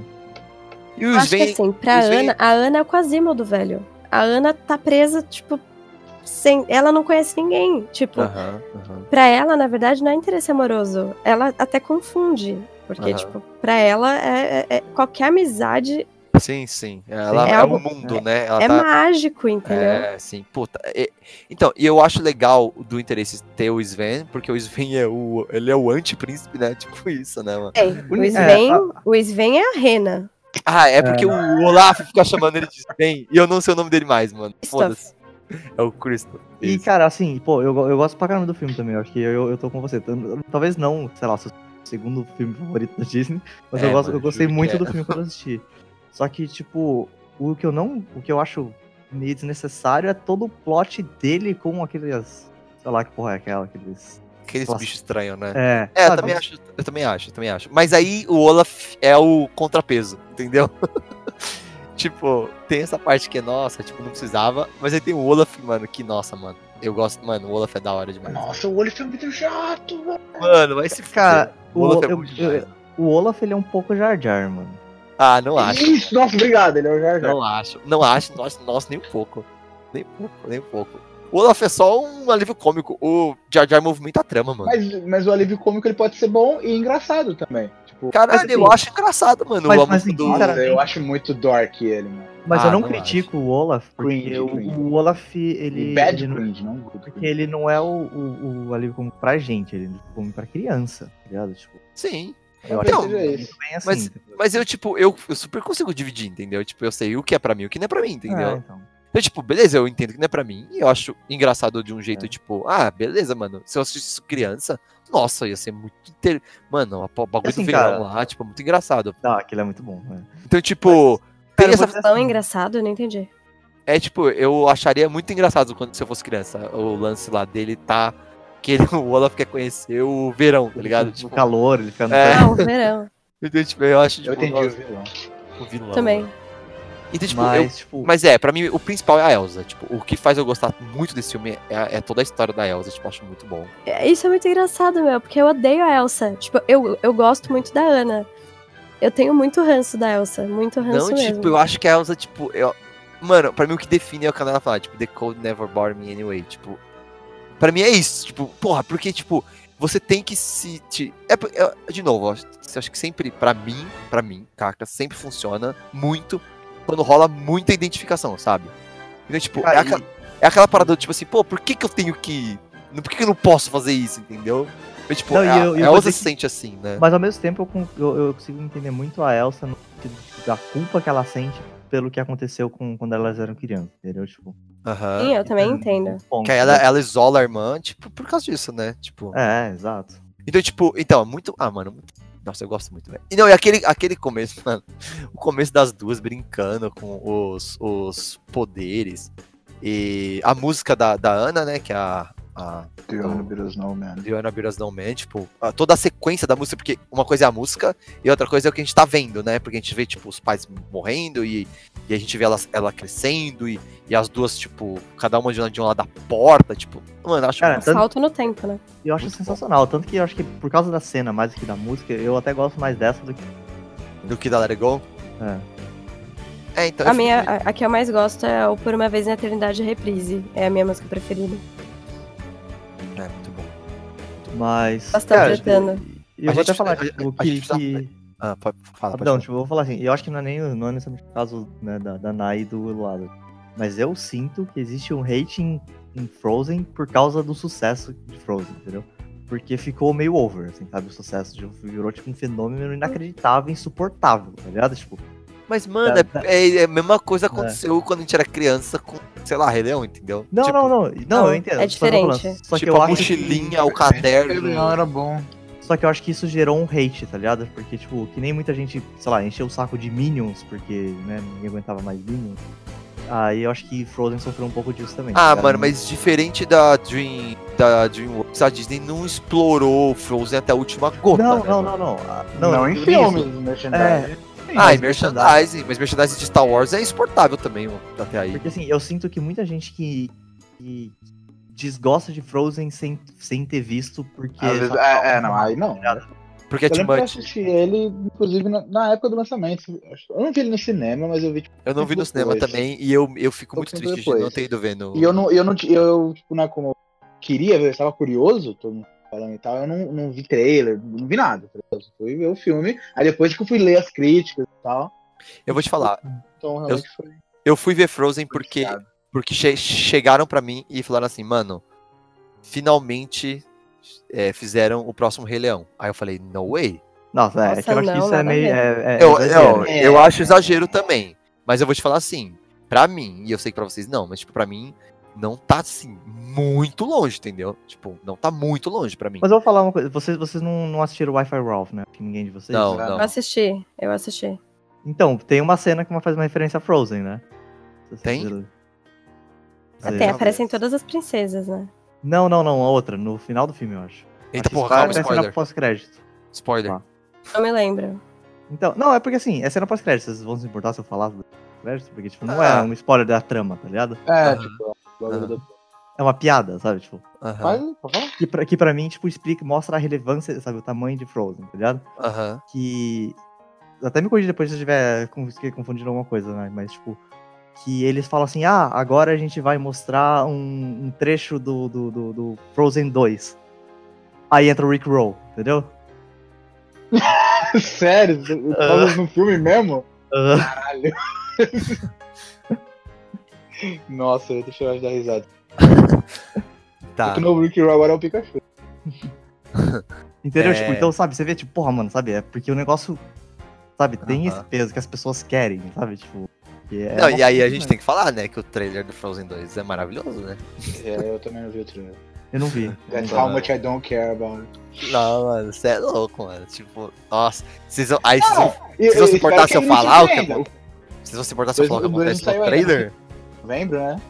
E Eu os acho que Sven- assim, pra Ana, a Ana é o Quasimodo, velho. A Ana tá presa, tipo, sem. Ela não conhece ninguém. Tipo, aham. pra ela, na verdade, não é interesse amoroso. Ela até confunde. Porque, tipo, pra ela, é, é- é- qualquer amizade Sim, sim. Ela É é, algo- o mundo, né? Ela é tá- mágico, entendeu? É, sim. Puta. e- então, e eu acho legal do interesse ter o Sven, porque o Sven é o. Ele é o anti-príncipe, né? [laughs] Tipo isso, né, mano? É, o Sven, o Sven é a Rena. Ah, é porque o Olaf fica chamando ele de Sven e eu não sei o nome dele mais, mano. Foda-se. É o Crystal. E, cara, assim, pô, eu, eu gosto pra caramba do filme também. Eu acho que eu, eu tô com você. Talvez não, sei lá, seu segundo filme favorito da Disney, mas É, eu, gosto, mano, eu gostei muito é. do filme quando eu assisti. Só que, tipo, o que eu não. O que eu acho meio desnecessário é todo o plot dele com aqueles. Sei lá que porra é aquela, aqueles. Aqueles Nossa. bichos estranhos, né? É, É, eu também, acho, eu também acho, eu também acho. Mas aí o Olaf é o contrapeso, entendeu? [laughs] tipo, tem essa parte que é nossa, tipo, não precisava. Mas aí tem o Olaf, mano, que nossa, mano. Eu gosto, mano, o Olaf é da hora demais. Nossa, o olho é muito chato, velho. Mano, vai se Cara, fuder. o, Olaf é eu- muito eu- o Olaf ele é um pouco Jar Jar, mano. Ah, não acho. Isso, nossa, obrigado, ele é o Jar Jar. Não acho. Não acho, nossa, nossa, nem um pouco. Nem um pouco, nem um pouco. O Olaf é só um alívio cômico. O Jar Jar movimenta a trama, mano. Mas, mas o alívio cômico ele pode ser bom e engraçado também. Tipo, Caralho, mas, eu assim, acho engraçado, mano. mas- a mas, do... Nossa, sinceramente- eu acho muito dork ele, mano. Mas Ah, eu não, não critico o Olaf, porque Cringe, o, cringe. o Olaf, ele. Bad ele não, cringe, não porque ele não é o, o, o alívio cômico pra gente, ele é cômico pra criança, tá ligado? Tipo, Sim. eu acho isso. bem assim. Mas, mas eu, tipo, eu, eu super consigo dividir, entendeu? Tipo, eu sei o que é pra mim e o que não é pra mim, entendeu? É, então. Então, tipo, beleza, eu entendo que não é pra mim. E eu acho engraçado de um jeito, tipo, ah, beleza, mano. Se eu assistisse isso criança, nossa, ia ser muito. Inter... Mano, o bagulho Assim, do cara- lá, tipo, muito engraçado. Ah, aquele é muito bom. é. Então, tipo, tem Cara, essa. dizer Tão assim, engraçado, eu não entendi. É tipo, eu acharia muito engraçado quando se eu fosse criança, o lance lá dele tá. Que ele, [laughs] o Olaf quer conhecer o verão, tá ligado? O Tipo, calor, ele fica no É. Ah, o verão. [laughs] então, tipo, eu acho. Tipo, Eu entendi o nossa, vilão. o vilão. Também. Então, tipo, Mas, eu- tipo- mas é, pra mim, o principal é a Elsa. Tipo, o que faz eu gostar muito desse filme é, é toda a história da Elsa, tipo, eu acho muito bom. É, Isso é muito engraçado, meu, porque eu odeio a Elsa. Tipo, eu, eu gosto muito da Ana. Eu tenho muito ranço da Elsa, muito ranço Não, mesmo. tipo, eu acho que a Elsa, tipo, eu... Mano, pra mim o que define é o que ela fala, tipo, The Cold Never Bore Me Anyway, tipo... Pra mim é isso, tipo, porra, porque, tipo, você tem que se... Te... É, é- de novo, eu acho, eu acho que sempre, pra mim, pra mim, caca, sempre funciona muito quando rola muita identificação, sabe? Então, tipo, é, aquela, é aquela parada, tipo assim, pô, por que que eu tenho que... Por que que eu não posso fazer isso, entendeu? Mas, tipo, Não, e a, eu- a eu vou Elsa dizer se que- sente assim, né? Mas ao mesmo tempo eu, eu, eu consigo entender muito a Elsa no sentido de- da culpa que ela sente pelo que aconteceu com, quando elas eram crianças, entendeu? Tipo, Aham. Sim, eu também entendo. ponto, Que aí ela, né? ela isola a irmã, tipo, por causa disso, né? Tipo. É, exato. Então, tipo, então, muito. Ah, mano. muito- Nossa, eu gosto muito, velho. E não, e aquele, aquele começo, [laughs] mano. O começo das duas brincando com os, os poderes. E a música da, da Ana, né? Que é a. a The Only Bit of Snowman. The Ana Beers No Man, tipo, a- toda a sequência da música, porque uma coisa é a música e outra coisa é o que a gente tá vendo, né? Porque a gente vê, tipo, os pais morrendo e, e a gente vê ela, ela crescendo e, e as duas, tipo, cada uma de um, de um lado da porta, tipo, mano, eu acho Cara, muito- tanto- Salto no tempo, né? E eu acho sensacional. Tanto que eu acho que por causa da cena, mais do que da música, eu até gosto mais dessa do que. do que da Let It Go. É. É, então. A minha, a, a que eu mais gosto é o Por Uma Vez na Eternidade Reprise. É a minha música preferida. É, muito bom. Mas. Bastante cara. E eu A vou gente- até falar, a- tipo, a que. precisa- que... Ah, pode falar. Pode tipo, eu vou falar assim, eu acho que não é nem não é necessariamente o caso né, da, da Nai e do Eduardo. Mas eu sinto que existe um hate em, em Frozen por causa do sucesso de Frozen, entendeu? Porque ficou meio over, assim, sabe? O sucesso de, virou tipo um fenômeno inacreditável, insuportável, tá ligado? Tipo, Mas, mano, Tá, é, é a mesma coisa aconteceu quando a gente era criança com, sei lá, Rei Leão, entendeu? Não, Tipo, não, não. Não, eu entendo. é que falando, diferente. Só que tipo, a mochilinha, o caderno. Não, era bom. Só que eu acho que isso gerou um hate, tá ligado? Porque, tipo, que nem muita gente, sei lá, encheu o saco de Minions, porque, né, ninguém aguentava mais Minions. Aí eu acho que Frozen sofreu um pouco disso também. tá Ah, ligado? mano, mas diferente da Dream, da DreamWorks, a Disney não explorou o Frozen até a última gota. Não, né, não, mano? não, não. Ah, Não, Não, em filmes, merchandising. É, Ah, e merchandising, mas merchandising de Star Wars é exportável também, mano, até aí. Porque assim, eu sinto que muita gente que, que desgosta de Frozen sem, sem ter visto, porque. Às vezes- é, é, não, aí não. Porque é eu lembro que eu assisti ele, inclusive, na, na época do lançamento. Eu não vi ele no cinema, mas eu vi tipo, Eu não vi no depois. cinema também e eu, eu fico muito triste de não depois. ter ido ver no. E eu não, eu não, eu, tipo, né, como eu queria ver, eu estava curioso, todo mundo falando e tal, eu não, não vi trailer, não vi nada. tá? Eu fui ver o filme, aí depois que eu fui ler as críticas e tal, Eu vou te falar. então Eu, realmente foi. eu fui ver Frozen porque, porque che- chegaram pra mim e falaram assim, mano, finalmente é, fizeram o próximo Rei Leão. Aí eu falei, no way. Nossa, é, Nossa, que eu acho que não, isso é meio. É, é eu, eu, eu acho exagero também. Mas eu vou te falar assim, pra mim, e eu sei que pra vocês não, mas tipo, pra mim, não tá assim, muito longe, entendeu? Tipo, não tá muito longe pra mim. Mas eu vou falar uma coisa, vocês, vocês não, não assistiram Wi-Fi Ralph, né? Que ninguém de vocês. Não, né? não. Eu assisti, eu assisti. Então, tem uma cena que uma faz uma referência a Frozen, né? Tem? vocês- Até aparecem todas as princesas, né? Não, não, não, a outra, no final do filme, eu acho. Eita, Acho porra, calma, spoiler. pós-crédito. Spoiler. Tá. Não me lembro. Então, não, é porque assim, é cena pós-crédito, vocês vão se importar se eu falar do crédito? Porque, tipo, não Ah. é um spoiler da trama, tá ligado? É, tipo, É uma piada, sabe? Tipo. Mas, falar? que pra, que pra mim, tipo, explica, mostra a relevância, sabe, o tamanho de Frozen, tá ligado? Aham. que. Até me corrija depois se eu estiver confundindo alguma coisa, né? Mas, tipo, que eles falam assim: ah, agora a gente vai mostrar um, um trecho do, do, do, do Frozen 2. Aí entra o Rick Roll, entendeu? [laughs] Sério? Você fala no filme mesmo? Caralho. [laughs] Nossa, eu deixa eu dar risada. [laughs] Tá. Porque o novo Rick Roll agora é o Pikachu. entendeu? É. Tipo, então, sabe, você vê, tipo, porra, mano, sabe? É porque o negócio, sabe, tem esse Aham. peso que as pessoas querem, sabe? Tipo. É Não, e aí a gente tem que falar, né, que o trailer do Frozen 2 é maravilhoso, né? É, eu também não vi o trailer. Eu não vi. That's Não, how much I don't care about it. Não, mano, você é louco, mano. Tipo, nossa. Vocês vão, aí vocês vão, se importar se eu falar o que? Vocês vão se importar se eu falar o que acontece no saiu ainda, trailer? Novembro, né?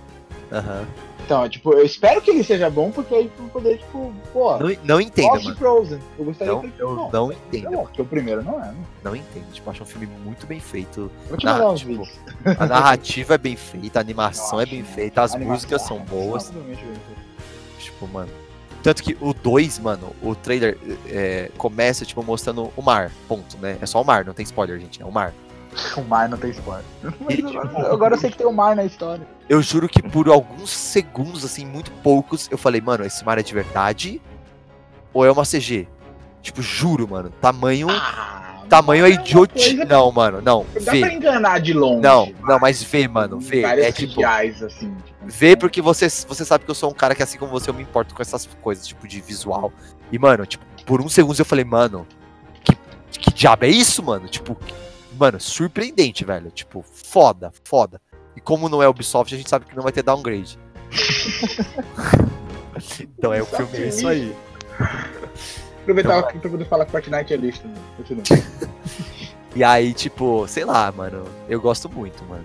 Aham. Então, tipo, eu espero que ele seja bom, porque aí eu poder, tipo, pô. Não, não entenda, gosto de. Frozen. Eu gostaria Não, que ele eu bom. não É entendo. bom, porque o primeiro não é, né? Não entendo. Tipo, acho um filme muito bem feito. Vou te Na- mandar uns tipo, a narrativa é bem feita, a animação é Nossa, bem mano. feita, as músicas são boas. bem. Tipo, mano. Tanto que o 2, mano, o trailer é, começa, tipo, mostrando o mar. Ponto, né? É só o mar, não tem spoiler, gente. É o mar. [laughs] O mar não tem spoiler. [laughs] Mas agora- agora eu sei que tem o mar na história. Eu juro que por alguns segundos, assim, muito poucos, eu falei, mano, esse mar é de verdade? Ou é uma CG? Tipo, juro, mano. Tamanho. tamanho é idiote. coisa- Não, mano, não. Dá Vê. pra enganar de longe. Não, não, mas vê, mano. Vê. Várias É tipo. CGIs, assim. tipo, Vê porque você, você sabe que eu sou um cara que, assim como você, eu me importo com essas coisas, tipo, de visual. E, mano, tipo, por um segundo eu falei, mano, que, que diabo é isso, mano? Tipo, mano, surpreendente, velho. Tipo, foda, foda. E como não é Ubisoft, a gente sabe que não vai ter downgrade. [laughs] então é o filme, é isso aí. Aproveitar aqui pra poder falar que Fortnite é lixo. Né? Continua. [laughs] E aí, tipo, sei lá, mano, eu gosto muito, mano.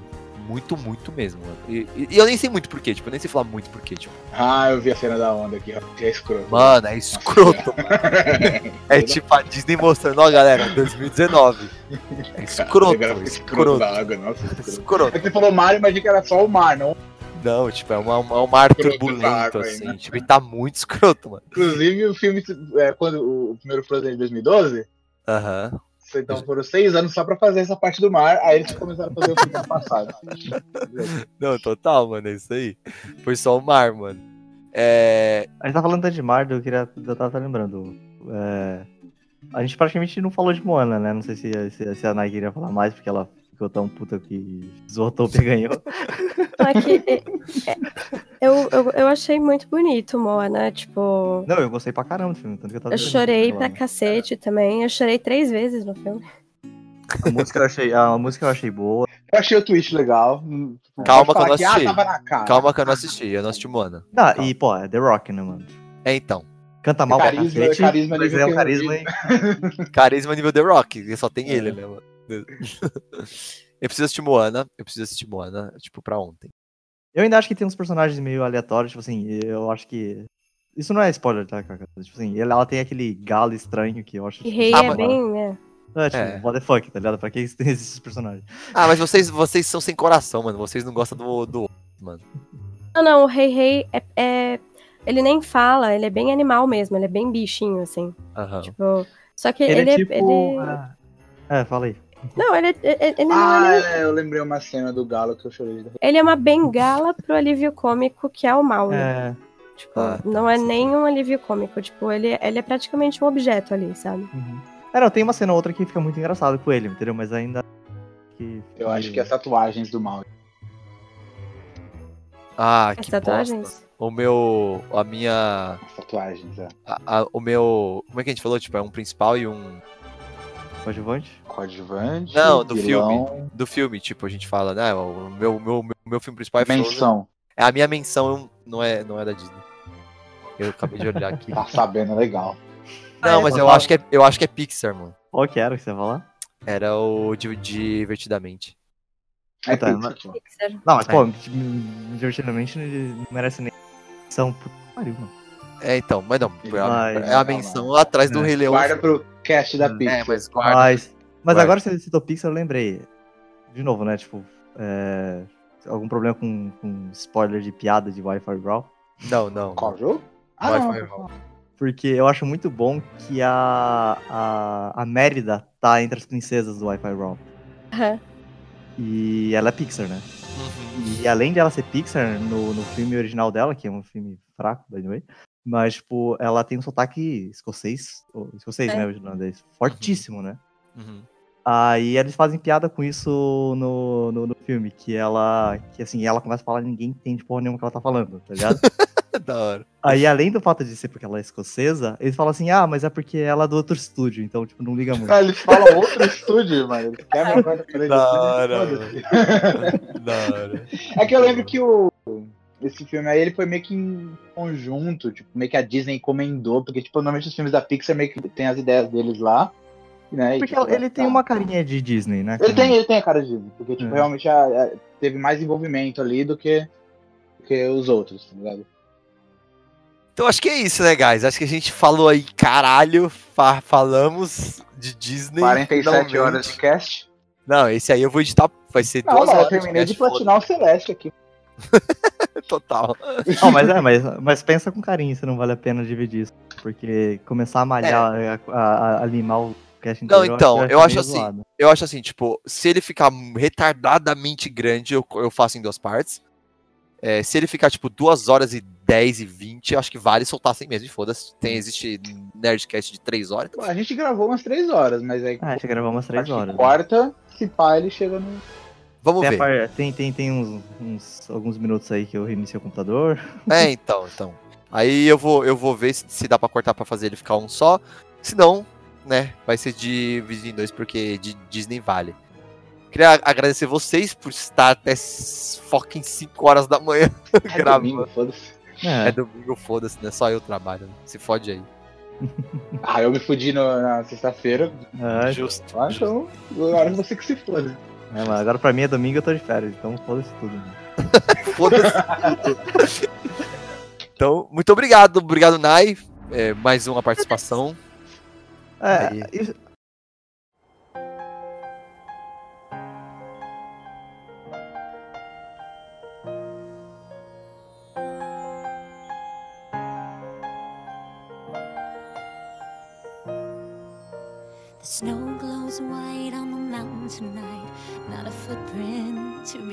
Muito, muito mesmo, mano. E, e- e eu nem sei muito porquê, tipo, eu nem sei falar muito porquê, tipo. Ah, eu vi a cena da onda aqui, ó. Que é escroto. Mano, é escroto, mano. [laughs] É tipo a Disney mostrando, ó, galera, 2019. É escroto, Escroto escroto. da água, nossa. Escroto. Escroto. É você falou mar, eu imaginei que era só o mar, não. Não, tipo, é, uma, uma- um mar Escroto turbulento, aí, assim. né? Tipo, e tá muito escroto, mano. Inclusive, o filme, é, quando o primeiro Frozen de 2012, Aham. Então foram seis anos só pra fazer essa parte do mar, aí eles começaram a fazer o filme ano passado. [laughs] Não, total, mano, é isso aí. Foi só o mar, mano. É. A gente tá falando tanto de mar, eu queria. Eu tava lembrando. é, a gente praticamente não falou de Moana, né? Não sei se, se, se a Nai queria falar mais, porque ela ficou tão puta que Zootopia ganhou. É que, é- é- eu, eu, eu achei muito bonito o Moana, tipo. Não, eu gostei pra caramba do filme, tanto que eu tava Eu chorei pra cacete também. Eu chorei três vezes no filme. A música eu achei, a música eu achei boa. Eu achei o twist legal. Calma que eu não assisti. ah, tava na cara. Calma que eu não assisti, eu não assisti Moana. Ah, e pô, é The Rock, né, mano? É então. Canta mal Carisma- pra cacete, carisma mas nível é um que eu carisma. Carisma nível The Rock, e só tem É. ele, né, mano? [laughs] Eu preciso assistir Moana, eu preciso assistir Moana, tipo, pra ontem. Eu ainda acho que tem uns personagens meio aleatórios, tipo assim, eu acho que. Isso não é spoiler, tá, cara? Tipo assim, ela tem aquele galo estranho que eu acho. E tipo, rei Ah, é bem. É. É, tipo, É. what the fuck, tá ligado? Pra que tem esses personagens? Ah, mas vocês, vocês são sem coração, mano. Vocês não gostam do, do mano. Não, não, o Rei Rei é, é- Ele nem fala, ele é bem animal mesmo, ele é bem bichinho, assim. Aham. Tipo. Só que Ele, ele, é é- tipo. ele- ah, É, fala aí. Não, ele, ele, ele não Ah, é nem- é, eu lembrei uma cena do galo que eu chorei. de- Ele é uma bengala pro alívio cômico que é o mal, né? É. Tipo, Ah, não é nem um alívio cômico. Tipo, ele, ele é praticamente um objeto ali, sabe? É, não, tem uma cena ou outra que fica muito engraçado com ele, entendeu? Mas ainda. Que... Eu acho que as tatuagens do mal. Ah, As que tatuagens? bosta. O meu. A minha. As tatuagens, é. a- a- o meu. Como é que a gente falou? Tipo, é um principal e um. Coadjuvante? Coadjuvante. Não, do vilão, filme. Do filme, tipo, a gente fala, né? O meu, meu, meu, meu filme principal é. Menção. É, a minha menção não é, não é da Disney. Eu acabei de olhar aqui. [laughs] Tá sabendo legal. Não, mas eu acho que é, eu acho que é Pixar, mano. Qual que era que você ia falar? Era o de, Divertidamente. É Puta, Pixar, mas- pô. Não, mas, É. pô, divertidamente não merece nem menção. Puta pariu, mano. É, então, mas não. É a, é a menção atrás do É. Rei Leão. Guarda pro cast da Pixar. É, mas guarda. Mas, mas agora você citou Pixar, eu lembrei. De novo, né? Tipo, é, algum problema com, com spoiler de piada de Wi-Fi Brawl? Não, não. Qual jogo? Ah, Wi-Fi. Brawl. Porque eu acho muito bom que a, a, a Mérida tá entre as princesas do Wi-Fi Brawl. Aham. E ela é Pixar, né? Uhum. E além de ela ser Pixar, no, no filme original dela, que é um filme fraco, by the way, mas, tipo, ela tem um sotaque escocês, ou escocês, É. né, o irlandês, fortíssimo, né? Uhum. Aí eles fazem piada com isso no, no, no filme, que ela, que assim, ela começa a falar e ninguém entende porra nenhuma que ela tá falando, tá ligado? [laughs] da hora. Aí, além do fato de ser porque ela é escocesa, eles falam assim, ah, mas é porque ela é do outro estúdio, então, tipo, não liga muito. Ah, eles falam outro estúdio, mano. Eles quebram [laughs] a. Da hora. Da hora. É que eu lembro que o. Esse filme aí, ele foi meio que em conjunto, tipo, meio que a Disney encomendou, porque, tipo, normalmente os filmes da Pixar meio que tem as ideias deles lá, né? e, Porque tipo, ele tem tá. uma carinha de Disney, né? Ele tem, ele tem a cara de Disney, porque, tipo, É. realmente a- a- teve mais envolvimento ali do que, do que os outros, tá ligado? Então acho que é isso, né, guys? Acho que a gente falou aí, caralho, fa- falamos de Disney. 47 finalmente. horas de cast. Não, esse aí eu vou editar, vai ser Não, duas não, eu horas. terminei de platinar o Celeste aqui. [laughs] Total. Não, mas é, mas, mas pensa com carinho se não vale a pena dividir isso. Porque começar a malhar, a, a, a limar o cast Não, então, eu meio acho assim, zoado. eu acho assim, tipo, se ele ficar retardadamente grande, eu, eu faço em duas partes. É, se ele ficar, tipo, 2 horas e 10 e 20, eu acho que vale soltar assim mesmo, e foda-se. Tem, existe Nerdcast de 3 horas. Pô, A gente gravou umas 3 horas, mas aí. Ah, a gente gravou umas 3 acho que horas. né? Quarta, se pá, ele chega no. Vamos Tem, a ver. par- tem, tem, tem uns, uns- alguns minutos aí que eu reiniciei o computador. [laughs] É, então, então. Aí eu vou, eu vou ver se, se dá pra cortar pra fazer ele ficar um só. Se não, né, vai ser de Vizinho 2, porque de Disney vale. Queria agradecer vocês por estar até fucking 5 horas da manhã [laughs] É gravando. domingo, foda-se. É domingo, foda-se, né? Só eu trabalho. né? Se fode aí. Ah, eu me fudi no- na sexta-feira. É, Justo. Ah, então, agora você que se foda. É, agora pra mim é domingo eu tô de férias, então foda-se tudo. né? [laughs] Foda-se. então, muito obrigado. Obrigado, Nai. É, mais uma participação. É, isso-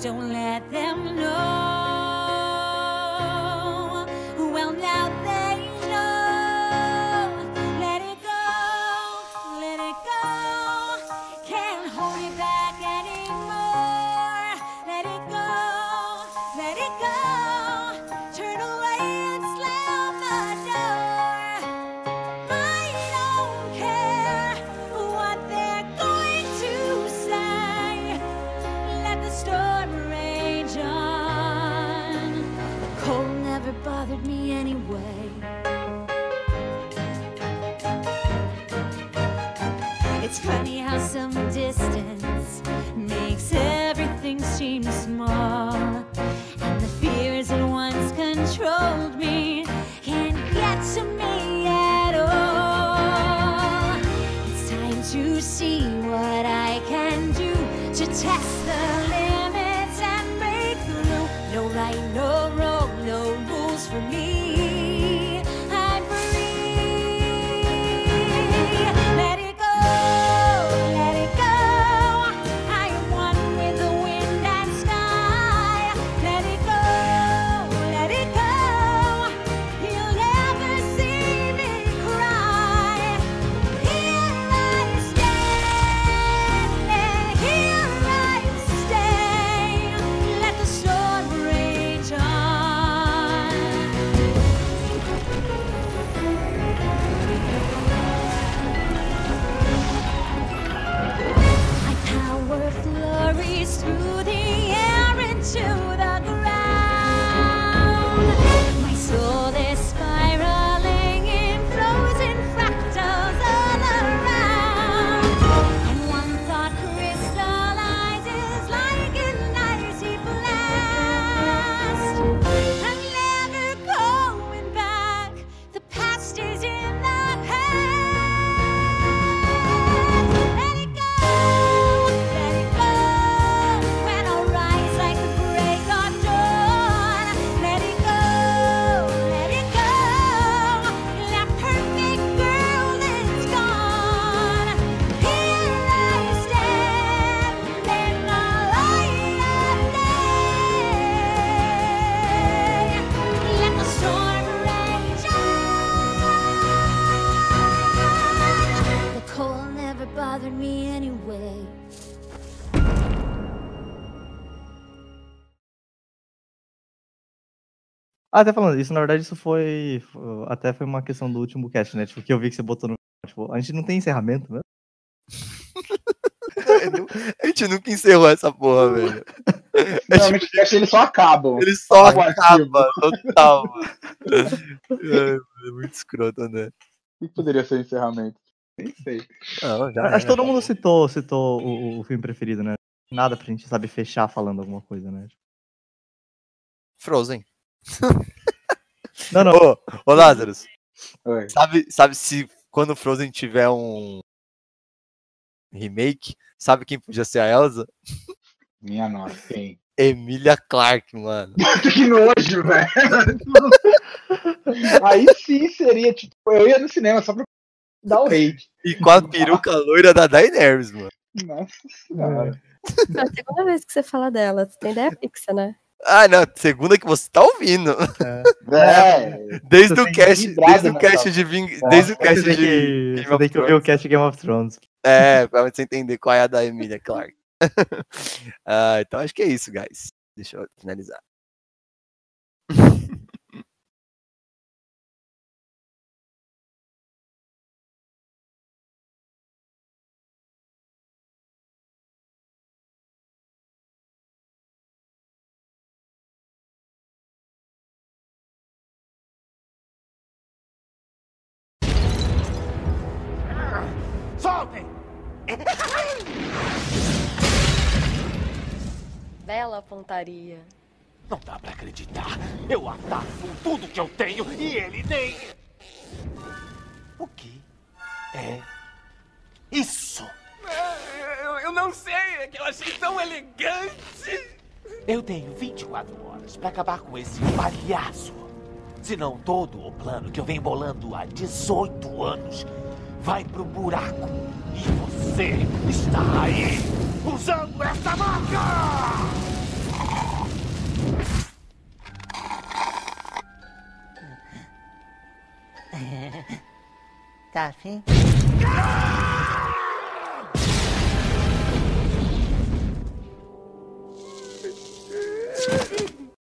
don't let them know. Até falando, isso na verdade isso foi. fo- Até foi uma questão do último cast, né? Tipo, que eu vi que você botou no. Tipo, a gente não tem encerramento, né? [laughs] A gente nunca encerrou essa porra, velho. Normalmente o cast eles só acabam. Ele só Acaba o acaba, total, mano. É, é muito escroto, né? O que poderia ser o encerramento? Nem sei. Não, já Acho que todo mundo citou, citou o, o filme preferido, né? Nada pra gente, sabe, fechar falando alguma coisa, né? Frozen. Não, não. Ô, ô Lazarus. Oi. Sabe, sabe se quando o Frozen tiver um remake, sabe quem podia ser a Elsa? Minha nossa, quem? Emilia Clarke, mano. [laughs] que nojo, velho. Aí sim seria, tipo, eu ia no cinema só pra dar o hate. E com a peruca loira da Daenerys, mano. Nossa senhora. É a segunda vez que você fala dela. Você tem ideia fixa, né? Ah, não, segunda que você tá ouvindo. É. Desde Você o tem cast, vibrado desde o cast de Ving... Desde o cast tem de que- Game of tem que ouvir o Thrones. cast de Game of Thrones. É, pra você entender qual é a da Emilia Clarke. [laughs] Ah, então acho que é isso, guys. Deixa eu finalizar. Pontaria. Não dá pra acreditar. Eu ataco com tudo que eu tenho e ele nem. O que é isso? Eu, eu não sei, é que eu achei tão elegante. Eu tenho 24 horas pra acabar com esse palhaço. Se não todo o plano que eu venho bolando há 18 anos vai pro buraco. E você está aí usando essa marca! Tá afim?